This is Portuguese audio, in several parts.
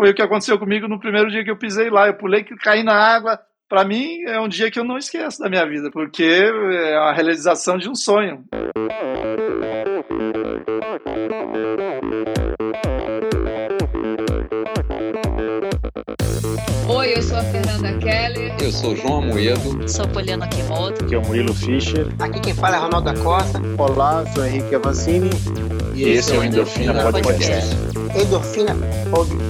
foi o que aconteceu comigo no primeiro dia que eu pisei lá. Eu pulei, caí na água. Para mim, é um dia que eu não esqueço da minha vida, porque é a realização de um sonho. Oi, eu sou a Fernanda Keller. Eu sou João Amoedo. Sou Poliana Kimoto. Aqui é o Murilo Fischer. Aqui quem fala é Ronaldo da Costa. Olá, sou Henrique Avancini. E, e esse é o Endorfina, Endorfina Podcast. Podcast. Endorfina Podcast.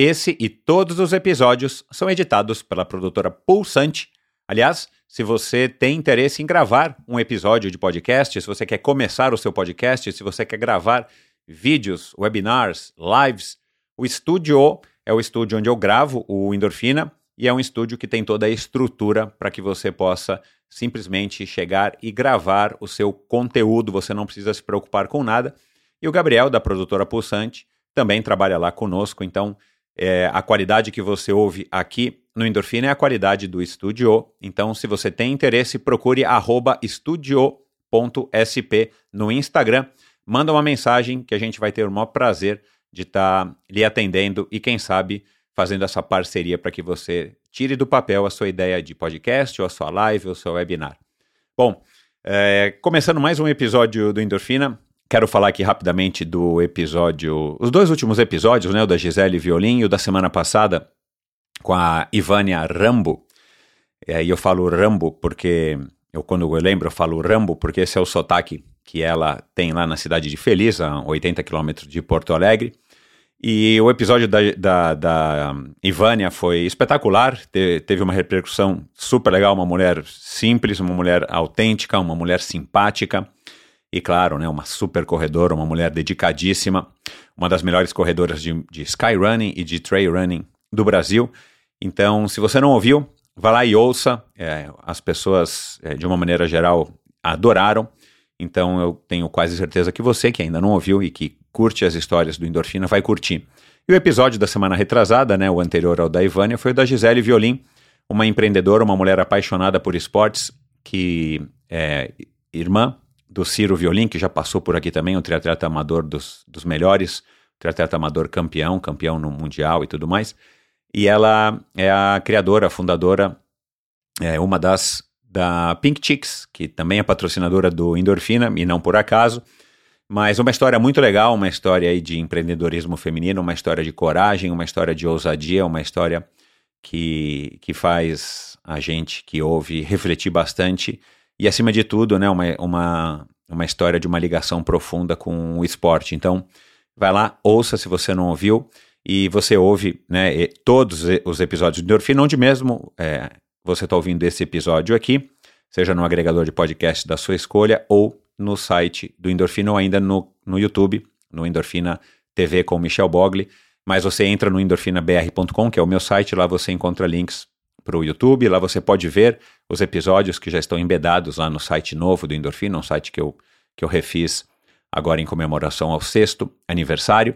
Esse e todos os episódios são editados pela produtora Pulsante. Aliás, se você tem interesse em gravar um episódio de podcast, se você quer começar o seu podcast, se você quer gravar vídeos, webinars, lives, o estúdio é o estúdio onde eu gravo o Endorfina e é um estúdio que tem toda a estrutura para que você possa simplesmente chegar e gravar o seu conteúdo, você não precisa se preocupar com nada. E o Gabriel, da produtora Pulsante, também trabalha lá conosco, então é, a qualidade que você ouve aqui no Endorfina é a qualidade do estúdio. Então, se você tem interesse, procure estudio.sp no Instagram. Manda uma mensagem que a gente vai ter o maior prazer de estar tá lhe atendendo e, quem sabe, fazendo essa parceria para que você tire do papel a sua ideia de podcast, ou a sua live, ou o seu webinar. Bom, é, começando mais um episódio do Endorfina, quero falar aqui rapidamente do episódio, os dois últimos episódios, né, o da Gisele Violim e o da semana passada com a Ivânia Rambo. E eu falo Rambo porque, eu quando eu lembro, eu falo Rambo porque esse é o sotaque que ela tem lá na cidade de Feliz, a 80 quilômetros de Porto Alegre. E o episódio da, da, da Ivânia foi espetacular, Te, teve uma repercussão super legal, uma mulher simples, uma mulher autêntica, uma mulher simpática e, claro, né, uma super corredora, uma mulher dedicadíssima, uma das melhores corredoras de, de skyrunning e de trail running do Brasil. Então, se você não ouviu, vá lá e ouça. É, as pessoas, é, de uma maneira geral, adoraram. Então eu tenho quase certeza que você que ainda não ouviu e que curte as histórias do Endorfina vai curtir. E o episódio da semana retrasada, né, o anterior ao da Ivânia, foi o da Gisele Violim, uma empreendedora, uma mulher apaixonada por esportes, que é irmã do Ciro Violim, que já passou por aqui também, um triatleta amador dos, dos melhores, triatleta amador campeão, campeão no Mundial e tudo mais. E ela é a criadora, a fundadora, é uma das da Pink Chicks, que também é patrocinadora do Endorfina, e não por acaso. Mas uma história muito legal, uma história aí de empreendedorismo feminino, uma história de coragem, uma história de ousadia, uma história que, que faz a gente que ouve refletir bastante e, acima de tudo, né, uma, uma, uma história de uma ligação profunda com o esporte. Então, vai lá, ouça se você não ouviu e você ouve né, todos os episódios do Endorfina, onde mesmo é, você está ouvindo esse episódio aqui, seja no agregador de podcast da sua escolha ou no site do Endorfina ou ainda no, no YouTube, no Endorfina TV com Michel Bogli. Mas você entra no endorfinabr.com, que é o meu site, lá você encontra links para o YouTube, lá você pode ver os episódios que já estão embedados lá no site novo do Endorfina, um site que eu, que eu refiz agora em comemoração ao sexto aniversário.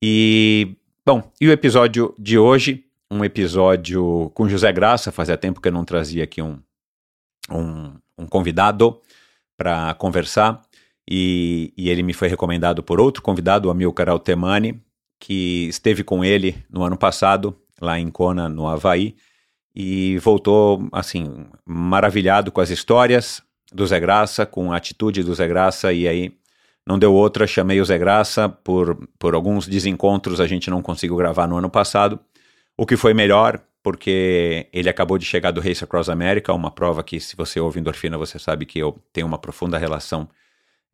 E, bom, e o episódio de hoje um episódio com José Graça, fazia tempo que eu não trazia aqui um, um, um convidado para conversar, e, e, ele me foi recomendado por outro convidado, o Amilcar Altemani, que esteve com ele no ano passado, lá em Kona, no Havaí, e voltou, assim, maravilhado com as histórias do Zé Graça, com a atitude do Zé Graça, e aí não deu outra, chamei o Zé Graça, por, por alguns desencontros a gente não conseguiu gravar no ano passado, o que foi melhor, porque ele acabou de chegar do Race Across America, uma prova que, se você ouve endorfina, você sabe que eu tenho uma profunda relação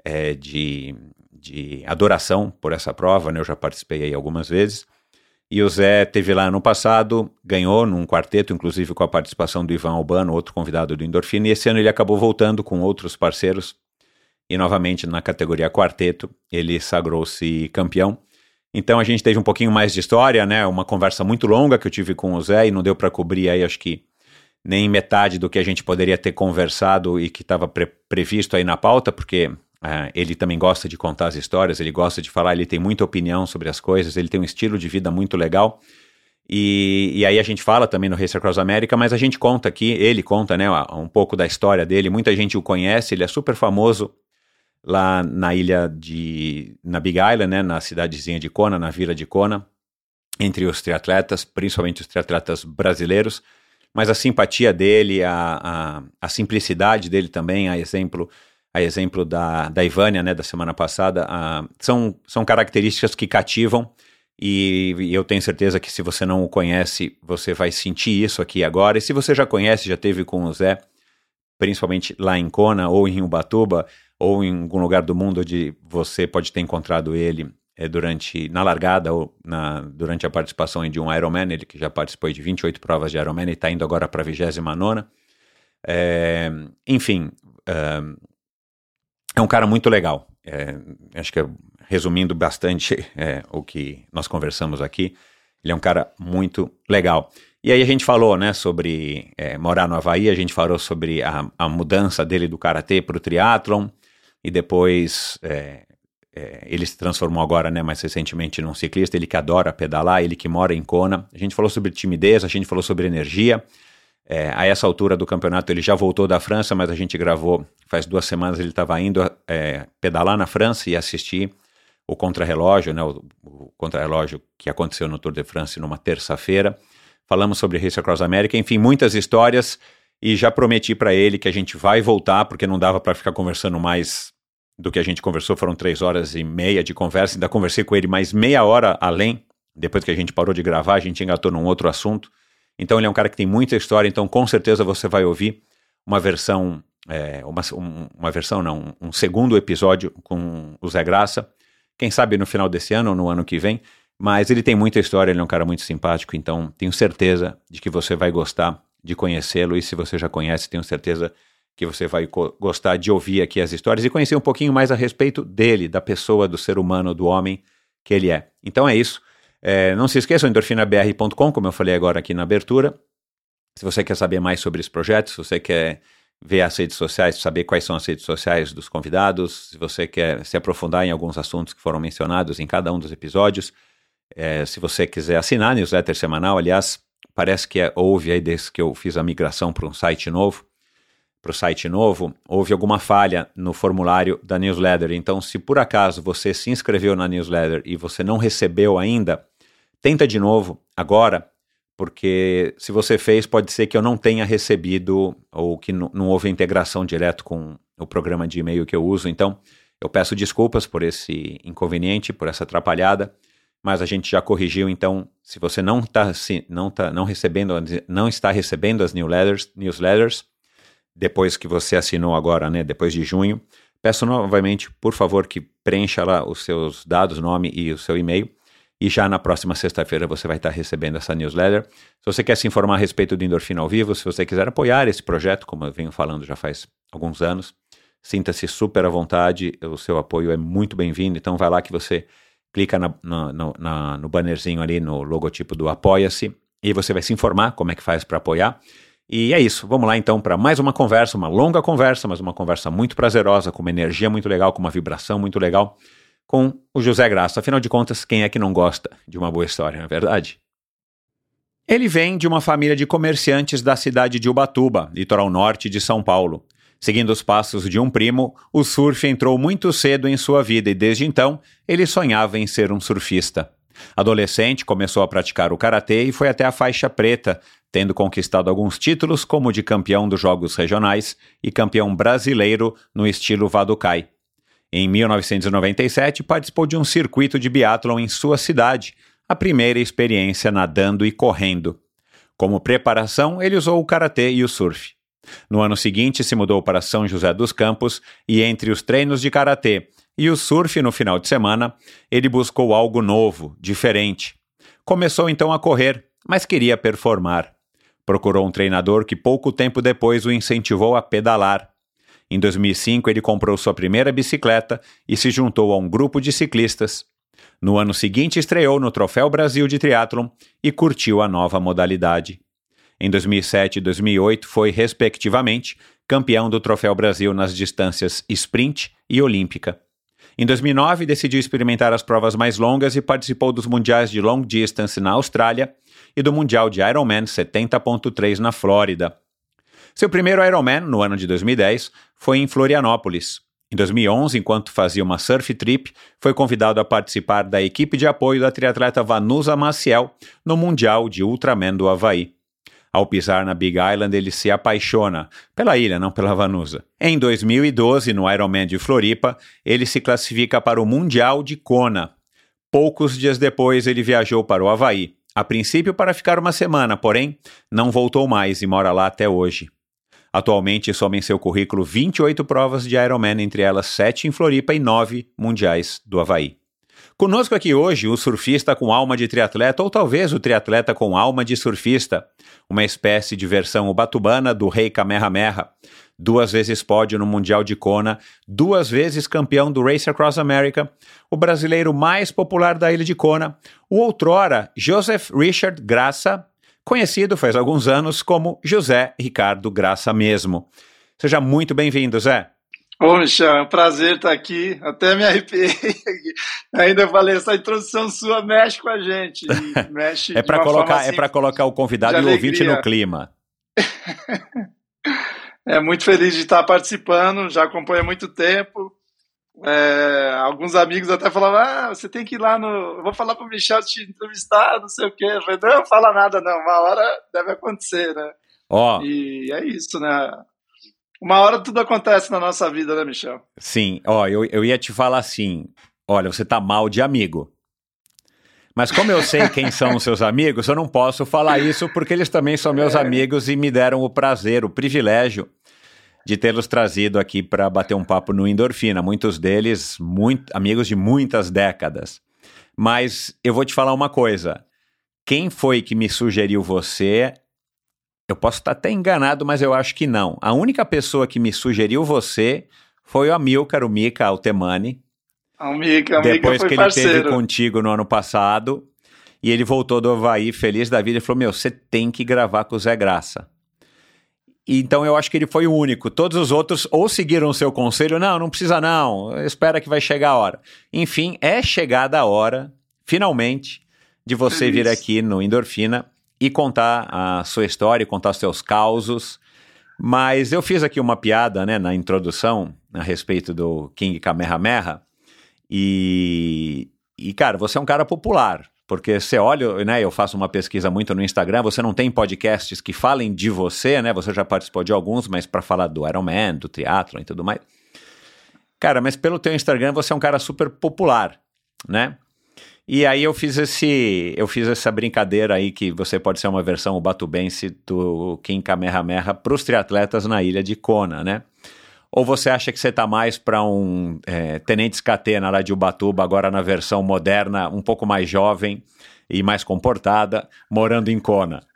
é, de, de adoração por essa prova, né? Eu já participei aí algumas vezes. E o Zé teve lá no passado, ganhou num quarteto, inclusive com a participação do Ivan Albano, outro convidado do Endorfina, e esse ano ele acabou voltando com outros parceiros, e novamente na categoria quarteto ele sagrou-se campeão. Então a gente teve um pouquinho mais de história, né? Uma conversa muito longa que eu tive com o Zé e não deu para cobrir aí, acho que nem metade do que a gente poderia ter conversado e que estava pre previsto aí na pauta, porque uh, ele também gosta de contar as histórias, ele gosta de falar, ele tem muita opinião sobre as coisas, ele tem um estilo de vida muito legal. E, e aí a gente fala também no Race Across America, mas a gente conta aqui, ele conta, né, um pouco da história dele. Muita gente o conhece, ele é super famoso lá na ilha de, na Big Island, né, na cidadezinha de Kona, na vila de Kona, entre os triatletas, principalmente os triatletas brasileiros. Mas a simpatia dele, a, a, a simplicidade dele também, a exemplo a exemplo da, da Ivânia, né, da semana passada, a, são, são características que cativam e, e, eu tenho certeza que se você não o conhece, você vai sentir isso aqui agora. E se você já conhece, já teve com o Zé, principalmente lá em Kona ou em Ubatuba, ou em algum lugar do mundo onde você pode ter encontrado ele é, durante na largada ou na, durante a participação de um Ironman, ele que já participou de 28 provas de Ironman e está indo agora para a 29 é, enfim, é, é, um cara muito legal. É, acho que resumindo bastante é, o que nós conversamos aqui, ele é um cara muito legal. E aí a gente falou, né, sobre é, morar no Havaí, a gente falou sobre a, a mudança dele do karatê para o triatlon, e depois é, é, ele se transformou agora, né, mais recentemente num ciclista, ele que adora pedalar, ele que mora em Kona. A gente falou sobre timidez, a gente falou sobre energia. É, a essa altura do campeonato ele já voltou da França, mas a gente gravou faz duas semanas ele estava indo é, pedalar na França e assistir o contrarrelógio, né, o, o contrarrelógio que aconteceu no Tour de France numa terça-feira. Falamos sobre Race Across America, enfim, muitas histórias e já prometi para ele que a gente vai voltar, porque não dava para ficar conversando mais do que a gente conversou, foram três horas e meia de conversa, ainda conversei com ele mais meia hora além, depois que a gente parou de gravar, a gente engatou num outro assunto. Então ele é um cara que tem muita história, então com certeza você vai ouvir uma versão, é, uma, um, uma versão não, um segundo episódio com o Zé Graça, quem sabe no final desse ano ou no ano que vem, mas ele tem muita história, ele é um cara muito simpático, então tenho certeza de que você vai gostar de conhecê-lo e se você já conhece, tenho certeza que você vai gostar de ouvir aqui as histórias e conhecer um pouquinho mais a respeito dele, da pessoa, do ser humano, do homem que ele é. Então é isso. É, não se esqueçam, endorfinabr.com, como eu falei agora aqui na abertura. Se você quer saber mais sobre esse projeto, se você quer ver as redes sociais, saber quais são as redes sociais dos convidados, se você quer se aprofundar em alguns assuntos que foram mencionados em cada um dos episódios, é, se você quiser assinar a newsletter semanal, aliás, parece que é, houve aí desde que eu fiz a migração para um site novo, para o site novo, houve alguma falha no formulário da newsletter. Então, se por acaso você se inscreveu na newsletter e você não recebeu ainda, tenta de novo agora, porque se você fez, pode ser que eu não tenha recebido ou que não, houve integração direto com o programa de e-mail que eu uso. Então, eu peço desculpas por esse inconveniente, por essa atrapalhada, mas a gente já corrigiu. Então, se você não está não tá, não recebendo, não está recebendo as newsletters, newsletters depois que você assinou agora, né, depois de junho, peço novamente, por favor, que preencha lá os seus dados, nome e o seu e-mail. E já na próxima sexta-feira você vai estar recebendo essa newsletter. Se você quer se informar a respeito do Endorfina ao Vivo, se você quiser apoiar esse projeto, como eu venho falando já faz alguns anos, sinta-se super à vontade, o seu apoio é muito bem-vindo. Então vai lá que você clica na, na, na, no bannerzinho ali, no logotipo do Apoia-se, e você vai se informar como é que faz para apoiar. E é isso. Vamos lá então para mais uma conversa, uma longa conversa, mas uma conversa muito prazerosa, com uma energia muito legal, com uma vibração muito legal, com o José Graça. Afinal de contas, quem é que não gosta de uma boa história, não é verdade? Ele vem de uma família de comerciantes da cidade de Ubatuba, litoral norte de São Paulo. Seguindo os passos de um primo, o surf entrou muito cedo em sua vida e desde então ele sonhava em ser um surfista. Adolescente, começou a praticar o karatê e foi até a faixa preta, tendo conquistado alguns títulos, como de campeão dos Jogos Regionais e campeão brasileiro no estilo Vadukai. Em 1997, participou de um circuito de biatlon em sua cidade, a primeira experiência nadando e correndo. Como preparação, ele usou o karatê e o surf. No ano seguinte, se mudou para São José dos Campos e, entre os treinos de karatê e o surf no final de semana, ele buscou algo novo, diferente. Começou então a correr, mas queria performar. Procurou um treinador que pouco tempo depois o incentivou a pedalar. Em 2005, ele comprou sua primeira bicicleta e se juntou a um grupo de ciclistas. No ano seguinte, estreou no Troféu Brasil de Triathlon e curtiu a nova modalidade. Em 2007 e 2008, foi, respectivamente, campeão do Troféu Brasil nas distâncias sprint e olímpica. Em 2009, decidiu experimentar as provas mais longas e participou dos Mundiais de Long Distance na Austrália e do Mundial de Ironman 70.3 na Flórida. Seu primeiro Ironman, no ano de 2010, foi em Florianópolis. Em 2011, enquanto fazia uma surf trip, foi convidado a participar da equipe de apoio da triatleta Vanusa Maciel no Mundial de Ultraman do Havaí. Ao pisar na Big Island, ele se apaixona pela ilha, não pela Vanusa. Em 2012, no Ironman de Floripa, ele se classifica para o Mundial de Kona. Poucos dias depois, ele viajou para o Havaí, a princípio para ficar uma semana, porém, não voltou mais e mora lá até hoje. Atualmente soma em seu currículo 28 provas de Ironman, entre elas 7 em Floripa e 9 mundiais do Havaí. Conosco aqui hoje o surfista com alma de triatleta, ou talvez o triatleta com alma de surfista, uma espécie de versão ubatubana do rei Kamehameha. Duas vezes pódio no Mundial de Kona, duas vezes campeão do Race Across America, o brasileiro mais popular da ilha de Kona, o outrora Joseph Richard Graça, conhecido faz alguns anos como José Ricardo Graça mesmo. Seja muito bem-vindo, Zé. Ô, Michel, é um prazer estar aqui. Até me arrepiei. Ainda falei, essa introdução sua mexe com a gente. Mexe é para colocar, assim, é para colocar o convidado e o ouvinte no clima. é muito feliz de estar participando. Já acompanho há muito tempo. É, alguns amigos até falavam: Ah, você tem que ir lá no. Eu vou falar para o Michel te entrevistar, não sei o quê. Eu falei: Não, fala nada, não. Uma hora deve acontecer, né? Ó. Oh. E é isso, né? Uma hora tudo acontece na nossa vida, né, Michel? Sim, ó, eu, eu ia te falar assim: olha, você tá mal de amigo. Mas como eu sei quem são os seus amigos, eu não posso falar isso porque eles também são meus é. amigos e me deram o prazer, o privilégio de tê-los trazido aqui para bater um papo no Endorfina. Muitos deles, muito, amigos de muitas décadas. Mas eu vou te falar uma coisa. Quem foi que me sugeriu você eu posso estar até enganado, mas eu acho que não. A única pessoa que me sugeriu você foi o Amilcar, o Mika Altemani. A Mika, a Depois que ele parceiro. teve contigo no ano passado, e ele voltou do Havaí feliz da vida e falou: Meu, você tem que gravar com o Zé Graça. Então eu acho que ele foi o único. Todos os outros ou seguiram o seu conselho, não, não precisa não, espera que vai chegar a hora. Enfim, é chegada a hora, finalmente, de você vir aqui no Endorfina e contar a sua história, contar seus causos. Mas eu fiz aqui uma piada né, na introdução a respeito do King Kamehameha. E, e, cara, você é um cara popular. Porque você olha, né? Eu faço uma pesquisa muito no Instagram. Você não tem podcasts que falem de você, né? Você já participou de alguns, mas para falar do Ironman, do triatlo e tudo mais. Cara, mas pelo teu Instagram você é um cara super popular, né? E aí eu fiz esse, eu fiz essa brincadeira aí que você pode ser uma versão batubense do Kim Kamehameha para os triatletas na ilha de Kona, né? Ou você acha que você está mais para um é, Tenente Scatena lá de Ubatuba, agora na versão moderna, um pouco mais jovem e mais comportada, morando em Kona?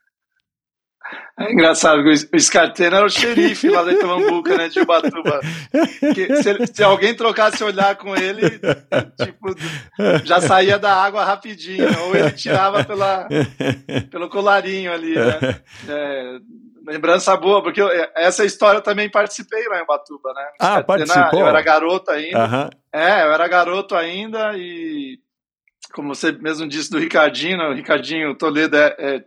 É engraçado, o Scartena era o xerife lá da Itamambuca, né, de Ubatuba. Que, se, se, alguém trocasse olhar com ele, tipo, já saía da água rapidinho, ou ele tirava pela, pelo colarinho ali, né. É, lembrança boa, porque eu, essa história eu também participei lá em Ubatuba, né. Ah, participou? Eu era garoto ainda. Uhum. É, eu era garoto ainda e, como você mesmo disse do Ricardinho, né, o Ricardinho Toledo é, é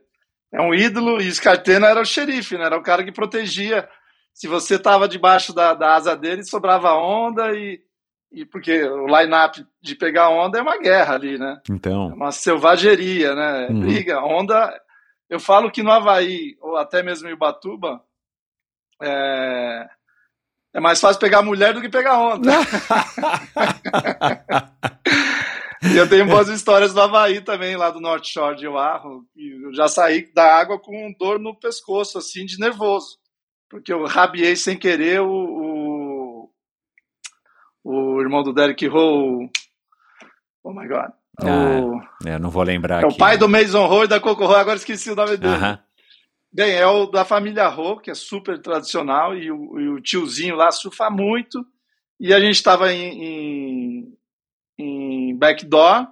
é um ídolo, e Scartena era o xerife, né? Era o cara que protegia. Se você estava debaixo da, da, asa dele, sobrava onda e, e porque o line-up de pegar onda é uma guerra ali, né? Então. É uma selvageria, né? Uhum. Briga, onda. Eu falo que no Havaí, ou até mesmo em Ubatuba, é, é mais fácil pegar mulher do que pegar onda. E eu tenho boas histórias do Havaí também, lá do North Shore de Oahu. Eu já saí da água com dor no pescoço, assim, de nervoso. Porque eu rabiei sem querer o, o, o irmão do Derek Rowe. Oh my God. Ah, o, é, não vou lembrar. É aqui. o pai do Mason Rowe e da Coco Rowe, agora esqueci o nome dele. Uh -huh. Bem, é o da família Rowe, que é super tradicional, e o, e o tiozinho lá surfa muito. E a gente estava em, em em backdoor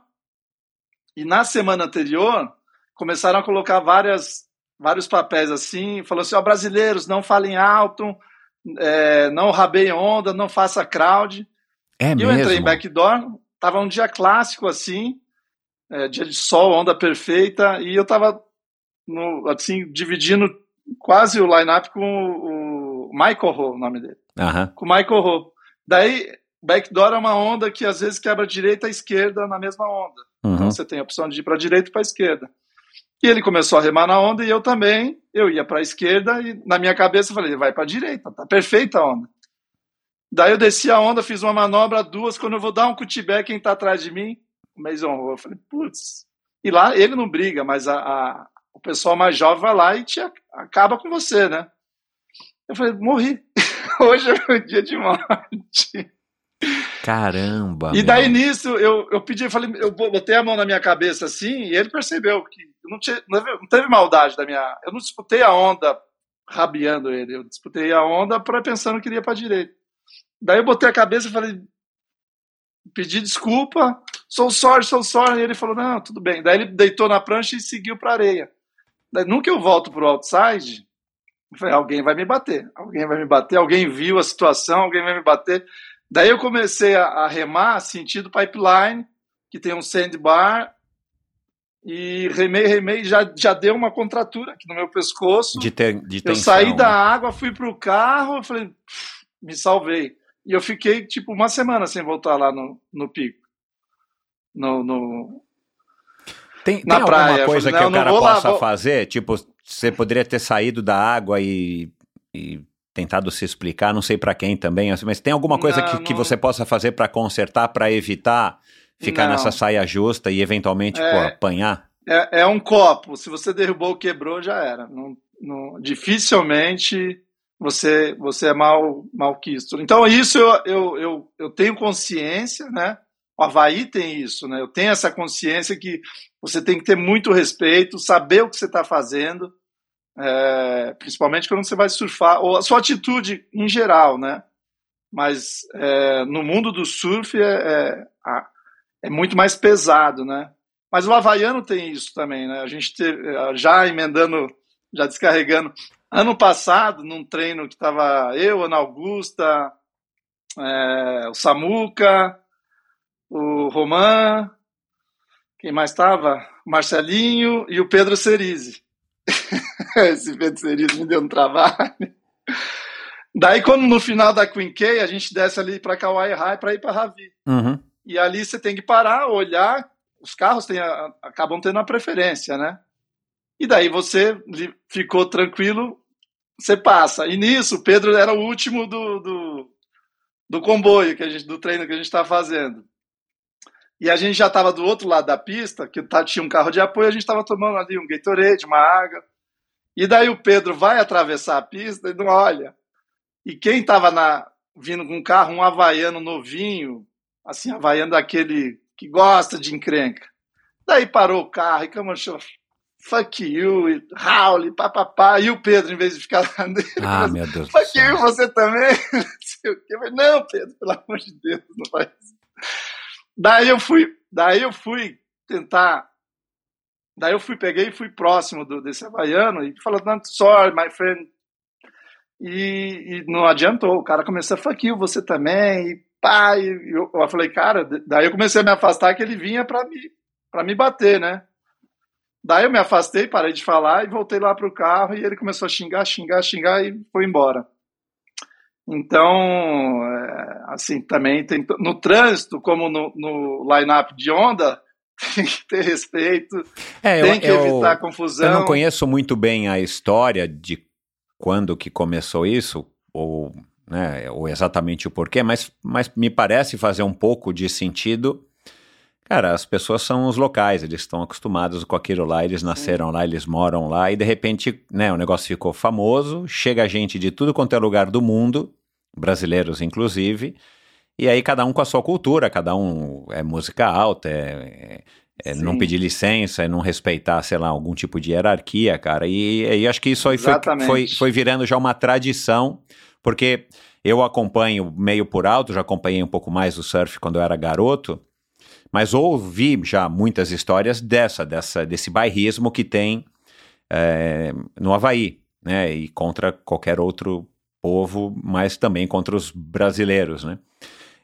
E na semana anterior, começaram a colocar várias, vários papéis assim, falou assim, ó, brasileiros, não falem alto, é, não rabeiem onda, não faça crowd. É e mesmo? eu entrei em backdoor, tava um dia clássico assim, é, dia de sol, onda perfeita, e eu tava no, assim, dividindo quase o line-up com o, Michael Ho, o nome dele. Com o Michael Ho. Daí, backdoor é uma onda que às vezes quebra direita e esquerda na mesma onda. Uhum. Então você tem a opção de ir para direita e para esquerda. E ele começou a remar na onda e eu também. Eu ia para a esquerda e na minha cabeça eu falei, vai para a direita, tá perfeita a onda. Daí eu desci a onda, fiz uma manobra, duas, quando eu vou dar um cutback, quem tá atrás de mim, o Mason Ho. Eu falei, putz. E lá ele não briga, mas a, a- o pessoal mais jovem vai lá e te acaba com você, né? Eu falei, morri. Hoje é meu dia de morte. Caramba. E daí meu. nisso eu, eu pedi, eu falei, eu botei a mão na minha cabeça assim, e ele percebeu que não, tinha, não teve- maldade da minha. Eu não disputei a onda rabiando ele, eu disputei a onda pra, pensando que ele ia pra direita. Daí eu botei a cabeça e falei, pedi desculpa, sou sorry, sou sorry. E ele falou, não, tudo bem. Daí ele deitou na prancha e seguiu pra areia. Daí nunca eu volto pro outside, eu falei, alguém vai me bater, alguém vai me bater, alguém viu a situação, alguém vai me bater. Daí eu comecei a, a remar sentido pipeline, que tem um sandbar, e remei, remei, já, já deu uma contratura aqui no meu pescoço. De, ter, de eu tensão, saí da né? água, fui pro carro, eu falei, "Pff, me salvei. E eu fiquei tipo uma semana sem voltar lá no, no pico. No, no... Tem, na tem praia. alguma coisa falei, que o cara lá, possa vou- fazer? Tipo, você poderia ter saído da água e, e tentado se explicar, não sei pra quem também, assim, mas tem alguma coisa Não, que, que não- você possa fazer pra consertar, pra evitar ficar Não. nessa saia justa e eventualmente É. pô, apanhar? É, é um copo. Se você derrubou, quebrou, já era. Não- dificilmente você você é mal malquisto. Então isso eu, eu, eu, eu tenho consciência, né? O Havaí tem isso, né? Eu tenho essa consciência que você tem que ter muito respeito, saber o que você está fazendo, é, principalmente quando você vai surfar, ou a sua atitude em geral, né? Mas é, no mundo do surf é, é, é muito mais pesado, né? Mas o havaiano tem isso também, né? A gente teve, já emendando, já descarregando. Ano passado, num treino que estava eu, Ana Augusta, eh, o Samuca, o Roman, quem mais estava? Marcelinho e o Pedro Cerise. Esse Pedro Cerise me deu um trabalho. Daí, quando no final da Queen K, a gente desce ali para Kauai High para ir para Ravi. Uhum. E ali você tem que parar, olhar. Os carros têm a- acabam tendo a preferência, né? E daí você ficou tranquilo, você passa. E nisso, o Pedro era o último do, do, do comboio, que a gente, do treino que a gente está fazendo. E a gente já estava do outro lado da pista, que tá, tinha um carro de apoio, a gente estava tomando ali um Gatorade, uma água. E daí o Pedro vai atravessar a pista e não olha. E quem estava vindo com um carro, um havaiano novinho, assim, havaiano daquele que gosta de encrenca. Daí parou o carro e camanchou, fuck you, e Raul, papapá. E o Pedro, em vez de ficar lá dentro, Ah, meu Deus fuck you, você também? Não sei o quê. Eu falei, Não, Pedro, pelo amor de Deus, não faz isso. Daí eu fui, daí eu fui tentar. Daí eu fui, peguei e fui próximo do, desse havaiano e falou, sorry, my friend. E, e não adiantou, o cara começou a fuck you, você também, e pá, e eu, eu falei, cara, daí eu comecei a me afastar que ele vinha pra me, pra me bater, né? Daí eu me afastei, parei de falar e voltei lá pro carro e ele começou a xingar, xingar, xingar e foi embora. Então, é, assim, também tem no trânsito, como no, no line-up de onda, tem que ter respeito, É, tem eu, que eu- evitar confusão. Eu não conheço muito bem a história de quando que começou isso, ou, né, ou exatamente o porquê, mas, mas me parece fazer um pouco de sentido. Cara, as pessoas são os locais, eles estão acostumados com aquilo lá, eles nasceram lá, eles moram lá, e de repente, né, o negócio ficou famoso, chega gente de tudo quanto é lugar do mundo, brasileiros inclusive, e aí cada um com a sua cultura, cada um é música alta, é, é não Sim. pedir licença, é não respeitar, sei lá, algum tipo de hierarquia, cara. E, e acho que isso aí foi, foi, foi virando já uma tradição, porque eu acompanho meio por alto, já acompanhei um pouco mais o surf quando eu era garoto, Mas ouvi já muitas histórias dessa, dessa desse bairrismo que tem é, no Havaí, né? E contra qualquer outro povo, mas também contra os brasileiros, né?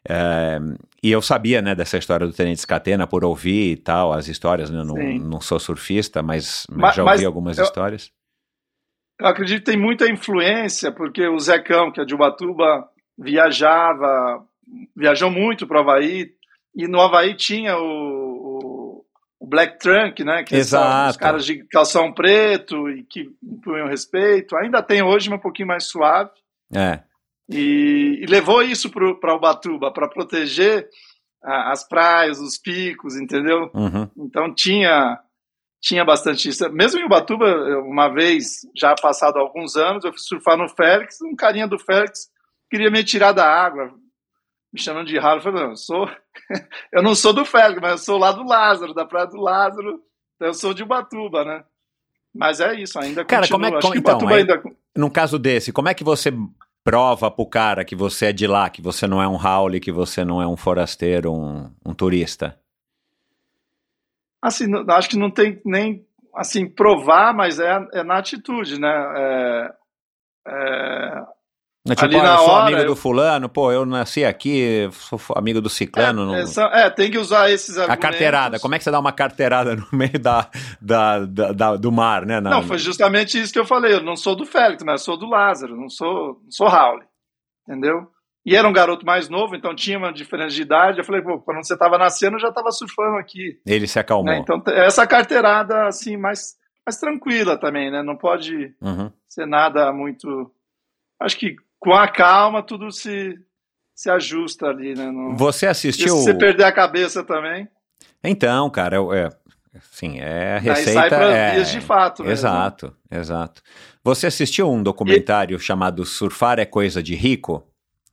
É, e eu sabia, né, dessa história do Tenente Scatena por ouvir e tal, as histórias, né? Não, não sou surfista, mas, mas Mas- já ouvi mas algumas eu- histórias. Eu acredito que tem muita influência, porque o Zecão, que é de Ubatuba, viajava, viajou muito para o Havaí, e no Havaí tinha o, o, o Black Trunk, né? Que Exato. os caras de calção preto e que impunham respeito. Ainda tem hoje, mas um pouquinho mais suave. É, E, e levou isso para Ubatuba, para proteger a- as praias, os picos, entendeu? uhum. Então tinha tinha bastante isso. Mesmo em Ubatuba, uma vez, já passado alguns anos, eu fui surfar no Félix, um carinha do Félix queria me tirar da água, me chamando de raro. Eu falei, não, eu sou eu não sou do Félix, mas eu sou lá do Lázaro, da praia do Lázaro. Então eu sou de Ubatuba, né? Mas é isso, ainda Cara, continua. como é que então, Ubatuba aí- ainda Num caso desse, como é que você prova pro cara que você é de lá, que você não é um Howley, que você não é um forasteiro, um, um turista? Assim, não- acho que não tem nem assim provar, mas é, é na atitude, né? É, é, Não, tipo, Ali na eu sou hora, amigo eu- do fulano, pô, eu nasci aqui, sou amigo do ciclano. não- é, são- é, tem que usar esses A argumentos. carteirada, como é que você dá uma carteirada no meio da, da, da- da- do mar, né? na- Não, foi justamente isso que eu falei. Eu não sou do Félix, mas eu sou do Lázaro, não sou, não sou Raul. Entendeu? E era um garoto mais novo, então tinha uma diferença de idade. Eu falei, pô, quando você estava nascendo, eu já estava surfando aqui. Ele se acalmou. né? Então, essa carteirada, assim, mais, mais tranquila também, né? Não pode Uhum. ser nada muito. Acho que com a calma tudo se, se ajusta ali, né? Não... Você E assistiu. se você perder a cabeça também, Então, cara, é, assim, é a receita. sai para é... vias de fato. mesmo. Exato, exato. Você assistiu um documentário chamado Surfar é Coisa de Rico,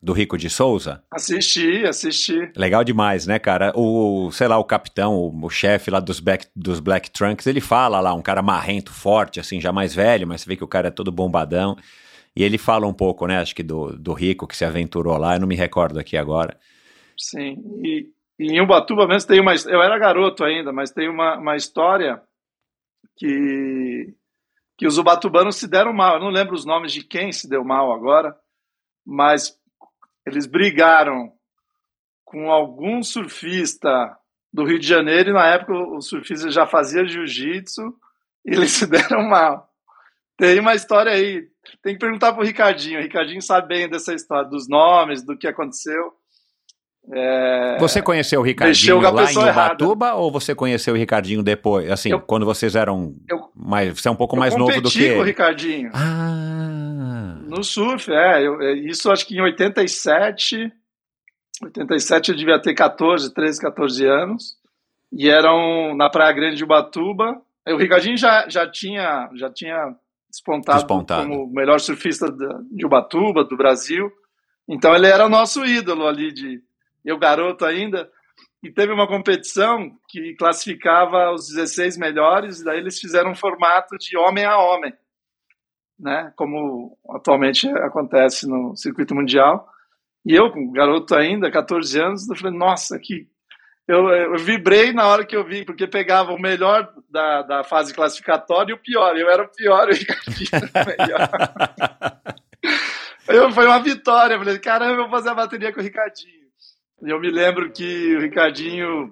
do Rico de Souza? Assisti, assisti. Legal demais, né, cara? O, sei lá, o capitão, o, o chefe lá dos Black, dos Black Trunks, ele fala lá, um cara marrento, forte, assim, já mais velho, mas você vê que o cara é todo bombadão. E ele fala um pouco, né, acho que do, do Rico que se aventurou lá, eu não me recordo aqui agora. Sim, e, e em Ubatuba mesmo tem uma. Eu era garoto ainda, mas tem uma, uma história que, que os ubatubanos se deram mal. Eu não lembro os nomes de quem se deu mal agora, mas eles brigaram com algum surfista do Rio de Janeiro e na época o surfista já fazia jiu-jitsu e eles se deram mal. Tem uma história aí, tem que perguntar pro Ricardinho. O Ricardinho sabe bem dessa história, dos nomes, do que aconteceu. É, Você conheceu o Ricardinho lá em pessoa errada. Ubatuba ou você conheceu o Ricardinho depois? Assim, Eu- quando vocês eram Eu- mais. Você é um pouco mais novo do que. com o ele. Ricardinho. Ah. No surf, é. eu- é, isso acho que em 87. 87 eu devia ter 14, 13, 14 anos. E eram na Praia Grande de Ubatuba. O Ricardinho já, já, tinha, já tinha despontado, Despontado. como o melhor surfista de Ubatuba, do Brasil. Então ele era o nosso ídolo ali, de eu garoto ainda. E teve uma competição que classificava os 16 melhores, e daí eles fizeram um formato de homem a homem né, como atualmente acontece no circuito mundial. E eu, garoto ainda, 14 anos, eu falei, nossa, que. Eu, eu vibrei na hora que eu vi, porque pegava o melhor da, da fase classificatória e o pior. Eu era o pior e o Ricardinho era o melhor. Eu, foi uma vitória. Eu falei, caramba, eu vou fazer a bateria com o Ricardinho. E eu me lembro que o Ricardinho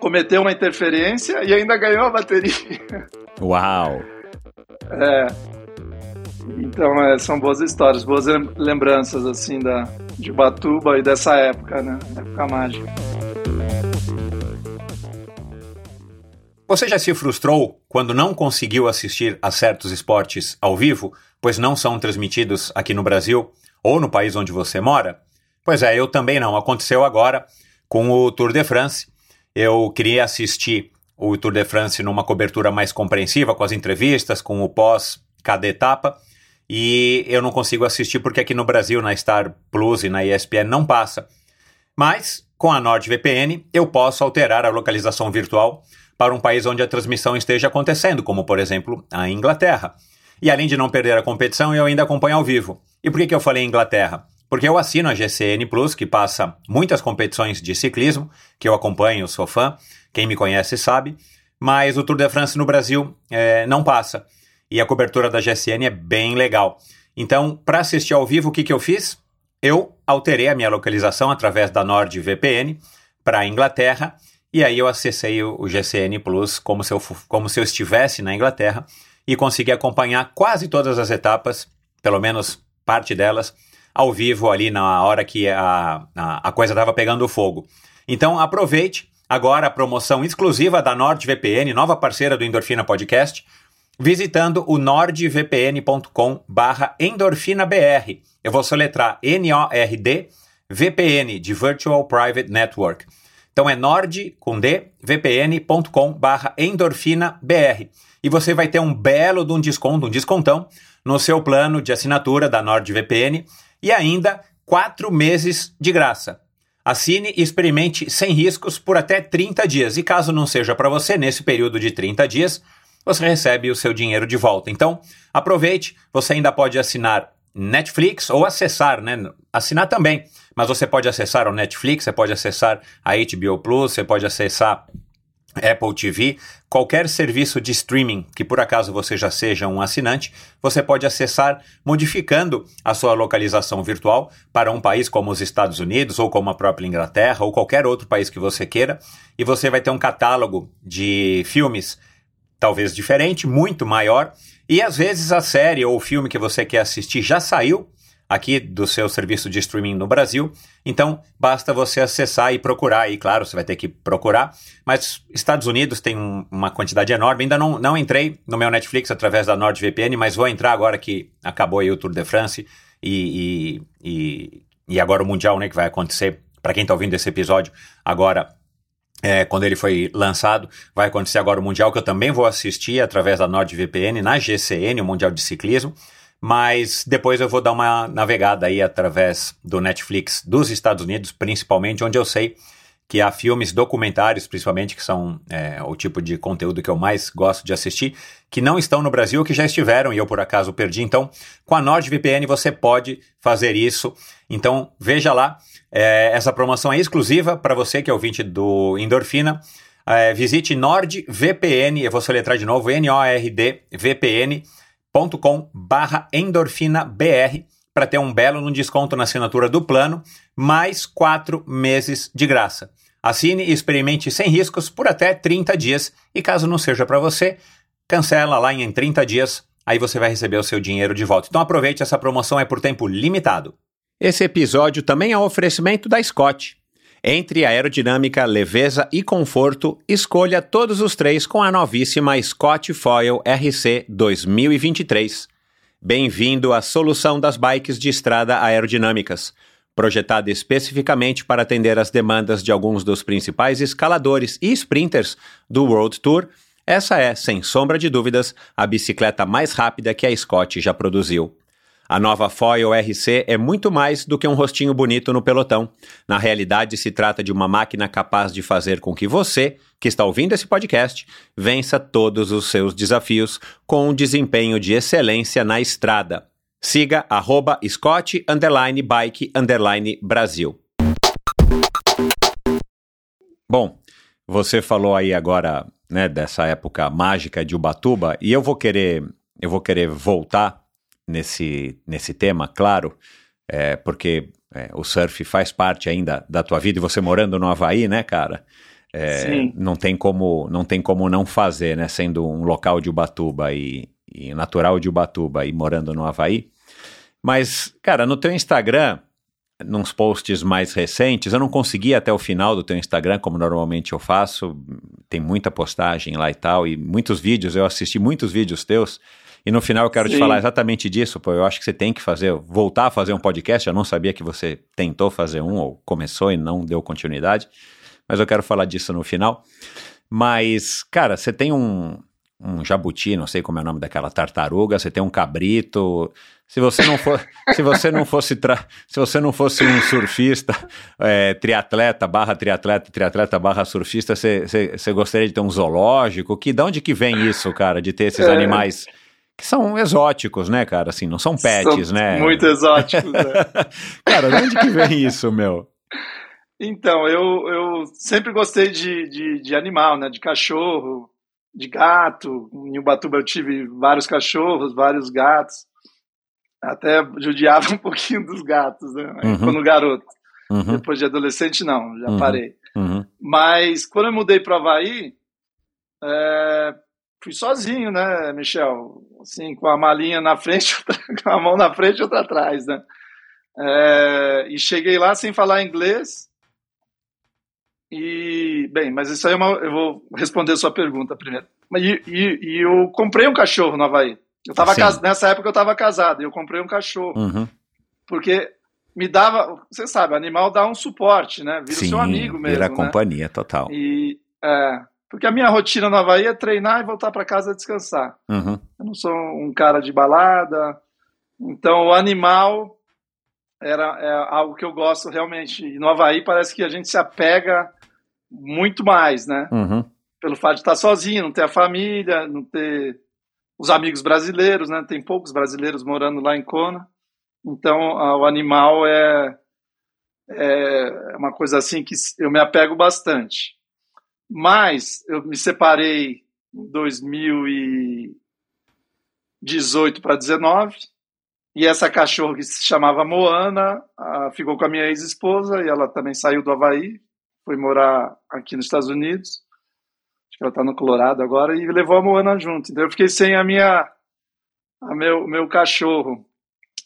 cometeu uma interferência e ainda ganhou a bateria. Uau! É. Então, é, são boas histórias, boas lem- lembranças, assim, da, de Ubatuba e dessa época, né? Época mágica. Você já se frustrou quando não conseguiu assistir a certos esportes ao vivo, pois não são transmitidos aqui no Brasil ou no país onde você mora? Pois é, eu também não. Aconteceu agora com o Tour de France. Eu queria assistir o Tour de France numa cobertura mais compreensiva, com as entrevistas, com o pós cada etapa, e eu não consigo assistir porque aqui no Brasil, na Star Plus e na ESPN não passa. Mas, com a NordVPN, eu posso alterar a localização virtual para um país onde a transmissão esteja acontecendo, como por exemplo a Inglaterra. E além de não perder a competição, eu ainda acompanho ao vivo. E por que, que eu falei Inglaterra? porque eu assino a GCN Plus, que passa muitas competições de ciclismo, que eu acompanho, sou fã, quem me conhece sabe, mas o Tour de France no Brasil é, não passa. E a cobertura da GCN é bem legal. Então, para assistir ao vivo, o que, que eu fiz? Eu alterei a minha localização através da NordVPN para a Inglaterra e aí eu acessei o, GCN Plus como se, eu, como se eu estivesse na Inglaterra e consegui acompanhar quase todas as etapas, pelo menos parte delas, ao vivo ali na hora que a, a, a coisa estava pegando fogo. Então aproveite agora a promoção exclusiva da NordVPN, nova parceira do Endorfina Podcast, visitando o nordvpn.com barra endorfinabr. Eu vou soletrar N-O-R-D VPN, de Virtual Private Network. Então é nord com D, vpn.com barra endorfinabr. E você vai ter um belo de um desconto, um descontão, no seu plano de assinatura da NordVPN e ainda quatro meses de graça. Assine e experimente sem riscos por até 30 dias. E caso não seja para você, nesse período de 30 dias, você recebe o seu dinheiro de volta. Então, aproveite, você ainda pode assinar Netflix ou acessar, né? Assinar também, mas você pode acessar o Netflix, você pode acessar a HBO Plus, você pode acessar Apple TV, qualquer serviço de streaming que por acaso você já seja um assinante, você pode acessar modificando a sua localização virtual para um país como os Estados Unidos ou como a própria Inglaterra ou qualquer outro país que você queira, e você vai ter um catálogo de filmes talvez diferente, muito maior, e às vezes a série ou o filme que você quer assistir já saiu aqui do seu serviço de streaming no Brasil, então basta você acessar e procurar, e claro, você vai ter que procurar, mas Estados Unidos tem um, uma quantidade enorme, ainda não, não entrei no meu Netflix através da NordVPN, mas vou entrar agora que acabou aí o Tour de France e, e, e, e agora o Mundial, né, que vai acontecer, para quem está ouvindo esse episódio, agora é, quando ele foi lançado, vai acontecer agora o Mundial, que eu também vou assistir através da NordVPN, na GCN, o Mundial de Ciclismo. Mas depois eu vou dar uma navegada aí através do Netflix dos Estados Unidos, principalmente, onde eu sei que há filmes documentários, principalmente, que são é, o tipo de conteúdo que eu mais gosto de assistir, que não estão no Brasil, que já estiveram e eu por acaso perdi. Então, com a NordVPN você pode fazer isso. Então, veja lá, é, essa promoção é exclusiva para você que é ouvinte do Endorfina. É, visite NordVPN, eu vou soletrar de novo, N-O-R-D-V-P-N.com barra endorfinabr para ter um belo desconto na assinatura do plano, mais quatro meses de graça. Assine e experimente sem riscos por até 30 dias e caso não seja para você, cancela lá em 30 dias, aí você vai receber o seu dinheiro de volta. Então aproveite, essa promoção é por tempo limitado. Esse episódio também é um oferecimento da Scott. Entre aerodinâmica, leveza e conforto, escolha todos os três com a novíssima Scott Foil RC 2023. Bem-vindo à solução das bikes de estrada aerodinâmicas, projetada especificamente para atender às demandas de alguns dos principais escaladores e sprinters do World Tour. Essa é, sem sombra de dúvidas, a bicicleta mais rápida que a Scott já produziu. A nova Foil RC é muito mais do que um rostinho bonito no pelotão. Na realidade, se trata de uma máquina capaz de fazer com que você, que está ouvindo esse podcast, vença todos os seus desafios com um desempenho de excelência na estrada. Siga arroba Scott underline Bike underline Brasil. Bom, você falou aí agora né, dessa época mágica de Ubatuba e eu vou querer eu vou querer voltar nesse, nesse tema, claro, é, porque é, o surf faz parte ainda da tua vida e você morando no Havaí, né, cara? É, não tem como não tem como não fazer, né? Sendo um local de Ubatuba e, e natural de Ubatuba e morando no Havaí. Mas, cara, no teu Instagram, nos posts mais recentes, eu não consegui até o final do teu Instagram, como normalmente eu faço. Tem muita postagem lá e tal, e muitos vídeos, eu assisti muitos vídeos teus. E no final eu quero Sim. te falar exatamente disso, pô. Eu acho que você tem que fazer, voltar a fazer um podcast. Eu não sabia que você tentou fazer um ou começou e não deu continuidade. Mas eu quero falar disso no final. Mas, cara, você tem um, um jabuti, não sei como é o nome daquela tartaruga, você tem um cabrito. Se você não for, se você não fosse tra, se você não fosse um surfista, é, triatleta barra triatleta, triatleta barra surfista, você, você, você gostaria de ter um zoológico? Que de onde que vem isso, cara, de ter esses é. animais que são exóticos, né, cara? Assim, não são pets, São né? Muito exóticos, né? cara, de onde que vem isso, meu? Então, eu, eu sempre gostei de, de, de animal, né? De cachorro, de gato. Em Ubatuba eu tive vários cachorros, vários gatos. Até judiava um pouquinho dos gatos, né? Uhum. Quando garoto. Uhum, Depois de adolescente, não, já Uhum. parei. uhum. Mas quando eu mudei para Havaí, é, fui sozinho, né, Michel? Assim, com a malinha na frente, com a mão na frente e outra atrás, né? É, e cheguei lá sem falar inglês. E, bem, mas isso aí é uma, eu vou responder a sua pergunta primeiro. E, e- e eu comprei um cachorro no Havaí. Eu tava cas- nessa época eu estava casado e eu comprei um cachorro. Uhum. Porque me dava, você sabe, animal dá um suporte, né? Vira Sim, seu amigo mesmo. vira né? companhia total. E, é, porque a minha rotina no Havaí é treinar e voltar para casa descansar. Uhum. Eu não sou um cara de balada. Então, o animal era é algo que eu gosto realmente. E no Havaí parece que a gente se apega muito mais, né? Uhum. Pelo fato de estar sozinho, não ter a família, não ter os amigos brasileiros, né? Tem poucos brasileiros morando lá em Kona. Então, o animal é, é uma coisa assim que eu me apego bastante. Mas eu me separei em 2018 para 19 e essa cachorra que se chamava Moana ficou com a minha ex-esposa e ela também saiu do Havaí, foi morar aqui nos Estados Unidos. Acho que ela está no Colorado agora e levou a Moana junto. Então eu fiquei sem a minha, a meu, meu cachorro.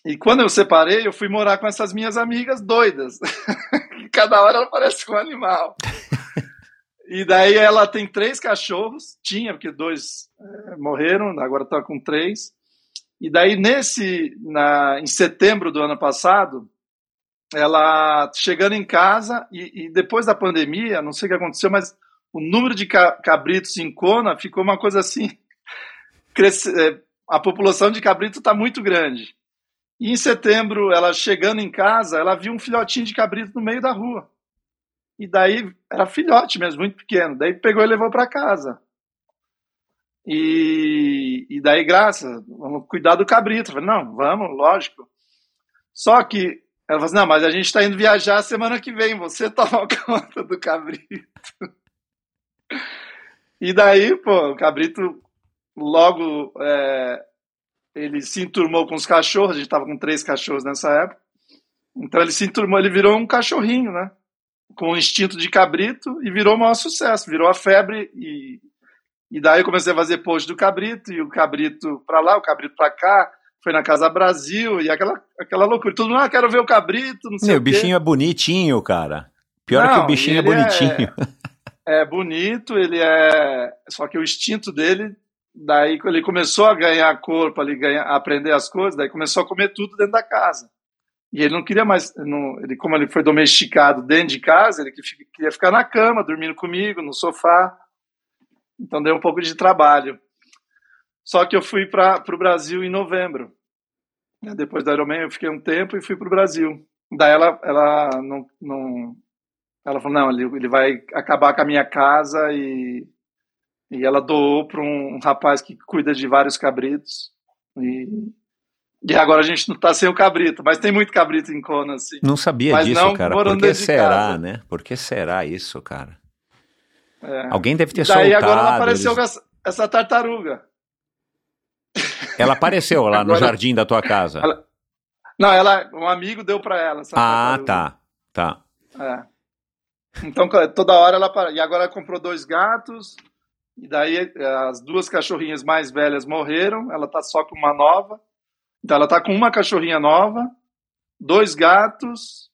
E quando eu separei, eu fui morar com essas minhas amigas doidas. Cada hora ela parece um animal. E daí ela tem três cachorros, tinha, porque dois eh, morreram, agora está com três. E daí nesse, na, em setembro do ano passado, ela chegando em casa e, e depois da pandemia, não sei o que aconteceu, mas o número de ca- cabritos em Kona ficou uma coisa assim, cresce, eh, a população de cabrito está muito grande. E em setembro, ela chegando em casa, ela viu um filhotinho de cabrito no meio da rua. E daí, era filhote mesmo, muito pequeno. Daí pegou e levou para casa. E, e daí, graça, vamos cuidar do cabrito. Falei, não, vamos, lógico. Só que ela falou assim, não, mas a gente está indo viajar semana que vem, você toma conta do cabrito. E daí, pô, o cabrito logo é, ele se enturmou com os cachorros, a gente estava com três cachorros nessa época. Então ele se enturmou, ele virou um cachorrinho, né? Com o instinto de cabrito e virou o maior sucesso, virou a febre e, e daí eu comecei a fazer post do cabrito e o cabrito para lá, o cabrito para cá, foi na Casa Brasil e aquela, aquela loucura. Todo mundo, ah, quero ver o cabrito, não sei Meu, o bichinho é bonitinho, cara. Pior que Não, o bichinho é é- bonitinho. é bonito, ele é. Só que o instinto dele, daí ele começou a ganhar corpo, ali, ganhar, a aprender as coisas, daí começou a comer tudo dentro da casa. E ele não queria mais. Não, ele, como ele foi domesticado dentro de casa, ele queria ficar na cama, dormindo comigo, no sofá. Então deu um pouco de trabalho. Só que eu fui para o Brasil em novembro. né? Depois da Ironman eu fiquei um tempo e fui para o Brasil. Daí ela, ela não, não, ela falou, não, ele, ele vai acabar com a minha casa e, e ela doou para um rapaz que cuida de vários cabritos. E, e agora a gente não está sem o cabrito, mas tem muito cabrito em Kona, assim. Não sabia Mas disso, não cara. Por que será, né? Por que será isso, cara? É. Alguém deve ter Daí soltado. agora apareceu eles- essa, tartaruga. Ela apareceu lá no Agora- jardim da tua casa. Ela- Não, ela, um amigo deu para ela Ah, tartaruga. tá. Tá. É. Então, toda hora ela para. E agora ela comprou dois gatos. E daí eh, as duas cachorrinhas mais velhas morreram. Ela tá só com uma nova. Então ela tá com uma cachorrinha nova, dois gatos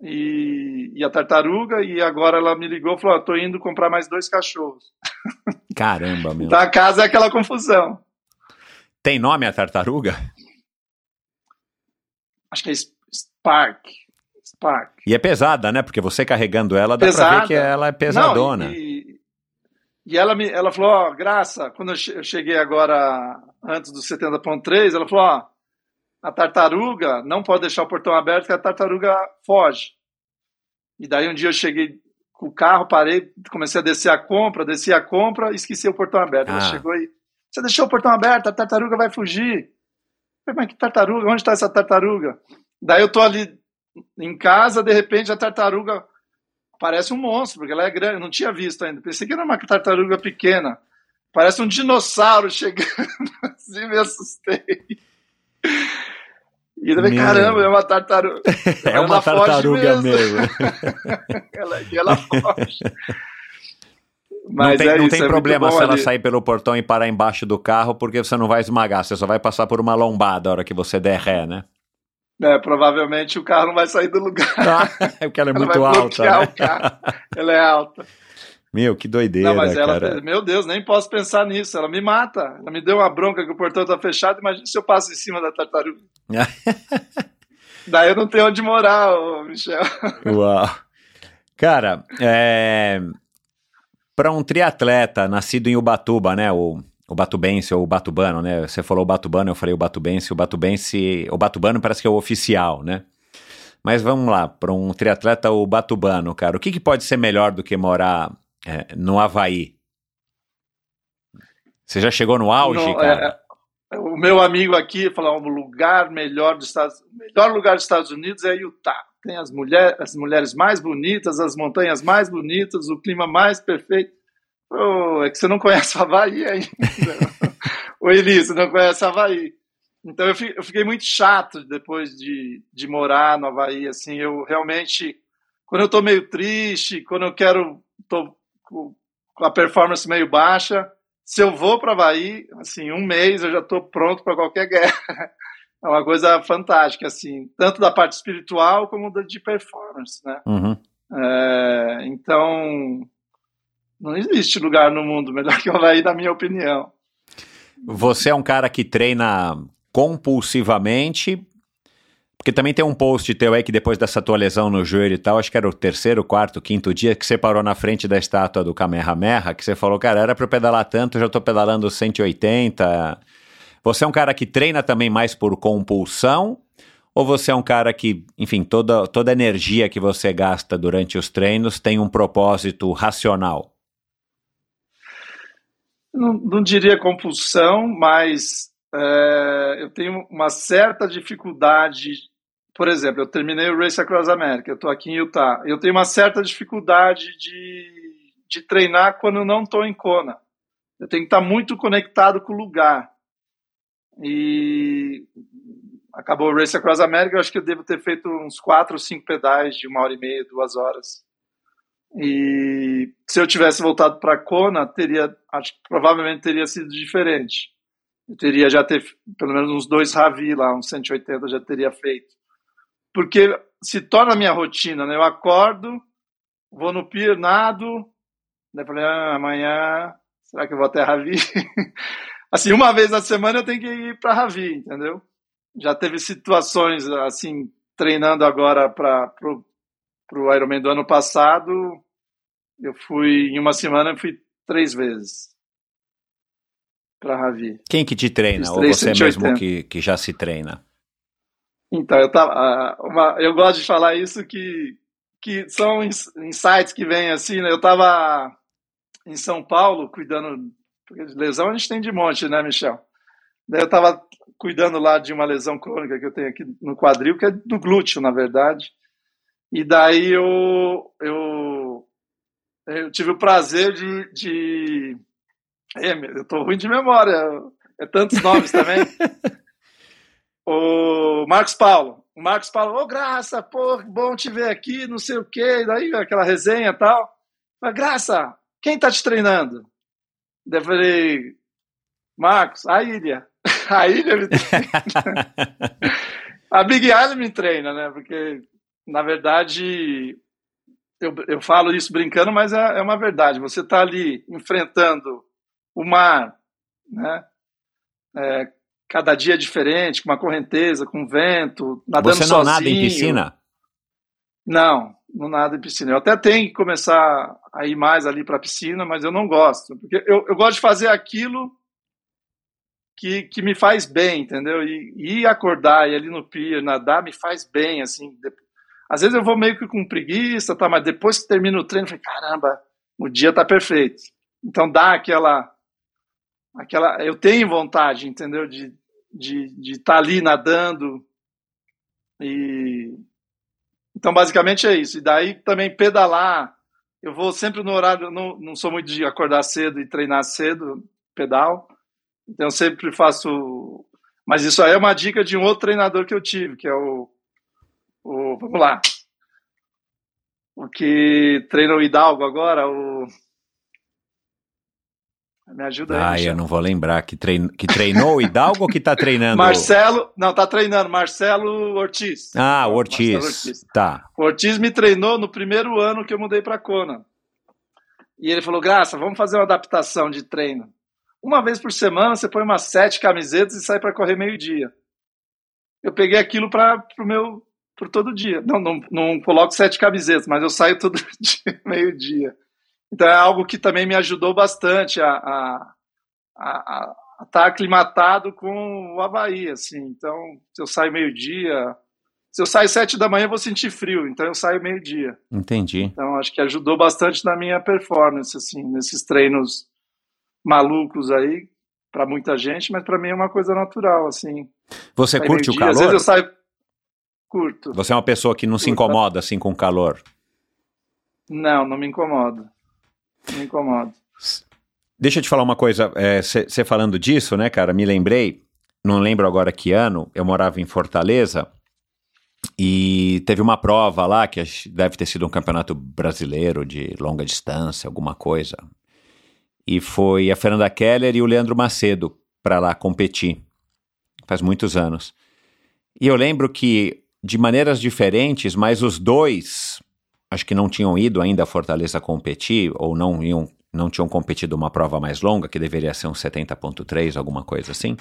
e, e a tartaruga. E agora ela me ligou e falou: "Ó, tô indo comprar mais dois cachorros. Caramba, meu. Então a casa é aquela confusão. Tem nome a tartaruga? Acho que é Spark. Spark. E é pesada, né? Porque você carregando ela, dá pra Pesada. ver que ela é pesadona. Não, e, e ela me ela falou, ó, Graça, quando eu cheguei agora antes do 70.3, ela falou, ó, a tartaruga não pode deixar o portão aberto que a tartaruga foge. E daí um dia eu cheguei com o carro, parei, comecei a descer a compra, desci a compra e esqueci o portão aberto. Ela Ah. chegou e Você deixou o portão aberto, a tartaruga vai fugir. Eu falei, mas que tartaruga? Onde está essa tartaruga? Daí eu tô ali em casa, de repente a tartaruga parece um monstro, porque ela é grande, não tinha visto ainda. Pensei que era uma tartaruga pequena. Parece um dinossauro chegando, assim me assustei. E eu falei, caramba, é uma tartaruga. É uma Ela foge tartaruga mesmo. ela, e ela foge. Não Mas tem, é não isso, tem é problema se ela ali. sair pelo portão e parar embaixo do carro, porque você não vai esmagar, você só vai passar por uma lombada a hora que você der ré, né? É, provavelmente o carro não vai sair do lugar. É porque ela é Ela muito alta, né? Ela é alta. Meu, que doideira, Não, mas ela, cara. meu Deus, nem posso pensar nisso. Ela me mata. Ela me deu uma bronca que o portão tá fechado. Imagina se eu passo em cima da tartaruga. Daí eu não tenho onde morar, ô, Michel. Uau. Cara, é... para um triatleta nascido em Ubatuba, né? O, o batubense ou o batubano, né? Você falou o batubano, eu falei o batubense. O batubense, o batubano parece que é o oficial, né? Mas vamos lá, para um triatleta o batubano, cara, o que, que pode ser melhor do que morar é, no Havaí? Você já chegou no auge, Não, cara? é, o meu amigo aqui falou: o lugar melhor dos Estados o melhor lugar dos Estados Unidos é Utah. Tem as, mulher, as mulheres mais bonitas, as montanhas mais bonitas, o clima mais perfeito. Ô, é que você não conhece o Havaí ainda. o Eli, você não conhece o Havaí. Então eu fi- eu fiquei muito chato depois de, de morar no Havaí. Assim, eu realmente, quando eu tô meio triste, quando eu quero, tô com a performance meio baixa, se eu vou para Havaí, assim, um mês eu já estou pronto para qualquer guerra. É uma coisa fantástica, assim, tanto da parte espiritual como da de performance, né? Uhum. É, então, não existe lugar no mundo melhor que o Havaí, na minha opinião. Você é um cara que treina compulsivamente, porque também tem um post teu aí que depois dessa tua lesão no joelho e tal, acho que era o terceiro, quarto, quinto dia que você parou na frente da estátua do Kamehameha, que você falou, cara, era pra eu pedalar tanto, já tô pedalando 180. Você é um cara que treina também mais por compulsão? Ou você é um cara que, enfim, toda, toda energia que você gasta durante os treinos tem um propósito racional? Não, não diria compulsão, mas é, eu tenho uma certa dificuldade. Por exemplo, eu terminei o Race Across America, eu estou aqui em Utah. Eu tenho uma certa dificuldade de, de treinar quando não estou em Kona. Eu tenho que estar muito conectado com o lugar. E acabou o Race Across America, eu acho que eu devo ter feito uns quatro ou cinco pedais de uma hora e meia, duas horas. E se eu tivesse voltado para Kona, teria, acho que provavelmente teria sido diferente. Eu teria já ter pelo menos uns dois Ravi lá, uns 180 já teria feito. Porque se torna a minha rotina, né? Eu acordo, vou no pier, nado, daí falei, ah, amanhã, será que eu vou até Ravi? assim, uma vez na semana eu tenho que ir para Ravi, entendeu? Já teve situações assim, treinando agora para pro Ironman do ano passado, eu fui em uma semana eu fui três vezes para Ravi. Quem que te treina? Ou você 380. mesmo que, que já se treina? Então, eu tava, uma, eu gosto de falar isso que que são ins- insights que vêm assim, né? Eu estava em São Paulo cuidando, porque de lesão a gente tem de monte, né, Michel? Daí eu estava cuidando lá de uma lesão crônica que eu tenho aqui no quadril, que é do glúteo, na verdade. E daí eu, eu, eu tive o prazer de. de... É, eu tô ruim de memória, é tantos nomes também. o Marcos Paulo. O Marcos Paulo, ô Graça, pô, bom te ver aqui, não sei o quê. E daí aquela resenha e tal. Mas, Graça, quem tá te treinando? Daí eu falei, Marcos, a Ilha. A Ilha me treina. A Big Island me treina, né? Porque, na verdade, eu, eu falo isso brincando, mas é, é uma verdade. Você tá ali enfrentando o mar, né? É, cada dia é diferente, com uma correnteza, com vento, nadando Você não sozinho. nada em piscina? Não, não nada em piscina. Eu até tenho que começar a ir mais ali para a piscina, mas eu não gosto. Porque eu, eu gosto de fazer aquilo que, que me faz bem, entendeu? E, e acordar e ali no pier, nadar, me faz bem, assim. Às vezes eu vou meio que com preguiça, tá? mas depois que termina o treino, eu falei, caramba, o dia tá perfeito. Então dá aquela aquela, eu tenho vontade, entendeu? De de de estar tá ali nadando e então basicamente é isso. E daí também pedalar, eu vou sempre no horário, não, não sou muito de acordar cedo e treinar cedo, pedal. Então eu sempre faço, mas isso aí é uma dica de um outro treinador que eu tive, que é o, o vamos lá, o que treina o Hidalgo agora, o me ajuda aí. Ah, eu não vou lembrar. Que, trein... que treinou o Hidalgo ou que tá treinando? Marcelo, não, tá treinando, Marcelo Ortiz. Ah, o Ortiz. Ortiz. Tá. O Ortiz me treinou no primeiro ano que eu mudei para Kona. E ele falou: Graça, vamos fazer uma adaptação de treino. Uma vez por semana você põe umas sete camisetas e sai para correr meio-dia. Eu peguei aquilo para o meu. por todo dia. Não, não, não coloco sete camisetas, mas eu saio todo dia, meio-dia. Então é algo que também me ajudou bastante a, a, a, a estar tá aclimatado com o Havaí, assim. Então, se eu saio meio-dia, se eu saio sete da manhã, eu vou sentir frio, então eu saio meio-dia. Entendi. Então, acho que ajudou bastante na minha performance, assim, nesses treinos malucos aí, para muita gente, mas para mim é uma coisa natural, assim. Você curte o calor? Às vezes eu saio curto. Você é uma pessoa que não curto. se incomoda assim com o calor? Não, não me incomoda. Me incomoda. Deixa eu te falar uma coisa, você é, falando disso, né, cara, me lembrei, não lembro agora que ano, eu morava em Fortaleza e teve uma prova lá que deve ter sido um campeonato brasileiro de longa distância, alguma coisa. E foi a Fernanda Keller e o Leandro Macedo para lá competir. Faz muitos anos. E eu lembro que, de maneiras diferentes, mas os dois acho que não tinham ido ainda a Fortaleza competir, ou não iam, não tinham competido uma prova mais longa, que deveria ser um 70.3, alguma coisa assim.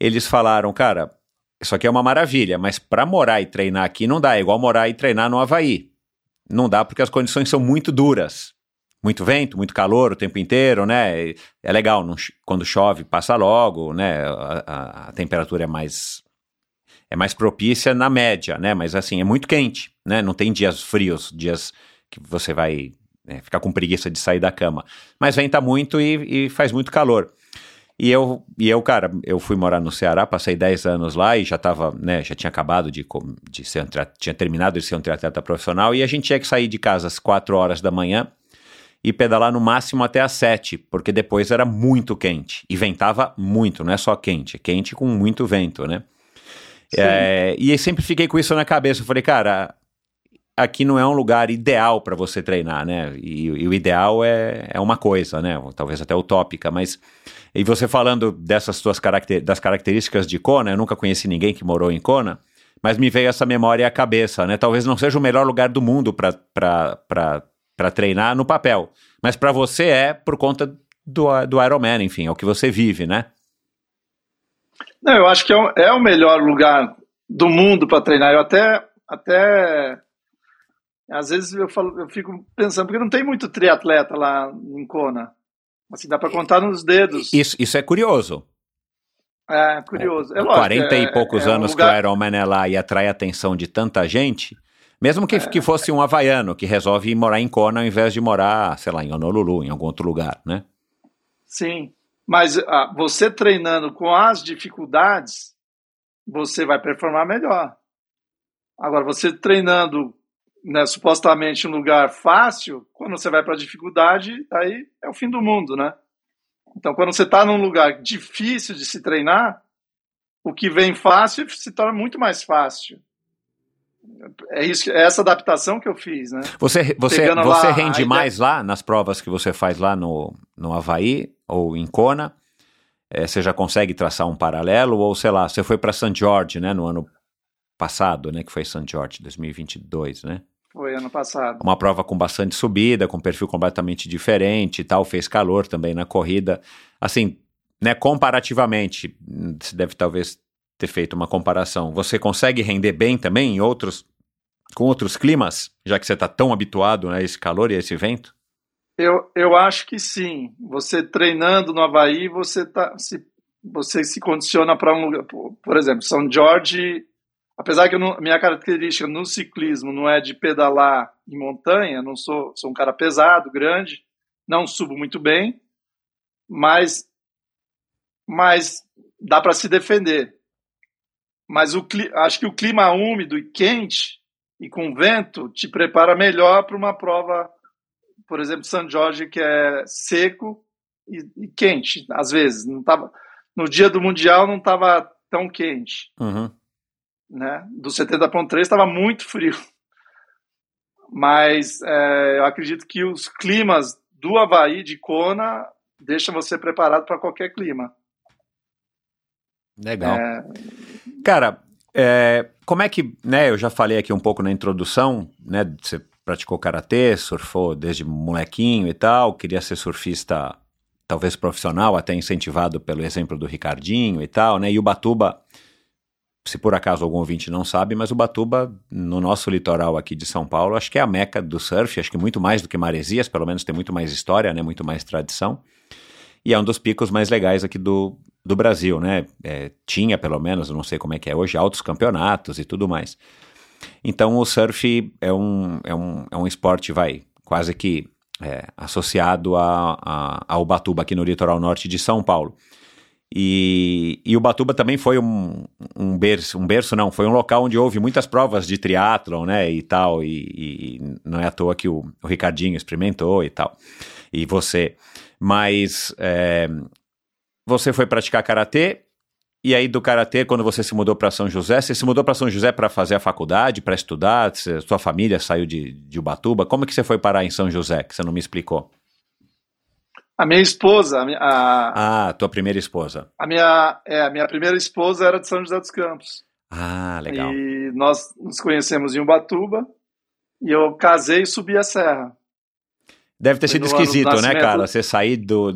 Eles falaram, cara, isso aqui é uma maravilha, mas para morar e treinar aqui não dá, é igual morar e treinar no Havaí. Não dá porque as condições são muito duras. Muito vento, muito calor o tempo inteiro, né? É legal, não, quando chove passa logo, né? A, a, a temperatura é mais é mais propícia na média, né? Mas assim, é muito quente, né? Não tem dias frios, dias que você vai né, ficar com preguiça de sair da cama. Mas venta muito e, e, faz muito calor. E eu, e eu, cara, eu fui morar no Ceará, passei 10 anos lá e já tava, né, já tinha acabado de, de ser um, tinha terminado de ser um triatleta profissional e a gente tinha que sair de casa às 4 horas da manhã e pedalar no máximo até às 7, porque depois era muito quente e ventava muito, não é só quente, é quente com muito vento, né? É, e sempre fiquei com isso na cabeça. Eu falei, cara, aqui não é um lugar ideal para você treinar, né? E, e, o ideal é, é uma coisa, né? Talvez até utópica, mas. E você falando dessas suas caracter, das características de Kona, eu nunca conheci ninguém que morou em Kona, mas me veio essa memória à cabeça, né? Talvez não seja o melhor lugar do mundo para treinar no papel, mas para você é por conta do, do Ironman, enfim, é o que você vive, né? Não, eu acho que é o, é o melhor lugar do mundo para treinar. Eu até, até às vezes eu, falo, eu fico pensando, porque não tem muito triatleta lá em Kona. Assim, dá para contar nos dedos. Isso, isso é curioso. É, curioso. É, é lógico, 40 e é, poucos é anos um lugar... que o Ironman é lá e atrai a atenção de tanta gente, mesmo que, que fosse um havaiano que resolve ir morar em Kona ao invés de morar, sei lá, em Honolulu, em algum outro lugar, né? Sim. Mas ah, você treinando com as dificuldades, você vai performar melhor. Agora, você treinando né, supostamente um lugar fácil, quando você vai para a dificuldade, aí é o fim do mundo, né? Então, quando você está num lugar difícil de se treinar, o que vem fácil se torna muito mais fácil. É, isso, é essa adaptação que eu fiz, né? Você, você, você rende mais lá nas provas que você faz lá no, no Havaí ou em Kona? É, você já consegue traçar um paralelo? Ou, sei lá, você foi para St. George, né, no ano passado, né, que foi St. George, 2022, né? Foi ano passado. Uma prova com bastante subida, com perfil completamente diferente e tal, fez calor também na corrida. Assim, né, comparativamente, você deve talvez ter feito uma comparação. Você consegue render bem também em outros com outros climas, já que você está tão habituado a esse calor e a esse vento? Eu, eu acho que sim. Você treinando no Havaí, você, tá, se, você se condiciona para um lugar. Por, exemplo, São Jorge, apesar que a minha característica no ciclismo não é de pedalar em montanha, não sou, sou um cara pesado, grande, não subo muito bem, mas mas dá para se defender. Mas o, acho que o clima úmido e quente e com vento te prepara melhor para uma prova, por exemplo, São Jorge, que é seco e, e, quente, às vezes. Não tava, no dia do Mundial não estava tão quente. Uhum. Né? Do 70.3 estava muito frio. Mas é, eu acredito que os climas do Havaí, de Kona, deixam você preparado para qualquer clima. Legal. É... Cara, é, como é que, né, eu já falei aqui um pouco na introdução, né, você praticou karatê, surfou desde molequinho e tal, queria ser surfista talvez profissional, até incentivado pelo exemplo do Ricardinho e tal, né, e o Batuba, se por acaso algum ouvinte não sabe, mas o Batuba, no nosso litoral aqui de São Paulo, acho que é a meca do surf, acho que muito mais do que Maresias, pelo menos tem muito mais história, né, muito mais tradição, e é um dos picos mais legais aqui do, do Brasil, né? É, tinha, pelo menos, não sei como é que é hoje, altos campeonatos e tudo mais. Então, o surf é um, é um, é um esporte, vai, quase que é, associado a, a, ao Batuba aqui no litoral norte de São Paulo. E, e o Batuba também foi um, um berço, um berço não, foi um local onde houve muitas provas de triatlon, né, e tal, e, e não é à toa que o, o Ricardinho experimentou e tal, e você. Mas é, você foi praticar karatê e aí do karatê, quando você se mudou para São José, você se mudou para São José para fazer a faculdade, para estudar? Sua família saiu de, de Ubatuba? Como é que você foi parar em São José? Que você não me explicou. A minha esposa, a, minha, a ah, tua primeira esposa. A minha, é, a minha primeira esposa era de São José dos Campos. Ah, legal. E nós nos conhecemos em Ubatuba e eu casei e subi a serra. Deve ter sido esquisito, né, cara? Você sair do,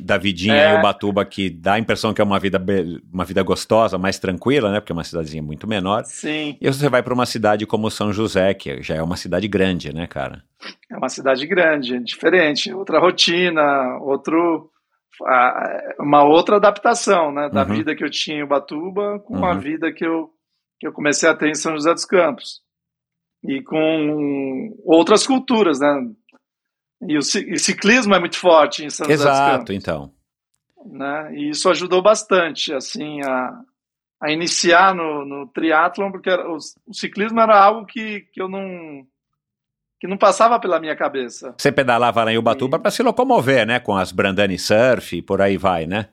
da vidinha é. em Ubatuba, que dá a impressão que é uma vida, uma vida gostosa, mais tranquila, né? Porque é uma cidadezinha muito menor. Sim. E você vai para uma cidade como São José, que já é uma cidade grande, né, cara? É uma cidade grande, diferente, outra rotina, outro uma outra adaptação, né, da uhum. vida que eu tinha em Ubatuba com uhum. a vida que eu que eu comecei a ter em São José dos Campos. E com outras culturas, né? E o ciclismo é muito forte em São José Exato, então. Né? E isso ajudou bastante, assim, a, a iniciar no, no triatlon, porque o, o, ciclismo era algo que, que eu não que não passava pela minha cabeça. Você pedalava lá em Ubatuba para se locomover, né? Com as Brandani Surf e por aí vai, né?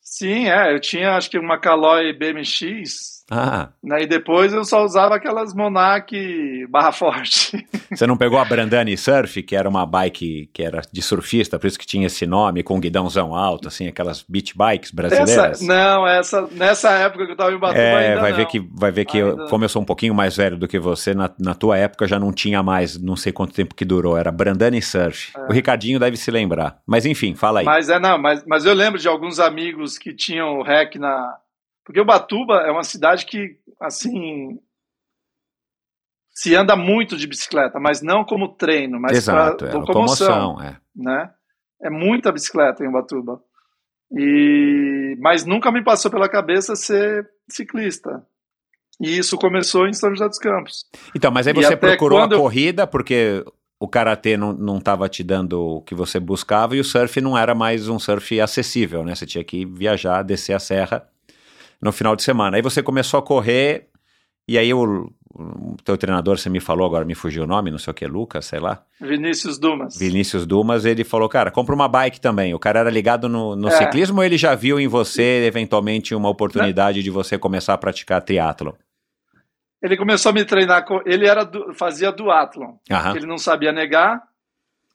Sim, é. Eu tinha acho que uma Caloi BMX ah. Né, e depois eu só usava aquelas Monarch barra forte. Você não pegou a Brandani Surf, que era uma bike que era de surfista, por isso que tinha esse nome, com um guidãozão alto, assim, aquelas beach bikes brasileiras? Essa, não, essa, nessa época que eu tava em Batuba é, vai não. ver que Vai ver que, eu, como eu sou um pouquinho mais velho do que você, na, na tua época já não tinha mais, não sei quanto tempo que durou, era Brandani Surf. É. O Ricardinho deve se lembrar. Mas enfim, fala aí. Mas é, não, mas, mas eu lembro de alguns amigos que tinham o REC na porque Ubatuba é uma cidade que, assim, se anda muito de bicicleta, mas não como treino, mas Exato, é, locomoção, locomoção, é. né? É muita bicicleta em Ubatuba. E mas nunca me passou pela cabeça ser ciclista. E isso começou em São José dos Campos. Então, mas aí você procurou a corrida porque o karatê não estava te dando o que você buscava e o surf não era mais um surf acessível, né? Você tinha que viajar, descer a serra no final de semana. Aí você começou a correr, e aí o, o teu treinador, você me falou, agora me fugiu o nome, não sei o que, Lucas, sei lá. Vinícius Dumas. Vinícius Dumas, ele falou, cara, compra uma bike também. O cara era ligado no, no é. ciclismo ou ele já viu em você, eventualmente, uma oportunidade Não. de você começar a praticar triatlo? Ele começou a me treinar, ele era fazia duatlon. Ele não sabia negar,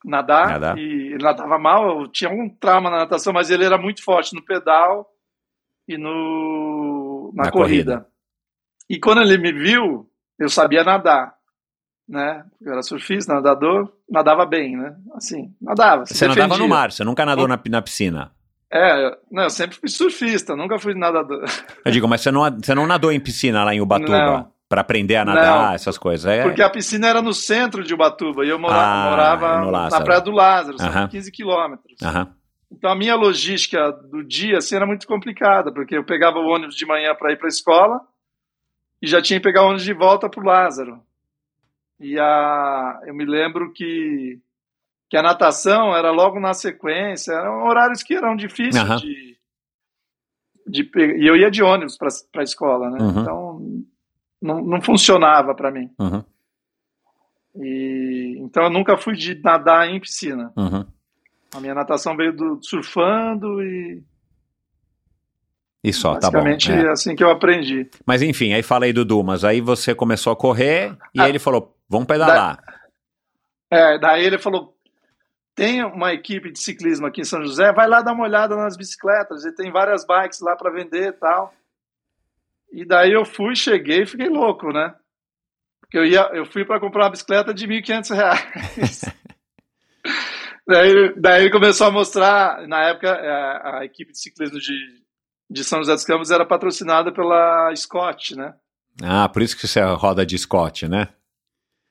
nadar, nadar, e ele nadava mal, eu tinha um trauma na natação, mas ele era muito forte no pedal e no, na, na corrida. corrida. E quando ele me viu, eu sabia nadar, né? Eu era surfista, nadador, nadava bem, né? Assim, nadava. Você defendia. nadava no mar, você nunca nadou na, na piscina? É, não, eu sempre fui surfista, nunca fui nadador. Eu digo, mas você não, você não nadou em piscina lá em Ubatuba? Para aprender a nadar, não, essas coisas. É... Porque a piscina era no centro de Ubatuba e eu morava, ah, morava na Praia do Lázaro, uh -huh. 15 quilômetros. Uh -huh. Então a minha logística do dia assim, era muito complicada, porque eu pegava o ônibus de manhã para ir para a escola e já tinha que pegar o ônibus de volta para o Lázaro. E a, eu me lembro que, que a natação era logo na sequência, eram horários que eram difíceis uhum. de, de e eu ia de ônibus para a escola, né? Uhum. Então não, não funcionava para mim. Uhum, E então eu nunca fui de nadar em piscina. uhum. A minha natação veio do surfando e E só, tá bom. basicamente é. assim que eu aprendi. Mas enfim, aí fala aí do Dumas. Aí você começou a correr e Ah. ele falou: vamos pedalar. É, daí ele falou: tem uma equipe de ciclismo aqui em São José, vai lá dar uma olhada nas bicicletas, e tem várias bikes lá para vender e tal. E daí eu fui, cheguei e fiquei louco, né? Porque eu, ia, eu fui para comprar uma bicicleta de 1.500 reais. daí, daí ele começou a mostrar, na época, a, a equipe de ciclismo de, de São José dos Campos era patrocinada pela Scott, né? Ah, por isso que você roda de Scott, né?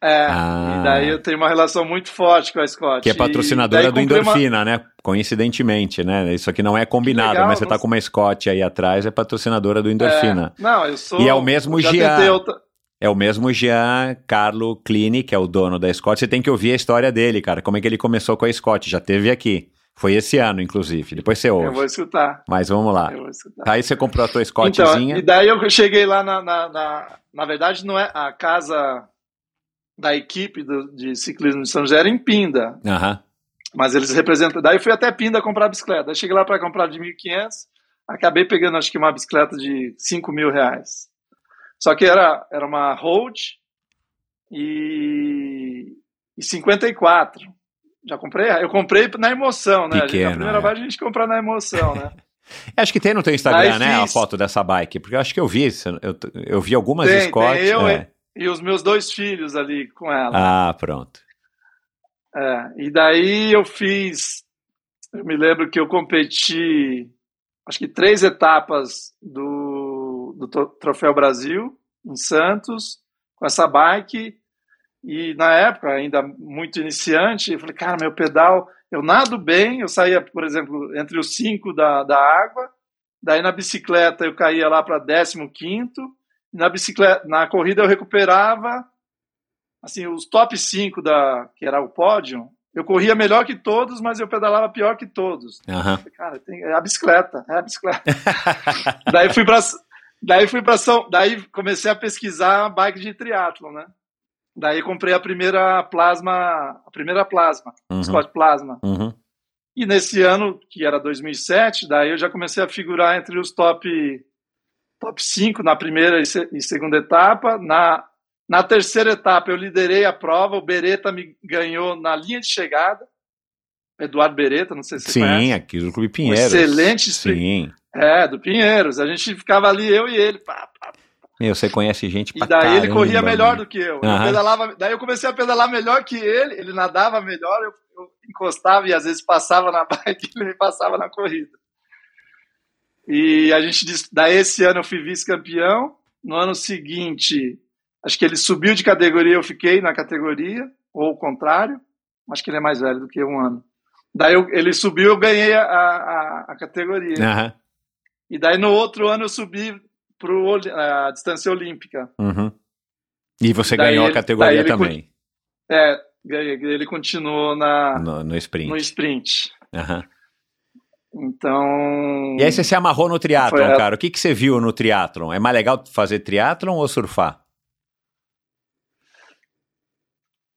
É, Ah. e daí eu tenho uma relação muito forte com a Scott. Que é patrocinadora do comprei uma- Endorfina, né? Coincidentemente, né? Isso aqui não é combinado, legal, mas você tá não- com uma Scott aí atrás, é patrocinadora do Endorfina. É, não, eu sou. E é o mesmo tentei outra- É o mesmo Jean Carlo Clini, que é o dono da Scott. Você tem que ouvir a história dele, cara. Como é que ele começou com a Scott? Já teve aqui. Foi esse ano, inclusive. Depois você Eu ouve. vou escutar. Mas vamos lá. Eu vou escutar. Aí você comprou a tua Então, Scottzinha. e daí eu cheguei lá na, na, na. na verdade, não é a casa da equipe do- de ciclismo de São José era em Pinda, Aham. mas eles representam. Daí eu fui até Pinda comprar bicicleta. Daí cheguei lá para comprar de 1.500, acabei pegando acho que uma bicicleta de 5 mil reais. Só que era, era uma Road e, e 54. Já comprei? Eu comprei na emoção, né? A gente- Pequeno, a primeira é. vez a gente compra na emoção, né? Acho que tem no teu Instagram, Aí né? A fiz. foto dessa bike. Porque eu acho que eu vi. Eu, eu vi algumas Tem, Scott. tem eu, é. E os meus dois filhos ali com ela. Ah, pronto. É, e daí eu fiz. Eu me lembro que eu competi, acho que três etapas do, do Tro- Troféu Brasil, em Santos, com essa bike. E na época, ainda muito iniciante, eu falei, cara, meu pedal, eu nado bem, eu saía, por exemplo, entre os cinco da, da água, daí na bicicleta eu caía lá para 15 na bicicleta, na corrida eu recuperava assim, os top 5 da que era o pódio, eu corria melhor que todos, mas eu pedalava pior que todos. Aham. Cara, tem, é a bicicleta, é a bicicleta. daí fui para daí fui para São, daí comecei a pesquisar bike de triatlo, né? Daí comprei a primeira plasma, a primeira plasma, Uhum. Scott Plasma. Uhum. E nesse ano, que era 2007, daí eu já comecei a figurar entre os top top 5 na primeira e, se- e segunda etapa. Na, na terceira etapa eu liderei a prova, o Beretta me ganhou na linha de chegada. Eduardo Beretta, não sei se você Sim, aqui do Clube Um Pinheiros. excelente. Sim. É, do Pinheiros. A gente ficava ali, eu e ele. pá, pá. Meu, você conhece gente E pra daí ele caramba, corria melhor né? do que eu. Eu pedalava, daí eu comecei a pedalar melhor que ele, ele nadava melhor, eu, eu encostava e às vezes passava na bike e ele me passava na corrida. E a gente disse, daí esse ano eu fui vice-campeão, no ano seguinte, acho que ele subiu de categoria, eu fiquei na categoria, ou o contrário, acho que ele é mais velho do que um ano. Daí eu- ele subiu, eu ganhei a, a, a categoria. Aham. E daí no outro ano eu subi para a distância olímpica. Uhum. E você Daí ganhou a ele- categoria daí ele também, É. Ele continuou na, no, no sprint. no sprint. Aham. Então. E aí você se amarrou no triatlon, a- cara. O que, que você viu no triatlon? É mais legal fazer triatlon ou surfar?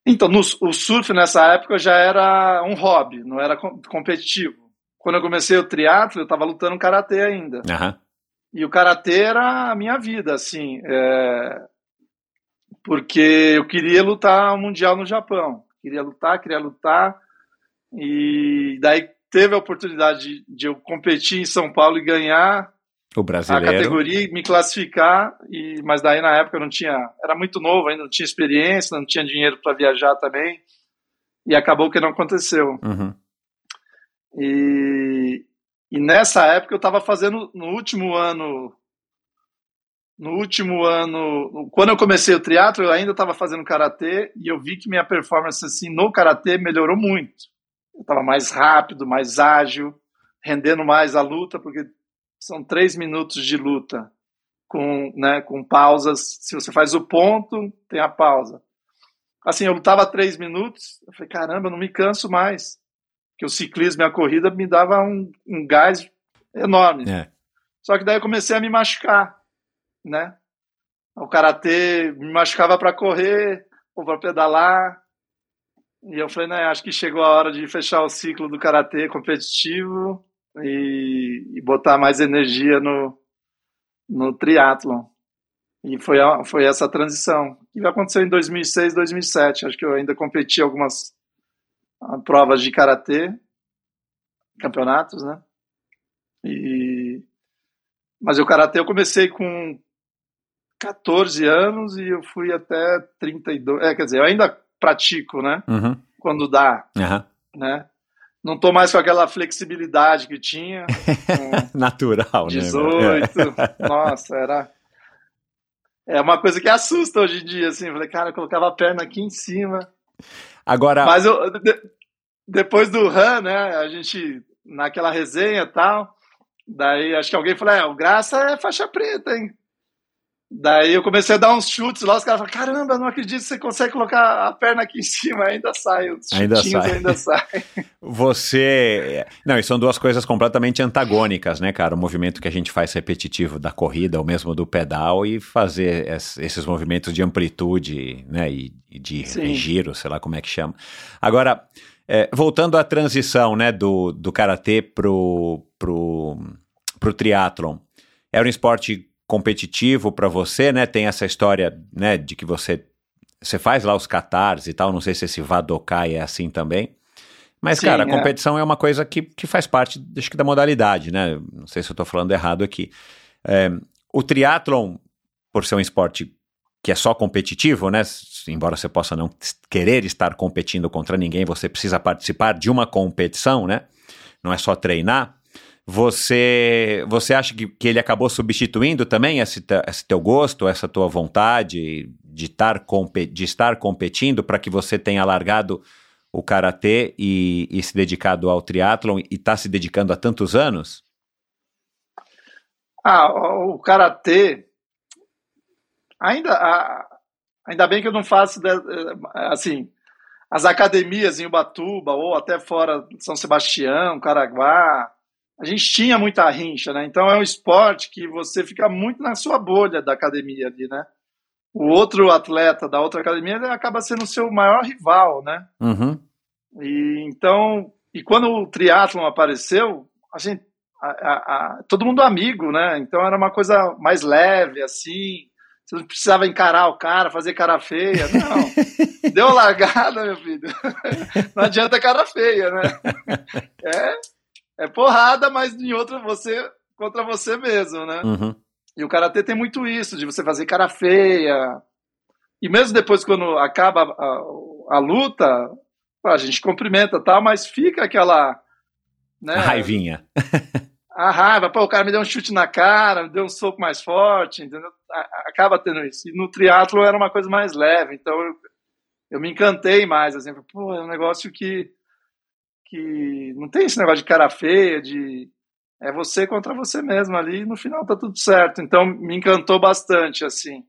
Então, no, o surf nessa época já era um hobby, não era com- competitivo. Quando eu comecei o triatlo, eu estava lutando karatê ainda. Aham. E o karatê era a minha vida, assim. é, Porque eu queria lutar o mundial no Japão. Queria lutar, queria lutar. E daí teve a oportunidade de, de eu competir em São Paulo e ganhar O a brasileiro. categoria e me classificar, e, mas daí na época eu não tinha, era muito novo ainda, não tinha experiência, não tinha dinheiro para viajar também, e acabou que não aconteceu. Uhum. E, e nessa época eu estava fazendo, no último ano, no último ano, quando eu comecei o triatlo, eu ainda estava fazendo karatê, e eu vi que minha performance assim no karatê melhorou muito. Eu estava mais rápido, mais ágil, rendendo mais a luta, porque são três minutos de luta com, né, com pausas. Se você faz o ponto, tem a pausa. Assim, eu lutava três minutos, eu falei, caramba, eu não me canso mais. Porque o ciclismo e a corrida me dava um, um gás enorme. É. Só que daí eu comecei a me machucar, né? O karatê me machucava para correr ou para pedalar. E eu falei, né, acho que chegou a hora de fechar o ciclo do karatê competitivo e, e botar mais energia no, no triatlon. E foi, a, foi essa transição. que aconteceu em 2006, 2007. Acho que eu ainda competi algumas provas de karatê, campeonatos, né? E mas o karatê eu comecei com 14 anos e eu fui até 32. É, quer dizer, eu ainda pratico, né? Uhum. Quando dá, Aham. né? Não tô mais com aquela flexibilidade que tinha. Natural, né? 18. Nossa, era. É uma coisa que assusta hoje em dia, assim. Eu falei, cara, eu colocava a perna aqui em cima. Agora, Mas eu, de- depois do run, né? A gente, naquela resenha e tal, daí acho que alguém falou: é, o Graça é faixa preta, hein? Daí eu comecei a dar uns chutes lá, os caras falaram: caramba, não acredito que você consegue colocar a perna aqui em cima, ainda sai, os Ainda sai. ainda saem. Você. Não, e são duas coisas completamente antagônicas, né, cara? O movimento que a gente faz repetitivo da corrida, ou mesmo do pedal, e fazer es- esses movimentos de amplitude, né? E de Sim. giro, sei lá como é que chama. Agora, é, voltando à transição, né, do, do karatê pro, pro, pro triatlon. Era um esporte competitivo para você, né? Tem essa história, né, de que você. Você faz lá os catars e tal, não sei se esse Vadokai é assim também. Mas, Sim, cara, a é. competição é. uma coisa que, que faz parte, acho que, da modalidade, né? Não sei se eu tô falando errado aqui. É, o triatlon, por ser um esporte que é só competitivo, né? Embora você possa não querer estar competindo contra ninguém, você precisa participar de uma competição, né? Não é só treinar. Você, você acha que, que ele acabou substituindo também esse, esse teu gosto, essa tua vontade de estar, de estar competindo para que você tenha largado o karatê e, e se dedicado ao triatlon e está se dedicando há tantos anos? Ah, o karatê. Ainda, ainda bem que eu não faço de- assim as academias em Ubatuba ou até fora de São Sebastião, Caraguá. A gente tinha muita rincha, né? Então é um esporte que você fica muito na sua bolha da academia ali, né? O outro atleta da outra academia acaba sendo o seu maior rival, né? Uhum. E então, e quando o triatlon apareceu, a gente, a- a- a- todo mundo amigo, né? Então era uma coisa mais leve, assim. Você não precisava encarar o cara, fazer cara feia, não. Deu largada, meu filho. Não adianta cara feia, né? É, é porrada, mas em outra você contra você mesmo, né? Uhum. E o karatê tem muito isso, de você fazer cara feia. E mesmo depois, quando acaba a, a luta, a gente cumprimenta e tal, mas fica aquela. Né, A raivinha. A raiva, pô, o cara me deu um chute na cara, me deu um soco mais forte, entendeu? Acaba tendo isso. E no triatlo era uma coisa mais leve, então eu, eu me encantei mais, assim, pô, é um negócio que, que não tem esse negócio de cara feia, de é você contra você mesmo ali, e no final tá tudo certo. Então me encantou bastante, assim,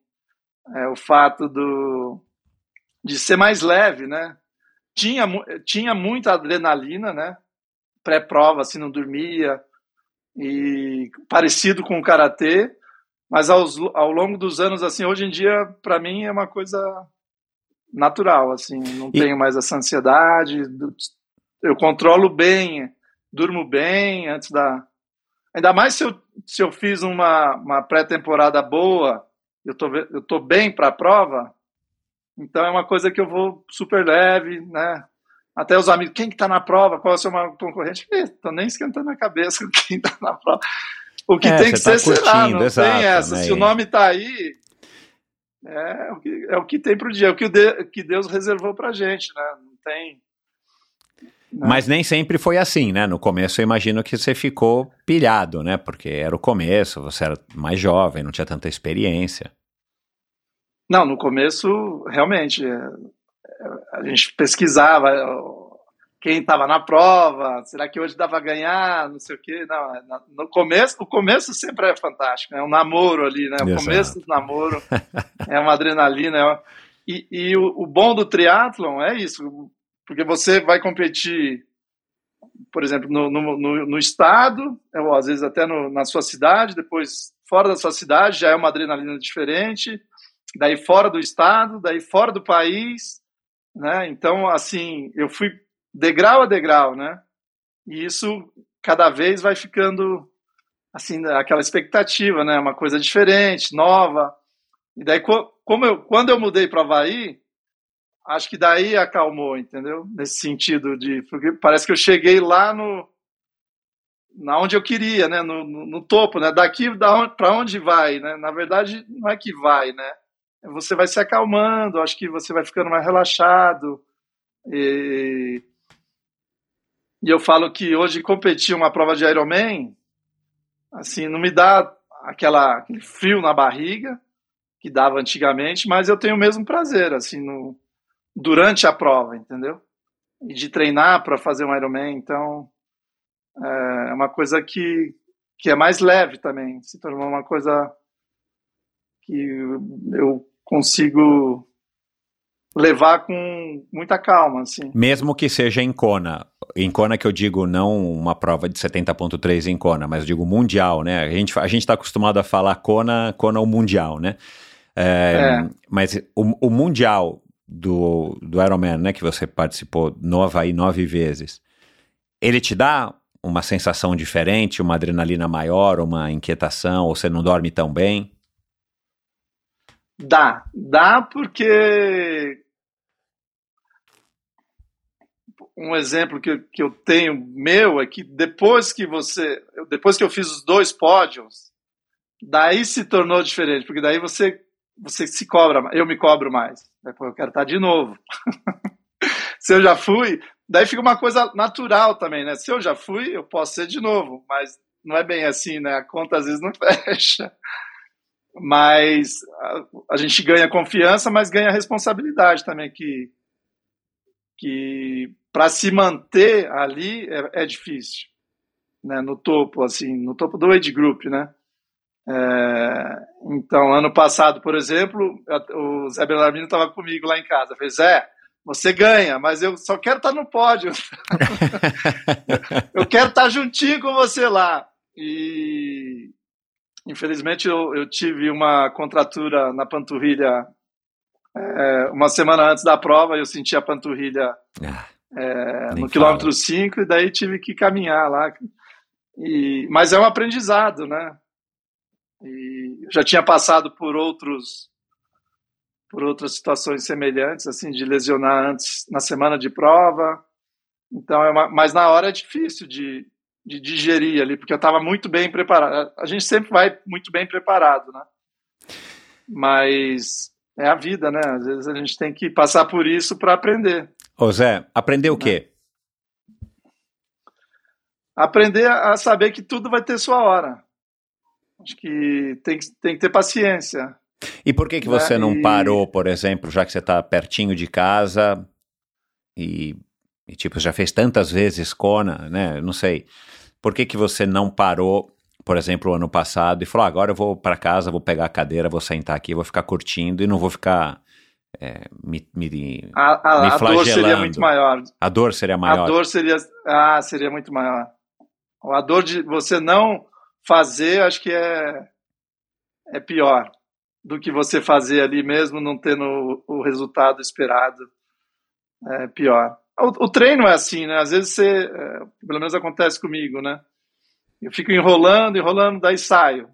é, o fato do de ser mais leve, né? Tinha, tinha muita adrenalina, né? Pré-prova, assim, não dormia, e parecido com o karatê, mas aos, ao longo dos anos, assim, hoje em dia, para mim é uma coisa natural, assim, não E- tenho mais essa ansiedade, eu controlo bem, durmo bem antes da, ainda mais se eu, se eu fiz uma, uma pré-temporada boa, eu tô, eu tô bem para a prova, então é uma coisa que eu vou super leve, né? Até os amigos, quem que tá na prova? Qual é o seu maior concorrente? Tô nem esquentando a cabeça com quem tá na prova. O que É, tem que tá ser, será, não exato, tem essa. né? Se o nome tá aí, é o que, é o que tem pro dia, é o que, o de- que Deus reservou pra gente, né? Não tem... né? Mas nem sempre foi assim, né? No começo eu imagino que você ficou pilhado, né? Porque era o começo, você era mais jovem, não tinha tanta experiência. Não, no começo, realmente, é, a gente pesquisava quem estava na prova, será que hoje dava a ganhar, não sei o quê. Não, é, no começo, o começo sempre é fantástico, é um namoro ali, né? O Exato. começo do namoro é uma adrenalina. é uma- E, e o, o bom do triatlon é isso, porque você vai competir por exemplo, no, no, no, no estado, ou às vezes até no, na sua cidade, depois fora da sua cidade já é uma adrenalina diferente, daí fora do estado, daí fora do país, né? Então, assim, eu fui degrau a degrau, né? E isso cada vez vai ficando assim aquela expectativa, né? Uma coisa diferente, nova. E daí como eu quando eu mudei para Havaí, acho que daí acalmou, entendeu? Nesse sentido de porque parece que eu cheguei lá no na onde eu queria, né? No, no, no topo, né? Daqui para onde vai, né? Na verdade, não é que vai, né? Você vai se acalmando, acho que você vai ficando mais relaxado. E, e eu falo que hoje competir uma prova de Ironman, assim, não me dá aquela, aquele frio na barriga que dava antigamente, mas eu tenho o mesmo prazer, assim, no, durante a prova, entendeu? E de treinar para fazer um Ironman, então é uma coisa que, que é mais leve também, se tornou uma coisa que eu consigo levar com muita calma, assim. Mesmo que seja em Kona, em Kona que eu digo não uma prova de 70.3 em Kona, mas eu digo mundial, né? A gente a gente está acostumado a falar Kona, Kona o mundial, né? É, é. Mas o, o, mundial do, do Ironman, né, que você participou no Havaí nove vezes, ele te dá uma sensação diferente, uma adrenalina maior, uma inquietação, ou você não dorme tão bem? Dá, dá porque um exemplo que, que eu tenho meu é que depois que você, depois que eu fiz os dois pódios, daí se tornou diferente, porque daí você você se cobra, eu me cobro mais. Depois eu quero estar de novo. se eu já fui, daí fica uma coisa natural também, né? Se eu já fui, eu posso ser de novo, mas não é bem assim, né? A conta às vezes não fecha mas a, a, gente ganha confiança, mas ganha responsabilidade também que que para se manter ali é, é, difícil, né? No topo, assim, no topo do age group, né? É, então, ano passado, por exemplo, o Zé Belarmino estava comigo lá em casa. Fez, Zé, você ganha, mas eu só quero estar tá no pódio. eu quero estar tá juntinho com você lá. E, Infelizmente, eu, eu tive uma contratura na panturrilha é, uma semana antes da prova. Eu senti a panturrilha ah, é, no quilômetro 5 e daí tive que caminhar lá. E, mas é um aprendizado, né? E já tinha passado por outros por outras situações semelhantes, assim, de lesionar antes na semana de prova. Então é uma, mas na hora é difícil de, de digerir ali, porque eu estava muito bem preparado. A gente sempre vai muito bem preparado, né? Mas é a vida, né? Às vezes a gente tem que passar por isso para aprender. Ô Zé, aprender o né? quê? Aprender a saber que tudo vai ter sua hora. Acho que tem, tem que ter paciência. E por que, que você né? não e... parou, por exemplo, já que você está pertinho de casa e, e, tipo, já fez tantas vezes Kona, né? Não sei. Por que, que você não parou, por exemplo, o ano passado e falou: ah, agora eu vou para casa, vou pegar a cadeira, vou sentar aqui, vou ficar curtindo e não vou ficar é, me, me, a, a, me a dor seria muito maior. A dor seria maior. A dor seria, ah, seria muito maior. A dor de você não fazer, acho que é, é pior do que você fazer ali mesmo, não tendo o, o resultado esperado. É pior. O, o, treino é assim, né? Às vezes você, é, pelo menos acontece comigo, né? Eu fico enrolando, enrolando, daí saio.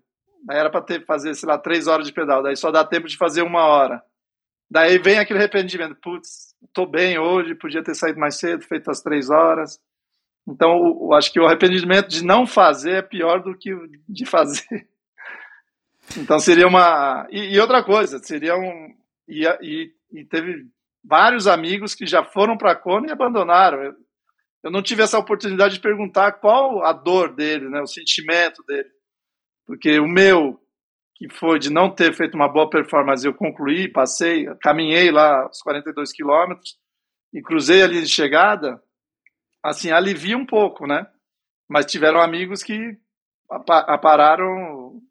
Daí era para fazer, sei lá, três horas de pedal, daí só dá tempo de fazer uma hora. Daí vem aquele arrependimento, putz, tô bem hoje, podia ter saído mais cedo, feito as três horas. Então, eu acho que o arrependimento de não fazer é pior do que de fazer. Então seria uma. E, e outra coisa, seria um. E, e, e teve vários amigos que já foram para a Kona e abandonaram. Eu, eu, não tive essa oportunidade de perguntar qual a dor dele, né, o sentimento dele. Porque o meu, que foi de não ter feito uma boa performance, eu concluí, passei, caminhei lá os 42 quilômetros e cruzei ali de chegada, assim, alivia um pouco, né? Mas tiveram amigos que pararam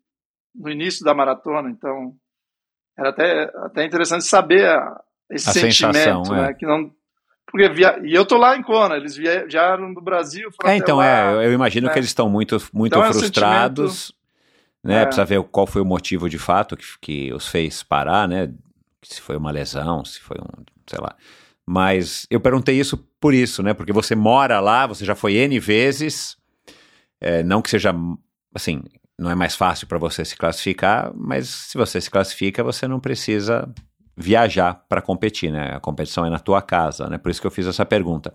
no início da maratona, então era até, até interessante saber esse a sentimento, né? É. Que não, Porque via, e eu tô lá em Kona, eles vieram do Brasil. É, então, lá. é, eu, imagino né? que eles estão muito, muito Então é um frustrados, né? é. Precisa ver qual foi o motivo de fato que, que os fez parar, né? Se foi uma lesão, se foi um, sei lá. Mas eu perguntei isso por isso, né? Porque você mora lá, você já foi N vezes, é, não que seja, assim, não é mais fácil para você se classificar, mas se você se classifica, você não precisa viajar para competir, né? A competição é na tua casa, né? Por isso que eu fiz essa pergunta.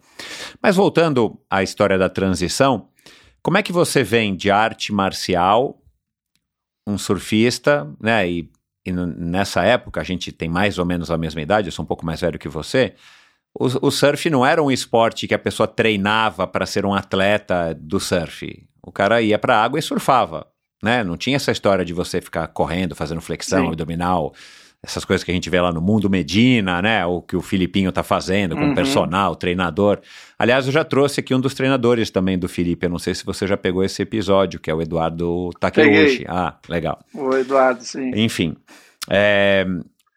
Mas voltando à história da transição, como é que você vem de arte marcial, um surfista, né? E, e nessa época, a gente tem mais ou menos a mesma idade, eu sou um pouco mais velho que você. O, o surf não era um esporte que a pessoa treinava para ser um atleta do surf. O cara ia para a água e surfava, né? Não tinha essa história de você ficar correndo, fazendo flexão, Sim. abdominal, essas coisas que a gente vê lá no Mundo Medina, né? O que o Filipinho tá fazendo com Uhum. personal, treinador. Aliás, eu já trouxe aqui um dos treinadores também do Felipe. Eu não sei se você já pegou esse episódio, que é o Eduardo Takeuchi. Ah, legal. O Eduardo, sim. Enfim, é,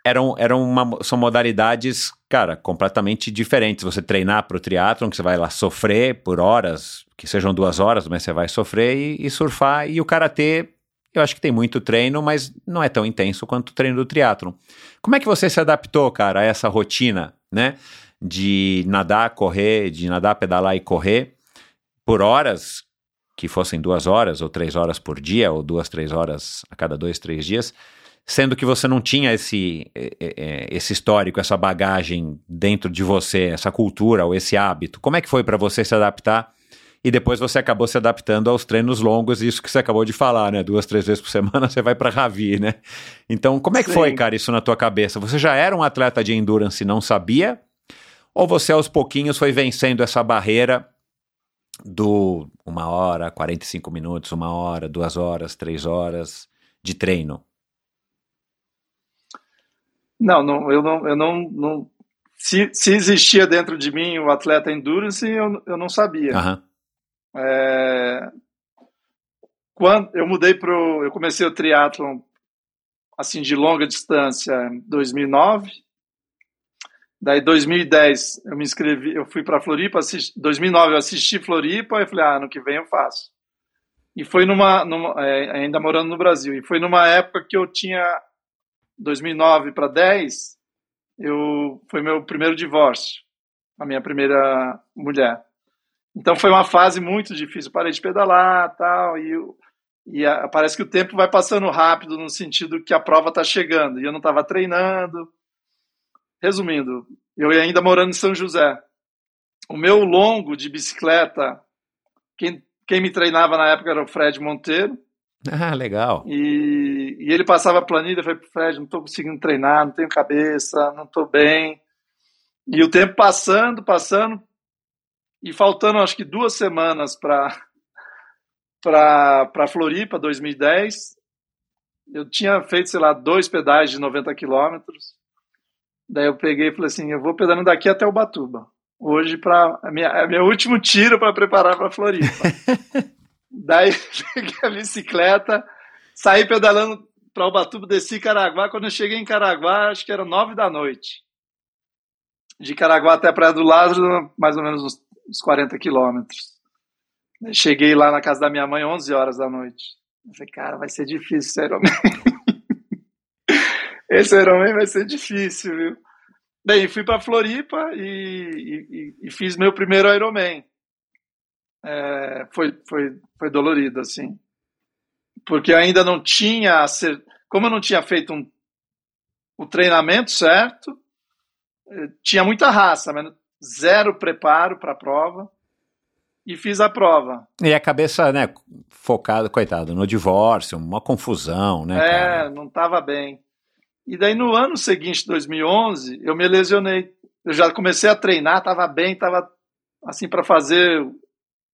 eram, eram uma- são modalidades, cara, completamente diferentes. Você treinar para o triatlon, que você vai lá sofrer por horas, que sejam duas horas, mas você vai sofrer e, e surfar. E o karatê, eu acho que tem muito treino, mas não é tão intenso quanto o treino do triatlon. Como é que você se adaptou, cara, a essa rotina, né? De nadar, correr, de nadar, pedalar e correr por horas, que fossem duas horas ou três horas por dia, ou duas, três horas a cada dois, três dias, sendo que você não tinha esse, eh, eh, esse histórico, essa bagagem dentro de você, essa cultura ou esse hábito. Como é que foi para você se adaptar? E depois você acabou se adaptando aos treinos longos, isso que você acabou de falar, né? Duas, três vezes por semana você vai para Ravi, né? Então, como é que Sim. foi, cara, isso na tua cabeça? Você já era um atleta de endurance e não sabia? Ou você aos pouquinhos foi vencendo essa barreira do uma hora, 45 minutos, uma hora, duas horas, três horas de treino? Não, não, eu não, eu não, não se, se existia dentro de mim o atleta endurance, eu, eu não sabia. Aham. É, quando eu mudei pro, eu comecei o triatlon assim de longa distância em 2009. Daí 2010 eu me inscrevi, eu fui para Floripa, assisti, 2009 eu assisti Floripa e falei, ah, ano que vem eu faço. E foi numa, numa é, ainda morando no Brasil, e foi numa época que eu tinha 2009 para 10, eu foi meu primeiro divórcio, a minha primeira mulher. Então foi uma fase muito difícil. Eu parei de pedalar tal, e, eu- e a- parece que o tempo vai passando rápido no sentido que a prova está chegando. E eu não estava treinando. Resumindo, eu ainda morando em São José. O meu longo de bicicleta, quem, quem me treinava na época era o Fred Monteiro. Ah, legal. E, e ele passava a planilha, eu falei Fred, não estou conseguindo treinar, não tenho cabeça, não estou bem. E o tempo passando, passando, e faltando acho que duas semanas para para Floripa, 2010, eu tinha feito, sei lá, dois pedais de 90 quilômetros. Daí eu peguei e falei assim, eu vou pedalando daqui até Ubatuba. Hoje para é meu último tiro para preparar para Floripa. Daí peguei a bicicleta, saí pedalando para Ubatuba, desci Caraguá. Quando eu cheguei em Caraguá, acho que era nove da noite. De Caraguá até a Praia do Lázaro, mais ou menos uns, uns 40 quilômetros. Cheguei lá na casa da minha mãe 11 horas da noite. Eu falei, cara, vai ser difícil esse Ironman. esse Ironman vai ser difícil, viu? Bem, fui para Floripa e, e, e, fiz meu primeiro Ironman. É, foi, foi, foi dolorido, assim. Porque ainda não tinha... Como eu não tinha feito um, o treinamento certo, tinha muita raça, mas zero preparo para a prova e fiz a prova. E a cabeça, né, focada, coitado, no divórcio, uma confusão, né? É, cara? não estava bem. E daí no ano seguinte, 2011, eu me lesionei. Eu já comecei a treinar, estava bem, estava assim para fazer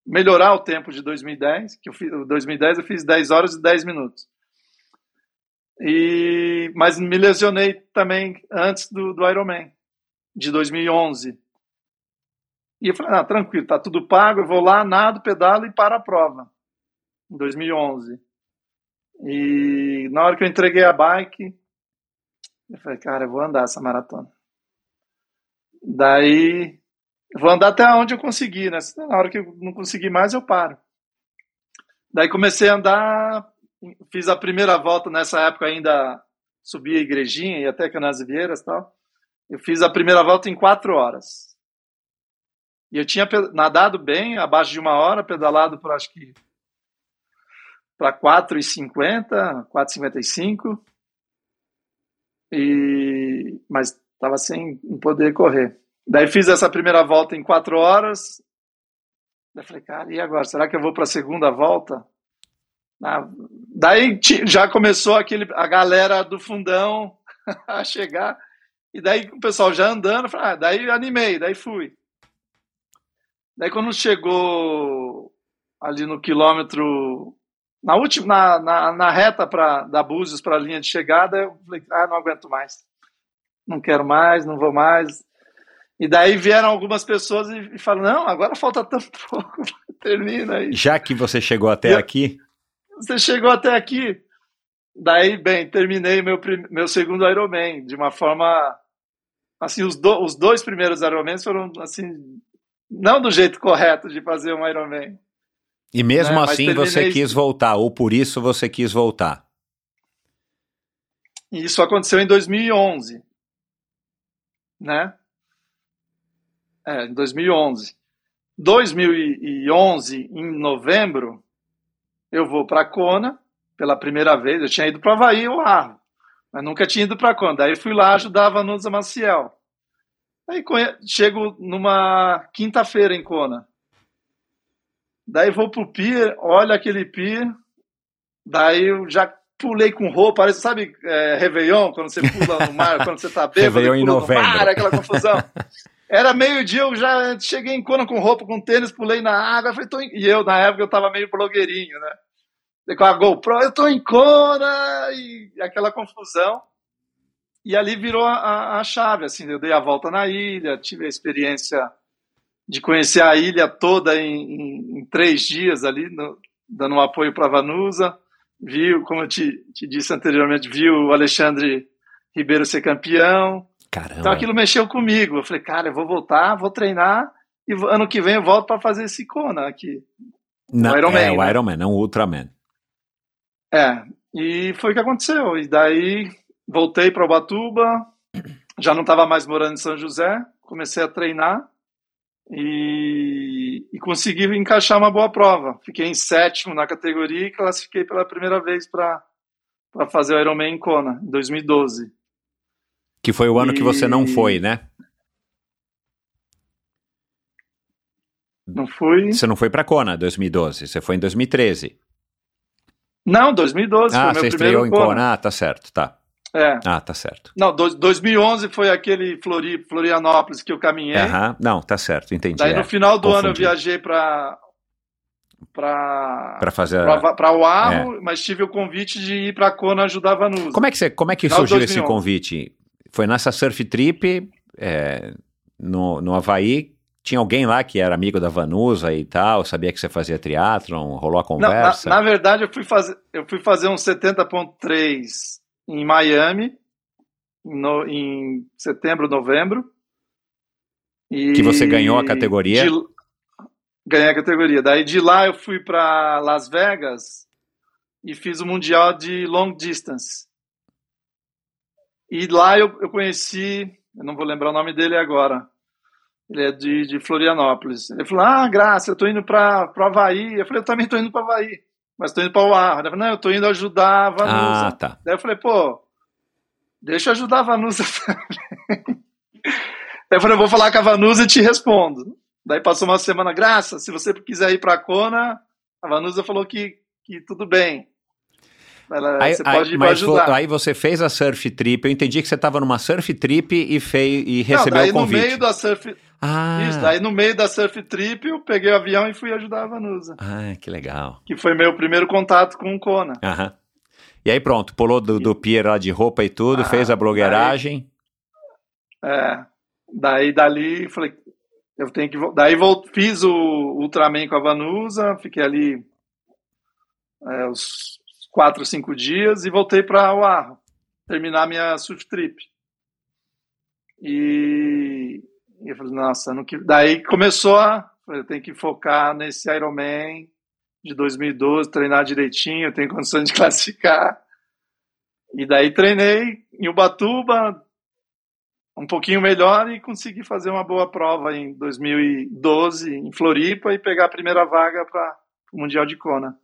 melhorar o tempo de 2010, que eu fiz, 2010 eu fiz 10 horas e 10 minutos. E mas me lesionei também antes do, do Ironman de 2011. E eu falei, ah, tranquilo, tá tudo pago, eu vou lá, nado, pedalo e para a prova. Em 2011. E na hora que eu entreguei a bike, eu falei, cara, eu vou andar essa maratona. Daí vou andar até onde eu conseguir, né? Na hora que eu não conseguir mais, eu paro. Daí comecei a andar, fiz a primeira volta nessa época ainda subi a igrejinha e até Canasvieiras e tal. Eu fiz a primeira volta em quatro horas. E eu tinha nadado bem, abaixo de uma hora, pedalado por acho que para 4,50, 4,55. E mas estava sem poder correr. Daí fiz essa primeira volta em quatro horas. Daí falei, cara, e agora? Será que eu vou para a segunda volta? Daí já começou aquele, a galera do fundão a chegar. E daí o pessoal já andando, falei, ah, daí animei, daí fui. Daí quando chegou ali no quilômetro, na última, na, na, na reta pra, da Búzios para a linha de chegada, eu falei, ah, não aguento mais. Não quero mais, não vou mais. E daí vieram algumas pessoas e, e falaram, não, agora falta tão pouco, termina aí. Já que você chegou até aqui... Você chegou até aqui. Daí, bem, terminei meu, meu segundo Ironman de uma forma... Assim, os, do, os dois primeiros Ironmans foram, assim, não do jeito correto de fazer um Ironman. E mesmo né? assim você quis voltar, ou por isso você quis voltar? Isso aconteceu em 2011, né? É, em 2011. 2011, em novembro, eu vou para Kona pela primeira vez. Eu tinha ido para Havaí, o Arro, mas nunca tinha ido para Kona. Daí fui lá ajudar a Vanusa Maciel. Aí chego numa quinta-feira em Kona. Daí vou pro pier, olho aquele pier, daí eu já pulei com roupa, parece, sabe, é, Réveillon, quando você pula no mar, quando você tá bêbado, Réveillon em novembro. Mar, aquela confusão. Era meio-dia, eu já cheguei em Kona com roupa, com tênis, pulei na água, falei, tô e eu, na época, eu tava meio blogueirinho, né? Com a GoPro, eu tô em Kona, e aquela confusão. E ali virou a, a chave, assim, eu dei a volta na ilha, tive a experiência de conhecer a ilha toda em, em, em três dias ali, no, dando um apoio para a Vanusa. Viu, como eu te, te disse anteriormente, viu o Alexandre Ribeiro ser campeão, Caramba. Então aquilo mexeu comigo. Eu falei, cara, eu vou voltar, vou treinar e ano que vem eu volto para fazer esse Kona aqui. Não, o Ironman. É, o né? Ironman, não o Ultraman. É, e foi o que aconteceu. E daí voltei para Ubatuba, já não estava mais morando em São José, comecei a treinar e, e, consegui encaixar uma boa prova. Fiquei em sétimo na categoria e classifiquei pela primeira vez para fazer o Ironman em Kona, em 2012. Que foi o ano e... que você não foi, né? Não fui. Você não foi para Kona 2012, você foi em 2013. Não, 2012 ah, foi meu você estreou em Kona. Ah, tá certo, tá. É. Ah, tá certo. Não, do, 2011 foi aquele Flori, Florianópolis que eu caminhei. Não, tá certo, entendi. Daí é, no final do confundi. ano eu viajei para para para fazer para o Arro, é. mas tive o convite de ir para Kona ajudar a Vanusa. Como é que você, como é que surgiu esse convite? Foi nessa surf trip é, no, no Havaí. Tinha alguém lá que era amigo da Vanusa e tal, sabia que você fazia triatlon, rolou a conversa? Não, na, na, verdade, eu fui fazer, eu fui fazer um 70.3 em Miami, no, em setembro, novembro. E que você ganhou a categoria? De, ganhei a categoria. Daí de lá eu fui para Las Vegas e fiz o Mundial de Long Distance. E lá eu, eu conheci, eu não vou lembrar o nome dele agora, ele é de, de Florianópolis. Ele falou: Ah, Graça, eu tô indo para o Havaí. Eu falei: Eu também tô indo para Havaí, mas tô indo para o Ar. Ele falou: Não, eu tô indo ajudar a Vanusa. Ah, tá. Daí eu falei: Pô, deixa eu ajudar a Vanusa também. Daí eu falei: Eu vou falar com a Vanusa e te respondo. Daí passou uma semana, Graça, se você quiser ir para Kona, a Vanusa falou que, que tudo bem. Ela, aí, você pode aí, ir ajudar. Aí você fez a surf trip. Eu entendi que você estava numa surf trip e, fez, e recebeu Não, o convite. no meio da surf... Ah. Isso, daí no meio da surf trip eu peguei o avião e fui ajudar a Vanusa. Ah, que legal. Que foi meu primeiro contato com o Kona. Aham. E aí pronto, pulou do, do pier lá de roupa e tudo, ah, fez a blogueiragem. Daí, é, daí dali falei, eu tenho que... Daí volt, fiz o Ultraman com a Vanusa, fiquei ali é, os quatro, cinco dias e voltei para o Arro, terminar minha surf trip. E, E eu falei, nossa, ano que... daí começou a. Eu tenho que focar nesse Ironman de 2012, treinar direitinho, eu tenho condições de classificar. E daí treinei em Ubatuba, um pouquinho melhor e consegui fazer uma boa prova em 2012 em Floripa e pegar a primeira vaga para o Mundial de Kona.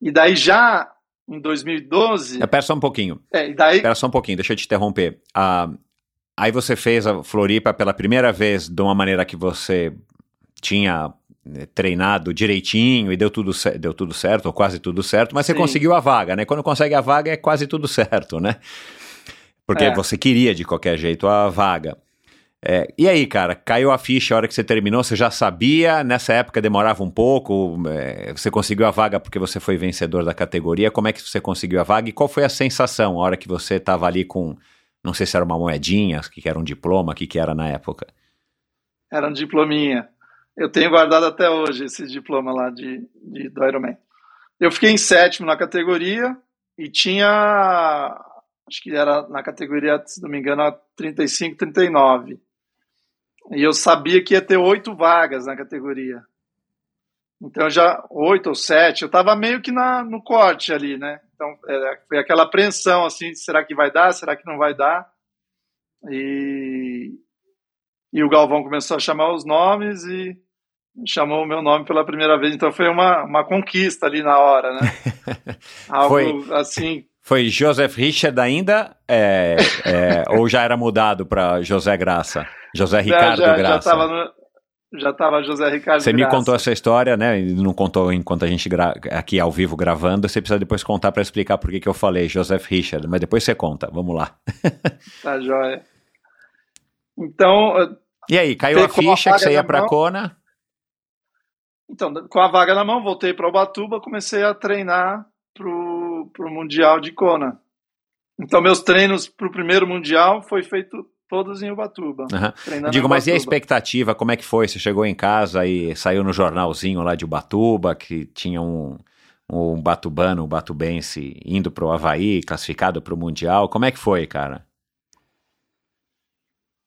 E daí já em 2012. Espera só um pouquinho. É, e daí. Espera só um pouquinho, deixa eu te interromper. Ah, aí você fez a Floripa pela primeira vez de uma maneira que você tinha né, treinado direitinho e deu tudo, deu tudo certo, ou quase tudo certo, mas você Sim. conseguiu a vaga, né? Quando consegue a vaga é quase tudo certo, né? Porque É. você queria de qualquer jeito a vaga. É, e aí, cara, caiu a ficha a hora que você terminou? Você já sabia? Nessa época demorava um pouco? é, você conseguiu a vaga porque você foi vencedor da categoria? Como é que você conseguiu a vaga? E qual foi a sensação a hora que você estava ali com, não sei se era uma moedinha, o que que era um diploma, o que, que era na época? Era um diplominha. Eu tenho guardado até hoje esse diploma lá de, de, do Ironman. Eu fiquei em sétimo na categoria e tinha, acho que era na categoria, se não me engano, a 35, 39. E eu sabia que ia ter oito vagas na categoria. Então já oito ou sete, eu estava meio que na, no corte ali, né? Então é, foi aquela apreensão assim, será que vai dar? Será que não vai dar? E, e o Galvão começou a chamar os nomes e chamou o meu nome pela primeira vez. Então foi uma, uma conquista ali na hora, né? Algo Foi. assim. Foi Joseph Richard ainda? é, é, ou já era mudado para José Graça? José Ricardo já, já, Graça? Já estava já tava José Ricardo Você me Graça. contou essa história, né? Não contou enquanto a gente gra... aqui ao vivo gravando. Você precisa depois contar para explicar por que que eu falei Joseph Richard. Mas depois você conta. Vamos lá. Tá joia. Então, E aí, caiu a como a ficha que você ia para? Kona? então, com a vaga na mão, voltei para Ubatuba, comecei a treinar pro, pro Mundial de Kona. Então, meus treinos pro primeiro Mundial foi feito todos em Ubatuba. Treinando Digo, mas e a Ubatuba. expectativa? Como é que foi? Você chegou em casa e saiu no jornalzinho lá de Ubatuba, que tinha um, um batubano, um batubense indo pro Havaí, classificado pro Mundial. Como é que foi, cara?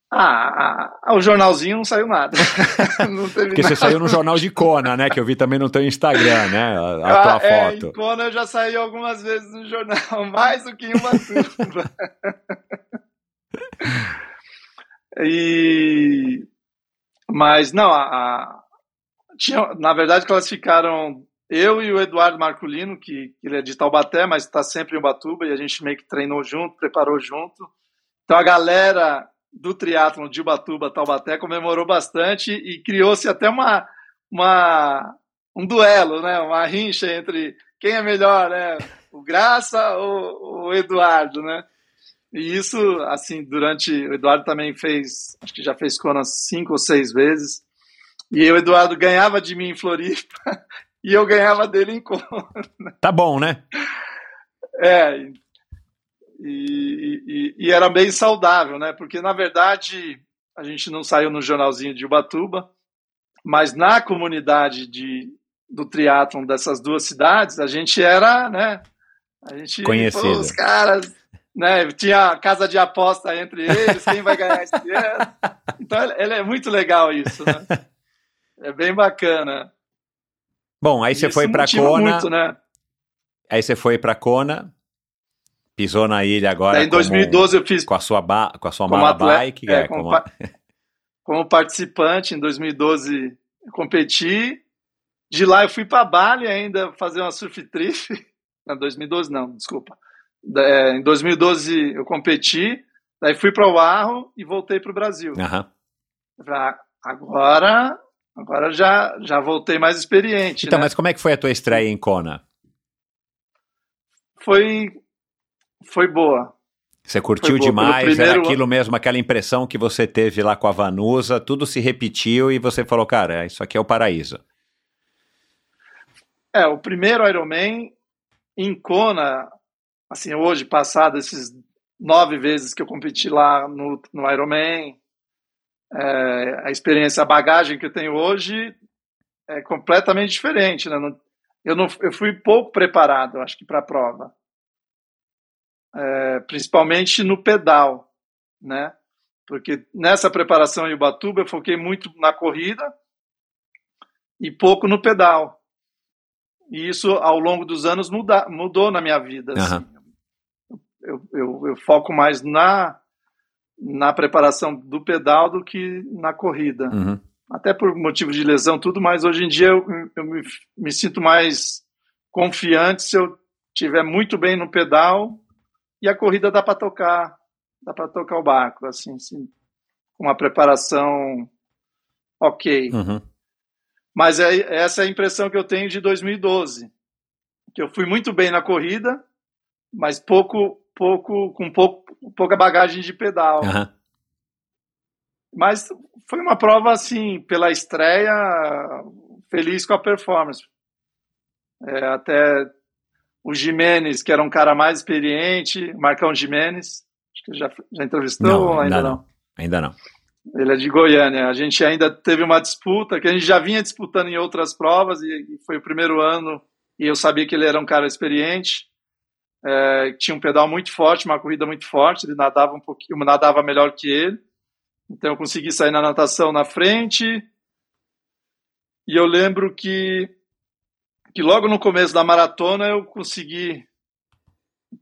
Ah, o jornalzinho não saiu nada. não Porque você nada. saiu no jornal de Kona, né? Que eu vi também no teu Instagram, né? A, a tua Ah, é, foto. Em Kona eu já saí algumas vezes no jornal, mais do que em Ubatuba. e... Mas não, a, a- tinha, na verdade classificaram eu e o Eduardo Marculino, que, que ele é de Taubaté, mas está sempre em Ubatuba, e a gente meio que treinou junto, preparou junto. Então a galera do triatlon de Ubatuba, Taubaté, comemorou bastante e criou-se até uma, uma, um duelo, né? uma rincha entre quem é melhor, né? o Graça ou o Eduardo, né? E isso, assim, durante. O Eduardo também fez, acho que já fez Kona cinco ou seis vezes. E o Eduardo ganhava de mim em Floripa e eu ganhava dele em Kona. Tá bom, né? É, e, e- e era bem saudável, né? Porque, na verdade, a gente não saiu no jornalzinho de Ubatuba, mas na comunidade de, do triatlon dessas duas cidades, a gente era, né? A gente, Conhecido. pô, os caras, né? Tinha casa de aposta entre eles, quem vai ganhar esse ano. Então, ele é muito legal isso, né? É bem bacana. Bom, aí você foi pra motiva Kona. muito, né? Aí você foi pra Kona. Pisou na ilha agora. Daí, em como- 2012 eu fiz com a sua, ba... com a sua como mala bike. é, é, como, como- como participante em 2012 eu competi de lá eu fui para Bali ainda fazer uma surf trip não 2012 não desculpa é, em 2012 eu competi daí fui para o Arro e voltei para o Brasil. Eu falei, "Ah, agora agora já já voltei mais experiente Então, né? mas como é que foi a tua estreia em Kona? foi foi boa Você curtiu demais? primeiro Era aquilo mesmo, aquela impressão que você teve lá com a Vanusa, tudo se repetiu e você falou, cara, isso aqui é o paraíso. É, o primeiro Ironman em Kona, assim, hoje, passado esses nove vezes que eu competi lá no, no Ironman, é, a experiência, a bagagem que eu tenho hoje é completamente diferente, né? Não- eu, não, eu fui pouco preparado, acho que, para a prova. É, principalmente no pedal, né? Porque nessa preparação em Ubatuba eu foquei muito na corrida e pouco no pedal. E isso, ao longo dos anos, muda, mudou na minha vida. Assim. Eu, eu, eu, foco mais na, na preparação do pedal do que na corrida. Uhum. Até por motivo de lesão, tudo, mas hoje em dia eu, eu me, me sinto mais confiante se eu tiver muito bem no pedal e a corrida dá para tocar, dá para tocar o barco, assim, assim, com uma preparação ok. Uhum. Mas é, essa é a impressão que eu tenho de 2012, que eu fui muito bem na corrida, mas pouco, pouco, com pouco, pouca bagagem de pedal. Uhum. Mas foi uma prova assim, pela estreia, feliz com a performance. É, até o Jimenez, que era um cara mais experiente, Marcão Jimenez, acho que já, já entrevistou não, ou ainda não? não? Ainda não. Ele é de Goiânia. A gente ainda teve uma disputa, que a gente já vinha disputando em outras provas, e foi o primeiro ano, e eu sabia que ele era um cara experiente, é, tinha um pedal muito forte, uma corrida muito forte, ele nadava um pouquinho, nadava melhor que ele. Então eu consegui sair na natação na frente. E eu lembro que, que logo no começo da maratona eu consegui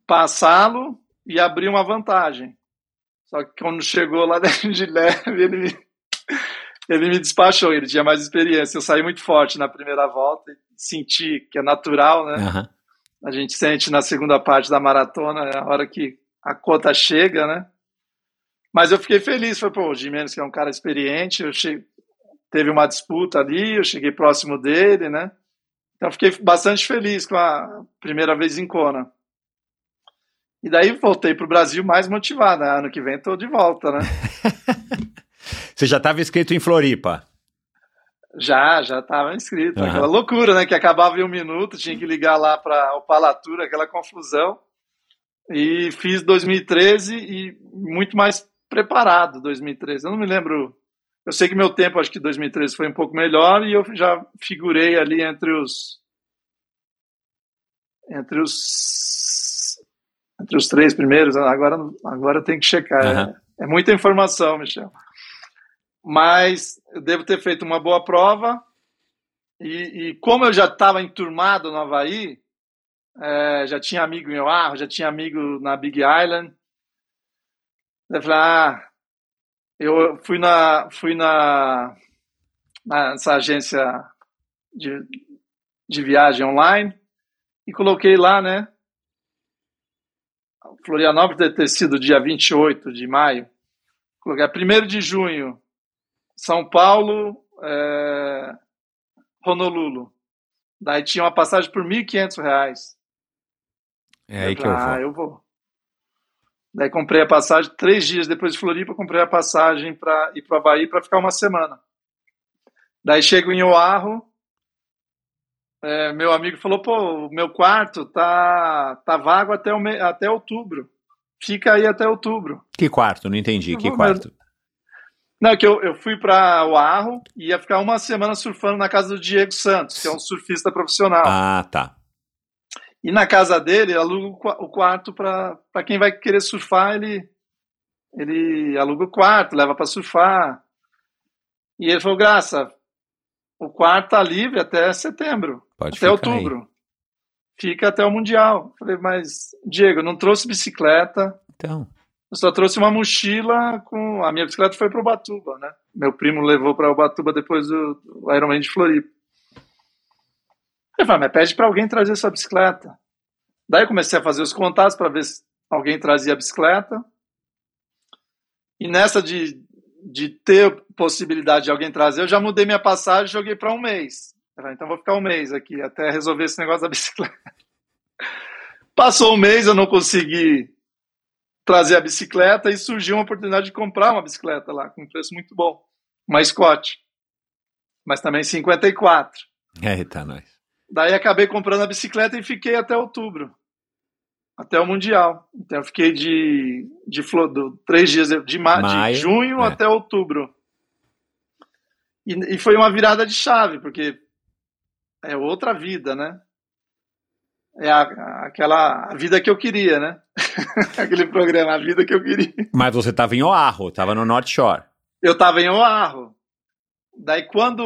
passá-lo e abrir uma vantagem. Só que quando chegou lá de leve, ele me, ele me despachou, ele tinha mais experiência. Eu saí muito forte na primeira volta senti que é natural, né? Uhum. A gente sente na segunda parte da maratona, é a hora que a cota chega, né? Mas eu fiquei feliz, foi, pô, o Jimenez, que é um cara experiente, eu teve uma disputa ali, eu cheguei próximo dele, né? Então fiquei bastante feliz com a primeira vez em Kona. E daí voltei para o Brasil mais motivado. Né? Ano que vem estou de volta, né? Você já estava inscrito em Floripa? Já, já estava inscrito. Uhum. Aquela loucura, né? Que acabava em um minuto, tinha que ligar lá para o Palatura, aquela confusão. E fiz 2013 e muito mais preparado 2013. Eu não me lembro. Eu sei que meu tempo, acho que 2013 foi um pouco melhor e eu já figurei ali entre os entre os entre os três primeiros. Agora agora tem que checar. Uhum. É, é muita informação, Michel. Mas eu devo ter feito uma boa prova e, e como eu já estava enturmado no Havaí, é, já tinha amigo em Oahu, já tinha amigo na Big Island. Eu falei, ah, eu fui na, fui na, nessa agência de, de viagem online e coloquei lá, né? Florianópolis deve ter sido dia 28 de maio. Coloquei 1 de junho, São Paulo, é, Honolulu. Daí tinha uma passagem por R$ 1.500. É aí que eu vou. Ah, eu vou. Daí comprei a passagem, três dias depois de Floripa, comprei a passagem para ir para o Havaí para ficar uma semana. Daí chego em Oahu, é, meu amigo falou, pô, o meu quarto tá, tá vago até, o me... até outubro. Fica aí até outubro. Que quarto? Não entendi. Que quarto? Não, que eu, eu fui para Oahu e ia ficar uma semana surfando na casa do Diego Santos, que é um surfista profissional. Ah, tá. E na casa dele, aluga o quarto para quem vai querer surfar, ele, ele aluga o quarto, leva para surfar. E ele falou, Graça, o quarto tá livre até setembro, Pode até outubro. Aí. Fica até o Mundial. Falei, mas, Diego, não trouxe bicicleta. Então. Eu só trouxe uma mochila com. A minha bicicleta foi para Ubatuba, né? Meu primo levou para Ubatuba depois do, Ironman de Floripa. Eu falei, mas pede para alguém trazer sua bicicleta. Daí eu comecei a fazer os contatos para ver se alguém trazia a bicicleta. E nessa de, de ter possibilidade de alguém trazer, eu já mudei minha passagem e joguei para um mês. Falei, então vou ficar um mês aqui até resolver esse negócio da bicicleta. Passou um mês, eu não consegui trazer a bicicleta e surgiu uma oportunidade de comprar uma bicicleta lá, com um preço muito bom. Uma Scott. Mas também 54. Eita, nós. Daí acabei comprando a bicicleta e fiquei até outubro. Até o Mundial. Então eu fiquei de, de, de três dias de, ma, Maio, de junho é. até outubro. E, e, foi uma virada de chave, porque é outra vida, né? É a, aquela a vida que eu queria, né? Aquele programa, a vida que eu queria. Mas você estava em Oahu, estava no North Shore. Eu estava em Oahu. Daí quando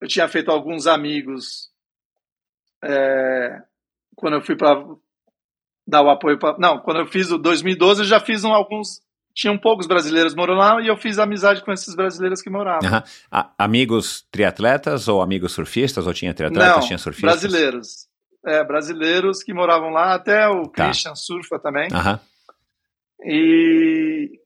eu tinha feito alguns amigos, é, quando eu fui para dar o apoio para, não, quando eu fiz o 2012 eu já fiz um, alguns tinham poucos brasileiros morando lá e eu fiz amizade com esses brasileiros que moravam. A- amigos triatletas ou amigos surfistas? Ou tinha triatletas, Não, tinha surfistas? brasileiros. É, brasileiros que moravam lá, até o Tá. Christian surfa também. Aham. E,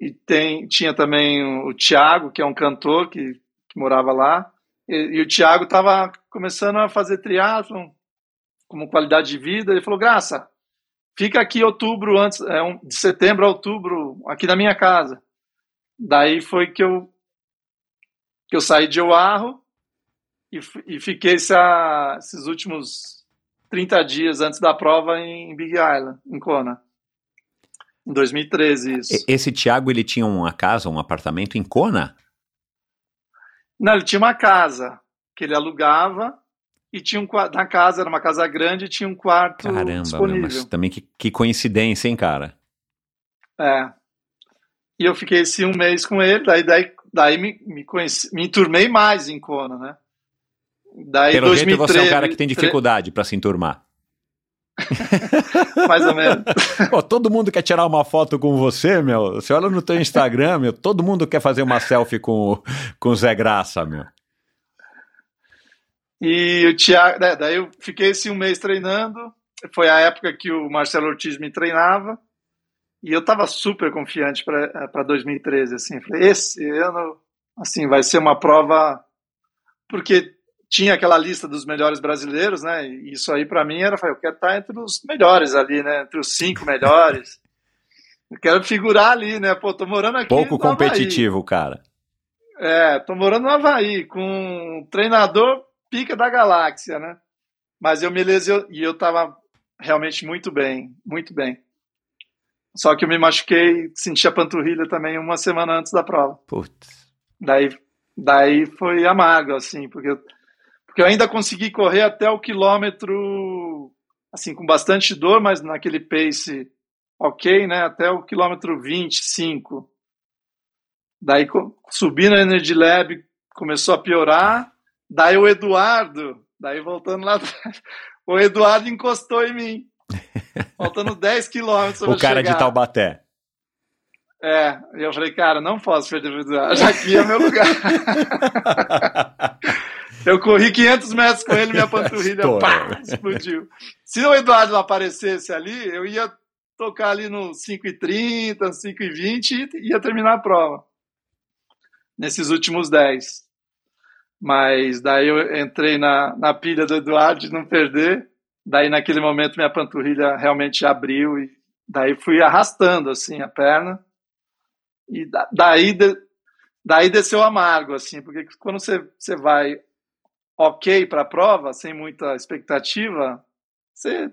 e tem, tinha também o Thiago, que é um cantor que, que morava lá. E, e o Thiago estava começando a fazer triatlon como qualidade de vida. Ele falou: Graça, fica aqui outubro, antes, é, um, de setembro a outubro, aqui na minha casa. Daí foi que eu, que eu saí de Oahu e, e fiquei essa, esses últimos 30 dias antes da prova em Big Island, em Kona. Em 2013, isso. Esse Thiago, ele tinha uma casa, um apartamento em Kona? Não, ele tinha uma casa que ele alugava e tinha um quarto. Na casa, era uma casa grande e tinha um quarto Caramba, meu, disponível. mas também que, que coincidência, hein, cara? É. E eu fiquei esse um mês com ele, daí, daí, daí me, me, conheci, me enturmei mais em Kona, né? Daí Pelo jeito, você é um 2013, cara que tem dificuldade pra se enturmar. Mais ou menos. Pô, todo mundo quer tirar uma foto com você, meu. Você olha no teu Instagram, meu, todo mundo quer fazer uma selfie com, o- com o Zé Graça, meu. E o Thiago, né, daí eu fiquei esse um mês treinando. Foi a época que o Marcelo Ortiz me treinava. E eu estava super confiante para 2013, assim. Falei, esse ano, assim, vai ser uma prova porque tinha aquela lista dos melhores brasileiros, né? E isso aí para mim era, eu quero estar entre os melhores ali, né? Entre os cinco melhores. Eu quero figurar ali, né? Pô, tô morando aqui Pouco no Havaí. competitivo, cara. É, tô morando no Havaí, com um treinador pica da galáxia, né? Mas eu me lesionei e eu tava realmente muito bem, muito bem. Só que eu me machuquei, senti a panturrilha também uma semana antes da prova. Putz. Daí, daí foi amargo, assim, porque eu, porque eu ainda consegui correr até o quilômetro, assim, com bastante dor, mas naquele pace ok, né? Até o quilômetro 25. Daí subi na Energy Lab, começou a piorar. Daí o Eduardo, daí voltando lá atrás, o Eduardo encostou em mim. Faltando 10 quilômetros O cara chegar. de Taubaté. É, e eu falei, cara, não posso perder o Eduardo, já aqui é meu lugar. eu corri 500 metros com ele, minha panturrilha pá, explodiu. Se o Eduardo não aparecesse ali, eu ia tocar ali no 5,30, 5,20 e ia terminar a prova. Nesses últimos 10. Mas daí eu entrei na, na pilha do Eduardo de não perder. Daí naquele momento minha panturrilha realmente abriu e daí fui arrastando assim a perna. E da- daí, de- daí desceu amargo, assim, porque quando você, você vai ok para a prova, sem muita expectativa, você,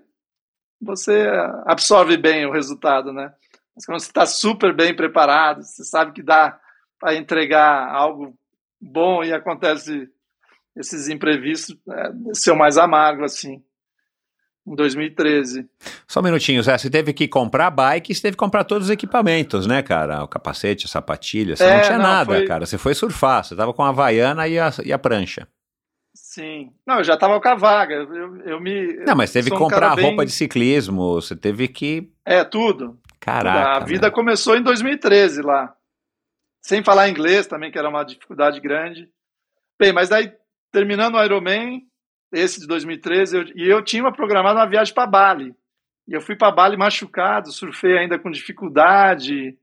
você absorve bem o resultado, né? Mas quando você está super bem preparado, você sabe que dá para entregar algo bom e acontece esses imprevistos, é, desceu mais amargo, assim, em 2013. Só um minutinho, Zé. Você teve que comprar bike e você teve que comprar todos os equipamentos, né, cara? O capacete, a sapatilha. Você É, não tinha não, nada, foi- cara. Você foi surfar. Você tava com a Havaiana e a, e a prancha. Sim. Não, eu já estava com a vaga. Eu, eu me. Não, mas teve que um comprar cara bem- roupa de ciclismo. Você teve que. É, tudo. Caraca. a vida meu. começou em 2013 lá. Sem falar inglês também, que era uma dificuldade grande. Bem, mas daí, terminando o Ironman, esse de 2013, eu, e eu tinha programado uma viagem para Bali. E eu fui para Bali machucado, surfei ainda com dificuldade.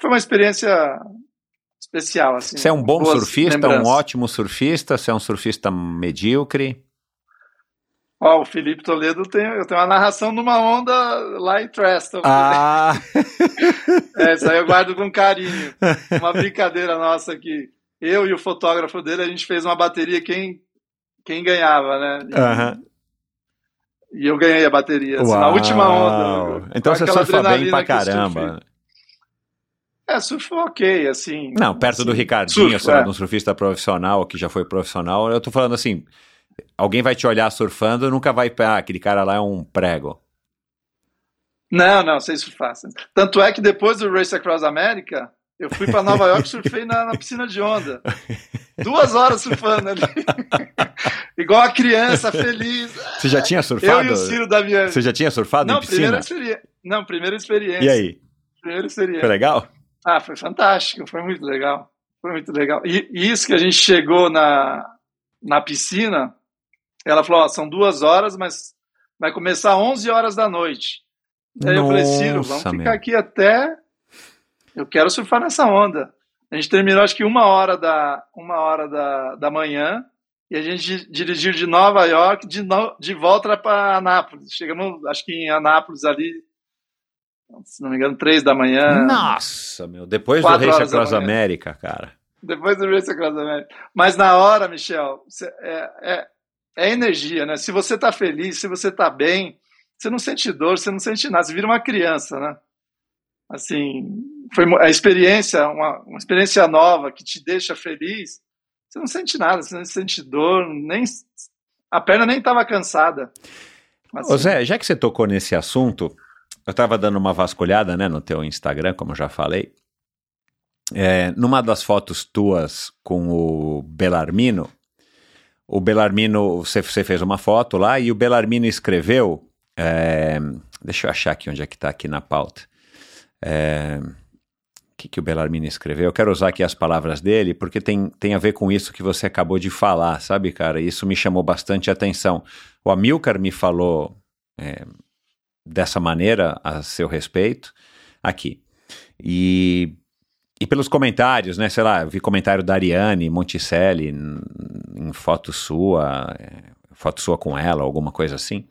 Foi uma experiência especial, assim. Você é um bom surfista, um ótimo surfista. Você é um surfista medíocre. Ó, o Felipe Toledo tem, eu tenho uma narração numa onda lá em Treston. Ah, É, isso aí eu guardo com carinho. Uma brincadeira nossa aqui. Eu e o fotógrafo dele, a gente fez uma bateria quem, quem ganhava, né? E, aham. e eu ganhei a bateria, assim, na última onda. Então Com você aquela surfa bem pra caramba. É, surfo ok, assim. Não, perto do assim, Ricardinho, surfo, você era é. um surfista profissional que já foi profissional. Eu tô falando assim, Alguém vai te olhar surfando, nunca vai, ah, aquele cara lá é um prego. Não, não, sei surfar. Tanto é que depois do Race Across America, eu fui para Nova York e surfei na, na, piscina de onda. Duas horas surfando ali. Igual a criança, feliz. Você já tinha surfado? Eu e o Ciro da minha... Você já tinha surfado não, em piscina? Primeira Não, primeira experiência. E aí? Primeira experiência. Foi legal? Ah, foi fantástico, foi muito legal. Foi muito legal. E, e isso que a gente chegou na, na piscina, ela falou, ó, são duas horas, mas vai começar 11 horas da noite. Aí eu falei, Ciro, vamos ficar meu. aqui até. Eu quero surfar nessa onda. A gente terminou acho que uma hora da, uma hora da, da manhã e a gente dirigiu de Nova York de, no, de volta para Anápolis. Chegamos, acho que em Anápolis ali, se não me engano, três da manhã. Nossa, meu, depois do Race Across América, cara. Depois do Race Across América. Mas na hora, Michel, é, é, é energia, né? Se você tá feliz, se você tá bem, você não sente dor, você não sente nada, você vira uma criança, né? Assim, foi a experiência, uma, uma experiência nova que te deixa feliz, você não sente nada, você não sente dor, nem a perna nem estava cansada. Assim, Ô Zé, já que você tocou nesse assunto, eu estava dando uma vasculhada né, no teu Instagram, como eu já falei. É, numa das fotos tuas com o Belarmino, o Belarmino, você, você fez uma foto lá e o Belarmino escreveu é, deixa eu achar aqui onde é que está aqui na pauta. É, o que, que o Bellarmine escreveu? Eu quero usar aqui as palavras dele, porque tem, tem a ver com isso que você acabou de falar, sabe, cara? Isso me chamou bastante atenção. O Amilcar me falou é, dessa maneira a seu respeito aqui. E, e pelos comentários, né? Sei lá, eu vi comentário da Ariane Monticelli em, foto sua, é, foto sua com ela, alguma coisa assim.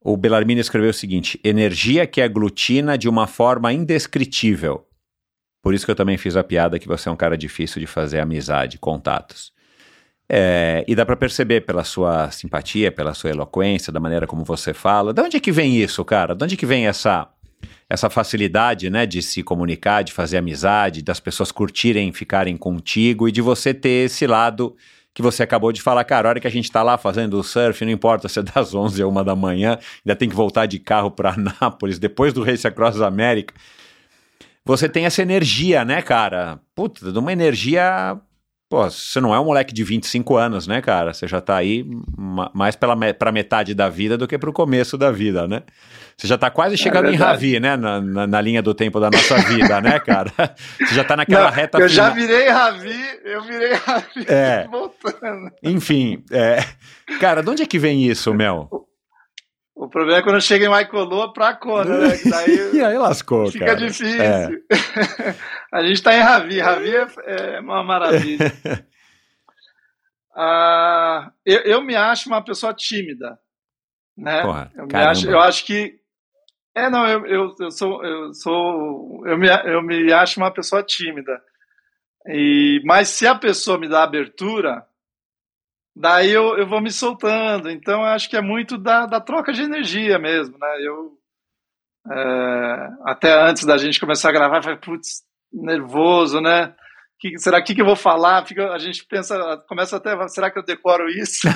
O Bellarmine escreveu o seguinte: energia que aglutina de uma forma indescritível. Por isso que eu também fiz a piada que você é um cara difícil de fazer amizade, contatos. É, e dá para perceber pela sua simpatia, pela sua eloquência, da maneira como você fala. De onde é que vem isso, cara? De onde é que vem essa essa facilidade, né, de se comunicar, de fazer amizade, das pessoas curtirem, ficarem contigo e de você ter esse lado que você acabou de falar, cara, a hora que a gente está lá fazendo o surf, não importa se é das 11 ou 1 da manhã, ainda tem que voltar de carro para Nápoles, depois do Race Across América, você tem essa energia, né, cara? Puta, de uma energia Pô, você não é um moleque de 25 anos, né, cara? Você já tá aí mais pela, pra metade da vida do que pro começo da vida, né? Você já tá quase chegando é em Ravi, né? Na, na, na, linha do tempo da nossa vida, né, cara? Você já tá naquela não, reta Eu final. já virei Ravi, eu virei Ravi é. voltando. Enfim, é... cara, de onde é que vem isso, Mel? O problema é quando chega em Maicoloa pra Kona, né? Que daí e aí lascou, fica cara. difícil. É. a gente tá em Ravi. Ravi é, é uma maravilha. ah, eu, eu, me acho uma pessoa tímida, né? Porra, eu, me acho, eu acho que é, não, eu, eu, eu sou, eu sou, eu me, eu me acho uma pessoa tímida. E, mas se a pessoa me dá abertura, daí eu, eu vou me soltando. Então, eu acho que é muito da, da troca de energia mesmo, né? Eu, é, até antes da gente começar a gravar, eu falei, putz, nervoso, né? Que, será que, que eu vou falar? Fica, a gente pensa, começa até, será que eu decoro isso?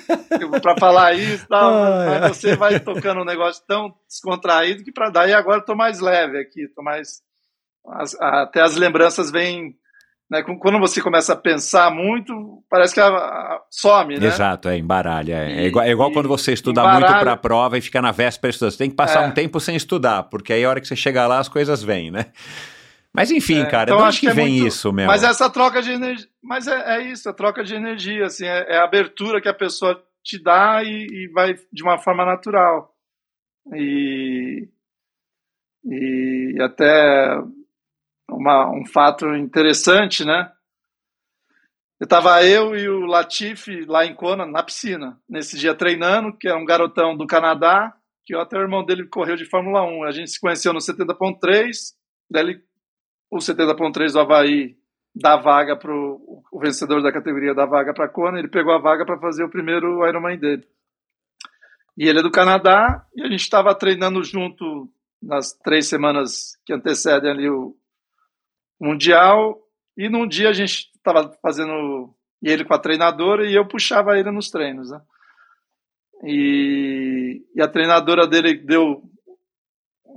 para falar isso tal, mas, mas você vai tocando um negócio tão descontraído que para daí agora eu tô mais leve aqui, tô mais as, até as lembranças vêm né, quando você começa a pensar muito, parece que a, a, some, né? Exato, é embaralha. É, é igual, é igual quando você estuda embaralha. muito para a prova e fica na véspera estudando. Você tem que passar é. um tempo sem estudar, porque aí a hora que você chegar lá as coisas vêm, né? Mas enfim, é, cara, então de onde que, que é vem muito... isso, meu? Mas essa troca de energia. Mas é, é, isso, a troca de energia, assim, é, é, a abertura que a pessoa te dá e, e vai de uma forma natural. E, e até uma, um fato interessante, né? Eu tava eu e o Latifi lá em Kona, na piscina, nesse dia treinando, que é um garotão do Canadá, que até o irmão dele correu de Fórmula 1. A gente se conheceu no 70.3, daí ele, o 70.3 do Havaí dá vaga para o vencedor da categoria da vaga para Kona, ele pegou a vaga para fazer o primeiro Ironman dele. E ele é do Canadá, e a gente estava treinando junto nas três semanas que antecedem ali o, Mundial, e num dia a gente estava fazendo ele com a treinadora e eu puxava ele nos treinos, né? E, e a treinadora dele deu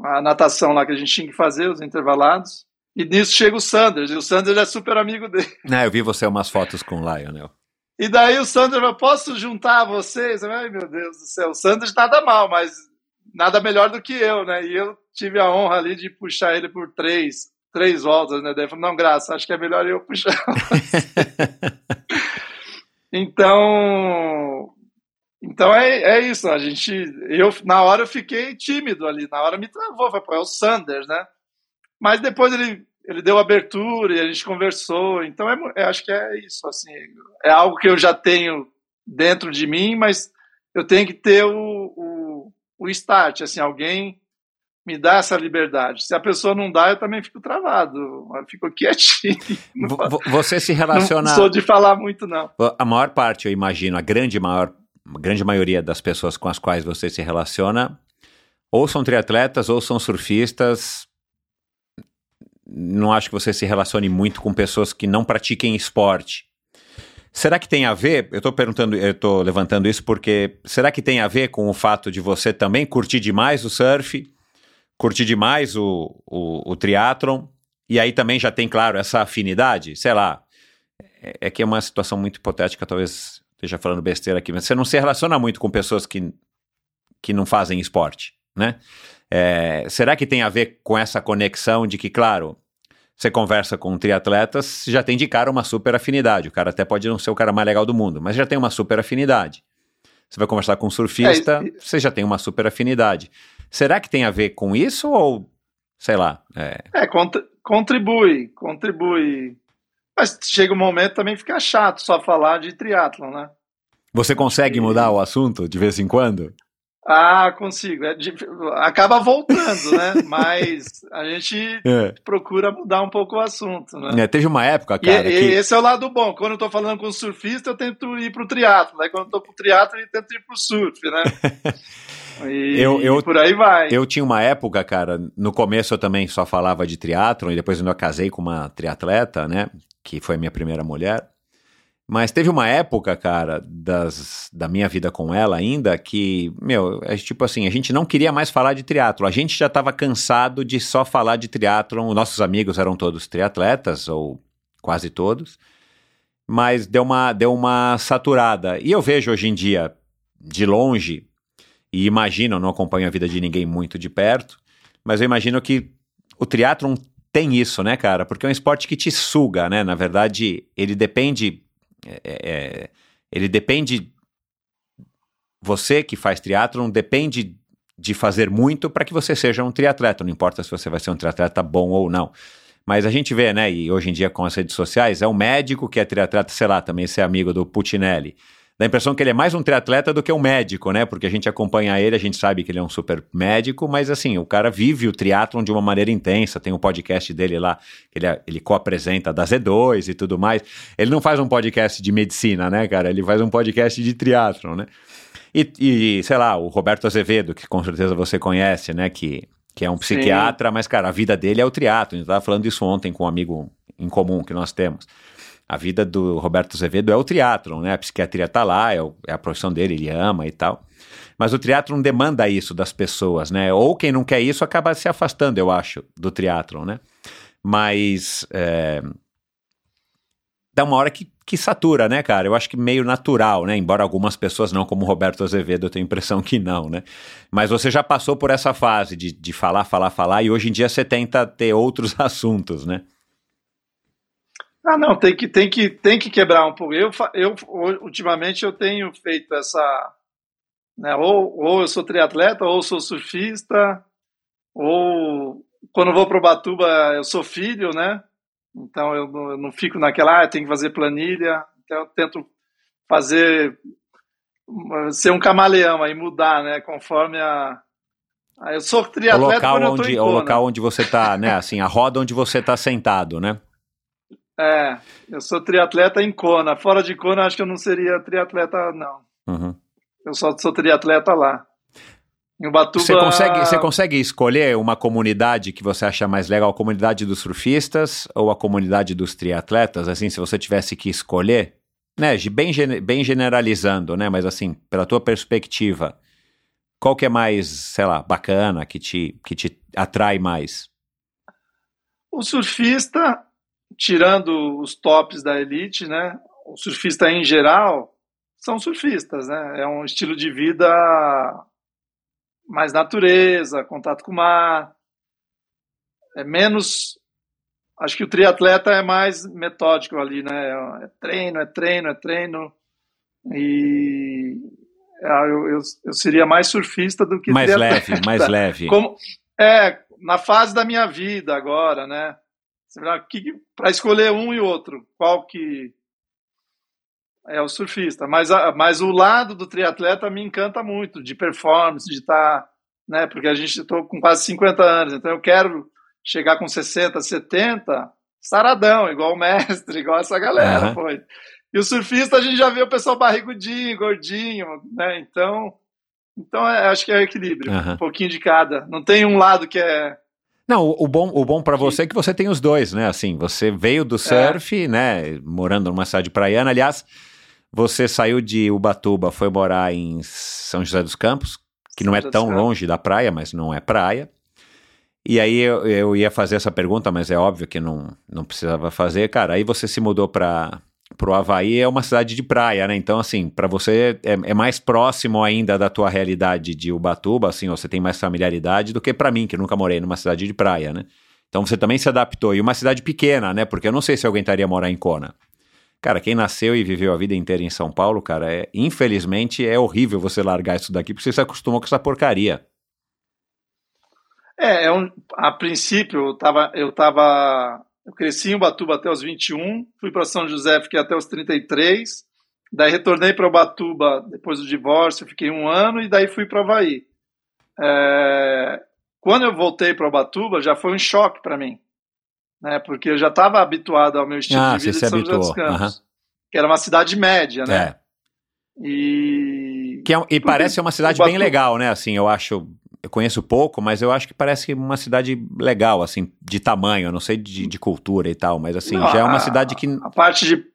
a natação lá que a gente tinha que fazer, os intervalados. E nisso chega o Sanders, e o Sanders é super amigo dele. É, eu vi você umas fotos com o Lionel. E daí o Sanders falou, posso juntar vocês? Ai, meu Deus do céu, o Sanders nada mal, mas nada melhor do que eu, né? E eu tive a honra ali de puxar ele por três, três voltas, né? Daí não, graça, acho que é melhor eu puxar. então, então é, é isso, a gente, eu, na hora eu fiquei tímido ali, na hora me travou, falei, pô, é o Sanders, né? Mas depois ele, ele deu abertura e a gente conversou, então é, é, acho que é isso, assim, é algo que eu já tenho dentro de mim, mas eu tenho que ter o, o, o start, assim, alguém me dá essa liberdade. Se a pessoa não dá, eu também fico travado, eu fico quietinho. Você se relaciona... Não sou de falar muito, não. A maior parte, eu imagino, a grande maior a grande maioria das pessoas com as quais você se relaciona ou são triatletas ou são surfistas. Não acho que você se relacione muito com pessoas que não pratiquem esporte. Será que tem a ver? Eu estou perguntando, eu estou levantando isso porque será que tem a ver com o fato de você também curtir demais o surf, curtir demais o, o, o triatlon, e aí também já tem, claro, essa afinidade? Sei lá, é, é que é uma situação muito hipotética, talvez esteja falando besteira aqui, mas você não se relaciona muito com pessoas que, que não fazem esporte, né? É, será que tem a ver com essa conexão de que, claro, você conversa com triatletas, já tem de cara uma super afinidade. O cara até pode não ser o cara mais legal do mundo, mas já tem uma super afinidade. Você vai conversar com um surfista, é, você já tem uma super afinidade. Será que tem a ver com isso ou, sei lá? É, é contribui, contribui mas chega um momento também fica chato só falar de triatlon, né? Você consegue mudar o assunto de vez em quando? Ah, consigo. É, de, acaba voltando, né? Mas a gente é. procura mudar um pouco o assunto, né? É, teve uma época, cara. E, que... esse é o lado bom. Quando eu tô falando com o surfista, eu tento ir pro triatlo. Né? Quando eu tô pro triatlo, eu tento ir pro surf, né? E, eu, eu, por aí vai. Eu tinha uma época, cara, no começo eu também só falava de triatlon, e depois eu casei com uma triatleta, né? Que foi a minha primeira mulher. Mas teve uma época, cara, das, da minha vida com ela ainda, que, meu, é tipo assim, a gente não queria mais falar de triatlo. A gente já estava cansado de só falar de triatlo. Nossos amigos eram todos triatletas, ou quase todos. Mas deu uma, deu uma saturada. E eu vejo hoje em dia, de longe, e imagino, não acompanho a vida de ninguém muito de perto, mas eu imagino que o triatlon tem isso, né, cara? Porque é um esporte que te suga, né? Na verdade, ele depende é, é, é, ele depende. Você que faz triatlon depende de fazer muito para que você seja um triatleta. Não importa se você vai ser um triatleta bom ou não. Mas a gente vê, né? E hoje em dia com as redes sociais, é um médico que é triatleta, sei lá, também ser amigo do Putinelli dá a impressão que ele é mais um triatleta do que um médico, né? Porque a gente acompanha ele, a gente sabe que ele é um super médico, mas assim, o cara vive o triatlon de uma maneira intensa. Tem um podcast dele lá, que ele, ele co-apresenta da Z2 e tudo mais. Ele não faz um podcast de medicina, né, cara? Ele faz um podcast de triatlon, né? E, e sei lá, o Roberto Azevedo, que com certeza você conhece, né? Que, que é um psiquiatra, Sim. mas, cara, a vida dele é o triatlo. A gente estava falando isso ontem com um amigo em comum que nós temos a vida do Roberto Azevedo é o triatlon, né? A psiquiatria tá lá, é, o, é, a profissão dele, ele ama e tal. Mas o triatlon demanda isso das pessoas, né? Ou quem não quer isso acaba se afastando, eu acho, do triatlon, né? Mas é, dá uma hora que, que satura, né, cara? Eu acho que meio natural, né? Embora algumas pessoas não, como Roberto Azevedo, eu tenho a impressão que não, né? Mas você já passou por essa fase de, de falar, falar, falar, e hoje em dia você tenta ter outros assuntos, né? Ah, não, tem que, tem que, tem que quebrar um pouco. Eu, eu ultimamente eu tenho feito essa, né, ou, ou eu sou triatleta, ou sou surfista, ou quando vou para o Batuba eu sou filho, né? Então eu não, eu não fico naquela, ah, tem que fazer planilha. Então eu tento fazer ser um camaleão aí mudar, né? Conforme a eu sou triatleta o local onde, o local onde você está, né? Assim, a roda onde você está sentado, né? É, eu sou triatleta em Kona. Fora de Kona, acho que eu não seria triatleta, não. Uhum. Eu só sou triatleta lá. Em Ubatuba... Você consegue, você consegue escolher uma comunidade que você acha mais legal? A comunidade dos surfistas ou a comunidade dos triatletas? Assim, se você tivesse que escolher? né, bem, bem generalizando, né, mas assim, pela tua perspectiva, qual que é mais, sei lá, bacana, que te, que te atrai mais? O surfista, tirando os tops da elite, né? O surfista em geral são surfistas, né? É um estilo de vida mais natureza, contato com o mar. É menos. Acho que o triatleta é mais metódico ali, né? É treino, é treino, é treino. E ah, eu, eu, eu seria mais surfista do que Mais triatleta. leve, mais leve. Como, é, na fase da minha vida agora, né? Para escolher um e outro, qual que é o surfista. Mas, a- mas o lado do triatleta me encanta muito, de performance, de estar, né? Porque a gente estou com quase 50 anos, então eu quero chegar com 60, 70, saradão, igual o mestre, igual essa galera, Aham. foi. E o surfista a gente já vê o pessoal barrigudinho, gordinho, né? Então, então é, acho que é o equilíbrio, Aham. um pouquinho de cada. Não tem um lado que é Não, o, o bom, o bom para você é que você tem os dois, né? Assim, você veio do surf, né? Morando numa cidade praiana. Aliás, você saiu de Ubatuba, foi morar em São José dos Campos, que não é São tão Campos. longe da praia, mas não é praia. E aí eu, eu ia fazer essa pergunta, mas é óbvio que não, não precisava fazer. Cara, aí você se mudou para o Havaí, é uma cidade de praia, né? Então, assim, para você é, é mais próximo ainda da tua realidade de Ubatuba, assim, você tem mais familiaridade do que para mim, que nunca morei numa cidade de praia, né? Então você também se adaptou. E uma cidade pequena, né? Porque eu não sei se eu aguentaria morar em Kona. Cara, quem nasceu e viveu a vida inteira em São Paulo, cara, é, infelizmente é horrível você largar isso daqui, porque você se acostumou com essa porcaria. É, é um, a princípio eu tava, eu tava, eu cresci em Ubatuba até os 21, fui para São José, fiquei até os 33, daí retornei para Ubatuba depois do divórcio, fiquei um ano e daí fui para Havaí. É, quando eu voltei para Ubatuba, já foi um choque para mim, né? Porque eu já estava habituado ao meu estilo Ah, de vida de São José dos habituou, Campos, aham. que era uma cidade média, né? É. E Que é e parece ser uma cidade Ubatuba- bem legal, né? Assim, eu acho. Eu conheço pouco, mas eu acho que parece uma cidade legal, assim, de tamanho, eu não sei de, de cultura e tal, mas assim, Não, já é uma a- cidade que. A parte de,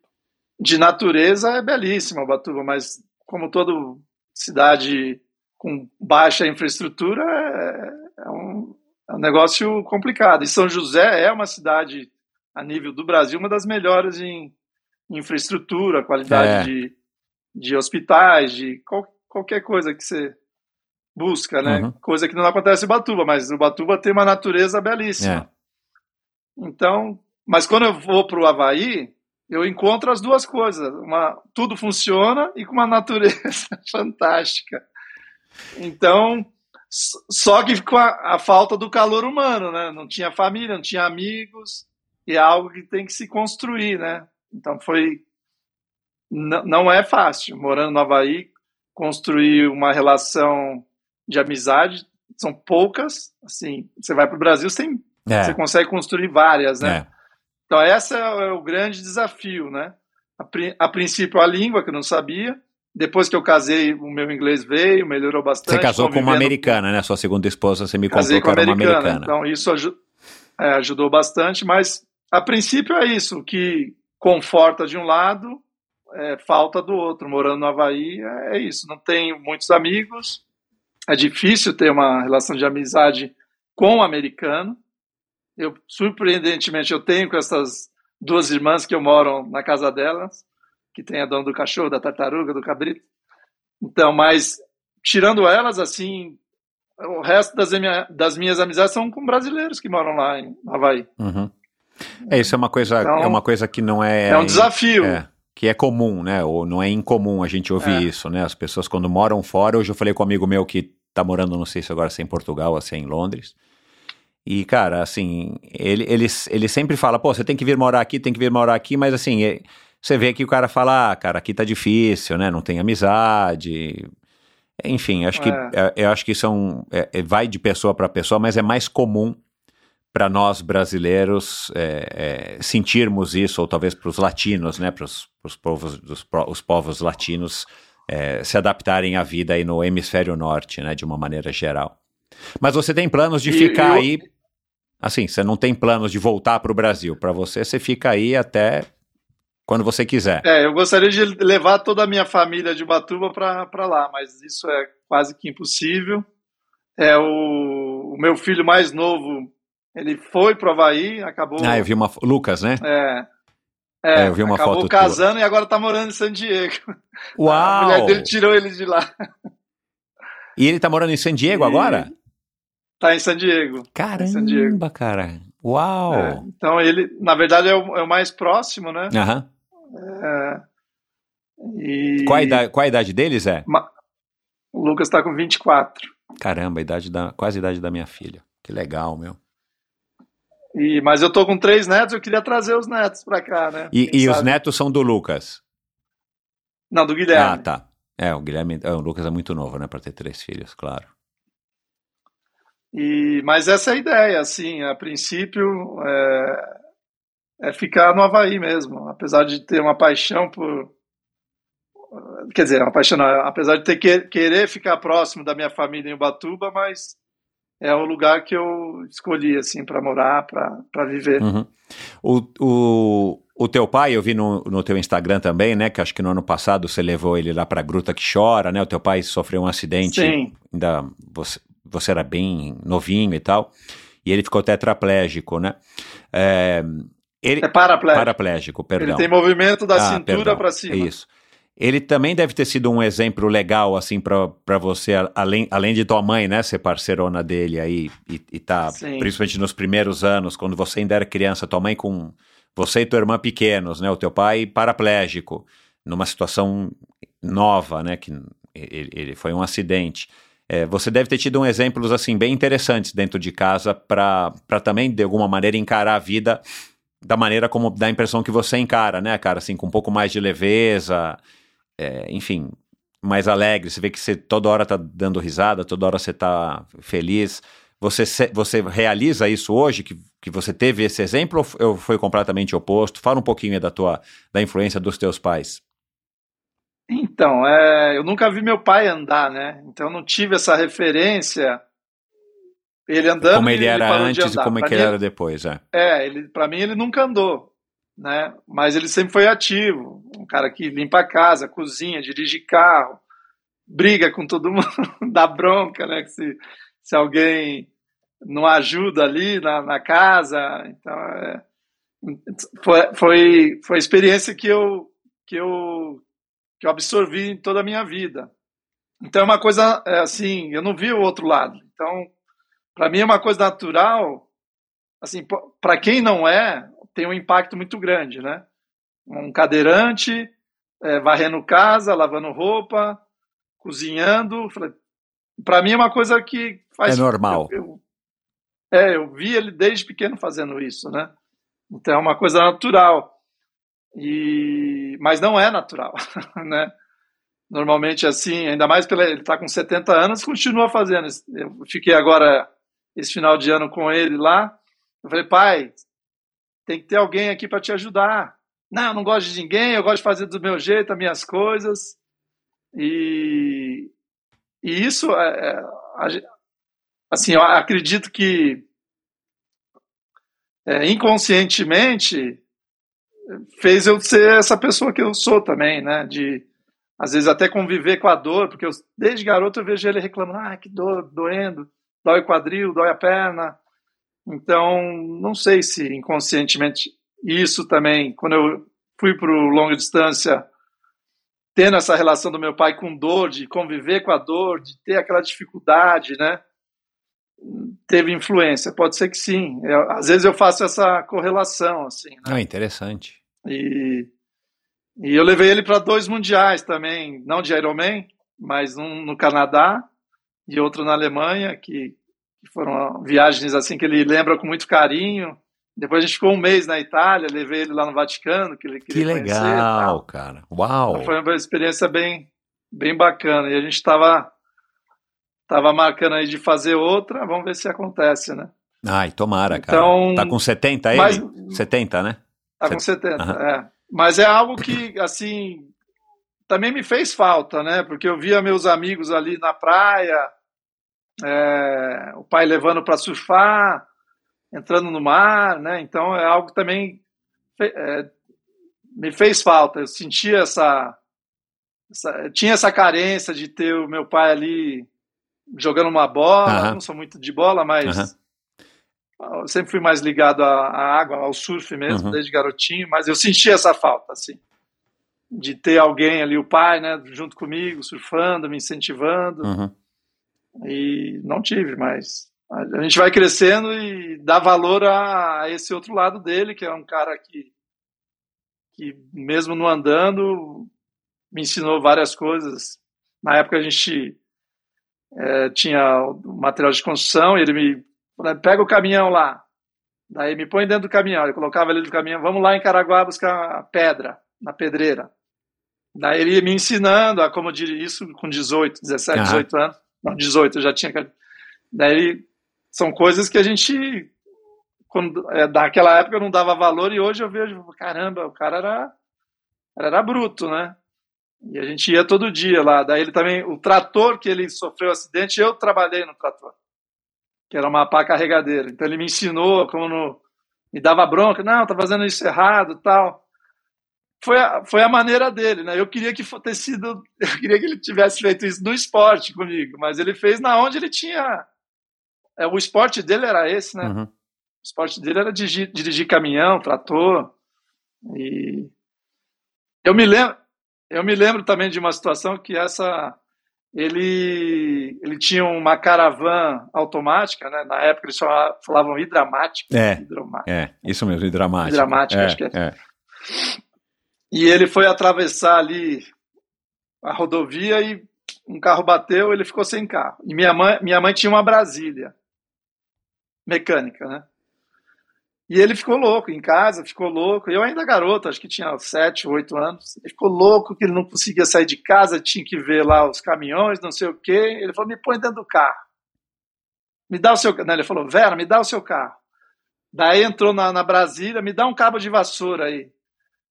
de natureza é belíssima, Ubatuba, mas como toda cidade com baixa infraestrutura, é, é um, é um negócio complicado. E São José é uma cidade, a nível do Brasil, uma das melhores em infraestrutura, qualidade É. de, de hospitais, de qual- qualquer coisa que você busca, né? Uhum. Coisa que não acontece em Ubatuba, mas Ubatuba tem uma natureza belíssima. Então, mas quando eu vou para o Havaí, eu encontro as duas coisas. Uma, tudo funciona e com uma natureza fantástica. Então, só que com a, a falta do calor humano, né? Não tinha família, não tinha amigos, e é algo que tem que se construir, né? Então foi. n- Não é fácil, morando no Havaí, construir uma relação de amizade. São poucas, assim, você vai para o Brasil, você tem É, você consegue construir várias, né? é. Então, esse é o grande desafio, né? A, a princípio, a língua, que eu não sabia. Depois que eu casei, o meu inglês veio, melhorou bastante. Você casou com uma americana, né? Sua segunda esposa, você me contou Casei que com uma americana. americana. Então, isso aju- é, ajudou bastante. Mas, a princípio, é isso. O que conforta de um lado, é, falta do outro. Morando no Havaí, é, é isso. Não tenho muitos amigos. É difícil ter uma relação de amizade com o americano. Eu, surpreendentemente, eu tenho com essas duas irmãs que eu moro na casa delas, que tem a dona do cachorro, da tartaruga, do cabrito. Então, mas tirando elas, assim, o resto das, minha- das minhas amizades são com brasileiros que moram lá em Havaí. Uhum. É, isso é uma coisa, Então, é uma coisa que não é. É, um desafio. É, que é comum, né? Ou não é incomum a gente ouvir É. isso, né? As pessoas quando moram fora, hoje eu falei com um amigo meu que tá morando, não sei se agora se é em Portugal ou se é em Londres. E, cara, assim, ele, ele, ele sempre fala, pô, você tem que vir morar aqui, tem que vir morar aqui, mas assim, é- você vê que o cara fala, ah, cara, aqui tá difícil, né? Não tem amizade. Enfim, acho que É. é, eu acho que isso é um, é- é- vai de pessoa para pessoa, mas é mais comum para nós brasileiros é, é, sentirmos isso, ou talvez para os latinos, né, para os povos, dos, os povos latinos é, se adaptarem à vida aí no hemisfério norte, né, de uma maneira geral. Mas você tem planos de E- ficar eu- aí, assim, você não tem planos de voltar para o Brasil, para você, você fica aí até quando você quiser. É, eu gostaria de levar toda a minha família de Ubatuba para lá, mas isso é quase que impossível. É o, o meu filho mais novo, ele foi para o Havaí, acabou. Ah, eu vi uma. Lucas, né? É. É, É, eu vi uma acabou foto casando e agora tá morando em San Diego. A Uau! mulher dele tirou ele de lá. E ele tá morando em San Diego E- agora? Tá em San Diego. San Diego. Caramba, cara. Uau! É, então ele, na verdade, é o, é o mais próximo, né? Aham. É, e Qual, a idade, qual a idade deles é? o Lucas tá com 24. Caramba, a idade da, quase a idade da minha filha. Que legal, meu. E, mas eu tô com três netos, eu queria trazer os netos pra cá, né? E, e os netos são do Lucas? Não, do Guilherme. Ah, tá. É, o Guilherme. é, o Lucas é muito novo, né? Pra ter três filhos, claro. E, mas essa é a ideia, assim, a princípio é, é ficar no Havaí mesmo, apesar de ter uma paixão por. Quer dizer, uma paixão, não, apesar de ter que, querer ficar próximo da minha família em Ubatuba, mas é o lugar que eu escolhi, assim, para morar, para viver. Uhum. O, o, o teu pai, eu vi no, no teu Instagram também, né? Que acho que no ano passado você levou ele lá pra Gruta que Chora, né? O teu pai sofreu um acidente. Sim. Ainda você, você era bem novinho e tal. E ele ficou tetraplégico, né? É, ele, É paraplégico. paraplégico, perdão. Ele tem movimento da Ah, cintura para cima. Isso. Ele também deve ter sido um exemplo legal, assim, para você, além, além de tua mãe, né, ser parceirona dele aí e, e tá, Sim. principalmente nos primeiros anos, quando você ainda era criança, tua mãe com você e tua irmã pequenos, né, o teu pai paraplégico, numa situação nova, né, que ele, ele foi um acidente. É, você deve ter tido um exemplos, assim, bem interessantes dentro de casa para também, de alguma maneira, encarar a vida da maneira como dá a impressão que você encara, né, cara? Assim, com um pouco mais de leveza, é, enfim, mais alegre. Você vê que você toda hora tá dando risada, toda hora você tá feliz. Você, você realiza isso hoje, que, que você teve esse exemplo, ou foi completamente oposto? Fala um pouquinho da tua, da influência dos teus pais. Então, é, eu nunca vi meu pai andar, né? Então eu não tive essa referência. Ele andando. como ele e era antes e como é que ele era depois, é. É, ele, para mim ele nunca andou, né? Mas ele sempre foi ativo, um cara que limpa a casa, cozinha, dirige carro, briga com todo mundo, dá bronca, né? Que se, se alguém não ajuda ali na, na casa, então é, foi, foi, foi a experiência que eu, que eu que eu absorvi em toda a minha vida. Então é uma coisa é, assim, eu não vi o outro lado. Então, para mim é uma coisa natural assim, para quem não é, tem um impacto muito grande, né? Um cadeirante, é, varrendo casa, lavando roupa, cozinhando. Para mim é uma coisa que faz. É normal. Eu, eu, é, eu vi ele desde pequeno fazendo isso, né? Então é uma coisa natural. E, mas não é natural, né? Normalmente assim, ainda mais pela ele está com 70 anos, continua fazendo. Eu fiquei agora esse final de ano com ele lá. Eu falei, pai, tem que ter alguém aqui para te ajudar. Não, eu não gosto de ninguém, eu gosto de fazer do meu jeito, as minhas coisas. E, e isso, é, é, assim, eu acredito que é, inconscientemente fez eu ser essa pessoa que eu sou também, né? De às vezes até conviver com a dor, porque eu, desde garoto eu vejo ele reclamando, ah, que dor, doendo, dói o quadril, dói a perna. Então, não sei se inconscientemente isso também, quando eu fui para o longa distância, tendo essa relação do meu pai com dor, de conviver com a dor, de ter aquela dificuldade, né? Teve influência, pode ser que sim. Eu, às vezes eu faço essa correlação, assim. Né? Ah, interessante. E, e eu levei ele para dois mundiais também, não de Ironman, mas um no Canadá e outro na Alemanha, que, que foram viagens assim que ele lembra com muito carinho. Depois a gente ficou um mês na Itália, levei ele lá no Vaticano, que ele Que queria legal, conhecer, cara. Uau. Então, foi uma experiência bem, bem bacana. E a gente estava tava marcando aí de fazer outra, vamos ver se acontece, né? Ai, tomara, cara. Então, tá com 70 ele? mas- 70, né? Tá com 70, Aham. é. Mas é algo que, assim, também me fez falta, né? Porque eu via meus amigos ali na praia, é, o pai levando para surfar, entrando no mar, né? Então é algo que também é, me fez falta. Eu sentia essa, essa, tinha essa carência de ter o meu pai ali jogando uma bola. Aham. Não sou muito de bola, mas eu sempre fui mais ligado à, à água, ao surf mesmo, Uhum. desde garotinho. Mas eu sentia essa falta, assim, de ter alguém ali, o pai, né, junto comigo, surfando, me incentivando. E não tive, mas a a gente vai crescendo e dá valor a, a esse outro lado dele, que é um cara que, que mesmo não andando, me ensinou várias coisas. Na época a gente eh, tinha o material de construção e ele me falou, pega o caminhão lá. Daí me põe dentro do caminhão. Ele colocava ele no caminhão, vamos lá em Caraguá buscar pedra, na pedreira. Daí ele ia me ensinando a como dirigir isso com 18, 17, Aham. 18 anos. Não, 18, eu já tinha. Daí são coisas que a gente, quando, é, naquela época eu não dava valor e hoje eu vejo, caramba, o cara era, era bruto, né? E a gente ia todo dia lá. Daí ele também, o trator que ele sofreu acidente, eu trabalhei no trator, que era uma pá carregadeira. Então ele me ensinou como no, me dava bronca, não, tá fazendo isso errado, tal. Foi a, foi a maneira dele, né? Eu queria que fosse sido, eu queria que ele tivesse feito isso no esporte comigo, mas ele fez na onde ele tinha. É, o esporte dele era esse, né? Uhum. O esporte dele era dirigir, dirigir caminhão, trator. E eu me lembro, eu me lembro também de uma situação que essa ele ele tinha uma caravana automática, né? Na época eles falavam, falavam hidramática, É. hidromática. É, isso mesmo, dramático. Dramático, é, acho que é. é. E ele foi atravessar ali a rodovia e um carro bateu, ele ficou sem carro. E minha mãe, minha mãe tinha uma Brasília mecânica, né? E ele ficou louco em casa, ficou louco. Eu ainda garoto, acho que tinha 7, 8 anos. Ele ficou louco que ele não conseguia sair de casa, tinha que ver lá os caminhões, não sei o quê. Ele falou: "Me põe dentro do carro. Me dá o seu, não, ele falou: "Vera, me dá o seu carro". Daí entrou na, na Brasília, me dá um cabo de vassoura aí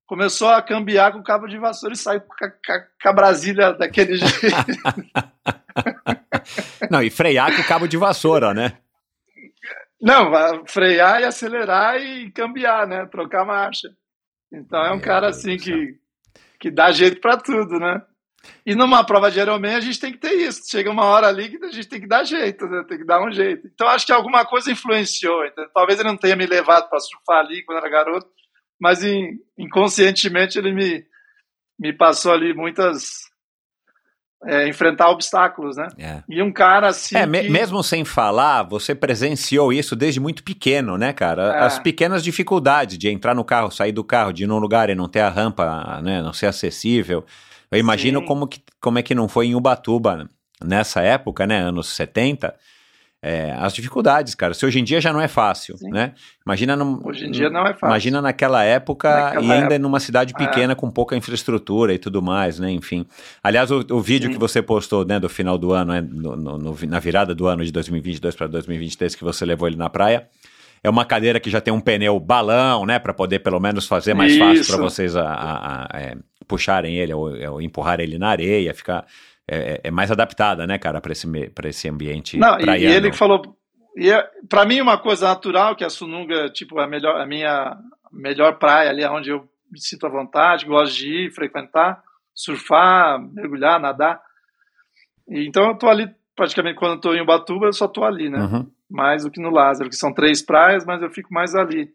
começou a cambiar com o cabo de vassoura e saiu com a, Brasília daquele jeito. Não, e frear com o cabo de vassoura, né? Não, frear e acelerar e cambiar, né? Trocar marcha. Então é um Meu cara Deus assim que, que dá jeito para tudo, né? E numa prova de Ironman a gente tem que ter isso. Chega uma hora ali que a gente tem que dar jeito, né? Tem que dar um jeito. Então acho que alguma coisa influenciou. Então, talvez ele não tenha me levado para surfar ali quando era garoto, mas in- inconscientemente ele me, me passou ali muitas. é, enfrentar obstáculos, né? É. E um cara assim. É, me- que- mesmo sem falar, você presenciou isso desde muito pequeno, né, cara? É. As pequenas dificuldades de entrar no carro, sair do carro, de ir num lugar e não ter a rampa, né, não ser acessível. Eu imagino Sim. como, que, como é que não foi em Ubatuba nessa época, né, anos 70, é, as dificuldades, cara. Se hoje em dia já não é fácil, Sim. né? Imagina num- Hoje em dia não é fácil. Imagina naquela época Naquela e ainda época. numa cidade É. pequena com pouca infraestrutura e tudo mais, né? Enfim. Aliás, o, o vídeo Sim. que você postou, né, do final do ano, né, no- no- no- na virada do ano de 2022 para 2023, que você levou ele na praia, é uma cadeira que já tem um pneu balão, né, para poder pelo menos fazer mais fácil Isso. para vocês a, a- a, é, puxarem ele ou, ou empurrar ele na areia, ficar é, é mais adaptada, né, cara, para esse pra esse ambiente Não, e, praiano. e ele falou. E é, para mim, uma coisa natural, que a Sununga, tipo, a, melhor, a minha melhor praia ali, onde eu me sinto à vontade, gosto de ir, frequentar, surfar, mergulhar, nadar. E, então eu tô ali, praticamente, quando eu tô em Ubatuba, eu só tô ali, né? Uhum. Mais do que no Lázaro, que são três praias, mas eu fico mais ali.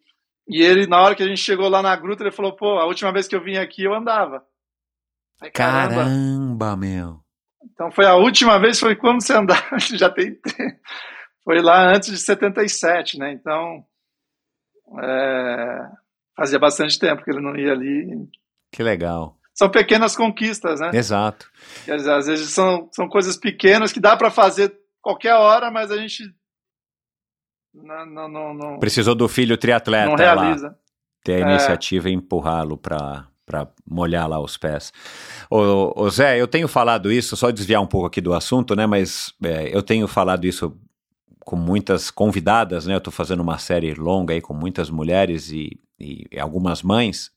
E ele, na hora que a gente chegou lá na gruta, ele falou: pô, a última vez que eu vim aqui eu andava. Falei, Caramba, Caramba, meu. Então foi a última vez, foi quando você andava, já tem. Foi lá antes de 77, né? Então é, fazia bastante tempo que ele não ia ali. Que legal. São pequenas conquistas, né? Exato. Quer dizer, às vezes são, são coisas pequenas que dá para fazer qualquer hora, mas a gente não, não, não, não, Precisou do filho triatleta não lá. realiza. ter a É. iniciativa e empurrá-lo para para molhar lá os pés. Ô, ô, Zé, eu tenho falado isso, só desviar um pouco aqui do assunto, né? Mas é, eu tenho falado isso com muitas convidadas, né? Eu estou fazendo uma série longa aí com muitas mulheres e, e algumas mães.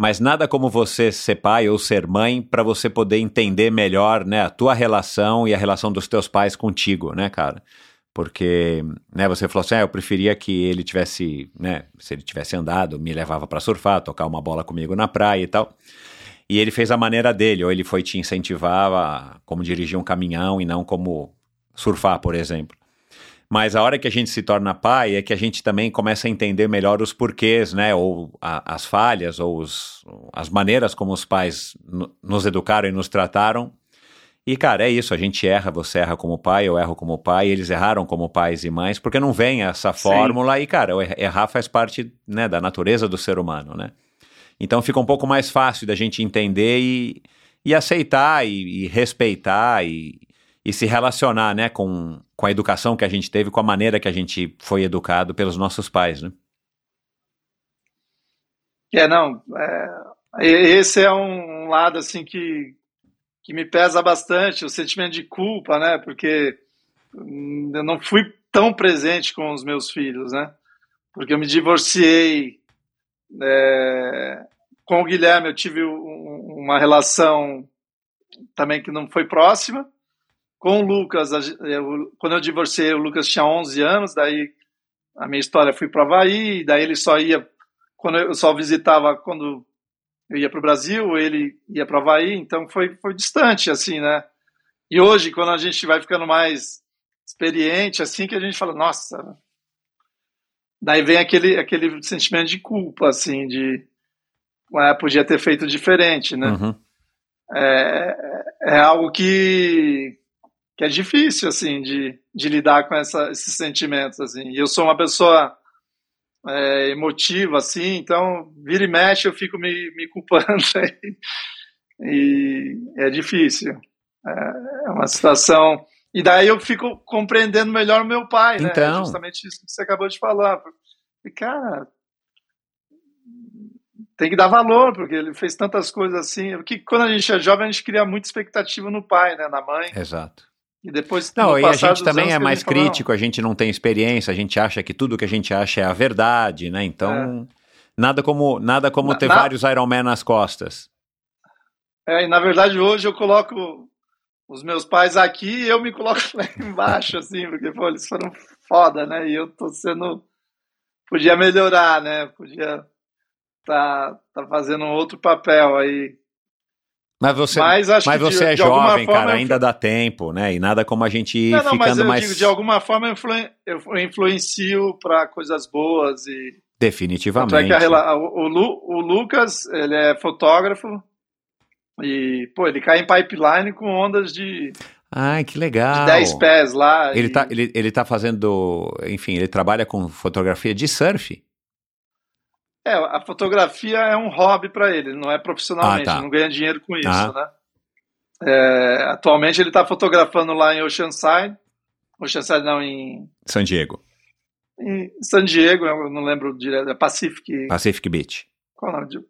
Mas nada como você ser pai ou ser mãe para você poder entender melhor, né, a tua relação e a relação dos teus pais contigo, né, cara? Porque, né, você falou assim, ah, eu preferia que ele tivesse, né, se ele tivesse andado, me levava para surfar, tocar uma bola comigo na praia e tal. E ele fez a maneira dele, ou ele foi te incentivar a como dirigir um caminhão e não como surfar, por exemplo. Mas a hora que a gente se torna pai é que a gente também começa a entender melhor os porquês, né? Ou a, as falhas, ou os, as maneiras como os pais nos educaram e nos trataram. E, cara, é isso, a gente erra, você erra como pai, eu erro como pai, eles erraram como pais e mães, porque não vem essa fórmula Sim. e, cara, errar faz parte né, da natureza do ser humano, né? Então fica um pouco mais fácil da gente entender e, e aceitar e, e respeitar e, e se relacionar, né, com, com a educação que a gente teve, com a maneira que a gente foi educado pelos nossos pais, né? É, não, é, esse é um lado, assim, que, que me pesa bastante, o sentimento de culpa, né, porque eu não fui tão presente com os meus filhos, né, porque eu me divorciei é, com o Guilherme, eu tive um, uma relação também que não foi próxima, com o Lucas, eu, quando eu divorciei, o Lucas tinha 11 anos, daí a minha história fui para Havaí, daí ele só ia, quando eu só visitava quando eu ia para o Brasil, ele ia para Havaí, então foi, foi distante, assim, né? E hoje, quando a gente vai ficando mais experiente, assim, que a gente fala, nossa, daí vem aquele, aquele sentimento de culpa, assim, de, é, podia ter feito diferente, né? Uhum. É, é algo que que é difícil, assim, de, de lidar com essa, esses sentimentos, assim. E eu sou uma pessoa é, emotiva, assim, então, vira e mexe, eu fico me, me culpando e é difícil. É, é uma situação... E daí eu fico compreendendo melhor o meu pai, né? Então... Justamente isso que você acabou de falar. E, cara, tem que dar valor, porque ele fez tantas coisas assim. Porque quando a gente é jovem, a gente cria muita expectativa no pai, né, na mãe. Exato. E depois Não, e a gente também é mais crítico, a gente não tem experiência, a gente acha que tudo que a gente acha é a verdade, né? Então, é. nada como nada como na, ter na... vários Iron Man nas costas. É, e na verdade hoje eu coloco os meus pais aqui e eu me coloco lá embaixo, assim, porque pô, eles foram foda, né? E eu tô sendo. Podia melhorar, né? Podia tá, tá fazendo um outro papel aí mas você, mas, mas você de, é de jovem, cara, ainda dá tempo, né? E nada como a gente ir não, não, ficando mas eu mais. Digo, de alguma forma eu influencio para coisas boas e. Definitivamente. É a, o, Lu, o, Lucas, ele é fotógrafo e, pô, ele cai em pipeline com ondas de. Ai, que legal. De 10 pés lá. Ele, e... tá, ele, ele tá fazendo. Enfim, ele trabalha com fotografia de surf. É, a fotografia é um hobby para ele, não é profissionalmente, ah, tá. não ganha dinheiro com isso, ah. né? É, atualmente ele está fotografando lá em Oceanside, Oceanside não, em... San Diego. Em San Diego, eu não lembro direto, é Pacific... Pacific Beach. Qual é o nome? De...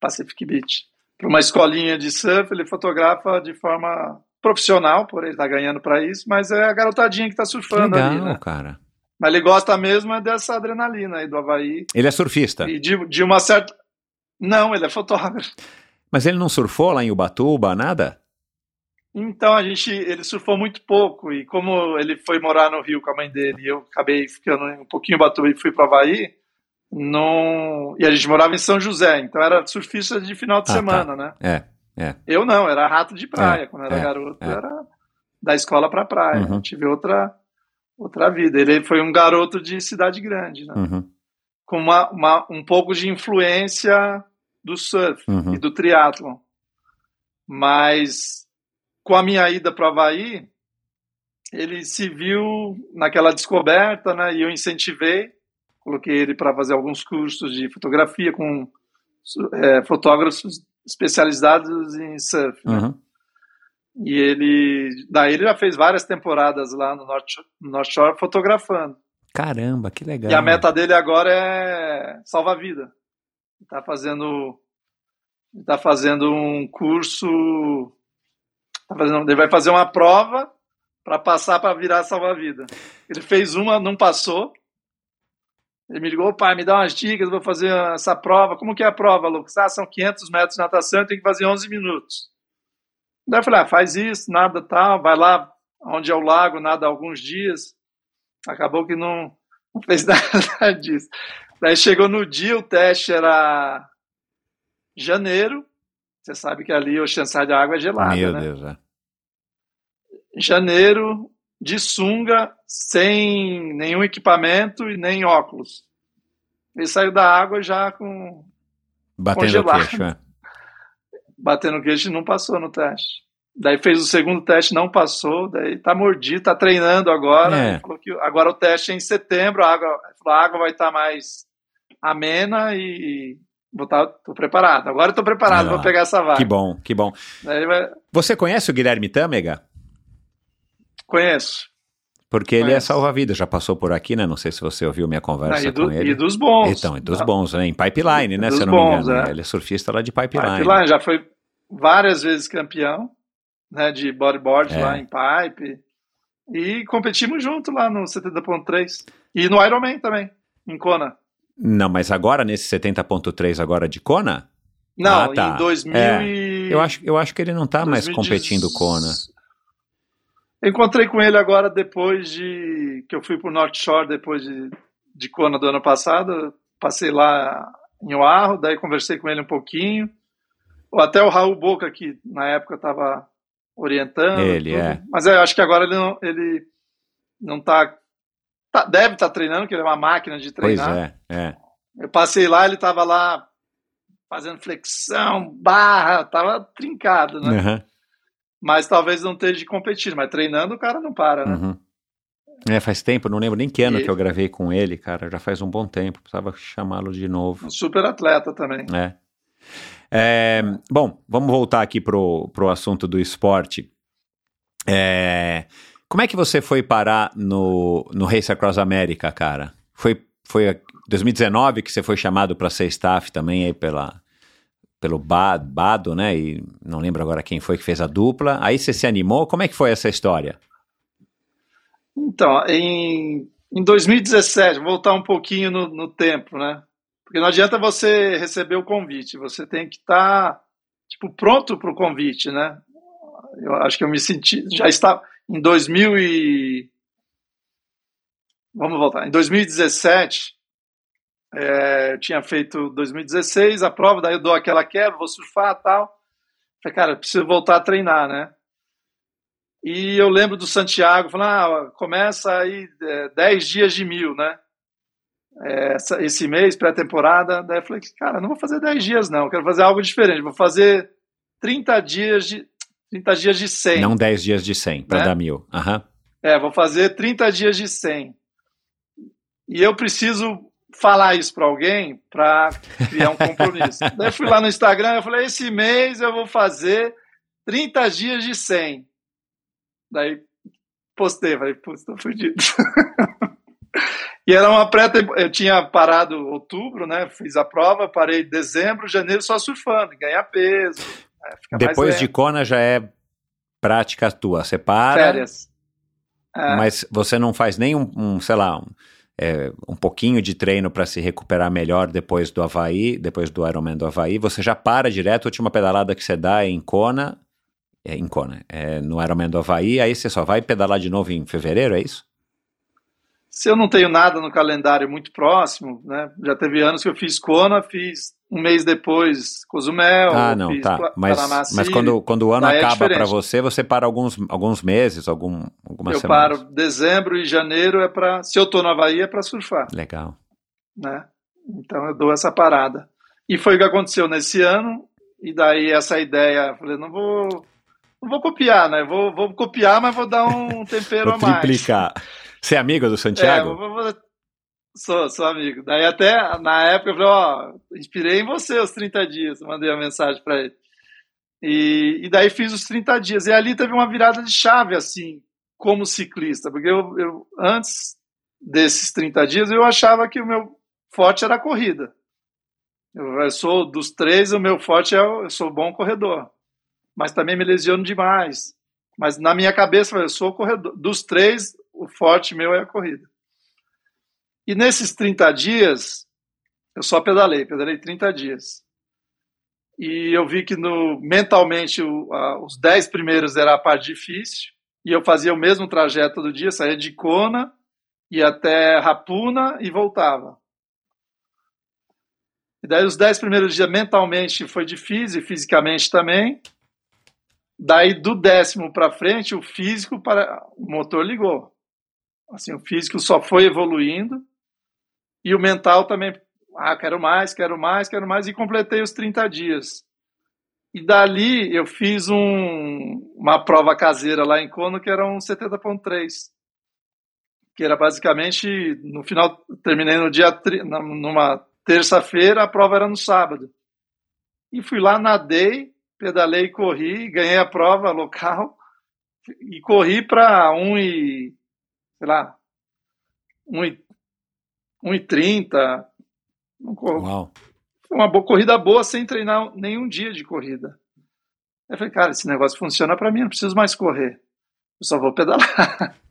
Pacific Beach. Para uma escolinha de surf, ele fotografa de forma profissional, por ele estar tá ganhando para isso, mas é a garotadinha que está surfando Legal, ali, né? cara. Mas ele gosta mesmo é dessa adrenalina aí do Havaí. Ele é surfista? E de, de uma certa. Não, ele é fotógrafo. Mas ele não surfou lá em Ubatuba, nada? Então a gente, ele surfou muito pouco e como ele foi morar no Rio com a mãe dele, e eu acabei ficando um pouquinho em Ubatuba e fui para Havaí, não... e a gente morava em São José, então era surfista de final de ah, tá. semana, tá. né? É, é. Eu não, era rato de praia, é, quando era é, garoto, é. era da escola para praia. Uhum. Tive outra outra vida. Ele foi um garoto de cidade grande, né? Uhum. Com uma, uma, um pouco de influência do surf uhum. e do triatlon. Mas com a minha ida para o Havaí, ele se viu naquela descoberta, né? E eu incentivei, coloquei ele para fazer alguns cursos de fotografia com é, fotógrafos especializados em surf. Né? E ele. Daí ele já fez várias temporadas lá no North, North Shore fotografando. Caramba, que legal. E a meta dele agora é salvar vida. Está fazendo. Está fazendo um curso. Tá fazendo, ele vai fazer uma prova para passar para virar salva-vida. Ele fez uma, não passou. Ele me ligou, pai, me dá umas dicas, vou fazer essa prova. Como que é a prova, Lucas? Ah, são 500 metros de natação, tem que fazer 11 minutos. Daí eu falei, ah, faz isso, nada tal, vai lá onde é o lago, nada alguns dias. Acabou que não, não fez nada disso. Daí chegou no dia, o teste era janeiro. Você sabe que ali o chançar de água é gelada, Meu né? Deus, é. Janeiro, de sunga, sem nenhum equipamento e nem óculos. Ele saiu da água já com Batendo o Congelado. queixo, é. Batendo queixo e não passou no teste. Daí fez o segundo teste, não passou, daí tá mordido, tá treinando agora. É. Agora o teste é em setembro, a água, a água vai estar mais amena e vou tá, tô preparado. Agora eu tô preparado, Ah, vou pegar essa vaga. Que bom, que bom. Vai- Você conhece o Guilherme Tâmega? Conheço. Porque ele é Conheço. salva-vidas, já passou por aqui, né? Não sei se você ouviu minha conversa e, do- com ele. e dos bons. Então, e dos Tá. bons, né? Em Pipeline, né? Dos se eu não bons, me engano. é. Ele é surfista lá de Pipeline. Pipeline, já foi várias vezes campeão né, de bodyboard É. lá em Pipe. E competimos junto lá no 70.3. E no Ironman também, em Kona. Não, mas agora, nesse 70.3 agora de Kona, Não, Ah, tá. em 2000 É. e... eu acho, eu acho que ele não tá mais 2010. competindo Kona. Eu encontrei com ele agora depois de que eu fui pro North Shore depois de, de Kona do ano passado. Passei lá em Oahu, daí conversei com ele um pouquinho. Até o Raul Boca, que na época estava orientando. Ele, tudo. é. Mas eu acho que agora ele não, ele não tá, tá- Deve estar treinando, porque ele é uma máquina de Pois treinar. é, é. Eu passei lá, ele estava lá fazendo flexão, barra, tava trincado, né? Uhum, Mas talvez não esteja competindo, mas treinando o cara não para, né? uhum. É, faz tempo, não lembro nem que ano E- que eu gravei com ele, cara. Já faz um bom tempo. Precisava chamá-lo de novo. Um super atleta também. É. É, bom, vamos voltar aqui pro, pro assunto do esporte. É, como é que você foi parar no, no Race Across America, cara? Foi, foi em 2019 que você foi chamado para ser staff também aí pela, pelo Ba- Bado, né? E não lembro agora quem foi que fez a dupla. Aí você se animou? Como é que foi essa história? Então, em, em 2017, vou voltar um pouquinho no, no tempo, né? Porque não adianta você receber o convite, você tem que estar tipo pronto para o convite, né? Eu acho que eu me senti, já estava em 2000 e vamos voltar. Em 2017, é, eu tinha feito 2016 a prova, daí eu dou aquela quebra, vou surfar, tal. Falei, cara, preciso voltar a treinar, né? E eu lembro do Santiago falando, ah, começa aí é, 10 dias de mil, né? Essa- esse mês, pré-temporada. Daí eu falei, cara, não vou fazer 10 dias, não. Quero fazer algo diferente. Vou fazer 30 dias de, 30 dias de 100. Não 10 dias de 100 para Né? dar mil. Aham. É, vou fazer 30 dias de 100. E eu preciso falar isso para alguém para criar um compromisso. Daí eu fui lá no Instagram e falei, esse mês eu vou fazer 30 dias de 100. Daí postei, falei, putz, tô fudido. e era uma pré Eu tinha parado outubro, né? Fiz a prova, parei dezembro, janeiro só surfando, ganhar peso. né, Depois de. Kona já é prática tua. Você para, férias. É. mas você não faz nem um, um, sei lá, um, é, um pouquinho de treino para se recuperar melhor depois do Havaí, depois do Ironman do Havaí. Você já para direto, a última pedalada que você dá é em Kona, é em Kona, é no Ironman do Havaí, aí você só vai pedalar de novo em fevereiro, é isso? Se eu não tenho nada no calendário muito próximo, né? Já teve anos que eu fiz Kona, fiz um mês depois Cozumel, ah, não, tá. Mas, mas quando, quando o ano é acaba para diferente. você, você para alguns, alguns meses, algum, algumas eu semanas. paro dezembro e janeiro é para, se eu tô no Havaí é para surfar, Legal. né? Então eu dou essa parada. E foi o que aconteceu nesse ano. E daí essa ideia, eu falei, não vou, não vou copiar, né? Vou, vou copiar, mas vou dar um tempero Vou a mais. triplicar. Você é amigo do É, Santiago? vou- sou, sou amigo. Daí até na época eu falei, ó, inspirei em você os 30 dias, mandei uma mensagem para ele. E, e daí fiz os 30 dias. E ali teve uma virada de chave, assim, como ciclista, porque eu, eu antes desses 30 dias eu achava que o meu forte era a corrida. Eu, sou dos três, o meu forte é eu sou bom corredor, mas também me lesiono demais. Mas na minha cabeça eu sou corredor. Dos três, o forte meu é a corrida. E nesses 30 dias, eu só pedalei, pedalei 30 dias. E eu vi que no, mentalmente o, a, os 10 primeiros era a parte difícil, e eu fazia o mesmo trajeto todo dia, saía de Kona, ia até Rapuna e voltava. E daí os dez primeiros dias mentalmente foi difícil e fisicamente também. Daí do décimo para frente o físico para o motor ligou. Assim, o físico só foi evoluindo e o mental também, ah, quero mais, quero mais, quero mais e completei os 30 dias. E dali eu fiz um, uma prova caseira lá em Cono que era um 70.3 que era basicamente no final terminei no dia numa terça-feira a prova era no sábado e fui lá nadei pedalei corri ganhei a prova local e corri para um e sei lá um e, um e trinta Uau. uma boa, corrida boa sem treinar nenhum dia de corrida eu falei cara esse negócio funciona para mim não preciso mais correr eu só vou pedalar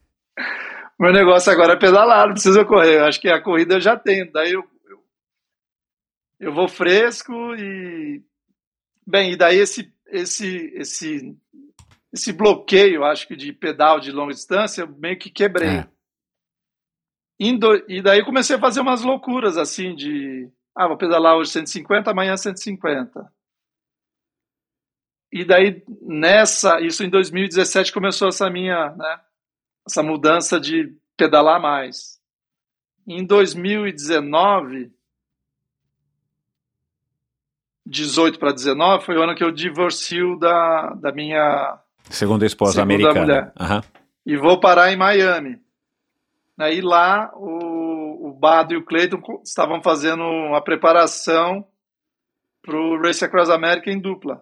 meu negócio agora é pedalar, não precisa correr. Eu acho que a corrida eu já tenho. Daí eu, eu, eu vou fresco e. Bem, e daí esse, esse, esse, esse bloqueio, acho que de pedal de longa distância, eu meio que quebrei. É. Indo, e daí comecei a fazer umas loucuras assim de. Ah, vou pedalar hoje 150, amanhã 150. E daí, nessa, isso em 2017 começou essa minha, né, essa mudança de pedalar mais. Em 2019, 18 para 19, foi o ano que eu divorcio da, da minha segunda esposa segunda americana. Uhum. E vou parar em Miami. Aí lá o, o Bado e o Cleiton estavam fazendo uma preparação para o Race Across America em dupla.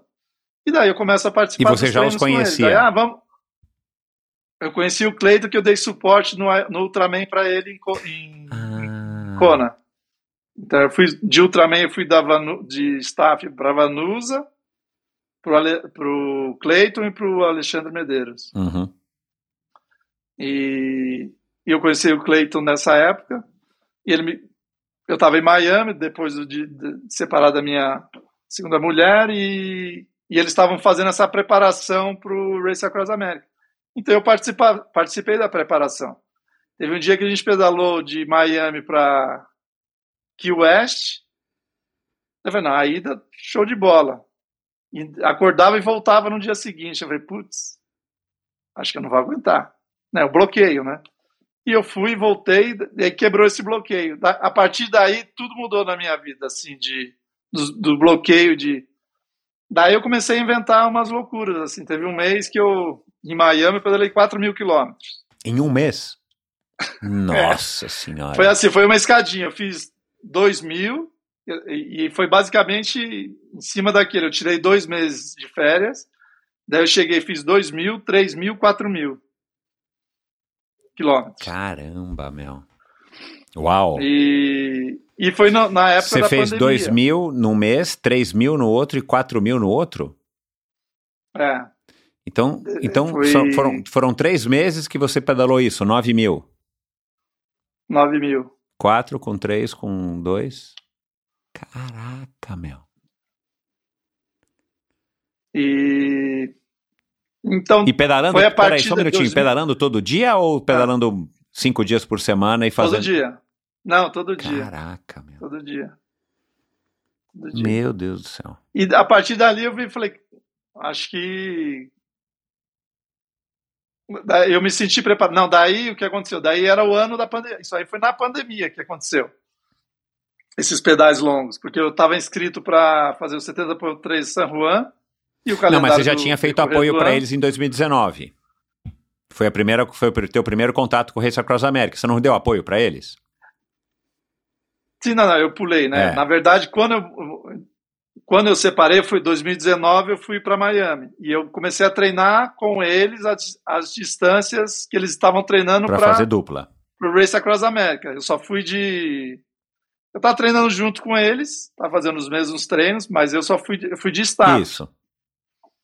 E daí eu começo a participar. E você já os conhecia? Daí, ah, vamos, eu conheci o Cleito que eu dei suporte no, no Ultraman para ele em, em, ah. Kona. Então eu fui de Ultraman, eu fui da Vanu, de staff para Vanusa, pro, Ale, pro Cleiton e pro Alexandre Medeiros. Uhum. E, e, eu conheci o Cleiton nessa época. E ele me, eu estava em Miami depois de, de, separar da minha segunda mulher e, e eles estavam fazendo essa preparação para o Race Across America. Então eu participei da preparação. Teve um dia que a gente pedalou de Miami para Key West. Eu falei, não, a ida, show de bola. E acordava e voltava no dia seguinte. Eu falei, putz, acho que eu não vou aguentar. Né, o bloqueio, né? E eu fui, voltei, e quebrou esse bloqueio. A partir daí, tudo mudou na minha vida, assim, de, do, do bloqueio de... Daí eu comecei a inventar umas loucuras, assim. Teve um mês que eu em Miami, eu pedalei 4 mil quilômetros. Em um mês? Nossa é. senhora. Foi assim, foi uma escadinha. Eu fiz 2 mil e, e foi basicamente em cima daquele. Eu tirei dois meses de férias, daí eu cheguei, fiz 2 mil, 3 mil, 4 mil quilômetros. Caramba, meu. Uau! E, e foi no, na época Você da fez 2 mil no mês, 3 mil no outro e 4 mil no outro? É. Então, então Foi... foram, foram três meses que você pedalou isso, 9 mil. 9 mil. Quatro com três com dois. Caraca, meu. E. Então. E pedalando. Foi a peraí, só um minutinho. 2000... Pedalando todo dia ou pedalando ah. cinco dias por semana e fazendo. Todo dia. Não, todo dia. Caraca, meu. Todo dia. Todo dia. Meu Deus do céu. E a partir dali eu falei, acho que eu me senti preparado. Não, daí o que aconteceu? Daí era o ano da pandemia. Isso aí foi na pandemia que aconteceu. Esses pedais longos, porque eu estava inscrito para fazer o 70.3 San Juan e o calendário. Não, mas você já tinha feito apoio para eles em 2019. Foi a primeira, foi o teu primeiro contato com o Race Across America. Você não deu apoio para eles? Sim, não, não, eu pulei, né? É. Na verdade, quando eu, quando eu separei, foi 2019, eu fui para Miami. E eu comecei a treinar com eles as, as distâncias que eles estavam treinando para fazer dupla. Para o Race Across America. Eu só fui de. Eu estava treinando junto com eles, estava fazendo os mesmos treinos, mas eu só fui, eu fui de staff. Isso.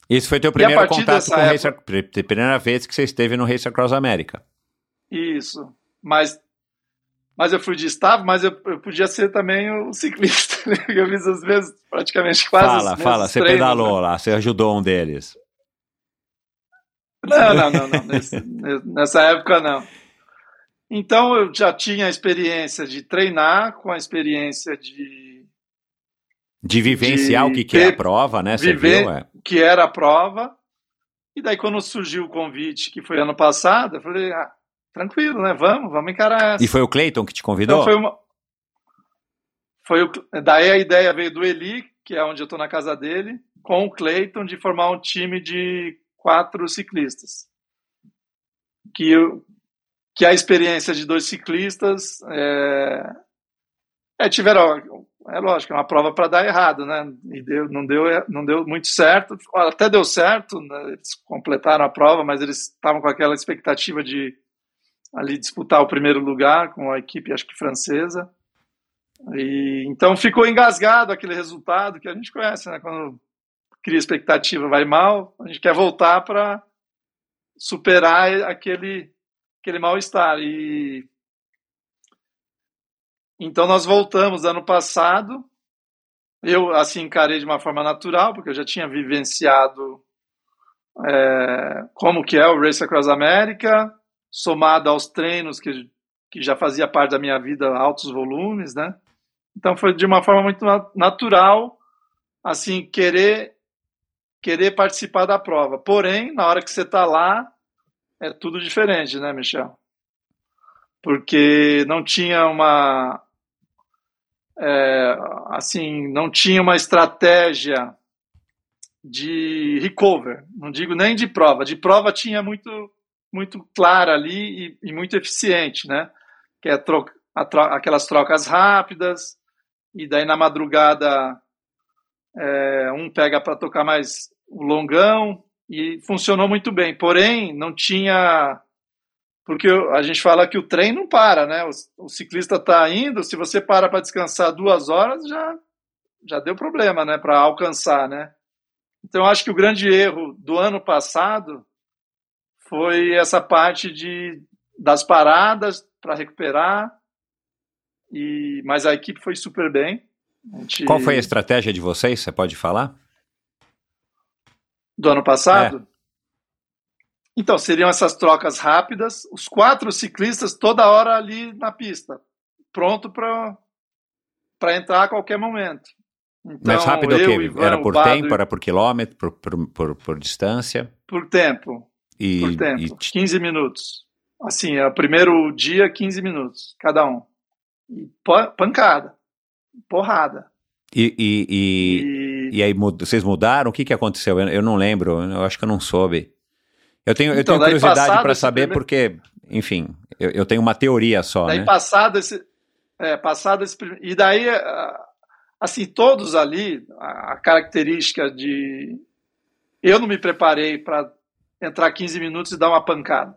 Isso foi teu primeiro contato com o Race época... Primeira vez que você esteve no Race Across America. Isso. Mas mas eu fui de staff, mas eu, eu podia ser também o ciclista. Né? Eu fiz as vezes praticamente quase. Fala, fala, você treinos, pedalou né? lá, você ajudou um deles. Não, não, não, não. Nesse, nessa época não. Então eu já tinha a experiência de treinar, com a experiência de De vivenciar De o que, que é a prova, né? Você viver- viu? É. que era a prova. E daí quando surgiu o convite, que foi ano passado, eu falei, ah, tranquilo, né? Vamos, vamos encarar essa. E foi o Cleiton que te convidou? Então foi uma. Foi o... Daí a ideia veio do Eli, que é onde eu estou na casa dele, com o Cleiton, de formar um time de quatro ciclistas. Que, eu... que a experiência de dois ciclistas é, é tiveram. É lógico, é uma prova para dar errado, né? E deu, não, deu, não deu muito certo. Até deu certo, né? eles completaram a prova, mas eles estavam com aquela expectativa de ali disputar o primeiro lugar com a equipe, acho que francesa. E, então ficou engasgado aquele resultado que a gente conhece, né? Quando cria expectativa, vai mal, a gente quer voltar para superar aquele, aquele mal-estar. E então nós voltamos ano passado. Eu assim encarei de uma forma natural, porque eu já tinha vivenciado é, como que é o Race Across America, somado aos treinos que, que já fazia parte da minha vida, altos volumes, né? Então foi de uma forma muito natural, assim, querer querer participar da prova. Porém, na hora que você está lá, é tudo diferente, né, Michel? Porque não tinha uma é, assim, não tinha uma estratégia de recover, não digo nem de prova. De prova tinha muito muito clara ali e, e muito eficiente, né? Que é aquelas trocas rápidas e daí na madrugada é, um pega para tocar mais o longão e funcionou muito bem. Porém, não tinha porque a gente fala que o trem não para, né? O, o ciclista está indo, se você para para descansar duas horas, já já deu problema, né? Para alcançar, né? Então, acho que o grande erro do ano passado foi essa parte de das paradas para recuperar. E mas a equipe foi super bem. Gente... Qual foi a estratégia de vocês? Você pode falar? Do ano passado? É. Então, seriam essas trocas rápidas, os quatro ciclistas toda hora ali na pista, pronto para entrar a qualquer momento. Então, Mas rápido eu, o quê? Ivan, era por tempo, era por quilômetro, por, por, por, por distância? Por tempo. E, por tempo, e... 15 minutos. Assim, é o primeiro dia, 15 minutos, cada um. E pancada, porrada. E, e, e, e... aí vocês mudaram? O que, que aconteceu? Eu, eu não lembro, eu acho que eu não soube. Eu tenho, eu então, tenho curiosidade para saber primeiro... porque, enfim, eu, eu, tenho uma teoria só, daí né? passado esse, é, passado esse e daí assim todos ali a característica de eu não me preparei para entrar 15 minutos e dar uma pancada.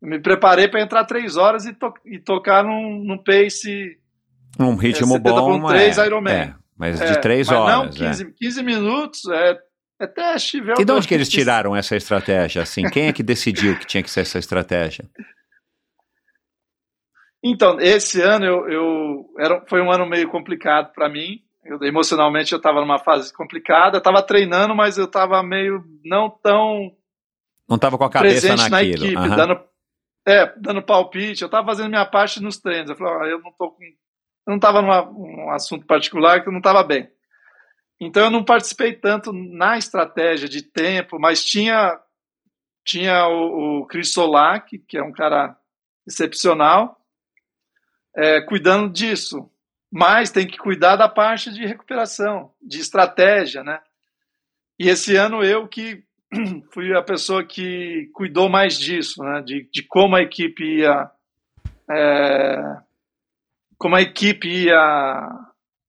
Eu me preparei para entrar 3 horas e, to e tocar num, num pace um ritmo é, bom, 3 é, Ironman. É, mas de 3 mas horas. Não, 15, 15 minutos é é teste, E de onde que eles tiraram essa estratégia? Assim, quem é que decidiu que tinha que ser essa estratégia? Então, esse ano eu, eu era, foi um ano meio complicado para mim. Eu, emocionalmente eu estava numa fase complicada. Estava treinando, mas eu estava meio não tão não estava com a cabeça presente naquilo. na equipe, uhum. dando é, dando palpite. Eu estava fazendo minha parte nos treinos. Eu falei, ah, eu não tô com, não estava num assunto particular que eu não estava bem. Então eu não participei tanto na estratégia de tempo, mas tinha tinha o, o Chris Solak, que é um cara excepcional, é, cuidando disso. Mas tem que cuidar da parte de recuperação, de estratégia, né? E esse ano eu que fui a pessoa que cuidou mais disso, né? De, de como a equipe ia, é, como a equipe ia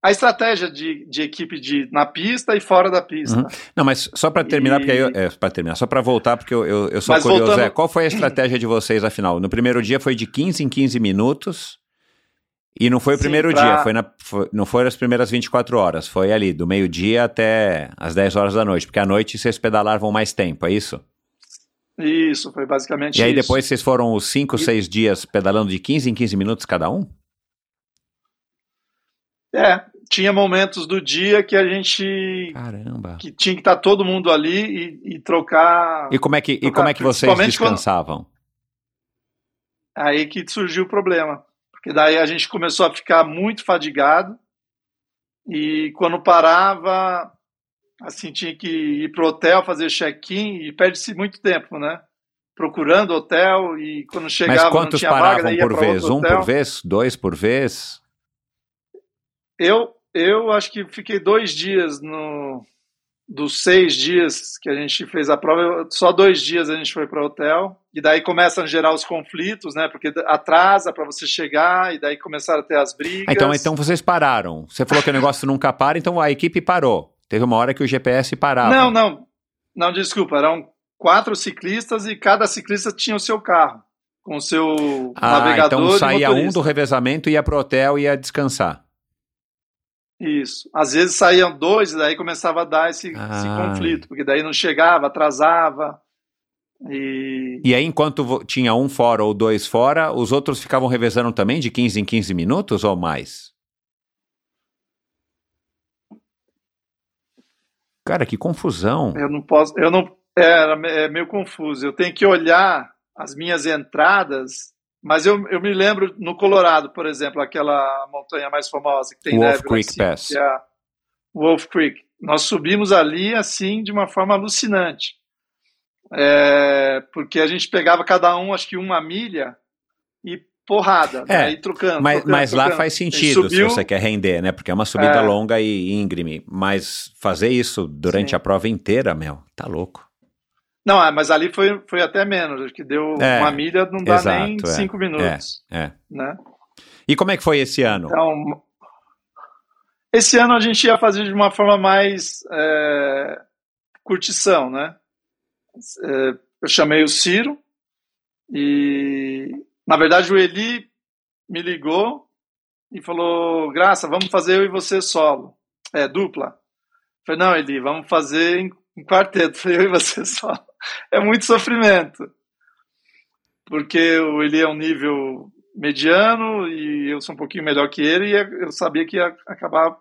a estratégia de, de equipe de, na pista e fora da pista. Uhum. Não, mas só para terminar, e... porque aí eu, é, para terminar, só para voltar, porque eu, eu, eu sou mas curioso, voltando... é, qual foi a estratégia de vocês, afinal? No primeiro dia foi de 15 em 15 minutos, e não foi o Sim, primeiro pra... dia, foi na, foi, não foram as primeiras 24 horas, foi ali, do meio-dia até as 10 horas da noite, porque à noite vocês pedalavam mais tempo, é isso? Isso, foi basicamente isso. E aí depois vocês foram os 5, 6 dias pedalando de 15 em 15 minutos cada um? É, tinha momentos do dia que a gente Caramba. que tinha que estar todo mundo ali e, e trocar e como é que e como é que vocês descansavam quando... Aí que surgiu o problema. Porque daí a gente começou a ficar muito fadigado e quando parava, assim, tinha que ir pro hotel fazer check-in e perde-se muito tempo, né? Procurando hotel e quando chegava Mas quantos paravam por vez? Um por vez? Dois por vez? Eu, eu acho que fiquei dois dias no dos seis dias que a gente fez a prova, só dois dias a gente foi para o hotel e daí começam a gerar os conflitos, né? Porque atrasa para você chegar e daí começaram a ter as brigas. Ah, então, então vocês pararam. Você falou que o negócio nunca para, então a equipe parou. Teve uma hora que o GPS parava. Não, não, não, desculpa, eram quatro ciclistas e cada ciclista tinha o seu carro com o seu Ah, navegador então saía um do revezamento e ia pro hotel e ia descansar. Isso. Às vezes saíam dois e daí começava a dar esse, esse Ah. conflito, porque daí não chegava, atrasava. E E aí, enquanto tinha um fora ou dois fora, os outros ficavam revezando também de 15 em 15 minutos ou mais? Cara, que confusão. eu não posso, eu não era é meio confuso. Eu tenho que olhar as minhas entradas, mas eu, eu me lembro no Colorado, por exemplo, aquela montanha mais famosa que tem Wolf neve lá Creek cima, Pass. que é a Wolf Creek. Nós subimos ali assim de uma forma alucinante. É, porque a gente pegava cada um, acho que uma milha e porrada, É, né, e trocando. Mas, trocando, mas lá trocando. faz A gente sentido subiu, se você quer render, né? Porque é uma subida É. longa e íngreme. Mas fazer isso durante Sim. a prova inteira, meu, tá louco. Não, é, mas ali foi, foi até menos, acho que deu É, uma milha, não dá exato, nem é, cinco minutos, É. né? E como é que foi esse ano? Então, esse ano a gente ia fazer de uma forma mais é, curtição, né? É, eu chamei o Ciro e, na verdade, o Eli me ligou e falou: Graça, vamos fazer eu e você solo, é dupla. Eu falei: Não, Eli, vamos fazer em quarteto, eu e você solo. É muito sofrimento, porque o Eli é um nível mediano e eu sou um pouquinho melhor que ele e eu sabia que ia acabar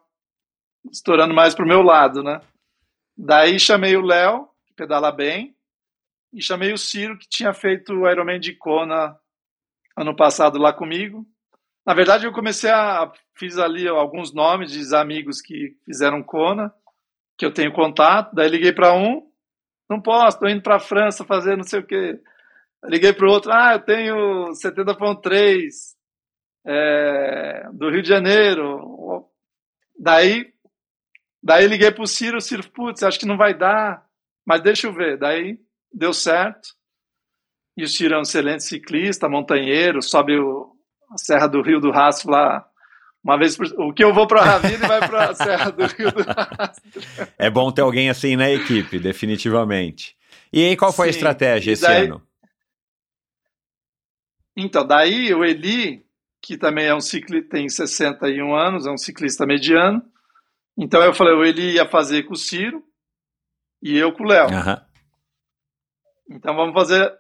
estourando mais pro meu lado, né? Daí chamei o Léo, que pedala bem, e chamei o Ciro, que tinha feito o Ironman de Kona ano passado lá comigo. Na verdade, eu comecei a fiz ali alguns nomes de amigos que fizeram Kona, que eu tenho contato. Daí liguei para um, não posso, estou indo para a França fazer não sei o quê. Liguei para o outro, ah, eu tenho 70.3 é, do Rio de Janeiro. Daí, daí liguei para o Ciro, o Ciro, putz, acho que não vai dar, mas deixa eu ver. Daí deu certo. E o Ciro é um excelente ciclista, montanheiro, sobe o, a Serra do Rio do Rastro lá uma vez por... O que eu vou para a Ravina e vai para a Serra do Rio do Rastro. É bom ter alguém assim na equipe, definitivamente. E aí, qual foi a Sim, estratégia e esse daí- ano? Então, daí o Eli, que também é um ciclista, tem 61 anos, é um ciclista mediano. Então eu falei, o Eli ia fazer com o Ciro e eu com o Léo. Aham. Então vamos fazer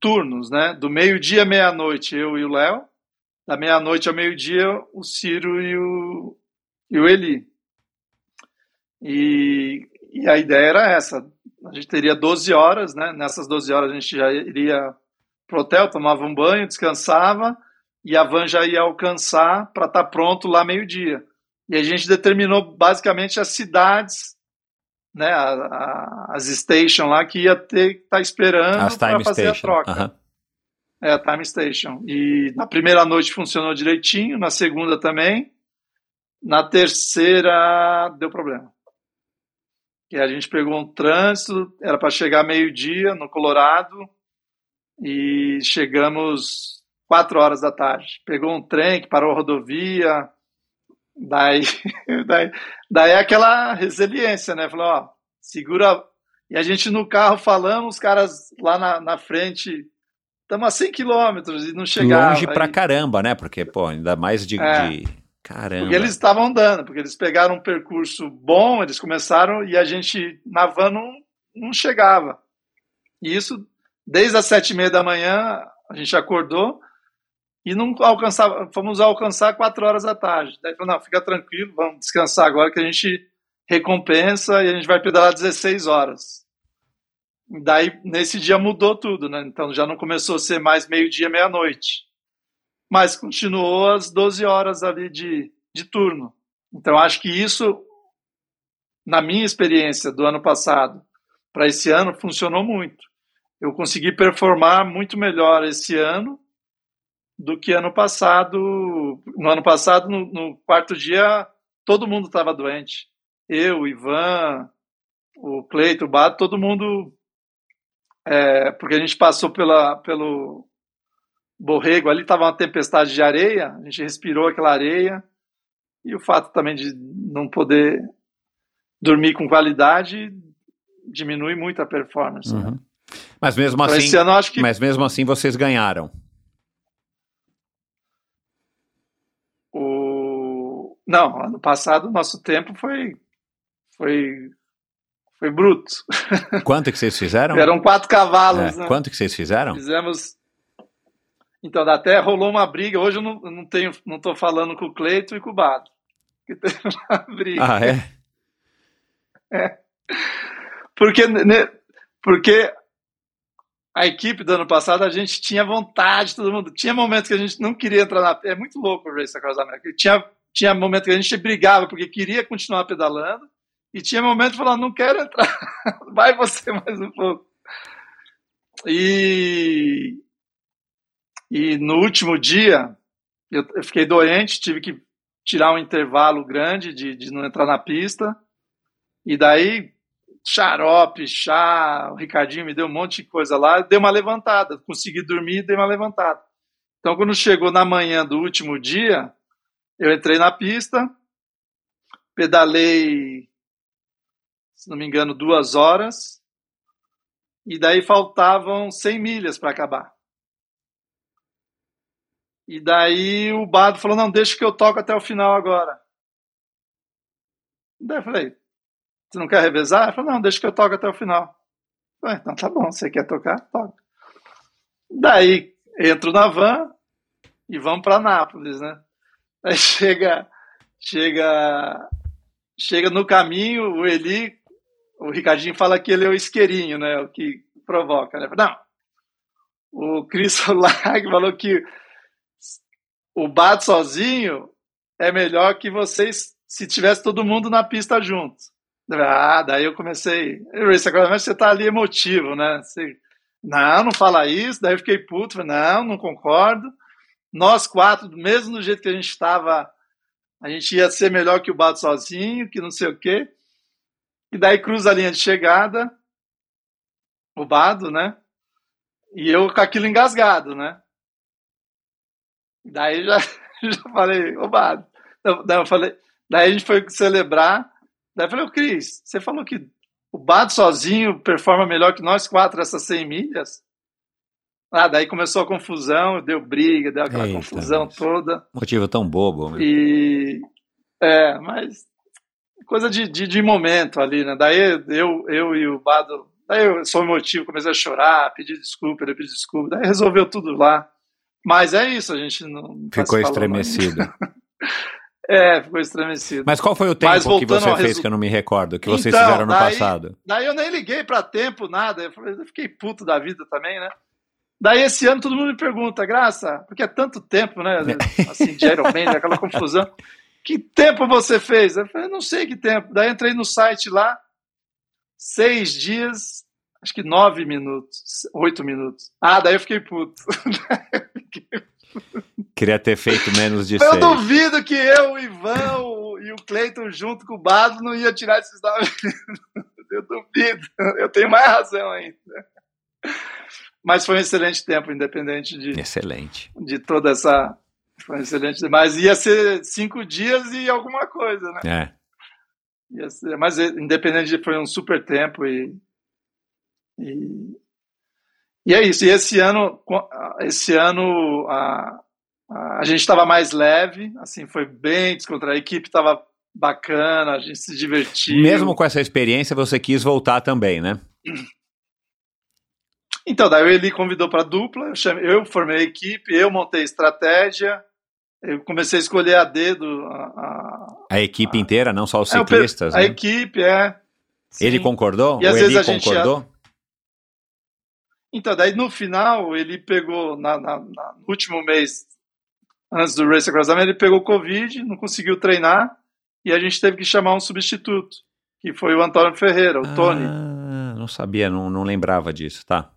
turnos, né? Do meio-dia à meia-noite, eu e o Léo. Da meia-noite ao meio-dia, o Ciro e o, e o Eli. E, e a ideia era essa. A gente teria 12 horas, né? Nessas 12 horas a gente já iria pro hotel, tomava um banho, descansava, e a van já ia alcançar para estar pronto lá meio-dia. E a gente determinou basicamente as cidades, né, a- a- as stations lá que ia ter que estar esperando As para fazer station. a troca. Aham. É, a time station. E na primeira noite funcionou direitinho, na segunda também. Na terceira deu problema. Que a gente pegou um trânsito, era para chegar meio-dia no Colorado e chegamos quatro horas da tarde. Pegou um trem que parou a rodovia, daí, daí, daí é aquela resiliência, né? Falou, ó, segura. E a gente no carro falando, os caras lá na, na frente, estamos a 100 quilômetros e não chegava. Longe pra Aí- caramba, né? Porque, pô, ainda mais de. É. de- Caramba. Porque eles estavam andando, porque eles pegaram um percurso bom, eles começaram e a gente na van não, não chegava. E isso, desde as sete e meia da manhã, a gente acordou e não alcançava, fomos alcançar quatro horas da tarde. Daí falou, não, fica tranquilo, vamos descansar agora que a gente recompensa e a gente vai pedalar 16 horas. Daí, nesse dia mudou tudo, né? Então já não começou a ser mais meio-dia, meia-noite. mas continuou as 12 horas ali de, de turno. Então, acho que isso, na minha experiência do ano passado para esse ano, funcionou muito. Eu consegui performar muito melhor esse ano do que ano passado. No ano passado, no, no quarto dia, todo mundo estava doente. Eu, Ivan, o Cleito, o Bato, todo mundo. É, porque a gente passou pela, pelo Borrego, ali estava uma tempestade de areia, a gente respirou aquela areia, e o fato também de não poder dormir com qualidade diminui muito a performance. Né? Uhum. Mas mesmo assim, ano que mas mesmo assim vocês ganharam. o não, ano passado o nosso tempo foi foi foi bruto. Quanto que vocês fizeram? Eram quatro cavalos, É, né? Quanto que vocês fizeram? Fizemos. Então, até rolou uma briga. Hoje eu não, não tenho, não estou falando com o Cleito e com o Bado. Que teve uma briga. Ah, é? Porque, né, porque a equipe do ano passado a gente tinha vontade, todo mundo. Tinha momentos que a gente não queria entrar na. É muito louco o Race Across America. Tinha, tinha momentos que a gente brigava porque queria continuar pedalando. E tinha momentos que falava, não quero entrar. Vai você mais um pouco. E, e no último dia, eu, eu fiquei doente, tive que tirar um intervalo grande de, de não entrar na pista. E daí, xarope, chá, o Ricardinho me deu um monte de coisa lá, dei uma levantada, consegui dormir e dei uma levantada. Então, quando chegou na manhã do último dia, eu entrei na pista, pedalei, se não me engano, duas horas, e daí faltavam 100 milhas para acabar. E daí o Bado falou: não, deixa que eu toco até o final agora. Daí eu falei: você não quer revezar? Ele falou: não, deixa que eu toco até o final. Falei, então tá bom, você quer tocar? Toca. Daí entro na van e vamos para Nápoles, né? Aí chega, chega, chega no caminho, o Eli, o Ricardinho fala que ele é o isqueirinho, né? O que provoca, né? Não. O Chris Lag falou que o Bado sozinho é melhor que vocês se tivesse todo mundo na pista junto. Ah, daí eu comecei. Race agora, você tá ali emotivo, né? Você, não, não fala isso. Daí eu fiquei puto. Falei, não, não concordo. Nós quatro, mesmo do jeito que a gente estava, a gente ia ser melhor que o Bado sozinho, que não sei o quê. E daí cruza a linha de chegada, o Bado, né? E eu com aquilo engasgado, né? Daí já, já falei, ô Bado. Daí eu falei, daí a gente foi celebrar. Daí eu falei, ô Cris, você falou que o Bado sozinho performa melhor que nós quatro essas 100 milhas? Ah, daí começou a confusão, deu briga, deu aquela Eita, confusão toda. Motivo tão bobo. meu. E. É, mas. Coisa de, de, de momento ali, né? Daí eu, eu e o Bado. Daí eu sou emotivo, comecei a chorar, pedir desculpa, ele pediu desculpa. Daí resolveu tudo lá. Mas é isso, a gente não. tá Ficou ainda. estremecido. É, ficou estremecido. Mas qual foi o tempo que você fez resu- que eu não me recordo? Que vocês Então, fizeram no daí- passado? Daí eu nem liguei pra tempo, nada. Eu, falei, eu fiquei puto da vida também, né? Daí esse ano todo mundo me pergunta, Graça, porque é tanto tempo, né? Assim, de Ironman, aquela confusão. Que tempo você fez? Eu falei, não sei que tempo. Daí entrei no site lá, seis dias, acho que nove minutos, oito minutos. Ah, daí eu fiquei puto. Queria ter feito menos de Eu seis. duvido que eu, o Ivan o- e o Cleiton junto com o Bado não ia tirar esses nove minutos. Eu duvido. Eu tenho mais razão ainda. Mas foi um excelente tempo, independente de, Excelente. de toda essa. Foi excelente. Mas ia ser cinco dias e alguma coisa, né? É. Ia ser- mas eh, independente de foi um super tempo e, e e é isso. E esse ano, esse ano a, a, a gente estava mais leve, assim, foi bem descontraído. A equipe estava bacana, a gente se divertiu. Mesmo com essa experiência, você quis voltar também, né? Então, daí ele convidou para dupla, eu, chamei- eu formei a equipe, eu montei estratégia, eu comecei a escolher a dedo a, a, A equipe inteira, não só os é, ciclistas, a né? equipe, é. Ele Sim. concordou? E às o vezes Eli a gente concordou? Então, daí no final ele pegou, na, na- na- no último mês, antes do Race Across America, ele pegou Covid, não conseguiu treinar, e a gente teve que chamar um substituto, que foi o Antônio Ferreira, o Tony. Ah, não sabia, não, não lembrava disso, tá.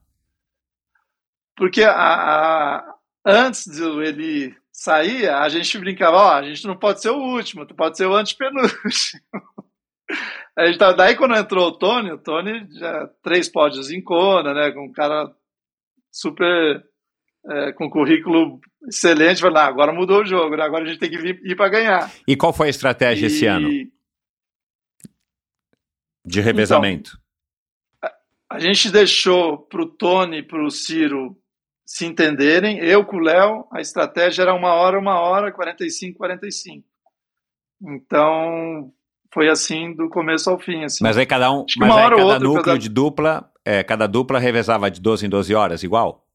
Porque a, a- antes de ele sair, a gente brincava, ó, a gente não pode ser o último, tu pode ser o antepenúltimo. A tava- daí quando entrou o Tony, o Tony já três pódios em Kona, né, com um cara super é, com currículo excelente, falou, "Ah, agora mudou o jogo, né, agora a gente tem que ir, ir para ganhar. E qual foi a estratégia esse E- ano de revezamento? A gente deixou para o Tony e para o Ciro se entenderem. Eu com o Léo, a estratégia era uma hora, uma hora, 45, 45. Então, foi assim do começo ao fim. Assim. mas aí cada um, mas aí cada outra, núcleo cada- de dupla, é, cada dupla revezava de 12 em 12 horas, igual?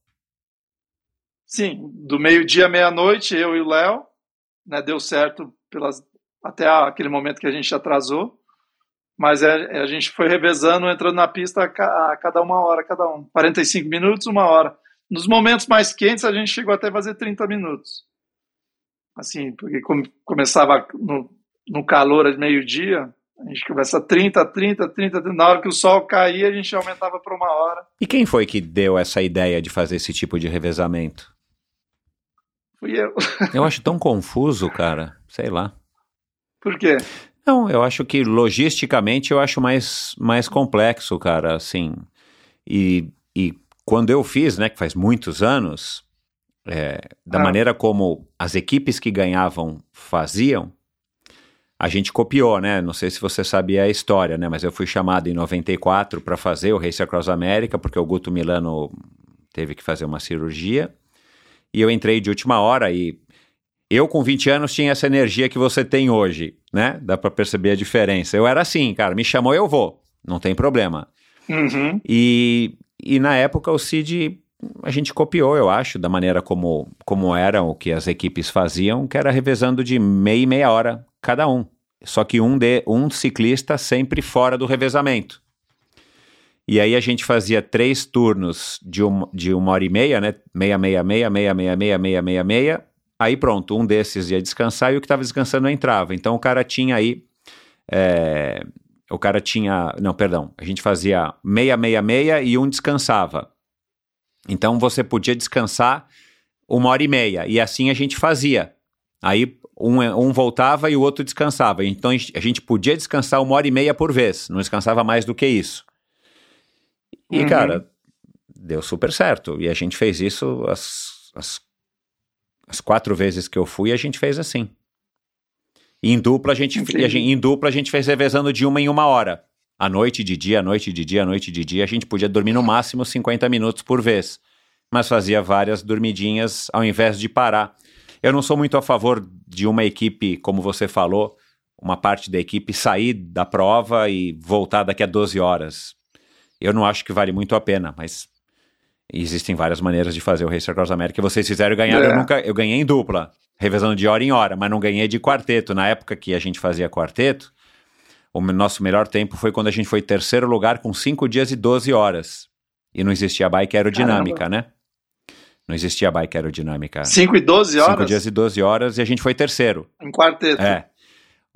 Sim, do meio-dia à meia-noite, eu e o Léo, né, deu certo pelas, até aquele momento que a gente atrasou. Mas é, a gente foi revezando, entrando na pista a, a cada uma hora, cada um. 45 minutos, uma hora. Nos momentos mais quentes, a gente chegou até a fazer 30 minutos. Assim, porque come- começava no, no calor de meio-dia, a gente começa 30, 30, 30, 30. Na hora que o sol caía, a gente aumentava para uma hora. E quem foi que deu essa ideia de fazer esse tipo de revezamento? Fui eu. Eu acho tão confuso, cara. Sei lá. Por quê? Não, eu acho que logisticamente eu acho mais, mais complexo, cara, assim. E, e quando eu fiz, né, que faz muitos anos, é, da Ah. maneira como as equipes que ganhavam faziam, a gente copiou, né? Não sei se você sabia a história, né? Mas eu fui chamado em 94 para fazer o Race Across América, porque o Guto Milano teve que fazer uma cirurgia. E eu entrei de última hora e eu com 20 anos tinha essa energia que você tem hoje, né? Dá para perceber a diferença. Eu era assim, cara, me chamou, eu vou. Não tem problema. Uhum. E, e na época o Cid, a gente copiou, eu acho, da maneira como, como eram o que as equipes faziam, que era revezando de meia e meia hora cada um. Só que um, de, um ciclista sempre fora do revezamento. E aí a gente fazia três turnos de, um, de uma hora e meia, né? Meia, meia, meia, meia, meia, meia, meia, meia, meia. Aí pronto, um desses ia descansar e o que estava descansando entrava. Então o cara tinha aí. é, o cara tinha. Não, perdão. A gente fazia meia, meia, meia e um descansava. Então você podia descansar uma hora e meia. E assim a gente fazia. Aí um, um voltava e o outro descansava. Então a gente- podia descansar uma hora e meia por vez. Não descansava mais do que isso. E, Uhum. cara, deu super certo. E a gente fez isso as, as, as quatro vezes que eu fui, a gente fez assim. E em dupla a gente, a gente- em dupla a gente fez revezando de uma em uma hora. À noite de dia, à noite de dia, à noite de dia, a gente podia dormir no máximo 50 minutos por vez. Mas fazia várias dormidinhas ao invés de parar. Eu não sou muito a favor de uma equipe, como você falou, uma parte da equipe sair da prova e voltar daqui a 12 horas. Eu não acho que vale muito a pena, mas existem várias maneiras de fazer o Racer Cross América. Vocês fizeram e ganharam. É. Eu nunca, eu ganhei em dupla, revezando de hora em hora, mas não ganhei de quarteto. Na época que a gente fazia quarteto, o nosso melhor tempo foi quando a gente foi terceiro lugar com 5 dias e 12 horas. E não existia bike aerodinâmica, né? Não existia bike aerodinâmica. 5 e 12 horas? 5 dias e 12 horas e a gente foi terceiro. Em quarteto. É.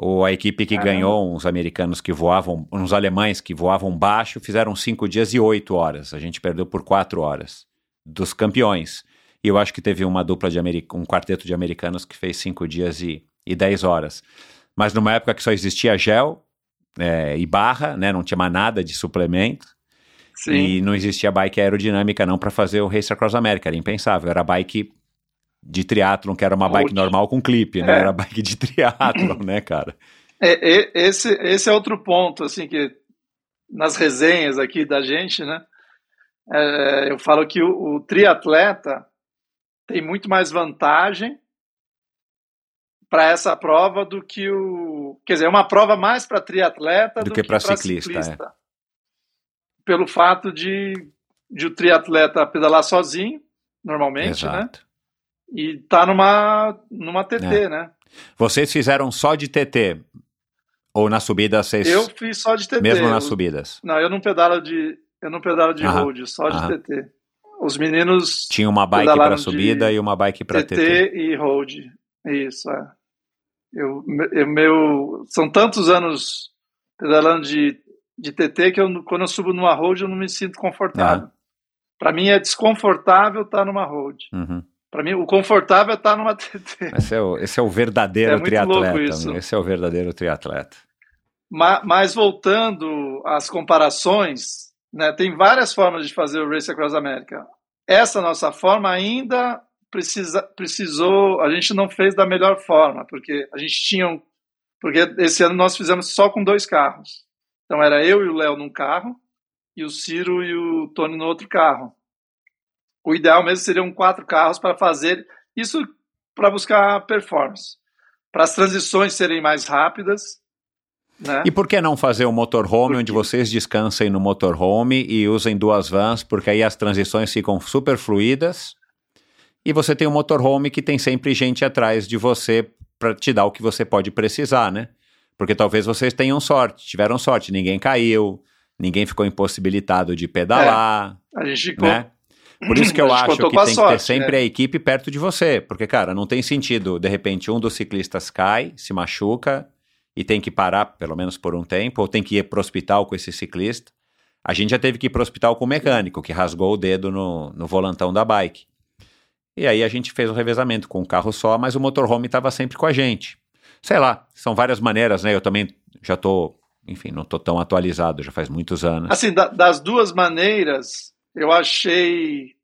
O, a equipe que Caramba. ganhou, uns americanos que voavam, uns alemães que voavam baixo, fizeram cinco dias e oito horas. A gente perdeu por quatro horas dos campeões. E eu acho que teve uma dupla de um quarteto de americanos que fez cinco dias e, e dez horas. Mas numa época que só existia gel é, e barra, né? Não tinha mais nada de suplemento. Sim. E não existia bike aerodinâmica não para fazer o Race Across America. Era impensável. Era bike de triatlon, que era uma bike normal com clipe, né? É. Era bike de triatlon, né, cara? É, é, esse, esse é outro ponto, assim, que nas resenhas aqui da gente, né? é, eu falo que o, o triatleta tem muito mais vantagem para essa prova do que o. Quer dizer, é uma prova mais para triatleta Do do, que pra pra ciclista, é. Pelo fato de, de o triatleta pedalar sozinho, normalmente, né? E tá numa, numa TT, É. né? Vocês fizeram só de TT? Ou na subida vocês. Eu fiz só de TT. mesmo nas eu- subidas? Não, eu não pedalo de, eu não pedalo de Aham, road, só de aham. TT. os meninos Tinha uma bike para subida de e uma bike para TT, TT. e road. Isso, é. Eu, eu, meu, são tantos anos pedalando de, de TT que eu, quando eu subo numa road eu não me sinto confortável. Para mim é desconfortável estar numa road. Uhum. Para mim o confortável é estar numa TT. Esse, é o, esse é o verdadeiro É muito louco triatleta. isso. né? Esse é o verdadeiro triatleta. Ma- Mas voltando às comparações, né, tem várias formas de fazer o Race Across America. Essa nossa forma ainda precisa, precisou, a gente não fez da melhor forma, porque a gente tinha um, porque esse ano nós fizemos só com dois carros. Então era eu e o Léo num carro e o Ciro e o Tony no outro carro. O ideal mesmo seriam quatro carros para fazer isso para buscar performance, para as transições serem mais rápidas, né? E por que não fazer um motorhome onde vocês descansem no motorhome e usem duas vans, porque aí as transições ficam super fluídas e você tem um motorhome que tem sempre gente atrás de você para te dar o que você pode precisar, né? Porque talvez vocês tenham sorte, tiveram sorte, ninguém caiu, ninguém ficou impossibilitado de pedalar, A gente ficou, né? Por isso que eu acho que tem que ter sorte, sempre né? a equipe perto de você. Porque, cara, não tem sentido, de repente, um dos ciclistas cai, se machuca e tem que parar, pelo menos por um tempo, ou tem que ir pro hospital com esse ciclista. A gente já teve que ir pro hospital com o mecânico, que rasgou o dedo no, no volantão da bike. E aí a gente fez o revezamento com um carro só, mas o motorhome estava sempre com a gente. Sei lá, são várias maneiras, né? Eu também já tô, enfim, não tô tão atualizado, já faz muitos anos. Assim, da- das duas maneiras, eu achei,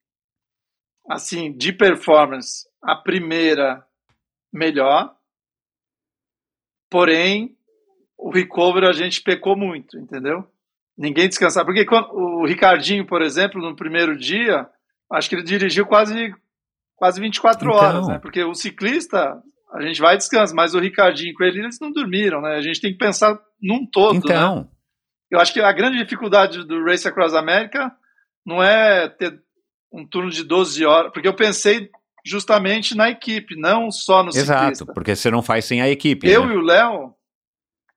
assim, de performance, a primeira melhor, porém, o recovery a gente pecou muito, entendeu? Ninguém descansava. Porque quando, o Ricardinho, por exemplo, no primeiro dia, acho que ele dirigiu quase, quase 24 Então. horas, né? Porque o ciclista, a gente vai e descansa, mas o Ricardinho com ele, eles não dormiram, né? A gente tem que pensar num todo, né? Então, Eu acho que a grande dificuldade do Race Across America não é ter um turno de 12 horas, porque eu pensei justamente na equipe, não só no exato, ciclista. porque você não faz sem a equipe. Eu né? e o Léo,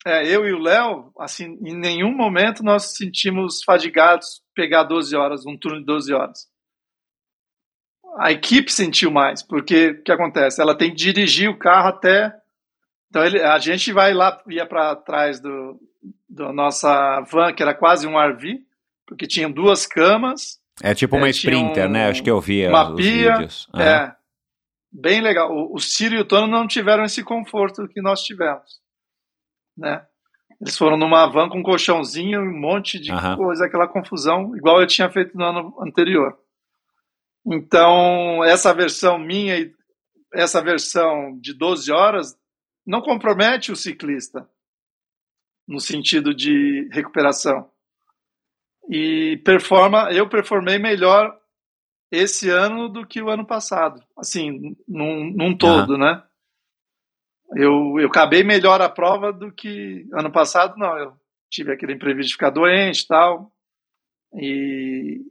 é, eu e o Léo, assim, em nenhum momento nós sentimos fadigados pegar 12 horas, um turno de 12 horas. A equipe sentiu mais, porque o que acontece? Ela tem que dirigir o carro até. Então ele, a gente vai lá, ia para trás do, da nossa van, que era quase um RV, porque tinha duas camas, É tipo uma É, Sprinter, né? um- Acho que eu vi uma os pia, vídeos. Ah, É, bem legal. O, o Ciro e o Tono não tiveram esse conforto que nós tivemos, né? Eles foram numa van com um colchãozinho, um monte de Aham. coisa, aquela confusão, igual eu tinha feito no ano anterior. Então, essa versão minha, e essa versão de 12 horas, não compromete o ciclista, no sentido de recuperação. E performa, eu performei melhor esse ano do que o ano passado, assim, num, num todo, né? Eu, eu acabei melhor a prova do que ano passado, não. Eu tive aquele imprevisto de ficar doente e tal. E,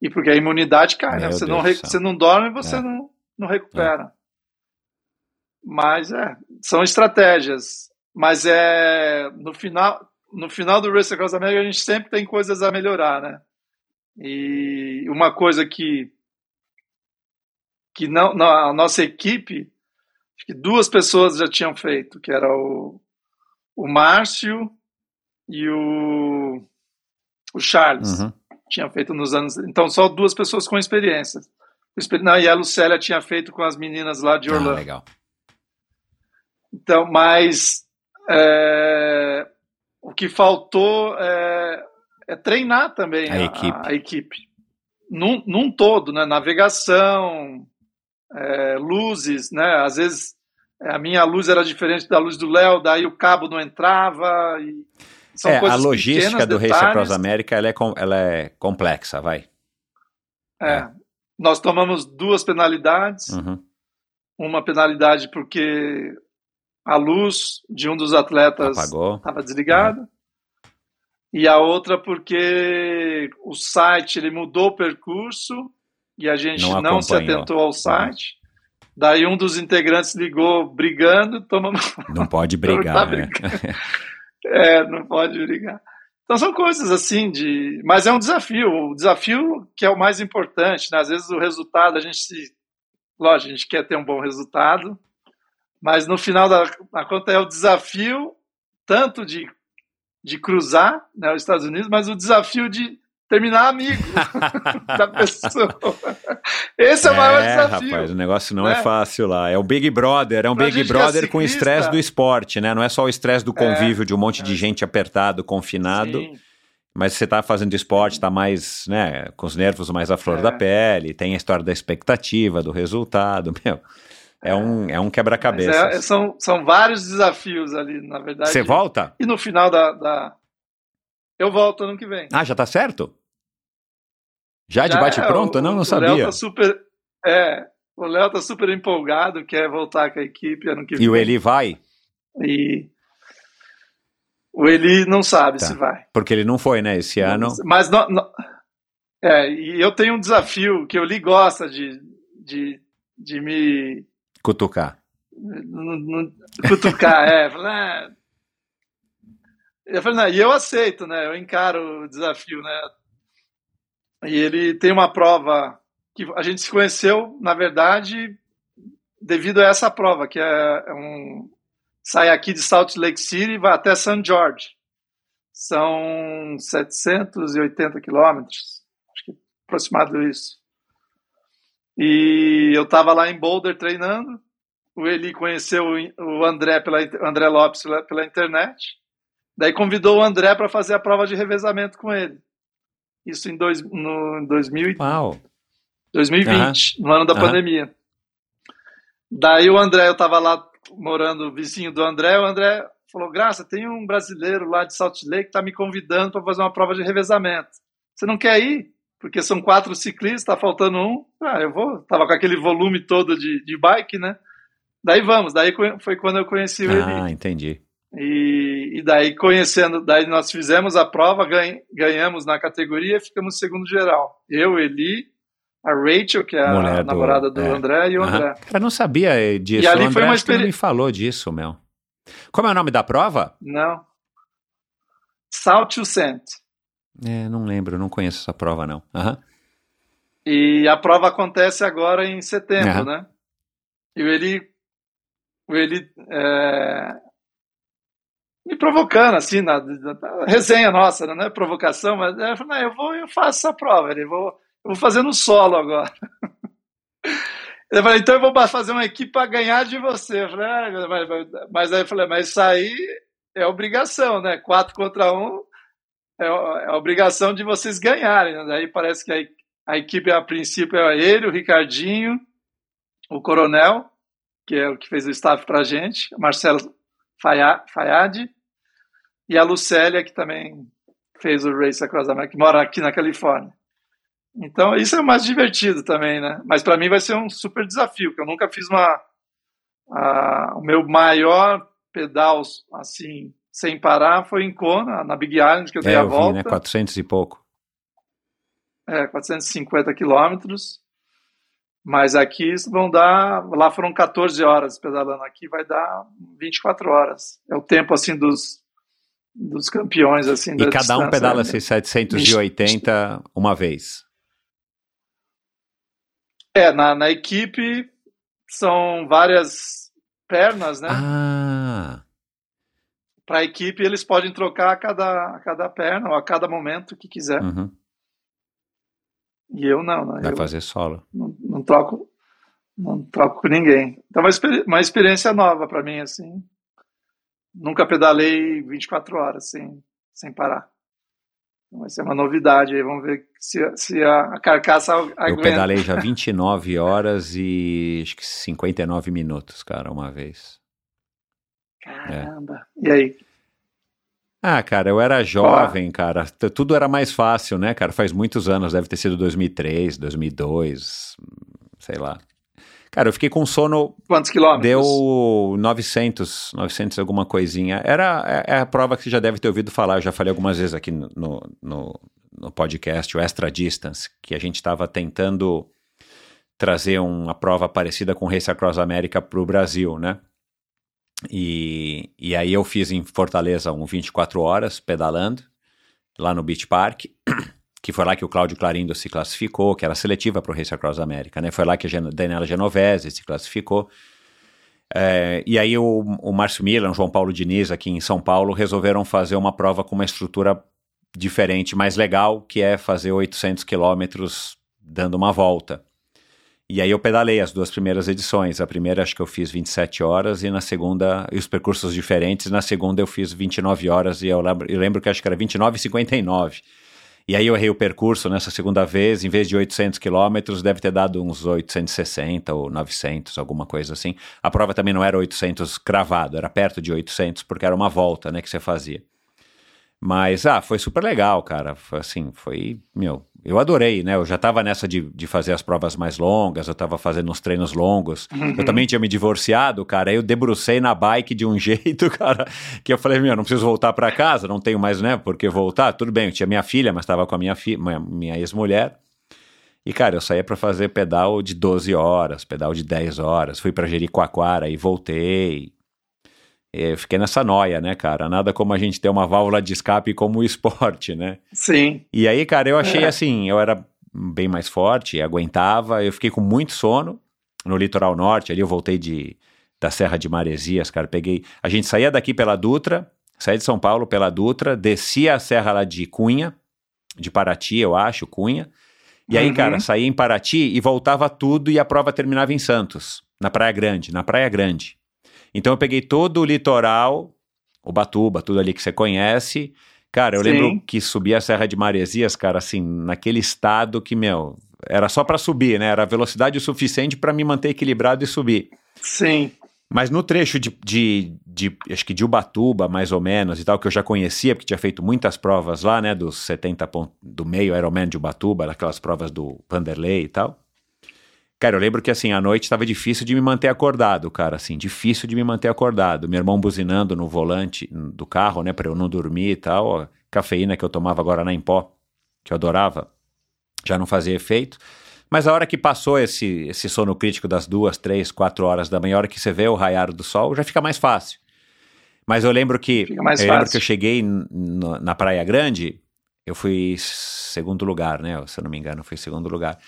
e porque a imunidade cai, né? Você Deus não, você não dorme, você É. não, não recupera. Mas é, são estratégias. Mas é no final, no final do Race Across America a gente sempre tem coisas a melhorar, né? E uma coisa que que não, não a nossa equipe, acho que duas pessoas já tinham feito, que era o, o Márcio e o, o Charles. Uhum. Tinham feito nos anos. Então, só duas pessoas com experiência. Exper- Não, e a Lucélia tinha feito com as meninas lá de Ah, Orlando. legal. Então, mas é, o que faltou é, é treinar também A a, equipe. a equipe. Num, num todo, né? Navegação, é, luzes, né? Às vezes é, a minha luz era diferente da luz do Léo, daí o cabo não entrava. E são É, a coisas logística pequenas, do Race. Across America ela é, com- ela é complexa, vai. É. Nós tomamos duas penalidades. Uhum. Uma penalidade porque a luz de um dos atletas estava desligada. E a outra porque o site ele mudou o percurso e a gente Não não, se atentou ao site. Daí um dos integrantes ligou brigando, tomamos. Não pode Tá brigar, né? brincando. É, não pode brigar. Então são coisas assim de. Mas é um desafio. O desafio que é o mais importante. Né? Às vezes o resultado, a gente se. Lógico, a gente quer ter um bom resultado, mas no final da, da conta é o desafio tanto de, de cruzar né, os Estados Unidos, mas o desafio de terminar amigo da pessoa. Esse é o maior É, desafio. rapaz, o negócio não é. né? fácil lá. É o Big Brother, é um Pra Big é Brother com ciclista- estresse do esporte, né? Não é só o estresse do convívio de um monte de gente apertado, confinado, Sim. mas você tá fazendo esporte, tá mais, né, com os nervos mais à flor É. da pele, tem a história da expectativa, do resultado, meu. É um, é um quebra-cabeça. é- são, são vários desafios ali, na verdade. Você volta? E no final da, da- Eu volto ano que vem. Ah, já tá certo? Já, de Já bate é, pronto? o- não, não o sabia. Léo tá super. É, o Léo tá super empolgado, quer voltar com a equipe ano que vem. E o Eli vai? E o Eli não sabe Tá. se vai. Porque ele não foi, né, esse ano. Mas não, não- é, e eu tenho um desafio que o Eli gosta de, de, de me Cutucar. cutucar, é. "Ah." Eu falei, não, e eu aceito, né? Eu encaro o desafio, né? E ele tem uma prova que a gente se conheceu, na verdade, devido a essa prova, que é um sai aqui de Salt Lake City e vai até St. George. São 780 quilômetros, acho que aproximado isso. E eu estava lá em Boulder treinando. O Eli conheceu o André, pela, André Lopes pela, pela internet. Daí convidou o André para fazer a prova de revezamento com ele. Isso em, dois, no, em 2000, e- Uau. 2020, no ano da Aham. pandemia. Daí o André, eu estava lá morando, vizinho do André, o André falou, Graça, tem um brasileiro lá de Salt Lake que está me convidando para fazer uma prova de revezamento. Você não quer ir? Porque são quatro ciclistas, está faltando um. Ah, eu vou. Tava com aquele volume todo de, de bike, né? Daí vamos. Daí foi quando eu conheci o Eli. Ah, entendi. E, e daí conhecendo, daí nós fizemos a prova, ganh- ganhamos na categoria, ficamos em segundo geral. Eu, Eli, a Rachel, que é a Mulher namorada do é. André, e o Aham. André. Cara, eu não sabia eh, disso. E ali o foi André uma não experi- me falou disso, meu. Como é o nome da prova? Não. Salt to Scent. É, não lembro, não conheço essa prova, não. Aham. E a prova acontece agora em setembro, Aham. né? E o Eli, o Eli é, me provocando, assim, na, na- na resenha nossa, né? não é provocação, mas é, eu falei, não, eu vou eu faço essa prova, ele, vou, eu vou fazer no solo agora. Eu falei, então eu vou fazer uma equipe para ganhar de você. Eu falei, ah, mas, mas- mas aí eu falei, mas isso aí é obrigação, né? Quatro contra um é, é obrigação de vocês ganharem. Né? Daí parece que a, a equipe, a princípio, é ele, o Ricardinho, o Coronel, que é o que fez o staff pra gente, o Marcelo Fayad, e a Lucélia, que também fez o Race Across America, que mora aqui na Califórnia. Então, isso é o mais divertido também, né? Mas para mim vai ser um super desafio, que eu nunca fiz uma. a- o meu maior pedal, assim, sem parar, foi em Kona, na Big Island, que eu dei É, a eu vi, volta. né? 400 e pouco. É, 450 quilômetros. Mas aqui vão dar. Lá foram 14 horas pedalando, aqui vai dar 24 horas. É o tempo, assim, dos, dos campeões, assim. E da cada um pedala né? esses 780 uma vez. É, na, na equipe são várias pernas, né? Ah, Para a equipe eles podem trocar a cada, a cada perna ou a cada momento que quiser. uhum. E eu não, né? vai Eu fazer solo. não, não troco não troco com ninguém. Então, uma, experi- uma experiência nova para mim, assim. Nunca pedalei 24 horas sem, sem parar. Então, vai ser uma novidade aí. Vamos ver se, se a, a carcaça Eu aguenta. pedalei já 29 horas e acho que 59 minutos, cara, uma vez. Caramba. E aí? Ah, cara, eu era jovem, cara. Tudo era mais fácil, né, cara? Faz muitos anos, deve ter sido 2003, 2002, sei lá. Cara, eu fiquei com sono, Quantos quilômetros? deu 900, 900 alguma coisinha. Era é, é a prova que você já deve ter ouvido falar, eu já falei algumas vezes aqui no, no, no- podcast, o Extra Distance, que a gente estava tentando trazer uma prova parecida com o Race Across America para o Brasil, né? E, e aí eu fiz em Fortaleza um 24 horas pedalando. lá no Beach Park, que foi lá que o Cláudio Clarindo se classificou, que era seletiva para o Race Across América, né? Foi lá que a Daniela Genovese se classificou. É, e aí o, o Márcio Milan, o João Paulo Diniz aqui em São Paulo resolveram fazer uma prova com uma estrutura diferente, mais legal, que é fazer 800 quilômetros dando uma volta. E aí eu pedalei as duas primeiras edições. A primeira acho que eu fiz 27 horas e na segunda, e os percursos diferentes, na segunda eu fiz 29 horas e eu lembro, eu lembro que acho que era 29 e 59. E aí eu errei o percurso nessa segunda vez, em vez de 800 quilômetros, deve ter dado uns 860 ou 900, alguma coisa assim. A prova também não era 800 cravado, era perto de 800, porque era uma volta, né, que você fazia. Mas, ah, foi super legal, cara. Foi assim, foi, meu, eu adorei, né? Eu já tava nessa de, de fazer as provas mais longas, eu tava fazendo uns treinos longos. Eu também tinha me divorciado, cara. Aí eu debrucei na bike de um jeito, cara, que eu falei, meu, não preciso voltar para casa, não tenho mais, né, por que voltar. Tudo bem, eu tinha minha filha, mas tava com a minha, minha, minha ex-mulher. E, cara, eu saía para fazer pedal de 12 horas, pedal de 10 horas. Fui para Jericoacoara e voltei. Eu fiquei nessa noia, né, cara? Nada como a gente ter uma válvula de escape como o esporte, né? Sim. E aí, cara, eu achei É. assim, eu era bem mais forte, aguentava, eu fiquei com muito sono no litoral norte, ali eu voltei de da Serra de Maresias, cara, peguei, a gente saía daqui pela Dutra, saía de São Paulo pela Dutra, descia a serra lá de Cunha, de Paraty, eu acho, Cunha. E aí, Uhum. cara, saía em Paraty e voltava tudo e a prova terminava em Santos, na Praia Grande, na Praia Grande. Então eu peguei todo o litoral, Ubatuba, tudo ali que você conhece. Cara, eu Sim. lembro que subia a Serra de Maresias, cara, assim, naquele estado que, meu, era só pra subir, né? Era velocidade o suficiente pra me manter equilibrado e subir. Sim. Mas no trecho de, de, de, acho que de Ubatuba, mais ou menos, e tal, que eu já conhecia, porque tinha feito muitas provas lá, né, dos 70 pontos, do meio Ironman de Ubatuba, daquelas provas do Vanderlei e tal. Cara, eu lembro que, assim, à noite estava difícil de me manter acordado, cara, assim, difícil de me manter acordado. Meu irmão buzinando no volante do carro, né, pra eu não dormir e tal, a cafeína que eu tomava agora na pó, que eu adorava, já não fazia efeito. Mas a hora que passou esse, esse sono crítico das duas, três, quatro horas da manhã, a hora que você vê o raiar do sol, já fica mais fácil. Mas eu lembro que eu lembro fácil. que eu cheguei na Praia Grande, eu fui segundo lugar, né? Se eu não me engano, fui segundo lugar.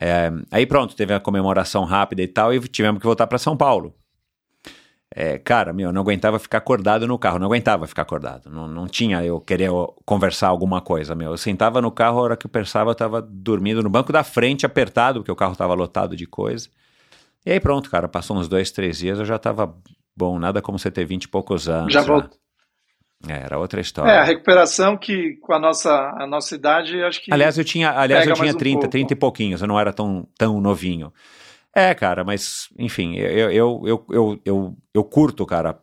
É, aí pronto, teve a comemoração rápida e tal, e tivemos que voltar para São Paulo. É, cara, meu, eu não aguentava ficar acordado no carro, não aguentava ficar acordado. Não, não tinha eu querer conversar alguma coisa, meu. Eu sentava no carro, a hora que eu pensava, eu tava dormindo no banco da frente, apertado, porque o carro tava lotado de coisa. E aí pronto, cara, passou uns dois, três dias, eu já tava bom, nada como você ter vinte e poucos anos. Já voltou. É, era outra história. É, a recuperação que com a nossa, a nossa idade, acho que. Aliás, eu tinha, aliás, eu tinha mais um 30, pouco. 30 e pouquinhos, eu não era tão, tão novinho. É, cara, mas, enfim, eu, eu, eu, eu, eu, curto, cara.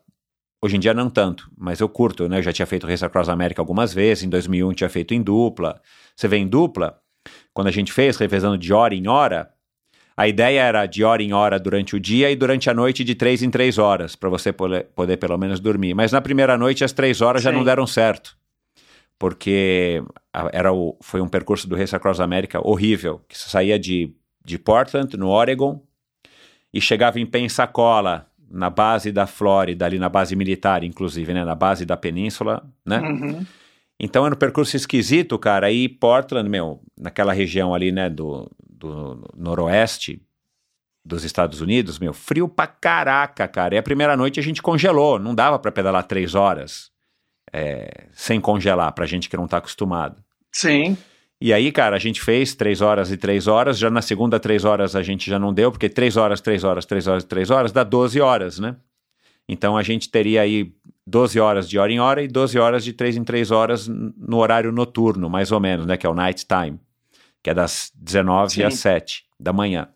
Hoje em dia não tanto, mas eu curto, né? Eu já tinha feito Race Across América algumas vezes, em 2001 tinha feito em dupla. Você vê em dupla, quando a gente fez, revezando de hora em hora, a ideia era de hora em hora durante o dia e durante a noite de três em três horas, para você poder, poder pelo menos dormir. Mas na primeira noite as três horas já Sim. não deram certo porque era o, foi um percurso do Race Across América horrível, que você saía de, de Portland, no Oregon, e chegava em Pensacola, na base da Flórida, ali na base militar, inclusive, né, na base da península, né? Uhum. Então era um percurso esquisito, cara. Aí Portland, meu, naquela região ali, né, do, do noroeste dos Estados Unidos, meu, frio pra caraca, cara. E a primeira noite a gente congelou, não dava pra pedalar três horas é, sem congelar, pra gente que não tá acostumado. Sim. E aí, cara, a gente fez três horas e três horas. Já na segunda, três horas a gente já não deu, porque três horas, três horas, três horas, três horas dá 12 horas, né? Então a gente teria aí 12 horas de hora em hora e 12 horas de três em três horas no horário noturno, mais ou menos, né? Que é o night time, que é das 19 Sim. às 7 da manhã.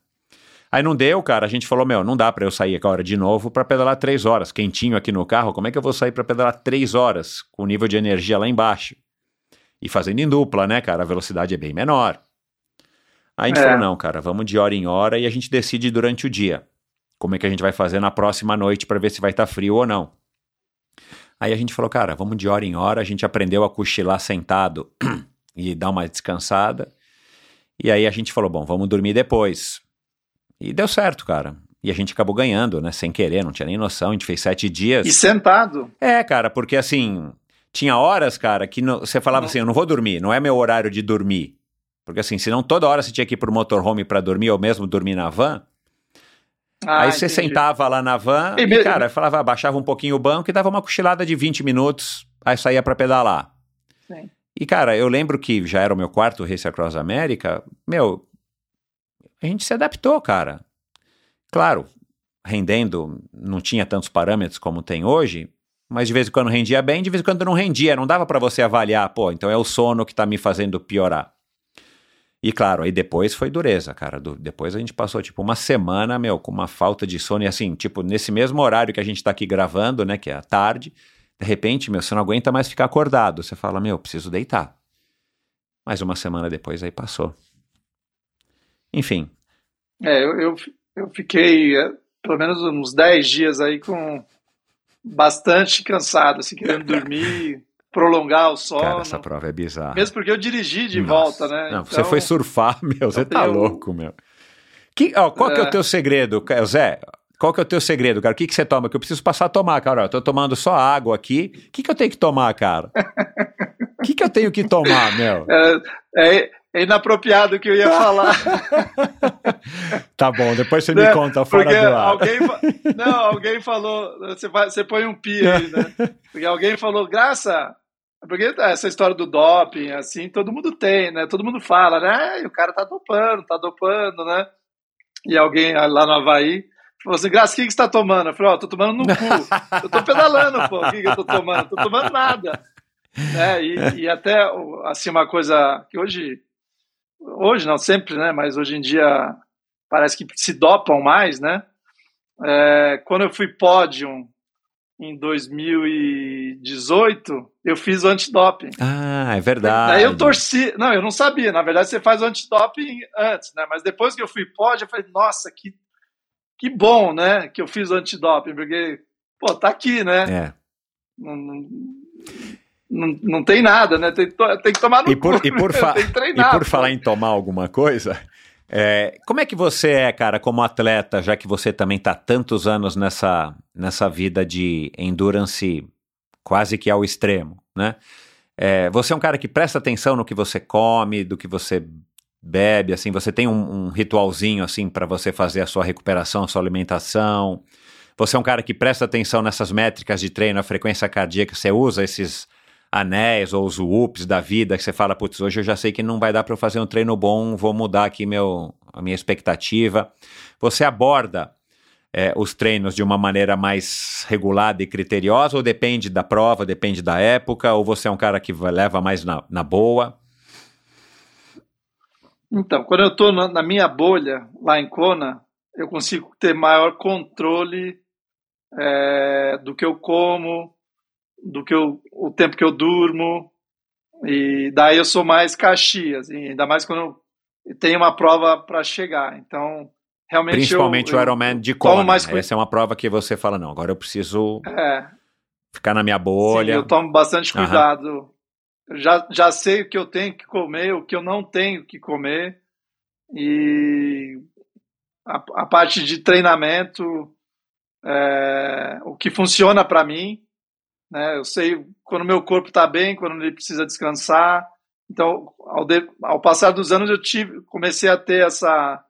Aí não deu, cara. A gente falou, meu, não dá pra eu sair agora de novo pra pedalar três horas, quentinho aqui no carro. Como é que eu vou sair pra pedalar três horas com o nível de energia lá embaixo? E fazendo em dupla, né, cara? A velocidade é bem menor. Aí a gente É. falou, não, cara, vamos de hora em hora e a gente decide durante o dia. Como é que a gente vai fazer na próxima noite pra ver se vai estar frio ou não. Aí a gente falou, cara, vamos de hora em hora. A gente aprendeu a cochilar sentado e dar uma descansada. E aí a gente falou, bom, vamos dormir depois. E deu certo, cara. E a gente acabou ganhando, né? Sem querer, não tinha nem noção. A gente fez sete dias. E sentado. É, cara, porque assim, Tinha horas, cara, que você falava Não. assim: eu não vou dormir, não é meu horário de dormir. Porque assim, senão toda hora você tinha que ir pro motorhome pra dormir ou mesmo dormir na van. Ah, aí você entendi. sentava lá na van E e, cara, falava, baixava um pouquinho o banco e dava uma cochilada de 20 minutos, aí saía pra pedalar. E, cara, eu lembro que já era o meu quarto Race Across America, meu, a gente se adaptou, cara. Claro, rendendo, não tinha tantos parâmetros como tem hoje, mas de vez em quando rendia bem, de vez em quando não rendia, não dava pra você avaliar, pô, então é o sono que tá me fazendo piorar. E claro, aí depois foi dureza, cara. Do- depois a gente passou tipo uma semana, meu, com uma falta de sono e assim, tipo, nesse mesmo horário que a gente tá aqui gravando, né, que é a tarde, de repente, meu, você não aguenta mais ficar acordado. Você fala, meu, preciso deitar. Mas uma semana depois aí passou. Enfim, É, eu, eu, eu fiquei é, pelo menos uns 10 dias aí com bastante cansado, assim, querendo dormir, prolongar o sono. cara, essa prova é bizarra. Mesmo porque eu dirigi de Nossa. volta, né? Não, Então, você foi surfar, meu, você tá eu- louco, meu. Que, ó, qual que é o É. teu segredo, Zé? Qual que é o teu segredo, cara? O que, que você toma? Que eu preciso passar a tomar, cara. Eu tô tomando só água aqui. O que, que eu tenho que tomar, cara? O que, que eu tenho que tomar, meu? É, é- é inapropriado o que eu ia falar. Tá bom, depois você me né? conta fora Porque do ar. alguém, não, alguém falou, você, vai- você põe um pi aí, né? Porque alguém falou, Graça, porque essa história do doping, assim, todo mundo tem, né? Todo mundo fala, né? E o cara tá dopando, tá dopando, né? E alguém lá no Havaí falou assim, Graça, o que, que você tá tomando? Eu falei, ó, tô tomando no cu. Eu tô pedalando, pô, o que, que eu tô tomando? Tô tomando nada. Né? E, e até, assim, uma coisa que hoje, hoje não, sempre, né? Mas hoje em dia parece que se dopam mais, né? É, quando eu fui pódio em 2018, eu fiz o antidoping. Ah, é verdade. Daí eu torci. Não, eu não sabia. Na verdade, você faz o antidoping antes, né? Mas depois que eu fui pódio, eu falei, nossa, que, que bom, né? Que eu fiz o antidoping, porque, pô, tá aqui, né? É. Não, não, não, não tem nada, né? Tem, tem que tomar no E por, cu, e por, né? que e treinar. por falar em tomar alguma coisa, é, como é que você é, cara, como atleta, já que você também tá tantos anos nessa, nessa vida de endurance quase que ao extremo, né? É, você é um cara que presta atenção no que você come, do que você bebe, assim, você tem um, um ritualzinho, assim, para você fazer a sua recuperação, a sua alimentação. Você é um cara que presta atenção nessas métricas de treino, a frequência cardíaca, você usa esses anéis ou os whoops da vida que você fala, putz, hoje eu já sei que não vai dar para eu fazer um treino bom, vou mudar aqui meu, a minha expectativa. Você aborda é, os treinos de uma maneira mais regulada e criteriosa ou depende da prova, depende da época, ou você é um cara que leva mais na, na boa? Então, quando eu estou na, na minha bolha, lá em Kona, eu consigo ter maior controle é, do que eu como, do que eu, o tempo que eu durmo, e daí eu sou mais Caxias, ainda mais quando eu tenho uma prova para chegar. Então, realmente Principalmente eu, o eu Ironman de Kona. mais cuidado. Essa é uma prova que você fala, não, agora eu preciso É, ficar na minha sim, bolha. eu tomo bastante cuidado. Eu já, já sei o que eu tenho que comer, o que eu não tenho que comer. E a, a parte de treinamento, é, o que funciona para mim, né? Eu sei quando meu corpo está bem, quando ele precisa descansar. Então, ao, de- ao passar dos anos, eu tive, comecei a ter essa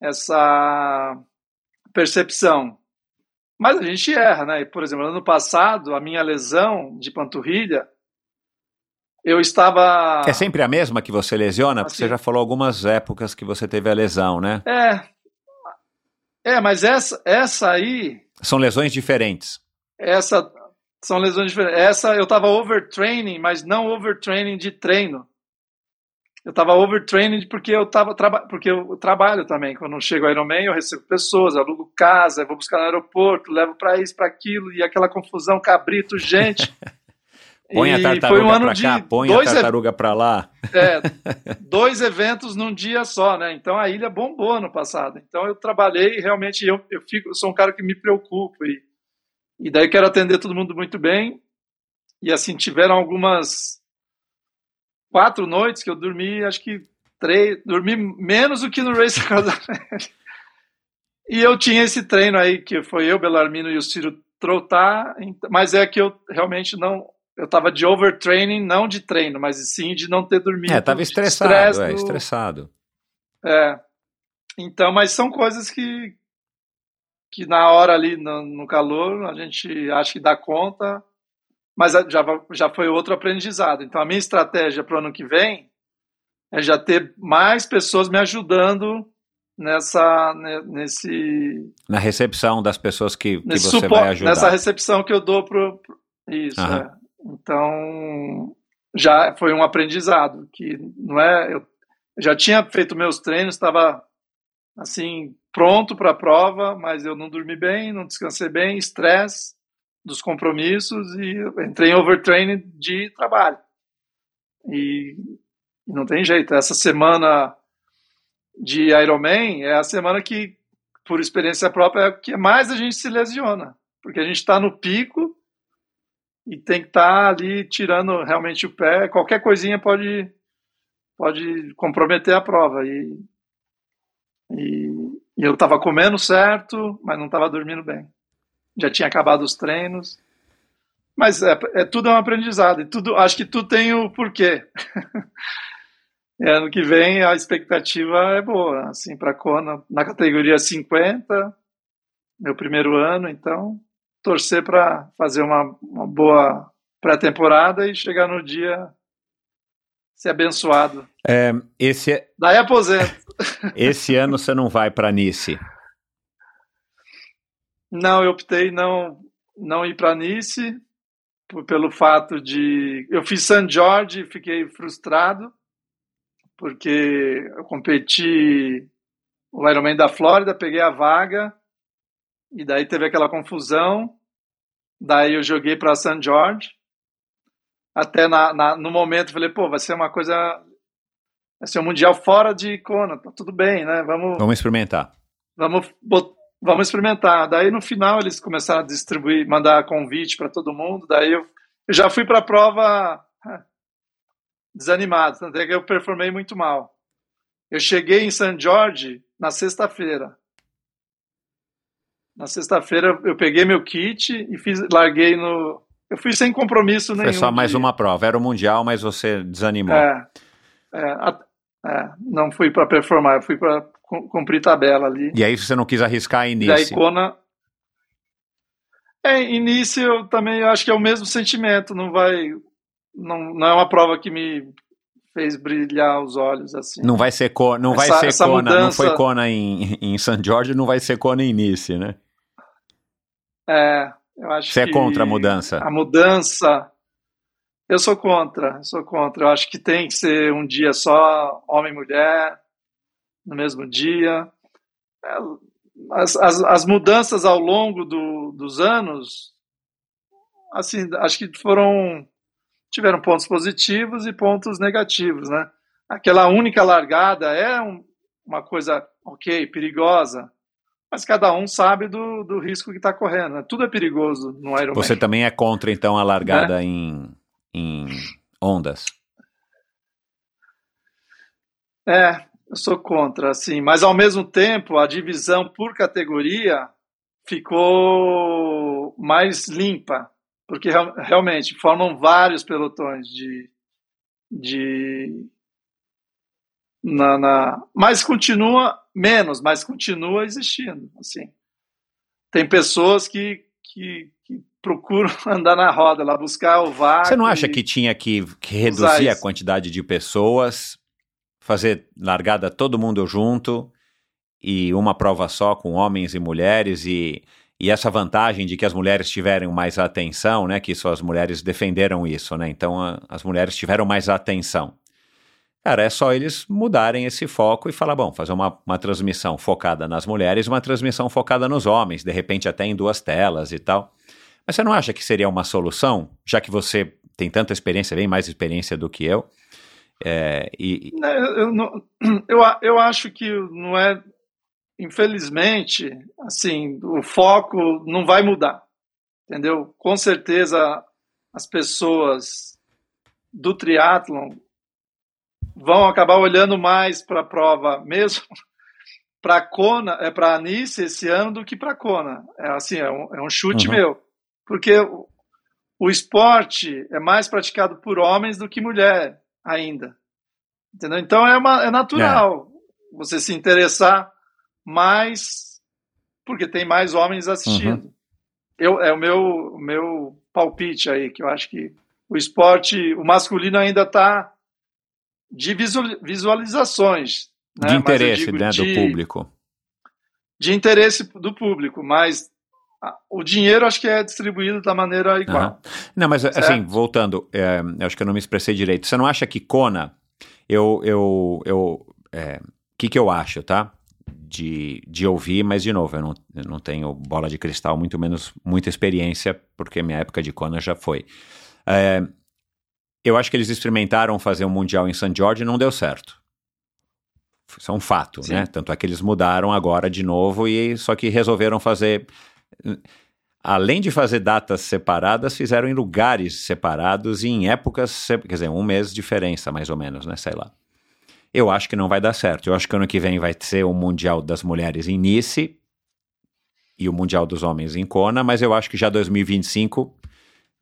essa percepção. Mas a gente erra, né? Por exemplo, ano passado, a minha lesão de panturrilha, eu estava. É sempre a mesma que você lesiona? Porque Assim. você já falou algumas épocas que você teve a lesão, né? É. É, mas essa, essa aí, São lesões diferentes. essa são lesões diferentes. Essa eu estava overtraining, mas não overtraining de treino. Eu estava overtraining porque eu tava porque eu trabalho também. Quando eu chego ao Ironman, eu recebo pessoas, alugo casa, eu vou buscar no aeroporto, levo para isso, para aquilo e aquela confusão, cabrito, gente. Põe a tartaruga um de cá, põe a tartaruga pra lá. É, dois eventos num dia só, né? Então a ilha bombou ano passado. Então eu trabalhei realmente eu, eu fico, eu sou um cara que me preocupa e, e daí quero atender todo mundo muito bem. E assim, tiveram algumas quatro noites que eu dormi, acho que três, dormi menos do que no Race America. E eu tinha esse treino aí, que foi eu, Belarmino e o Ciro Trotar, mas é que eu realmente não, eu tava de overtraining, não de treino, mas sim de não ter dormido. É, tava estressado, Estresse é, do- estressado. É. Então, mas são coisas que, que na hora ali, no, no calor, a gente acha que dá conta, mas já, já foi outro aprendizado. Então, a minha estratégia para o ano que vem é já ter mais pessoas me ajudando nessa, ne- nesse, Na recepção das pessoas que, que você vai ajudar. nessa recepção que eu dou pro, isso. Aham. é. Então já foi um aprendizado que não é eu já tinha feito meus treinos, estava assim pronto para a prova, mas eu não dormi bem, não descansei bem, estresse dos compromissos e entrei em overtraining de trabalho. E, e não tem jeito. Essa semana de Ironman é a semana que, por experiência própria, é que mais a gente se lesiona. Porque a gente está no pico e tem que estar ali tirando realmente o pé. Qualquer coisinha pode, pode comprometer a prova. E, e, e eu estava comendo certo, mas não estava dormindo bem. Já tinha acabado os treinos. Mas é, é tudo é um aprendizado. E tudo, acho que tudo tem o porquê. Ano que vem a expectativa é boa, assim, para Kona na categoria 50, meu primeiro ano, então torcer para fazer uma, uma boa pré-temporada e chegar no dia ser abençoado. É, esse, Daí aposento. esse ano você não vai para Nice. Não, eu optei não não ir para Nice por- pelo fato de eu fiz San Jorge e fiquei frustrado porque eu competi o Ironman da Flórida, peguei a vaga e daí teve aquela confusão. Daí eu joguei para San Jorge. Até na, na- no momento falei, pô, vai ser uma coisa, vai ser um mundial fora de Kona, tá tudo bem, né? Vamos Vamos experimentar. vamos, bot- vamos experimentar. Daí no final eles começaram a distribuir, mandar convite para todo mundo. Daí eu, eu já fui para a prova ah, desanimado, tanto é que eu performei muito mal. Eu cheguei em San Jorge na sexta-feira. Na sexta-feira eu peguei meu kit e fiz, larguei no. Eu fui sem compromisso nenhum. Foi só mais de- uma prova. Era o Mundial, mas você desanimou. É, é, a- é, não fui para performar, eu fui para cumprir tabela ali. E aí você não quis arriscar em E daí Nice. Kona. É, início eu também acho que é o mesmo sentimento, não vai. Não, não é uma prova que me fez brilhar os olhos assim. Não vai ser, co não vai Essa- ser essa Kona, não mudança- foi Kona em, em San Jorge, não vai ser Kona em Nice, né? É, eu acho Você é que contra a mudança? A mudança. Eu sou contra, eu sou contra. Eu acho que tem que ser um dia só, homem e mulher, no mesmo dia. É, As, as, as mudanças ao longo do, dos anos, assim, acho que foram tiveram pontos positivos e pontos negativos, né? Aquela única largada é um- uma coisa ok, perigosa, mas cada um sabe do, do risco que está correndo. né? Tudo é perigoso no Ironman. Você também é contra, então, a largada Né? em, em ondas. É, eu sou contra, assim, mas ao mesmo tempo a divisão por categoria ficou mais limpa, porque real- realmente formam vários pelotões de, de na, na, mas continua menos, mas continua existindo, assim. Tem pessoas que, que, que procuram andar na roda, lá buscar o vácuo. Você não acha que tinha que, que reduzir a quantidade de pessoas, fazer largada todo mundo junto e uma prova só com homens e mulheres e, e essa vantagem de que as mulheres tiveram mais atenção, né? Que só as mulheres defenderam isso, né? Então a- as mulheres tiveram mais atenção. Cara, é só eles mudarem esse foco e falar, bom, fazer uma, uma transmissão focada nas mulheres, uma transmissão focada nos homens, de repente até em duas telas e tal. Mas você não acha que seria uma solução, já que você tem tanta experiência, bem mais experiência do que eu? É, e, Né, Eu, eu, não- eu, eu acho que não é. Infelizmente, assim, o foco não vai mudar, entendeu? Com certeza as pessoas do triatlon vão acabar olhando mais para a prova, mesmo para Kona, é para Nice esse ano do que para Kona. É assim, é um, é um chute Uhum. meu, porque o, o esporte é mais praticado por homens do que mulher ainda. Entendeu? Então é, uma, é natural é. você se interessar mais porque tem mais homens assistindo. Uhum. Eu, é o meu, o meu palpite aí, que eu acho que o esporte, o masculino ainda está de visualizações. Né? De interesse né, de, do público. De interesse do público, mas o dinheiro acho que é distribuído da maneira igual. Uhum. Não, mas certo? assim, voltando, é, acho que eu não me expressei direito. Você não acha que Kona, eu, eu, eu, é, que que eu acho, tá? De, de ouvir, mas de novo, eu não, eu não tenho bola de cristal, muito menos muita experiência, porque minha época de Kona já foi. É, eu acho que eles experimentaram fazer um Mundial em St. George e não deu certo. Isso é um fato, Sim. né? Tanto é que eles mudaram agora de novo e só que resolveram fazer além de fazer datas separadas, fizeram em lugares separados e em épocas, quer dizer, um mês de diferença, mais ou menos, né? Sei lá. Eu acho que não vai dar certo. Eu acho que ano que vem vai ser o Mundial das Mulheres em Nice e o Mundial dos Homens em Kona, mas eu acho que já 2025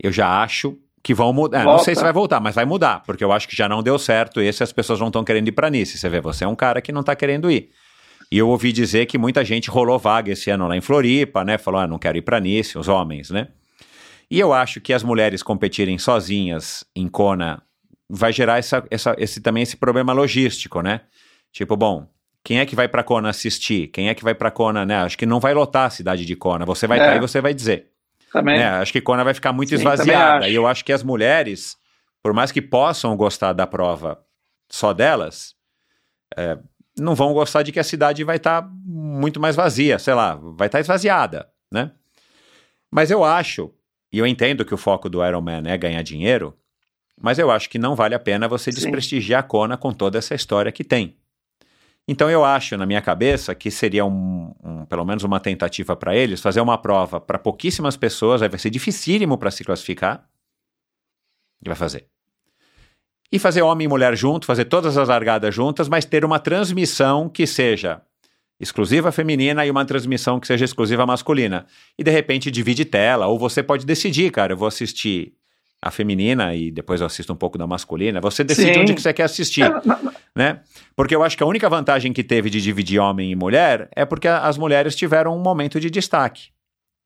eu já acho que vão mudar. É, não sei se vai voltar, mas vai mudar, porque eu acho que já não deu certo e as pessoas não estão querendo ir para Nice. Você vê, você é um cara que não está querendo ir. E eu ouvi dizer que muita gente rolou vaga esse ano lá em Floripa, né? Falou, ah, não quero ir para Nice, os homens, né? E eu acho que as mulheres competirem sozinhas em Kona vai gerar essa, essa, esse, também esse problema logístico, né? Tipo, bom, quem é que vai para Kona assistir? Quem é que vai para Kona, né? Acho que não vai lotar a cidade de Kona. Você vai estar é. tá e você vai dizer. Também. Né? Acho que Kona vai ficar muito Sim, esvaziada. E eu acho que as mulheres, por mais que possam gostar da prova só delas, é, não vão gostar de que a cidade vai estar tá muito mais vazia, sei lá, vai estar tá esvaziada, né? Mas eu acho, e eu entendo que o foco do Iron Man é ganhar dinheiro, mas eu acho que não vale a pena você Sim. desprestigiar a Kona com toda essa história que tem. Então eu acho, na minha cabeça, que seria um, um pelo menos uma tentativa para eles fazer uma prova para pouquíssimas pessoas, aí vai ser dificílimo para se classificar. E vai fazer e fazer homem e mulher junto, fazer todas as largadas juntas, mas ter uma transmissão que seja exclusiva feminina e uma transmissão que seja exclusiva masculina. E de repente divide tela, ou você pode decidir, cara, eu vou assistir a feminina e depois eu assisto um pouco da masculina. Você decide Sim. onde que você quer assistir, é, né? Porque eu acho que a única vantagem que teve de dividir homem e mulher é porque as mulheres tiveram um momento de destaque.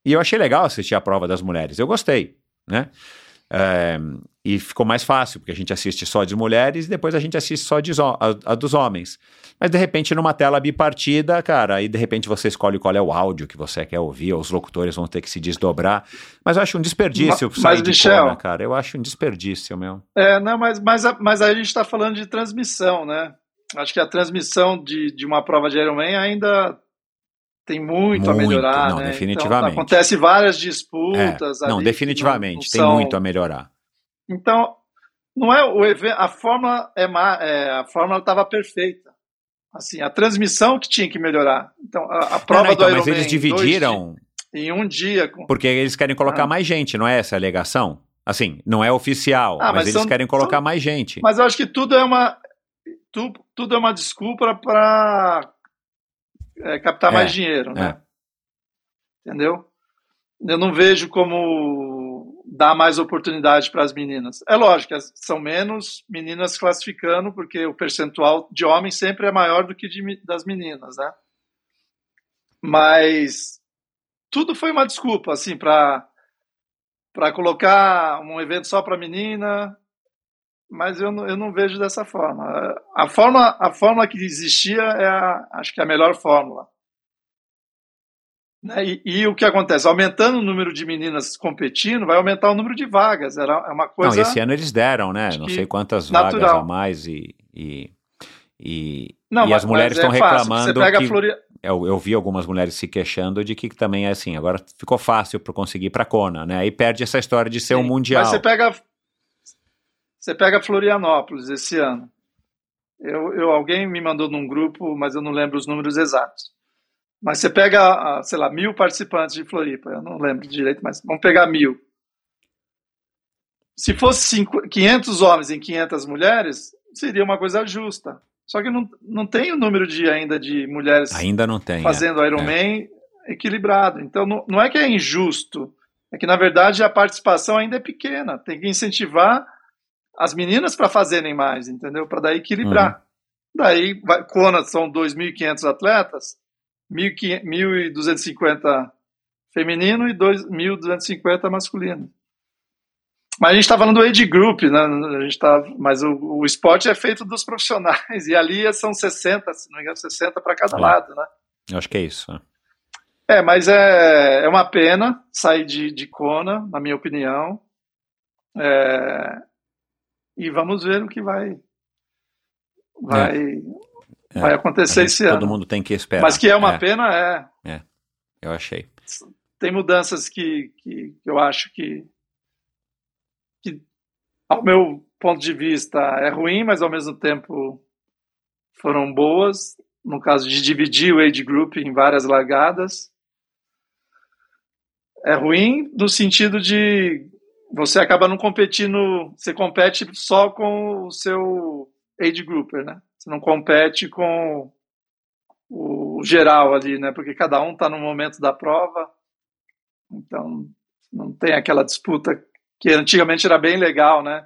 E eu achei legal assistir a prova das mulheres. Eu gostei, né? É, e ficou mais fácil, porque a gente assiste só de mulheres e depois a gente assiste só de, a, a, dos homens. Mas de repente, numa tela bipartida, cara, aí de repente você escolhe qual é o áudio que você quer ouvir, os locutores vão ter que se desdobrar. Mas eu acho um desperdício mas, sair mas, de Michel, cona, cara. Eu acho um desperdício, meu. É, não, mas, mas, mas aí a gente está falando de transmissão, né? Acho que a transmissão de, de uma prova de Ironman ainda tem muito, muito, a melhorar, não, né? definitivamente. Então, acontece várias disputas. É, não, definitivamente, tem muito a melhorar. Então, não é o evento, a fórmula é, é a fórmula estava perfeita. Assim, a transmissão que tinha que melhorar. Então, a, a prova não, não, então, do Ironman, mas eles dividiram em um dia. Com... Porque eles querem colocar ah. mais gente, não é essa a alegação? Assim, não é oficial, ah, mas, mas, eles são, querem colocar são... mais gente. Mas eu acho que tudo é uma tudo, tudo é uma desculpa para é, captar é, mais dinheiro, né? É. Entendeu? Eu não vejo como dar mais oportunidade para as meninas. É lógico, são menos meninas classificando, porque o percentual de homens sempre é maior do que de, das meninas, né? Mas tudo foi uma desculpa, assim, para para colocar um evento só para menina, mas eu não, eu não vejo dessa forma. A forma, a fórmula que existia é, a, acho que é a melhor fórmula. Né? E, e, o que acontece? Aumentando o número de meninas competindo, vai aumentar o número de vagas. Era é uma coisa. Não, esse ano eles deram, né? Não sei quantas natural. vagas a mais e. e, e, não, e as mulheres estão é reclamando. que, Flori... eu, eu, vi algumas mulheres se queixando de que também é assim, agora ficou fácil para conseguir para Kona, né? Aí perde essa história de ser Sim, um mundial. Mas você pega você pega Florianópolis esse ano. Eu, eu, alguém me mandou num grupo, mas eu não lembro os números exatos. Mas você pega, sei lá, mil participantes de Floripa, eu não lembro direito, mas vamos pegar mil. Se fosse cinco, 500 homens em 500 mulheres, seria uma coisa justa. Só que não, não tem o número de ainda de mulheres ainda não tem, fazendo é. Ironman é. equilibrado. Então não, não é que é injusto É que, na verdade, a participação ainda é pequena. Tem que incentivar as meninas para fazerem mais, entendeu? Para daí equilibrar. Uhum. Daí, vai, Kona são 2.500 atletas, 1.250 feminino e 2.250 masculino. Mas a gente está falando do age group, né? A gente tá, mas o, o esporte é feito dos profissionais, e ali são 60, se não me engano, 60 para cada lado, né? Eu acho que é isso. Né? É, mas é, é uma pena sair de, de Kona, na minha opinião. É, e vamos ver o que vai vai, é. Vai acontecer esse todo ano. Todo mundo tem que esperar. Mas que é uma é. pena, é. É, eu achei. Tem mudanças que, que, que eu acho que, que, ao meu ponto de vista, é ruim, mas ao mesmo tempo foram boas. No caso de dividir o age group em várias largadas. É ruim no sentido de você acaba não competindo, você compete só com o seu age grouper, né? Você não compete com o geral ali, né? Porque cada um está no momento da prova, então não tem aquela disputa que antigamente era bem legal, né?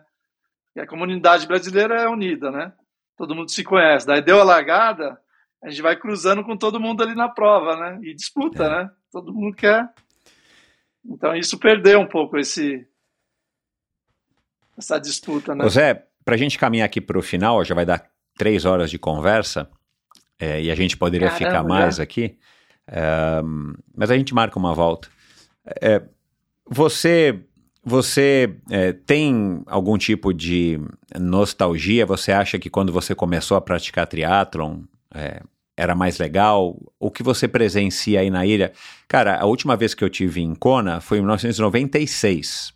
E a comunidade brasileira é unida, né? Todo mundo se conhece. Daí deu a largada, a gente vai cruzando com todo mundo ali na prova, né? E disputa, é. né? Todo mundo quer. Então isso perdeu um pouco esse essa disputa, né? Zé, para a gente caminhar aqui para o final, já vai dar três horas de conversa, é, e a gente poderia Caramba, ficar mais já? aqui, é, mas a gente marca uma volta. É, você você é, tem algum tipo de nostalgia? Você acha que quando você começou a praticar triatlon é, era mais legal? O que você presencia aí na ilha? Cara, a última vez que eu tive em Kona foi em 1996.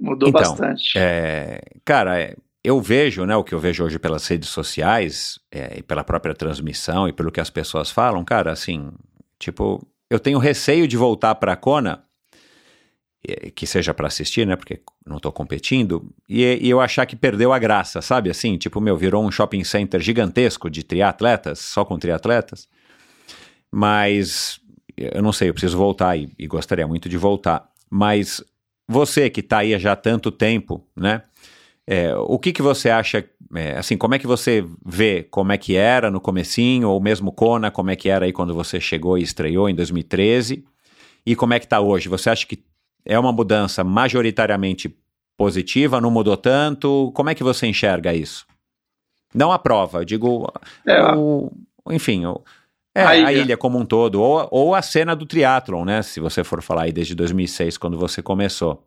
Mudou então, bastante. É, cara, é, eu vejo, né, o que eu vejo hoje pelas redes sociais, é, e pela própria transmissão e pelo que as pessoas falam, cara, assim, tipo, eu tenho receio de voltar para a Kona, que seja para assistir, né, porque não estou competindo, e, e, eu achar que perdeu a graça, sabe, assim, tipo, meu, virou um shopping center gigantesco de triatletas, só com triatletas, mas eu não sei, eu preciso voltar e, e gostaria muito de voltar, mas você que está aí já há tanto tempo, né? É, o que, que você acha, é, assim, como é que você vê como é que era no comecinho, ou mesmo Kona, como é que era aí quando você chegou e estreou em 2013, e como é que está hoje? Você acha que é uma mudança majoritariamente positiva, não mudou tanto? Como é que você enxerga isso? Não a prova, eu digo, é, o, enfim, o, é, a ilha. a ilha. como um todo, ou, ou a cena do triatlon, né? Se você for falar aí desde 2006, quando você começou.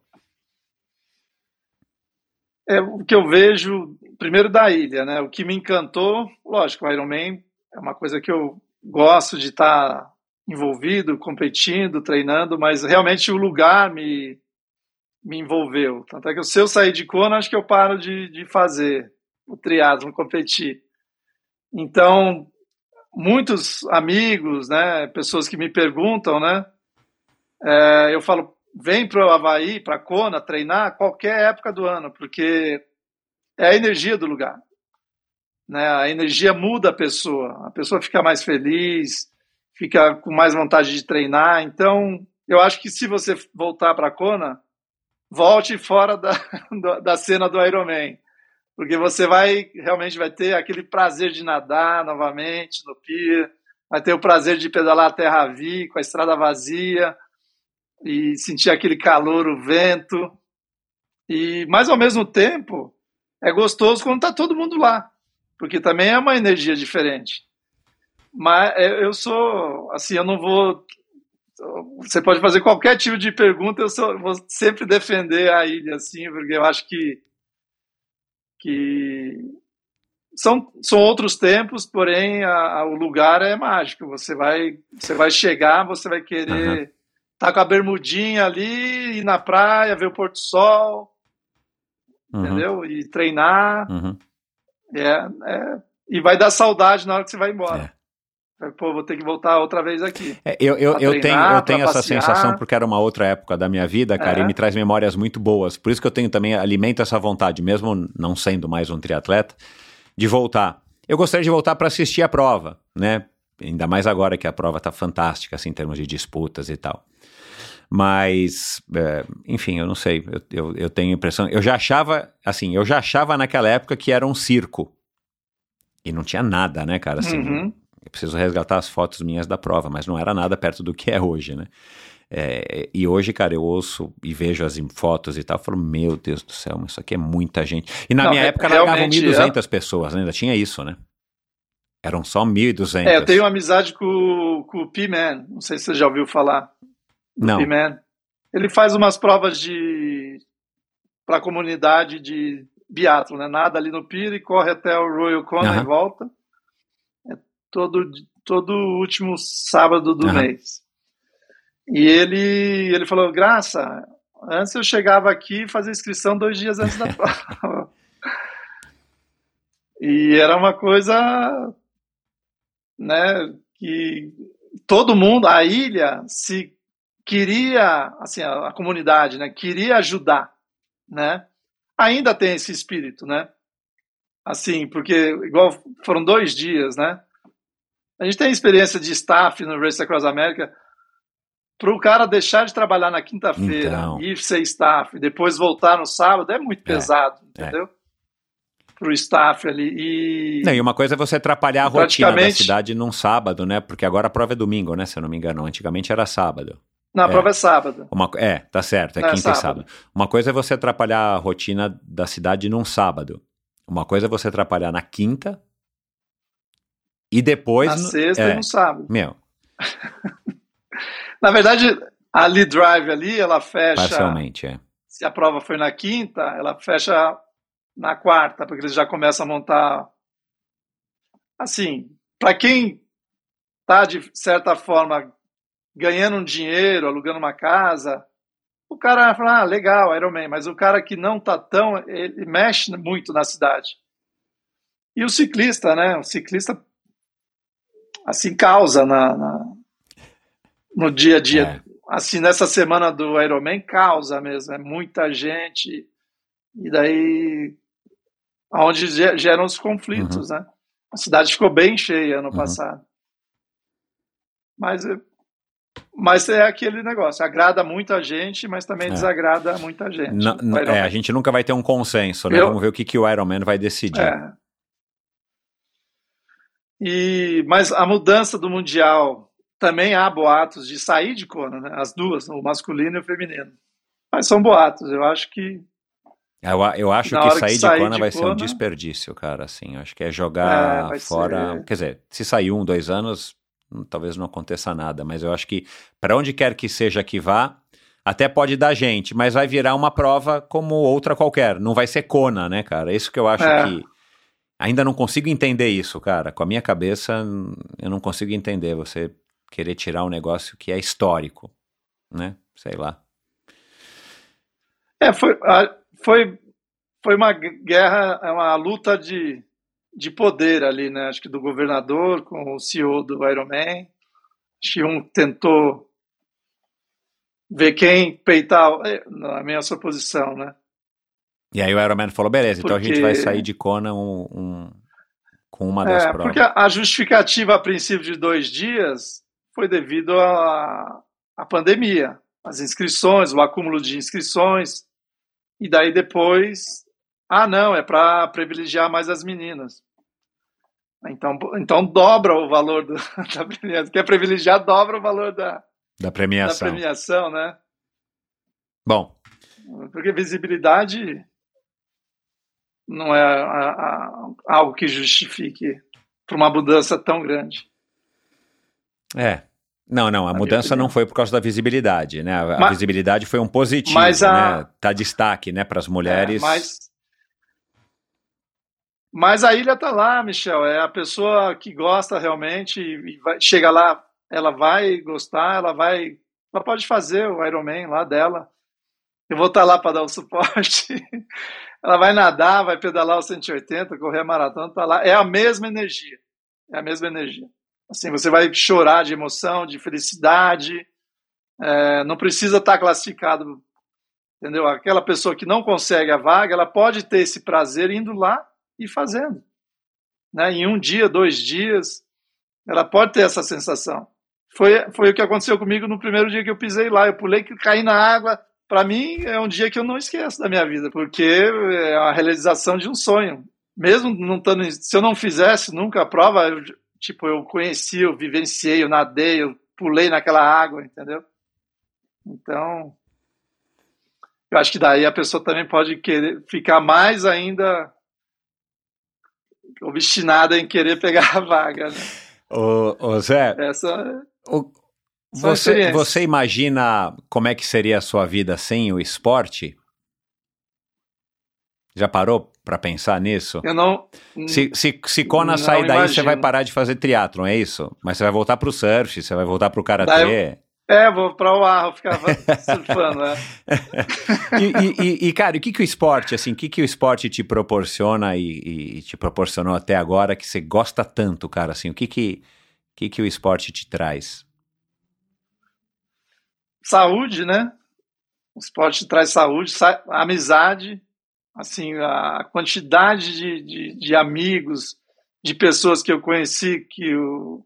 É, o que eu vejo, primeiro da ilha, né? O que me encantou, lógico, o Ironman é uma coisa que eu gosto de estar tá envolvido, competindo, treinando, mas realmente o lugar me, me envolveu. Tanto é que se eu sair de Kona, acho que eu paro de, de fazer o triatlon, competir. Então, muitos amigos, né, pessoas que me perguntam, né, é, eu falo, vem para o Havaí, para Kona, treinar qualquer época do ano, porque é a energia do lugar. Né? A energia muda a pessoa, a pessoa fica mais feliz, fica com mais vontade de treinar. Então, eu acho que se você voltar para Kona, volte fora da, da cena do Ironman porque você vai realmente vai ter aquele prazer de nadar novamente no pier, vai ter o prazer de pedalar a terra vi com a estrada vazia e sentir aquele calor, o vento. E mas ao mesmo tempo é gostoso quando está todo mundo lá, porque também é uma energia diferente. Mas é, eu sou assim, eu não vou você pode fazer qualquer tipo de pergunta, eu sou, vou sempre defender a ilha assim, porque eu acho que que são, são outros tempos, porém a, a, o lugar é mágico. Você vai, você vai chegar, você vai querer uhum. Tá com a bermudinha ali, ir na praia, ver o pôr do sol, uhum. entendeu? E treinar. Uhum. É, é, e vai dar saudade na hora que você vai embora. É. Pô, vou ter que voltar outra vez aqui. É, eu, eu, eu tenho, eu tenho essa passear. sensação porque era uma outra época da minha vida, cara, é. e me traz memórias muito boas. Por isso que eu tenho também, alimento essa vontade, mesmo não sendo mais um triatleta, de voltar. Eu gostaria de voltar para assistir a prova, né? Ainda mais agora que a prova tá fantástica, assim, em termos de disputas e tal. Mas, é, enfim, eu não sei. Eu, eu, eu tenho a impressão. Eu já achava, assim, eu já achava naquela época que era um circo. E não tinha nada, né, cara? Assim, Uhum. eu preciso resgatar as fotos minhas da prova, mas não era nada perto do que é hoje, né? É, e hoje, cara, eu ouço e vejo as fotos e tal, eu falo, meu Deus do céu, mas isso aqui é muita gente. E na Não, minha é- época largavam realmente 1.200 pessoas, né? ainda tinha isso, né? Eram só 1.200. É, eu tenho amizade com, com o P-Man, não sei se você já ouviu falar. Não, P-Man. Ele faz umas provas de para a comunidade de biatlo, né? Nada ali no Pira e corre até o Royal Kona Aham. e volta. É todo todo último sábado do Aham. mês. E ele ele falou, Graça, antes eu chegava aqui e fazia inscrição dois dias antes da prova. e era uma coisa, né? Que todo mundo, a ilha se queria, assim, a, a comunidade, né, queria ajudar, né? Ainda tem esse espírito, né? Assim, porque igual foram dois dias, né? A gente tem experiência de staff no Race Across America. Para o cara deixar de trabalhar na quinta-feira Então. e ser staff, depois voltar no sábado, é muito É, pesado, entendeu? Para o staff ali. E Não, e uma coisa é você atrapalhar a rotina da cidade num sábado, né? Porque agora a prova é domingo, né? Se eu não me engano. Antigamente era sábado. Na é. prova é sábado. Uma, é, tá certo, é Não, é quinta e sábado. sábado. Uma coisa é você atrapalhar a rotina da cidade num sábado. Uma coisa é você atrapalhar na quinta e depois. Na sexta é, e no sábado. Meu, Na verdade, a lead drive ali, ela fecha. parcialmente, é. Se a prova foi na quinta, ela fecha na quarta, porque eles já começam a montar. Assim, para quem tá de certa forma ganhando um dinheiro, alugando uma casa, o cara fala, ah, legal, Ironman, mas o cara que não tá tão, ele mexe muito na cidade. E o ciclista, né? O ciclista assim causa na, na- no dia a dia É. assim, nessa semana do Ironman, causa mesmo, é muita gente, e daí, onde ge- geram os conflitos, né? A cidade ficou bem cheia ano Uhum. passado. Mas, é- mas é aquele negócio, agrada muita gente, mas também É. desagrada muita gente. Não- o não- é, a gente nunca vai ter um consenso, né? Eu- Vamos ver o que, que o Iron Man vai decidir. É. E, mas a mudança do Mundial também há boatos de sair de Kona, né? As duas, o masculino e o feminino. Mas são boatos, eu acho que. Eu, eu acho que hora que sair de sair Kona de vai ser um desperdício, cara, assim. Eu acho que é É, jogar vai fora. ser. Quer dizer, se sair um, dois anos, talvez não aconteça nada, mas eu acho que para onde quer que seja que vá, até pode dar gente, mas vai virar uma prova como outra qualquer. Não vai ser Kona, né, cara? Isso que eu acho É. que. Ainda não consigo entender isso, cara. Com a minha cabeça, eu não consigo entender você querer tirar um negócio que é histórico, né? Sei lá. É, foi, foi, foi uma guerra, é uma luta de, de poder ali, né? Acho que do governador com o CEO do Ironman. Acho que um tentou ver quem peitar, é, na minha suposição, né? E aí o Ironman falou, beleza, então a gente vai Porque- sair de Kona um, um- com uma das É, provas. porque a a justificativa a princípio de dois dias foi devido à à pandemia, as inscrições, o acúmulo de inscrições, e daí depois, ah, não, é para privilegiar mais as meninas. Então, então dobra o valor do, da premiação. Quer privilegiar, dobra o valor da, Da da premiação. premiação, né? Bom, Porque visibilidade não é a- a- algo que justifique para uma mudança tão grande. é. Não, não, a mudança não foi por causa da visibilidade, né? A, a Mas- visibilidade foi um positivo, Mas a- né? Tá destaque, né, para as mulheres. É, mas, mas a ilha tá lá, Michel. É a pessoa que gosta realmente e vai- chega lá, ela vai gostar, ela vai, ela pode fazer o Ironman lá dela. Eu vou estar lá para dar o suporte. ela vai nadar, vai pedalar os 180, correr a maratona, tá lá. É a mesma energia. É a mesma energia. Assim, você vai chorar de emoção, de felicidade. É, não precisa estar classificado entendeu? Aquela pessoa que não consegue a vaga, ela pode ter esse prazer indo lá e fazendo, né? Em um dia, dois dias, Ela pode ter essa sensação. Foi, foi o que aconteceu comigo no primeiro dia que eu pisei lá. Eu pulei, caí na água. Para mim, é um dia que eu não esqueço da minha vida, porque é a realização de um sonho. Mesmo não estando. Se eu não fizesse nunca a prova, eu, tipo, eu conheci, eu vivenciei, eu nadei, eu pulei naquela água, entendeu? Então, eu acho que daí a pessoa também pode querer ficar mais ainda obstinada em querer pegar a vaga. Né? Ô, ô Zé, Essa você, você imagina como é que seria a sua vida sem o esporte? Já parou pra pensar nisso? eu não. Se, se, se Kona Não sair daí, você imagino. vai parar de fazer triatlon, é isso? Mas você vai voltar pro surf, você vai voltar pro karatê. É, vou para o ar, ficar surfando. né? E, e- e- cara, o que, que o esporte, assim, o que, que o esporte te proporciona e, e te proporcionou até agora que você gosta tanto, cara, assim, o que que, o que, que o esporte te traz? Saúde, né? O esporte traz saúde, sa- amizade, assim, a quantidade de, de, de amigos, de pessoas que eu conheci que o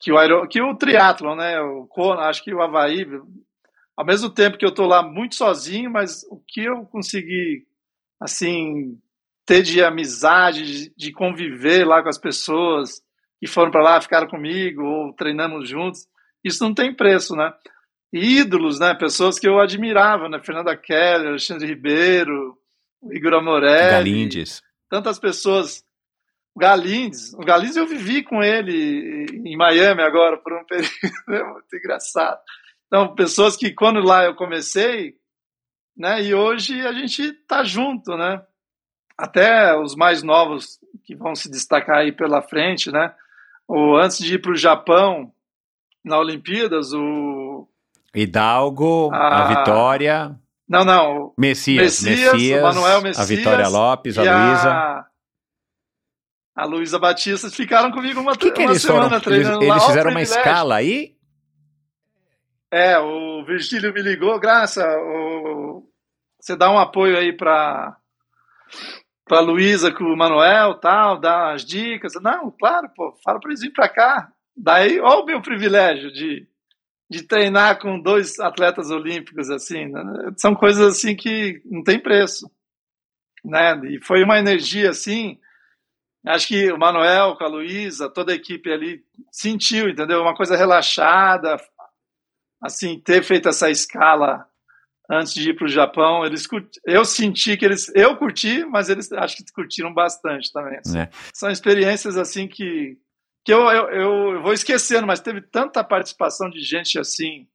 que o, que o triatlon, né? O Kona, acho que o Havaí, ao mesmo tempo que eu estou lá muito sozinho, mas o que eu consegui, assim, ter de amizade, de, conviver lá com as pessoas que foram para lá, ficaram comigo ou treinamos juntos, isso não tem preço, né? Ídolos, né? Pessoas que eu admirava, né? Fernanda Keller, Alexandre Ribeiro, Igor Amorelli, Galindes. tantas pessoas. O Galindes, o Galindes eu vivi com ele em Miami agora por um período, é muito engraçado. Então, pessoas que quando lá eu comecei, né? E hoje a gente tá junto, né? Até os mais novos que vão se destacar aí pela frente, né? Ou antes de ir para o Japão na Olimpíadas, o Hidalgo, a Ah, Vitória, não, não, Messias, Messias, Messias, o Manuel a Messias Vitória Lopes, a e Luísa. A, Luísa Batista ficaram comigo uma, que, que uma eles semana foram? Eles, treinando eles lá. O fizeram uma escala aí? É, o Virgílio me ligou, Graça, o- você dá um apoio aí para para Luísa com o Manuel, tal, dá as dicas. Não, claro, pô, fala para eles virem para cá. Daí, ó o meu privilégio de, de treinar com dois atletas olímpicos assim, né? são coisas assim que não tem preço, né? E foi uma energia assim, acho que o Manuel com a Luísa, toda a equipe ali sentiu, entendeu? Uma coisa relaxada, assim, ter feito essa escala antes de ir para o Japão, eles curti- eu senti que eles, eu curti, mas eles acho que curtiram bastante também. assim. É. São experiências assim que que eu, eu, eu vou esquecendo, mas teve tanta participação de gente assim,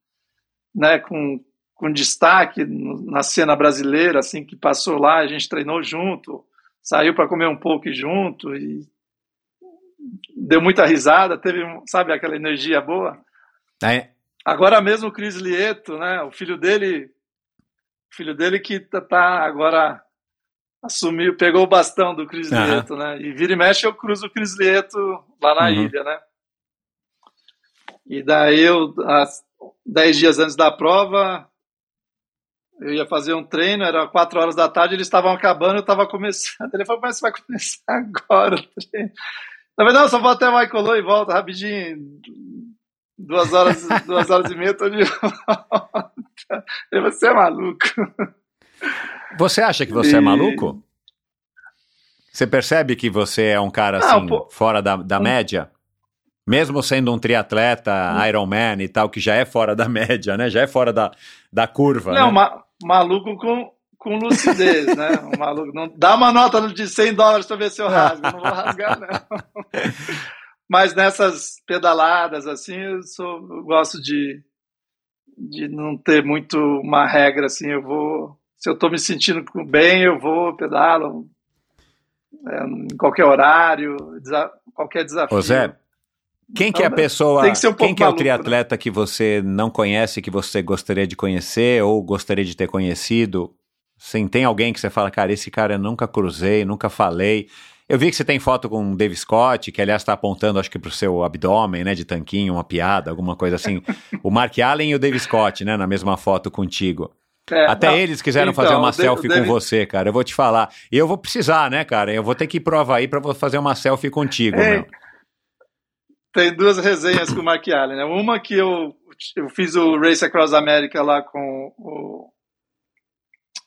né, com, com destaque na cena brasileira, assim, que passou lá, a gente treinou junto, saiu para comer um pouco junto e deu muita risada, teve, sabe, aquela energia boa. É, Agora mesmo o Cris Lieto, né? O filho dele, o filho dele que tá, tá agora assumiu, pegou o bastão do Cris Aham. Lieto, né? E vira e mexe eu cruzo o Cris Lieto lá na Uhum. ilha, né? E daí eu, dez dias antes da prova, eu ia fazer um treino, era quatro horas da tarde, eles estavam acabando, eu estava começando. Ele falou, mas você vai começar agora o treino? Eu falei, não, só vou até Maicolô e volto rapidinho. Duas horas, duas horas e meia, tô de volta. Ele você é maluco. Você acha que você é E- maluco? Você percebe que você é um cara Ah, assim, pô. fora da, da média? Mesmo sendo um triatleta, Hum. Ironman e tal, que já é fora da média, né? Já é fora da, da curva, Não, né? Maluco com, com lucidez, né? Um maluco. Não, dá uma nota de 100 dólares pra ver se eu rasgo. Não vou rasgar, não. Mas nessas pedaladas, assim, eu, sou, eu gosto de, de não ter muito uma regra, assim. Eu vou. Se eu tô me sentindo bem, eu vou, pedalo. é, em qualquer horário, desa- qualquer desafio. Ô Zé, quem que é a Então, pessoa, tem que ser um quem que é o maluco, triatleta que você não conhece, que você gostaria de conhecer ou gostaria de ter conhecido? Sim, tem alguém que você fala, cara, esse cara eu nunca cruzei, nunca falei. Eu vi que você tem foto com o Dave Scott, que aliás está apontando, acho que pro seu abdômen, né, de tanquinho, uma piada, alguma coisa assim. o Mark Allen e o Dave Scott, né, na mesma foto contigo. É, Até não, eles quiseram então, fazer uma o Da- selfie o com David- você, cara. Eu vou te falar. E eu vou precisar, né, cara? Eu vou ter que ir pro Havaí pra vo- fazer uma selfie contigo, É. meu. Tem duas resenhas com o Mark Allen, né? Uma que eu, eu fiz o Race Across America lá com o,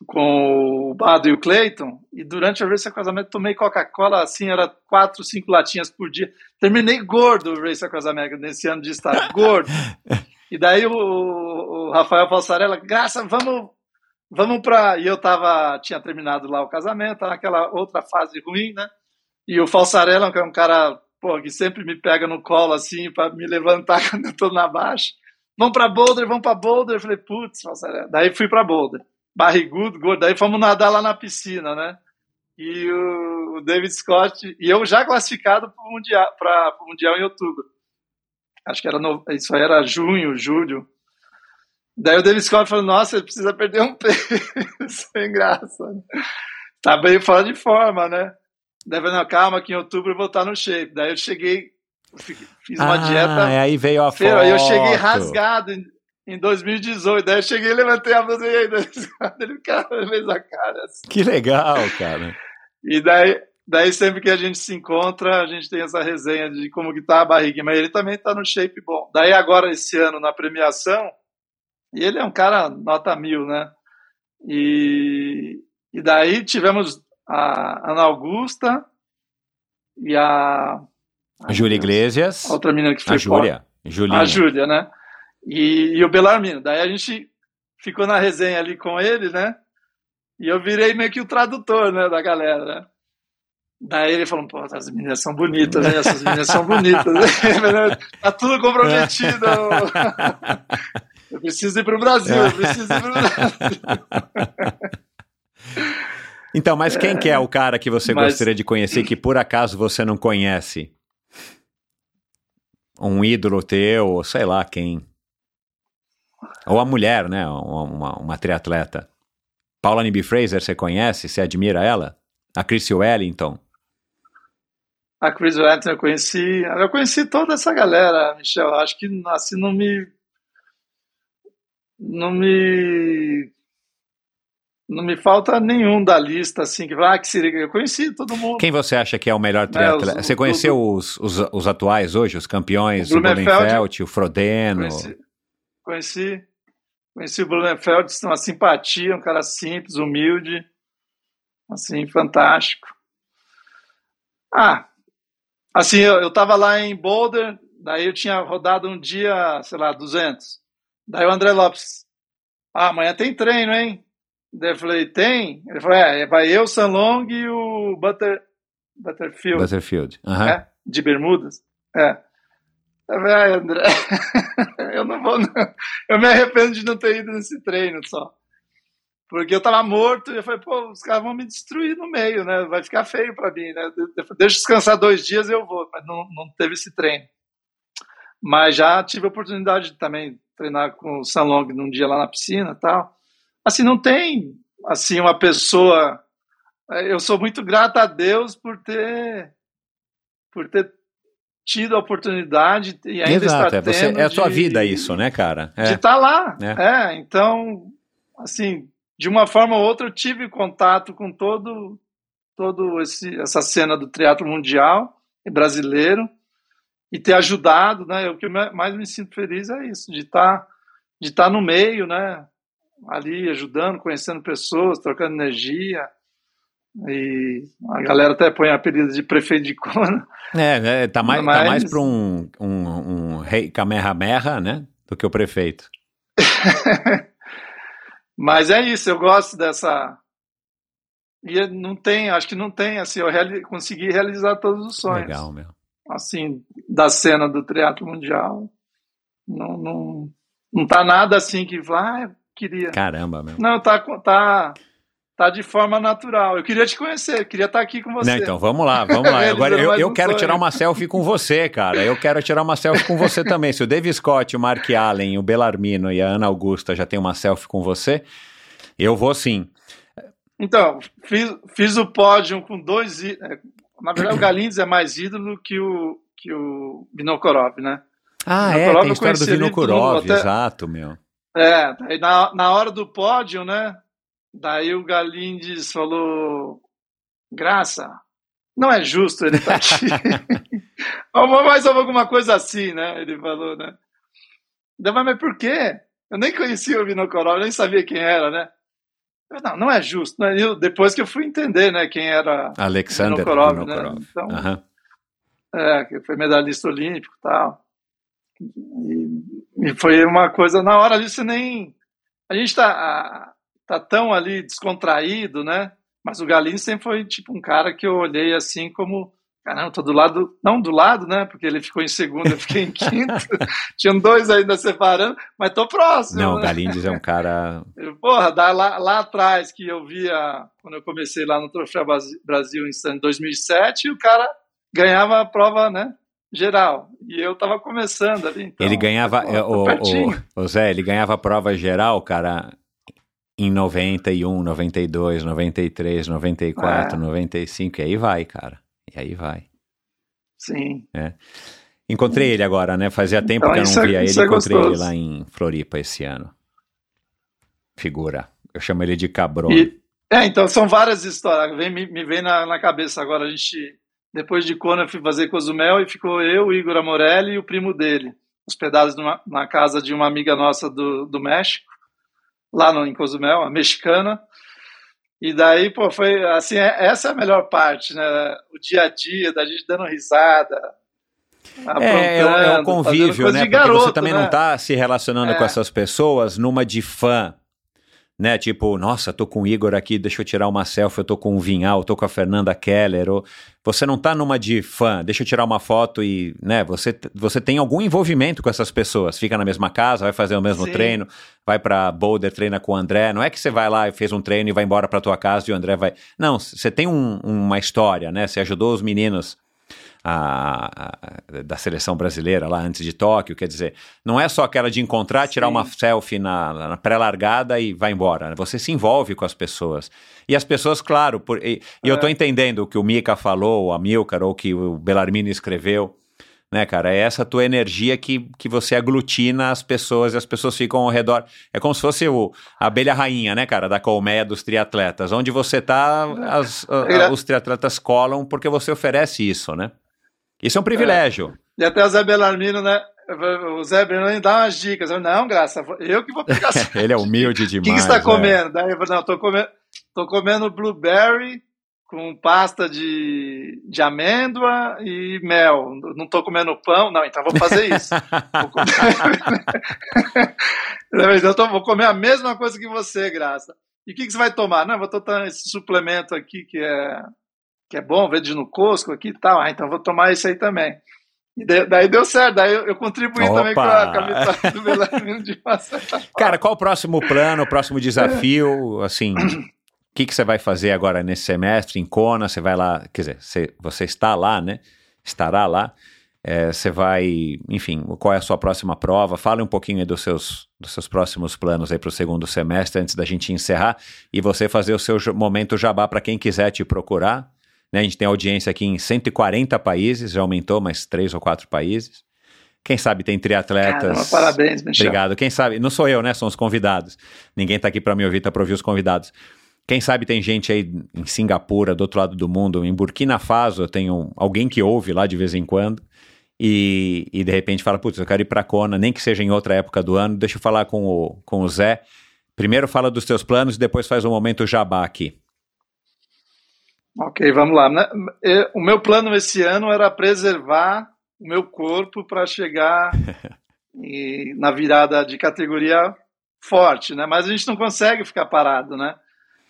com o Bado e o Clayton, e durante a Race Across America tomei Coca-Cola, assim, era quatro, cinco latinhas por dia. Terminei gordo o Race Across America nesse ano de estar gordo. E daí o, o Rafael Falsarella, graça, vamos, vamos pra. E eu tava, tinha terminado lá o casamento, tava naquela outra fase ruim, né? E o Falsarella, que é um cara, pô, que sempre me pega no colo assim para me levantar quando eu tô na baixa. Vamos pra Boulder, vamos pra Boulder. Eu falei, putz, Falsarella. Daí fui pra Boulder. Barrigudo, gordo. Daí fomos nadar lá na piscina, né? E o, David Scott, e eu já classificado para o mundial, mundial em outubro. Acho que era no, isso era junho, julho. Daí o David Scott falou: Nossa, precisa perder um peso. Sem graça. Tá bem fora de forma, né? Eu falei: Calma, que em outubro eu vou estar no shape. Daí eu cheguei, fiz uma ah, dieta. aí veio a feira, foto. Aí eu cheguei rasgado em, em 2018. Daí eu cheguei, levantei a blusa e aí, ele cara, fez a cara. Assim. Que legal, cara. E daí, daí sempre que a gente se encontra, a gente tem essa resenha de como que tá a barriga, mas ele também tá no shape bom. Daí agora, esse ano, na premiação, e ele é um cara nota mil, né? E, e daí tivemos a Ana Augusta e a... A Júlia Iglesias. A outra menina que foi A Júlia. Julinha. A Júlia, né? E, e o Belarmino. Daí a gente ficou na resenha ali com ele, né? E eu virei meio que o tradutor, né, da galera, né? Daí ele falou, pô, as meninas são bonitas, né? Essas meninas são bonitas. tá tudo comprometido. Eu preciso ir para o Brasil, eu preciso ir para o Brasil. Então, mas quem que é o cara que você Mas- gostaria de conhecer que por acaso você não conhece? Um ídolo teu, ou sei lá quem. Ou a mulher, né? Uma, uma, uma triatleta. Paula Nibi Fraser, você conhece? Você admira ela? A Chrissy Wellington. A Chris Wellington eu conheci, eu conheci toda essa galera, Michel. Acho que assim não me, não me, não me falta nenhum da lista assim que vai, ah, que seria. Eu conheci todo mundo. Quem você acha que é o melhor triatleta? os- você conheceu os, os, os atuais hoje, os campeões, O o Blumenfeld. O Frodeno? Conheci, conheci, conheci o Blumenfeld, uma simpatia, um cara simples, humilde, assim, fantástico. Ah, assim, eu, eu tava lá em Boulder, daí eu tinha rodado um dia, sei lá, 200. Daí o André Lopes, ah, amanhã tem treino, hein? Daí eu falei, tem? Ele falou, é, vai eu, Sanlong e o Butter, Butterfield Butterfield. Né? De bermudas. É. Eu falei, "Ai, André, eu não vou, não. Eu me arrependo de não ter ido nesse treino só. Porque eu tava morto e eu falei, pô, os caras vão me destruir no meio, né? Vai ficar feio pra mim, né? Deixa descansar dois dias e eu vou. Mas não, não teve esse treino. Mas já tive a oportunidade de também treinar com o Sanlong num dia lá na piscina tal. Assim, não tem, assim, uma pessoa... Eu sou muito grato a Deus por ter por ter tido a oportunidade e ainda Exato, estar é, você, é a de- vida isso, né, cara? de É. estar lá. É. É. então, assim, de uma forma ou outra eu tive contato com todo todo esse essa cena do teatro mundial e brasileiro e ter ajudado, né? O que mais me sinto feliz é isso, de estar de estar no meio, né? Ali ajudando, conhecendo pessoas, trocando energia. E a galera até põe apelido de prefeito de Kona. É, é, tá mais, tá Mas- mais para um, um, um rei Kamehameha, né? Do que o prefeito. Mas é isso, eu gosto dessa. E não tem, acho que não tem, assim, eu reali... consegui realizar todos os sonhos. Legal, meu. Assim, da cena do teatro mundial. Não, não, não tá nada assim que, ah, eu queria. Caramba, meu. Não, tá, tá, tá de forma natural. Eu queria te conhecer, queria estar aqui com você. Não, então, vamos lá, vamos lá. Agora eu, eu um quero sonho. tirar uma selfie com você, cara. Eu quero tirar uma selfie com você também. Se o Dave Scott, o Mark Allen, o Belarmino e a Ana Augusta já tem uma selfie com você, eu vou sim. Então, fiz, fiz o pódio com dois. é, Na verdade, o Galindes é mais ídolo que o, que o Vinokorov, né? Ah, Na é, tem a história do Vinokurov, até- exato, meu. É, daí na, na hora do pódio, né? Daí o Galindes falou: Graça, não é justo ele estar aqui. Mais alguma coisa assim, né? Ele falou, né? Daí, mas por quê? Eu nem conhecia o Vinokorov, nem sabia quem era, né? Eu, não, não é justo. Né? Eu, depois que eu fui entender, né, quem era Alexander Vinokorov, Vinokorov. né? Então, Aham. é, que foi medalhista olímpico e tal. E, e foi uma coisa, na hora ali você nem. A gente tá, tá tão ali descontraído, né? Mas o Galinho sempre foi tipo um cara que eu olhei assim como. Caramba, tô do lado. Não do lado, né? Porque ele ficou em segundo, eu fiquei em quinto. Tinham dois ainda separando, mas tô próximo. Não, o né? Galindes é um cara. Porra, da, lá, lá atrás que eu via, quando eu comecei lá no Troféu Brasil em 2007, o cara ganhava a prova, né? Geral. E eu tava começando ali. então, ele ganhava. pô, é, o, o, o Zé, ele ganhava a prova geral, cara, em 91, 92, 93, 94, É. 95. E aí vai, cara. E aí vai. Sim. Encontrei ele agora, né? Fazia tempo Então, que eu não é- via ele. é Encontrei ele lá em Floripa esse ano. Figura. Eu chamo ele de Cabron. E, é, então são várias histórias. Vem, me, me vem na, na cabeça agora. A gente, depois de Kona, eu fui fazer Cozumel e ficou eu, Igor Amorelli e o primo dele, hospedados numa, na casa de uma amiga nossa do, do México, lá no, em Cozumel, a mexicana. E daí, pô, foi assim, é- essa é a melhor parte, né? O dia a dia, da gente dando risada. É, é, o- é convívio, né? Porque você garoto, também né? não tá se relacionando É. com essas pessoas numa de fã, né? Tipo, nossa, tô com o Igor aqui, deixa eu tirar uma selfie, eu tô com o Vinhal, eu tô com a Fernanda Keller. Ou... Você não tá numa de fã, deixa eu tirar uma foto e, né? Você, você tem algum envolvimento com essas pessoas, fica na mesma casa, vai fazer o mesmo Sim. treino, vai pra Boulder, treina com o André. Não é que você vai lá e fez um treino e vai embora pra tua casa e o André vai. Não, você tem um- uma história, né? Você ajudou os meninos a- a- da seleção brasileira lá antes de Tóquio, quer dizer, não é só aquela de encontrar, tirar Sim. uma selfie na, na pré-largada e vai embora. né? Você se envolve com as pessoas. E as pessoas, claro, por- e, e eu É. tô entendendo o que o Mika falou, o Amilcar, ou que o Belarmino escreveu, né, cara? É essa tua energia que, que você aglutina as pessoas e as pessoas ficam ao redor. É como se fosse o, a abelha rainha, né, cara, da colmeia dos triatletas. Onde você tá, as- a- a- os triatletas colam porque você oferece isso, né? Isso é um privilégio. E até o Zé Belarmino, né? O Zé Belarmino dá umas dicas. Eu, não, graça, eu que vou pegar. O Ele é humilde que, demais. que você está né? comendo? Daí eu falei, não, tô comendo, tô comendo blueberry com pasta de, de amêndoa e mel. Não tô comendo pão, não, então vou fazer isso. Vou comer... então tô- vou comer a mesma coisa que você, Graça. E o que, que você vai tomar? Não, vou tomar esse suplemento aqui que é, que é bom, verde no cosco aqui e tal. Ah, então vou tomar esse aí também. E daí, daí deu certo, daí eu, eu contribuí também com a, Opa! com a vitória do Belarmino de forma. Cara, qual o próximo plano, o próximo desafio? Assim, o que, que você vai fazer agora nesse semestre em Kona? Você vai lá, quer dizer, você, você está lá, né? Estará lá. É, você vai, enfim, qual é a sua próxima prova? Fale um pouquinho aí dos seus, dos seus próximos planos aí para o segundo semestre, antes da gente encerrar e você fazer o seu momento jabá para quem quiser te procurar. Né? A gente tem audiência aqui em 140 países, já aumentou mais três ou quatro países. Quem sabe tem triatletas. Caramba, parabéns, Michel. Obrigado. Quem sabe, não sou eu, né? São os convidados. Ninguém tá aqui para me ouvir, tá para ouvir os convidados. Quem sabe tem gente aí em Singapura, do outro lado do mundo, em Burkina Faso, eu tenho alguém que ouve lá de vez em quando. E, e de repente fala, putz, eu quero ir para Kona, nem que seja em outra época do ano. Deixa eu falar com o, com o Zé. Primeiro fala dos teus planos e depois faz um momento jabá aqui. Ok, vamos lá. Eu- O meu plano esse ano era preservar o meu corpo para chegar e- na virada de categoria forte, né? Mas a gente não consegue ficar parado, né?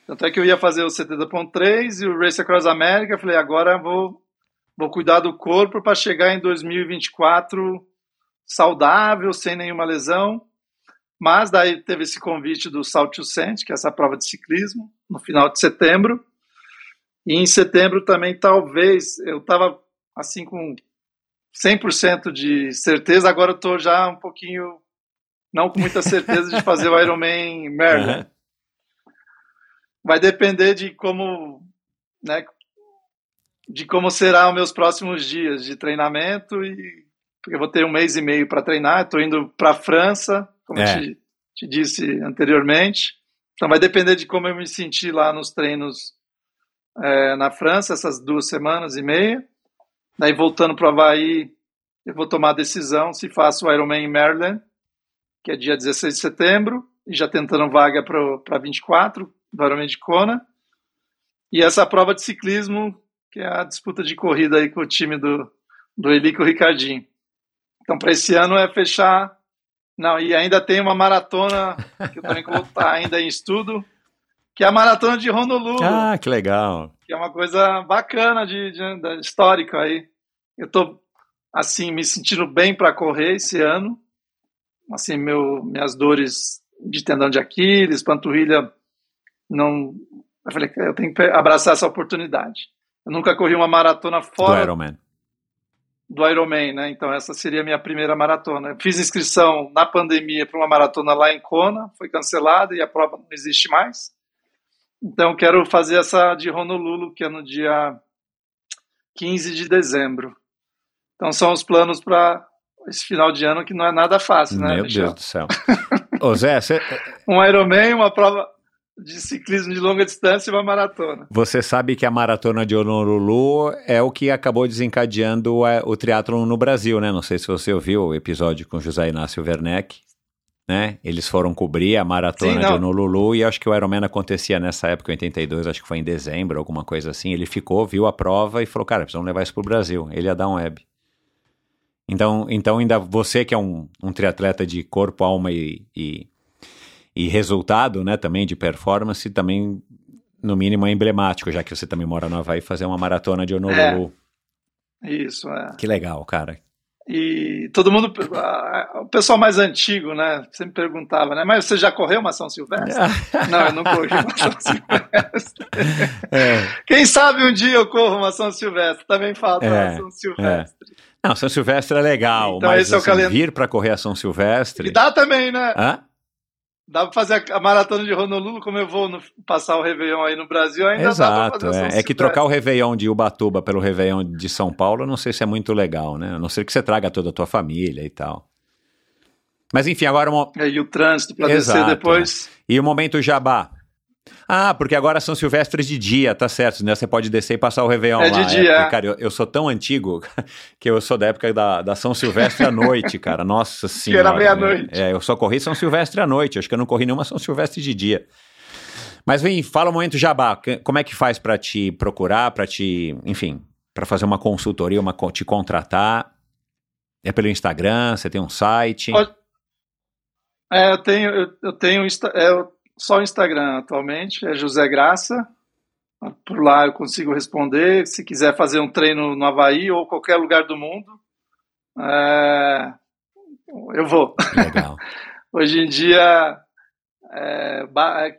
Tanto é que eu ia fazer o 70.3 e o Race Across America. Falei, agora vou, vou cuidar do corpo para chegar em 2024 saudável, sem nenhuma lesão. Mas daí teve esse convite do Salt to Sand, que é essa prova de ciclismo, no final de setembro. E em setembro também, talvez, eu estava assim com 100% de certeza, agora eu estou já um pouquinho, não com muita certeza de fazer o Ironman Maryland. Uhum. Vai depender de como, né, de como serão meus próximos dias de treinamento e porque eu vou ter um mês e meio para treinar, estou indo para a França, como É. te, te disse anteriormente. Então vai depender de como eu me sentir lá nos treinos é, na França essas duas semanas e meia. Daí voltando para o Havaí, eu vou tomar a decisão se faço o Ironman em Maryland, que é dia 16 de setembro, e já tentando vaga para 24, do Ironman de Kona. E essa prova de ciclismo, que é a disputa de corrida aí com o time do, do Elico Ricardinho. Então, para esse ano é fechar. Não, e ainda tem uma maratona que eu também vou estar ainda em estudo, que é a maratona de Honolulu. Ah, que legal. Que é uma coisa bacana de, de, de histórica aí. Eu tô assim me sentindo bem para correr esse ano. Assim, meu, minhas dores de tendão de Aquiles, panturrilha, não. Eu falei eu tenho que abraçar essa oportunidade. Eu nunca corri uma maratona fora do Ironman. Do Ironman, né? Então essa seria a minha primeira maratona. Eu fiz inscrição na pandemia para uma maratona lá em Kona, foi cancelada e a prova não existe mais. Então, quero fazer essa de Honolulu, que é no dia 15 de dezembro. Então, são os planos para esse final de ano, que não é nada fácil, né? Meu Michel? Deus do céu. Ô Zé, você... Um Ironman, uma prova de ciclismo de longa distância e uma maratona. Você sabe que a maratona de Honolulu é o que acabou desencadeando o triatlon no Brasil, né? Não sei se você ouviu o episódio com José Inácio Werneck né? Eles foram cobrir a maratona Sim, de Honolulu e acho que o Ironman acontecia nessa época, em 82, acho que foi em dezembro, alguma coisa assim. Ele ficou, viu a prova e falou, cara, precisamos levar isso pro Brasil. Ele ia dar um web. Então, então ainda você que é um, um triatleta de corpo, alma e, e, e resultado, né, também de performance, também no mínimo é emblemático, já que você também mora no Havaí, fazer uma maratona de Honolulu. É, isso, é. Que legal, cara. E todo mundo, o pessoal mais antigo, né, sempre perguntava, né, mas você já correu uma São Silvestre? não, eu não corri uma São Silvestre. É. Quem sabe um dia eu corro uma São Silvestre, também falta é, uma São Silvestre. É. Não, São Silvestre é legal, então, mas assim, é vir para correr a São Silvestre... E dá também, né? Hã? Dá para fazer a maratona de Honolulu, como eu vou no, passar o Réveillon aí no Brasil, ainda Exato, dá fazer é. é que trocar o Réveillon de Ubatuba pelo Réveillon de São Paulo, eu não sei se é muito legal, né? A não ser que você traga toda a tua família e tal. Mas enfim, agora... Uma... É, e o trânsito para descer depois... É. E o momento jabá. Ah, porque agora são silvestres de dia, tá certo, né? Você pode descer e passar o Réveillon é lá. De dia. É, cara, eu, eu, sou tão antigo que eu sou da época da, da São Silvestre à noite, cara. Nossa senhora. Que era meia-noite. É, eu só corri São Silvestre à noite, acho que eu não corri nenhuma São Silvestre de dia. Mas vem, fala um momento jabá. Como é que faz para te procurar, para te, enfim, para fazer uma consultoria, uma, te contratar? É pelo Instagram? Você tem um site? É, eu tenho, eu, eu tenho, é, eu só o Instagram atualmente, é José Graça. Por lá eu consigo responder. Se quiser fazer um treino no Havaí ou qualquer lugar do mundo, é... eu vou. Legal. Hoje em dia, é...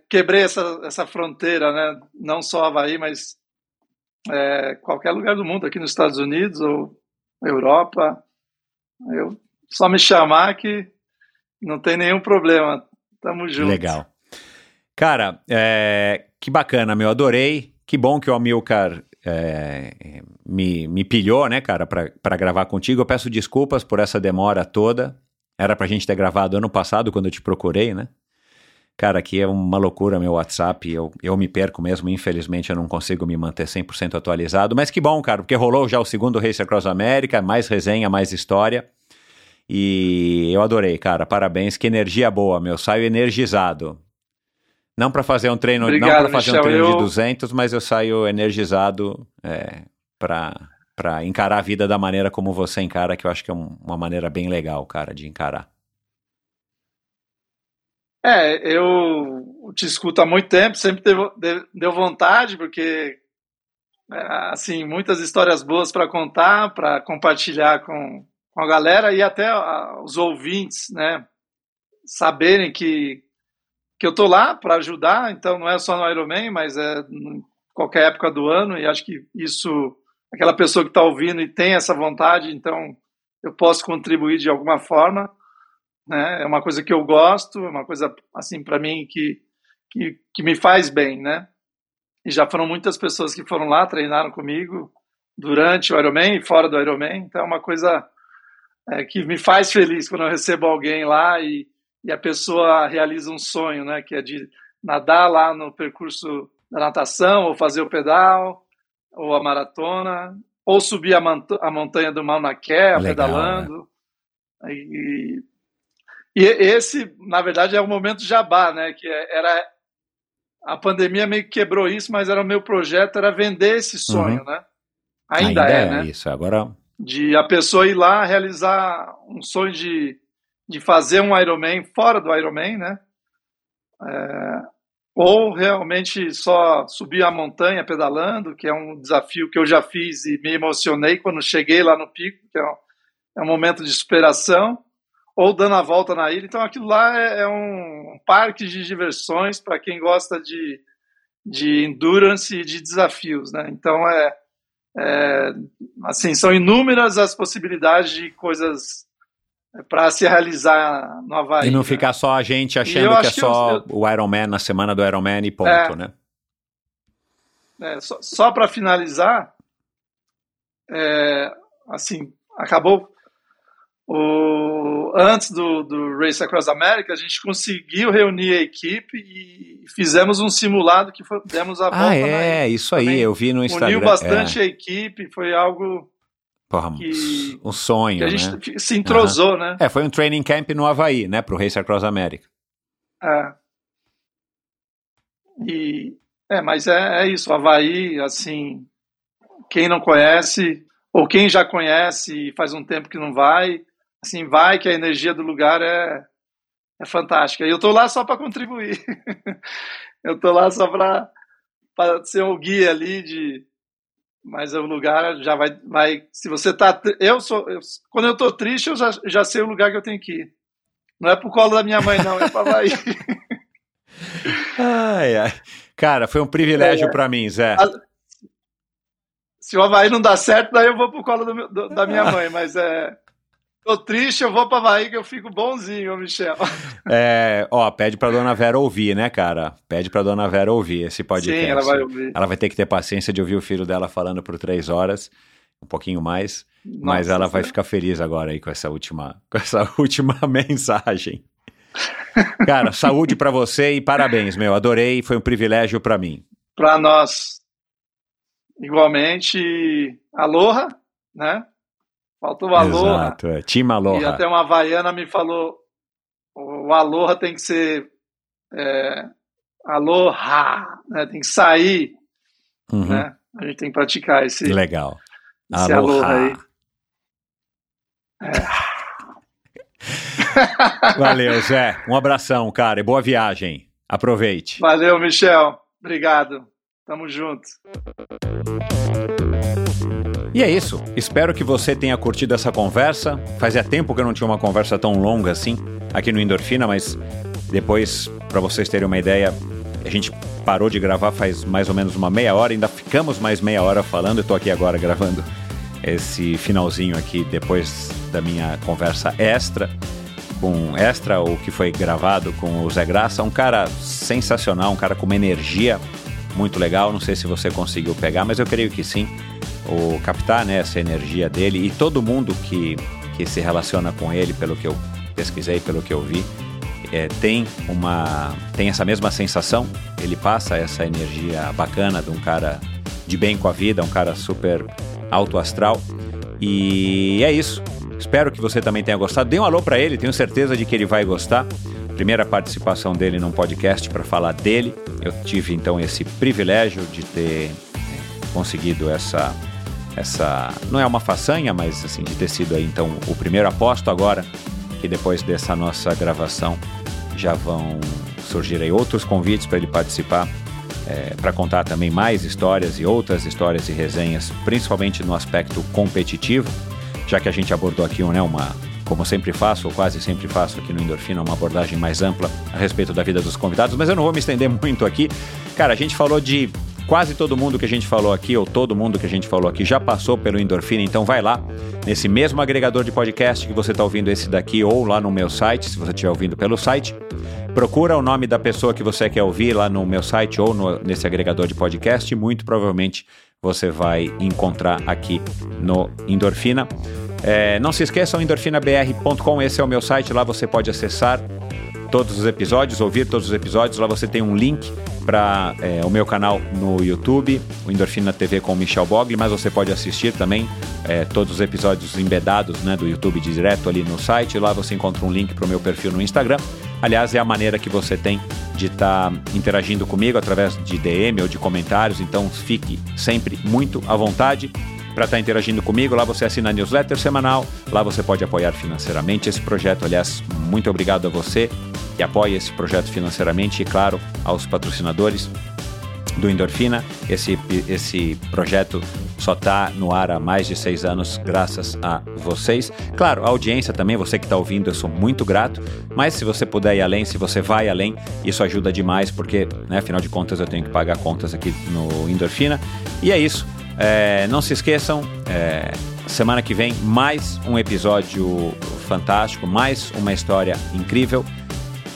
quebrei essa, essa fronteira, né? não só Havaí, mas é... qualquer lugar do mundo, aqui nos Estados Unidos ou Europa. Eu só me chamar que não tem nenhum problema. Tamo junto. Legal. Cara, é, que bacana, meu, adorei. Que bom que o Amilcar é, me, me pilhou, né, cara, para gravar contigo. Eu peço desculpas por essa demora toda. Era pra gente ter gravado ano passado, quando eu te procurei, né? Cara, aqui é uma loucura meu WhatsApp, eu, eu me perco mesmo, infelizmente eu não consigo me manter 100% atualizado, mas que bom, cara, porque rolou já o segundo Race Across America, mais resenha, mais história, e eu adorei, cara, parabéns, que energia boa, meu, saio energizado, não para fazer um treino, Obrigado, não para fazer Michel, um treino eu... de 200, mas eu saio energizado é, para para encarar a vida da maneira como você encara, que eu acho que é um, uma maneira bem legal, cara, de encarar. É, eu te escuto há muito tempo, sempre deu, deu vontade, porque é, assim muitas histórias boas para contar, para compartilhar com, com a galera e até os ouvintes, né, saberem que que eu tô lá para ajudar, então não é só no Ironman, mas é em qualquer época do ano, e acho que isso, aquela pessoa que está ouvindo e tem essa vontade, então eu posso contribuir de alguma forma, né? É uma coisa que eu gosto, é uma coisa, assim, para mim que, que, que me faz bem, né? E já foram muitas pessoas que foram lá, treinaram comigo durante o Ironman e fora do Ironman, então é uma coisa é, que me faz feliz quando eu recebo alguém lá e e a pessoa realiza um sonho, né, que é de nadar lá no percurso da natação, ou fazer o pedal, ou a maratona, ou subir a, a montanha do Mauna Kea, pedalando. Né? E, e, esse, na verdade, é o momento jabá, né? Que é, era a pandemia meio que quebrou isso, mas era o meu projeto, era vender esse sonho, uhum. né? Ainda, Ainda é, é, né? Isso, agora. De a pessoa ir lá realizar um sonho de, de fazer um Ironman fora do Ironman, né? É, ou realmente só subir a montanha pedalando, que é um desafio que eu já fiz e me emocionei quando cheguei lá no pico, que é um, é um momento de superação, ou dando a volta na ilha. Então aquilo lá é, é um parque de diversões para quem gosta de, de endurance e de desafios, né? Então é, é assim são inúmeras as possibilidades de coisas para se realizar no Havaí. E não né? ficar só a gente achando que é que só eu, o Ironman na semana do Ironman e ponto, é, né? É, só, só para finalizar, é, assim, acabou o, antes do, do Race Across America, a gente conseguiu reunir a equipe e fizemos um simulado que foi, demos a ah, volta. Ah, é, isso aí, Também eu vi no Instagram. Uniu bastante é. a equipe, foi algo Porra, que, um sonho, que a gente né? se entrosou, uhum. né? É, foi um training camp no Havaí, né, pro Race Across America. É. E, é, mas é, é isso, o Havaí, assim, quem não conhece, ou quem já conhece e faz um tempo que não vai, assim, vai que a energia do lugar é, é fantástica. E eu tô lá só para contribuir. eu tô lá só para ser o guia ali de mas o lugar já vai, vai se você tá eu sou eu, quando eu tô triste eu já, já sei o lugar que eu tenho que ir. Não é pro colo da minha mãe não é para Havaí. Ai, ai. cara foi um privilégio é, para mim Zé. A, se o Havaí não dá certo daí eu vou pro colo do, do, da minha mãe mas é Tô triste, eu vou pra Havaí que eu fico bonzinho, Michel. É, ó, pede pra dona Vera ouvir, né, cara? Pede pra dona Vera ouvir esse podcast. Sim, ela vai ouvir. Ela vai ter que ter paciência de ouvir o filho dela falando por três horas, um pouquinho mais. Nossa, mas ela vai ficar feliz agora aí com essa última, com essa última mensagem. Cara, saúde para você e parabéns, meu. Adorei, foi um privilégio para mim. Para nós, igualmente, aloha, né? Faltou o Aloha. Exato, é. Team Aloha. E até uma havaiana me falou, o Aloha tem que ser é, Aloha, né? tem que sair, uhum. né? A gente tem que praticar esse, Legal. esse Aloha, aí. É. Valeu, Zé. Um abração, cara, e boa viagem. Aproveite. Valeu, Michel. Obrigado. Tamo junto. E é isso. Espero que você tenha curtido essa conversa. Fazia tempo que eu não tinha uma conversa tão longa assim aqui no Endorfina, mas depois, para vocês terem uma ideia, a gente parou de gravar faz mais ou menos uma meia hora, ainda ficamos mais meia hora falando. Eu tô aqui agora gravando esse finalzinho aqui depois da minha conversa extra com extra ou que foi gravado com o Zé Graça, um cara sensacional, um cara com uma energia muito legal. Não sei se você conseguiu pegar, mas eu creio que sim o captar né, essa energia dele e todo mundo que, que se relaciona com ele, pelo que eu pesquisei, pelo que eu vi, é, tem uma tem essa mesma sensação. Ele passa essa energia bacana de um cara de bem com a vida, um cara super alto astral. E é isso. Espero que você também tenha gostado. Dê um alô para ele, tenho certeza de que ele vai gostar. Primeira participação dele num podcast para falar dele. Eu tive então esse privilégio de ter conseguido essa essa não é uma façanha, mas assim de ter sido aí então o primeiro aposto agora que depois dessa nossa gravação já vão surgir aí outros convites para ele participar é, para contar também mais histórias e outras histórias e resenhas, principalmente no aspecto competitivo, já que a gente abordou aqui né, uma, como sempre faço, ou quase sempre faço aqui no Endorfina, uma abordagem mais ampla a respeito da vida dos convidados, mas eu não vou me estender muito aqui. Cara, a gente falou de Quase todo mundo que a gente falou aqui, ou todo mundo que a gente falou aqui, já passou pelo Endorfina, então vai lá nesse mesmo agregador de podcast que você está ouvindo esse daqui, ou lá no meu site, se você estiver ouvindo pelo site. Procura o nome da pessoa que você quer ouvir lá no meu site ou no, nesse agregador de podcast, muito provavelmente você vai encontrar aqui no Endorfina. É, não se esqueçam, endorfinabr.com, esse é o meu site, lá você pode acessar todos os episódios, ouvir todos os episódios. Lá você tem um link para é, o meu canal no YouTube, o Endorfina TV com o Michel Bogli, mas você pode assistir também é, todos os episódios embedados né, do YouTube direto ali no site. Lá você encontra um link para o meu perfil no Instagram. Aliás, é a maneira que você tem de estar tá interagindo comigo através de DM ou de comentários, então fique sempre muito à vontade para estar tá interagindo comigo. Lá você assina a newsletter semanal, lá você pode apoiar financeiramente esse projeto. Aliás, muito obrigado a você que apoia esse projeto financeiramente e, claro, aos patrocinadores do Endorfina. Esse, esse projeto só está no ar há mais de seis anos, graças a vocês. Claro, a audiência também, você que está ouvindo, eu sou muito grato. Mas se você puder ir além, se você vai além, isso ajuda demais, porque, né, afinal de contas, eu tenho que pagar contas aqui no Endorfina. E é isso. É, não se esqueçam, é, semana que vem, mais um episódio fantástico, mais uma história incrível.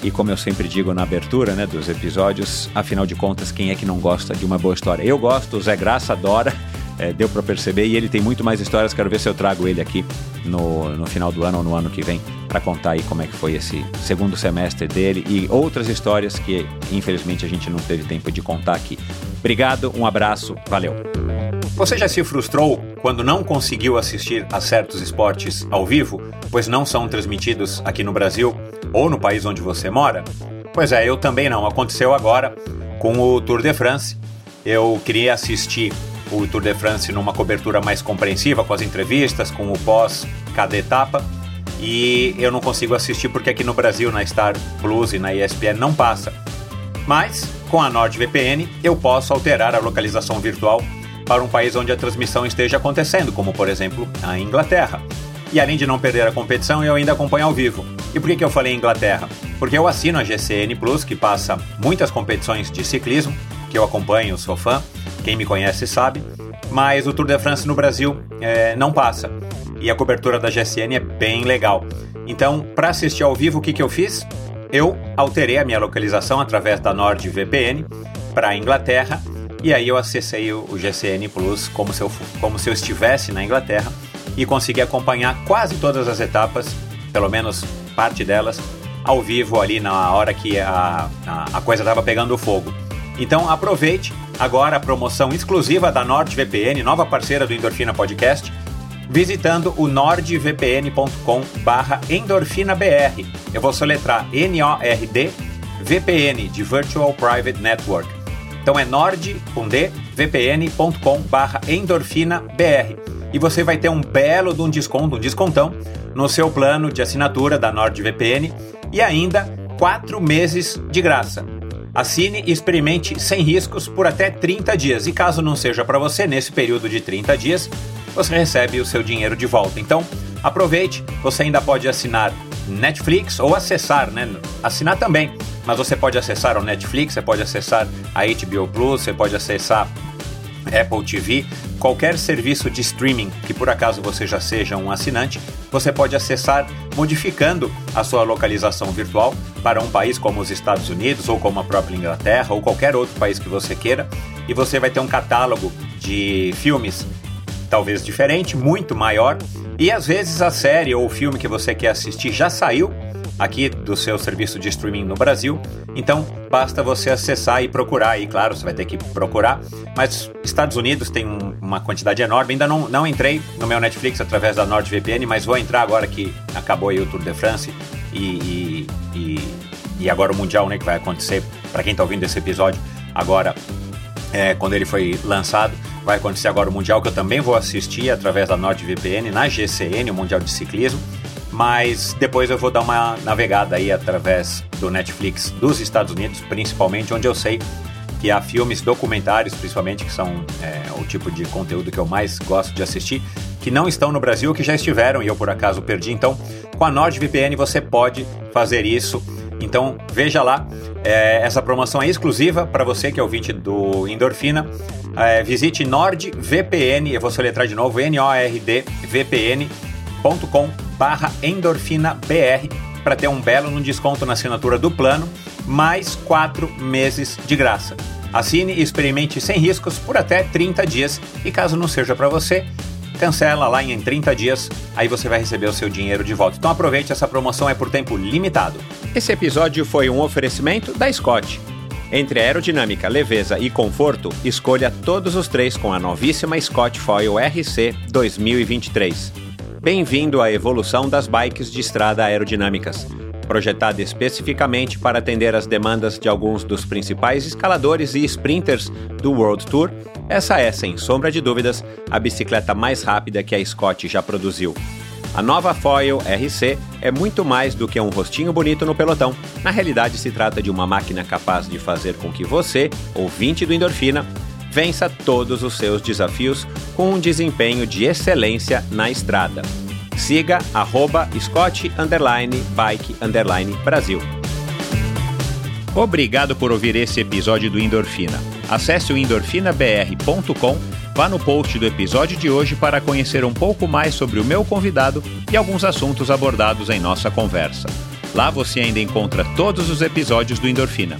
E como eu sempre digo na abertura né, dos episódios, afinal de contas, quem é que não gosta de uma boa história? Eu gosto, o Zé Graça adora, é, deu para perceber, e ele tem muito mais histórias. Quero ver se eu trago ele aqui no, no final do ano ou no ano que vem para contar aí como é que foi esse segundo semestre dele e outras histórias que infelizmente a gente não teve tempo de contar aqui. Obrigado, um abraço, valeu. Você já se frustrou quando não conseguiu assistir a certos esportes ao vivo, pois não são transmitidos aqui no Brasil ou no país onde você mora? Pois é, eu também não. Aconteceu agora com o Tour de France. Eu queria assistir o Tour de France numa cobertura mais compreensiva, com as entrevistas, com o pós cada etapa. E eu não consigo assistir porque aqui no Brasil, na Star Plus e na ESPN, não passa. Mas, com a NordVPN, eu posso alterar a localização virtual para um país onde a transmissão esteja acontecendo, como por exemplo a Inglaterra. E além de não perder a competição, eu ainda acompanho ao vivo. E por que, que eu falei Inglaterra? Porque eu assino a GCN Plus, que passa muitas competições de ciclismo, que eu acompanho, sou fã, quem me conhece sabe, mas o Tour de France no Brasil é, não passa. E a cobertura da GCN é bem legal. Então, para assistir ao vivo, o que, que eu fiz? Eu alterei a minha localização através da NordVPN para a Inglaterra e aí eu acessei o, GCN Plus como se, eu, como se eu estivesse na Inglaterra e consegui acompanhar quase todas as etapas, pelo menos parte delas, ao vivo ali na hora que a, a, a coisa estava pegando fogo. Então aproveite agora a promoção exclusiva da NordVPN, nova parceira do Endorfina Podcast, visitando o nordvpn.com barra endorfinabr. Eu vou soletrar N-O-R-D VPN de Virtual Private Network então é nordvpn.com barra endorfinabr e você vai ter um belo de um desconto, um descontão no seu plano de assinatura da NordVPN e ainda quatro meses de graça. Assine e experimente sem riscos por até 30 dias. E caso não seja para você, nesse período de 30 dias, você recebe o seu dinheiro de volta. Então, aproveite, você ainda pode assinar Netflix ou acessar, né? Assinar também mas você pode acessar o Netflix, você pode acessar a HBO Plus, você pode acessar Apple TV, qualquer serviço de streaming que por acaso você já seja um assinante, você pode acessar modificando a sua localização virtual para um país como os Estados Unidos ou como a própria Inglaterra ou qualquer outro país que você queira, e você vai ter um catálogo de filmes talvez diferente, muito maior, e às vezes a série ou o filme que você quer assistir já saiu aqui do seu serviço de streaming no Brasil. Então, basta você acessar e procurar. E claro, você vai ter que procurar. Mas Estados Unidos tem um, uma quantidade enorme. Ainda não, não entrei no meu Netflix através da NordVPN, mas vou entrar agora que acabou aí o Tour de France e, e, e, e agora o Mundial, né, que vai acontecer. Para quem está ouvindo esse episódio agora, é, quando ele foi lançado, vai acontecer agora o Mundial, que eu também vou assistir através da NordVPN na GCN, o Mundial de Ciclismo mas depois eu vou dar uma navegada aí através do Netflix dos Estados Unidos, principalmente, onde eu sei que há filmes, documentários, principalmente, que são é, o tipo de conteúdo que eu mais gosto de assistir, que não estão no Brasil, que já estiveram e eu por acaso perdi. Então, com a NordVPN você pode fazer isso. Então, veja lá, é, essa promoção é exclusiva para você que é ouvinte do Endorfina. É, visite NordVPN, eu vou soletrar de novo, N-O-R-D VPN.com barra endorfinabr para ter um belo no desconto na assinatura do plano, mais quatro meses de graça. Assine e experimente sem riscos por até 30 dias e caso não seja para você, cancela lá em 30 dias, aí você vai receber o seu dinheiro de volta. Então aproveite, essa promoção é por tempo limitado. Esse episódio foi um oferecimento da Scott. Entre aerodinâmica, leveza e conforto, escolha todos os três com a novíssima Scott Foil RC 2023. Bem-vindo à evolução das bikes de estrada aerodinâmicas. Projetada especificamente para atender as demandas de alguns dos principais escaladores e sprinters do World Tour, essa é, sem sombra de dúvidas, a bicicleta mais rápida que a Scott já produziu. A nova Foil RC é muito mais do que um rostinho bonito no pelotão. Na realidade, se trata de uma máquina capaz de fazer com que você, ouvinte do Endorfina, vença todos os seus desafios com um desempenho de excelência na estrada. Siga arroba Scott Bike Brasil. Obrigado por ouvir esse episódio do Endorfina. Acesse o endorfinabr.com Vá no post do episódio de hoje para conhecer um pouco mais sobre o meu convidado e alguns assuntos abordados em nossa conversa. Lá você ainda encontra todos os episódios do Endorfina.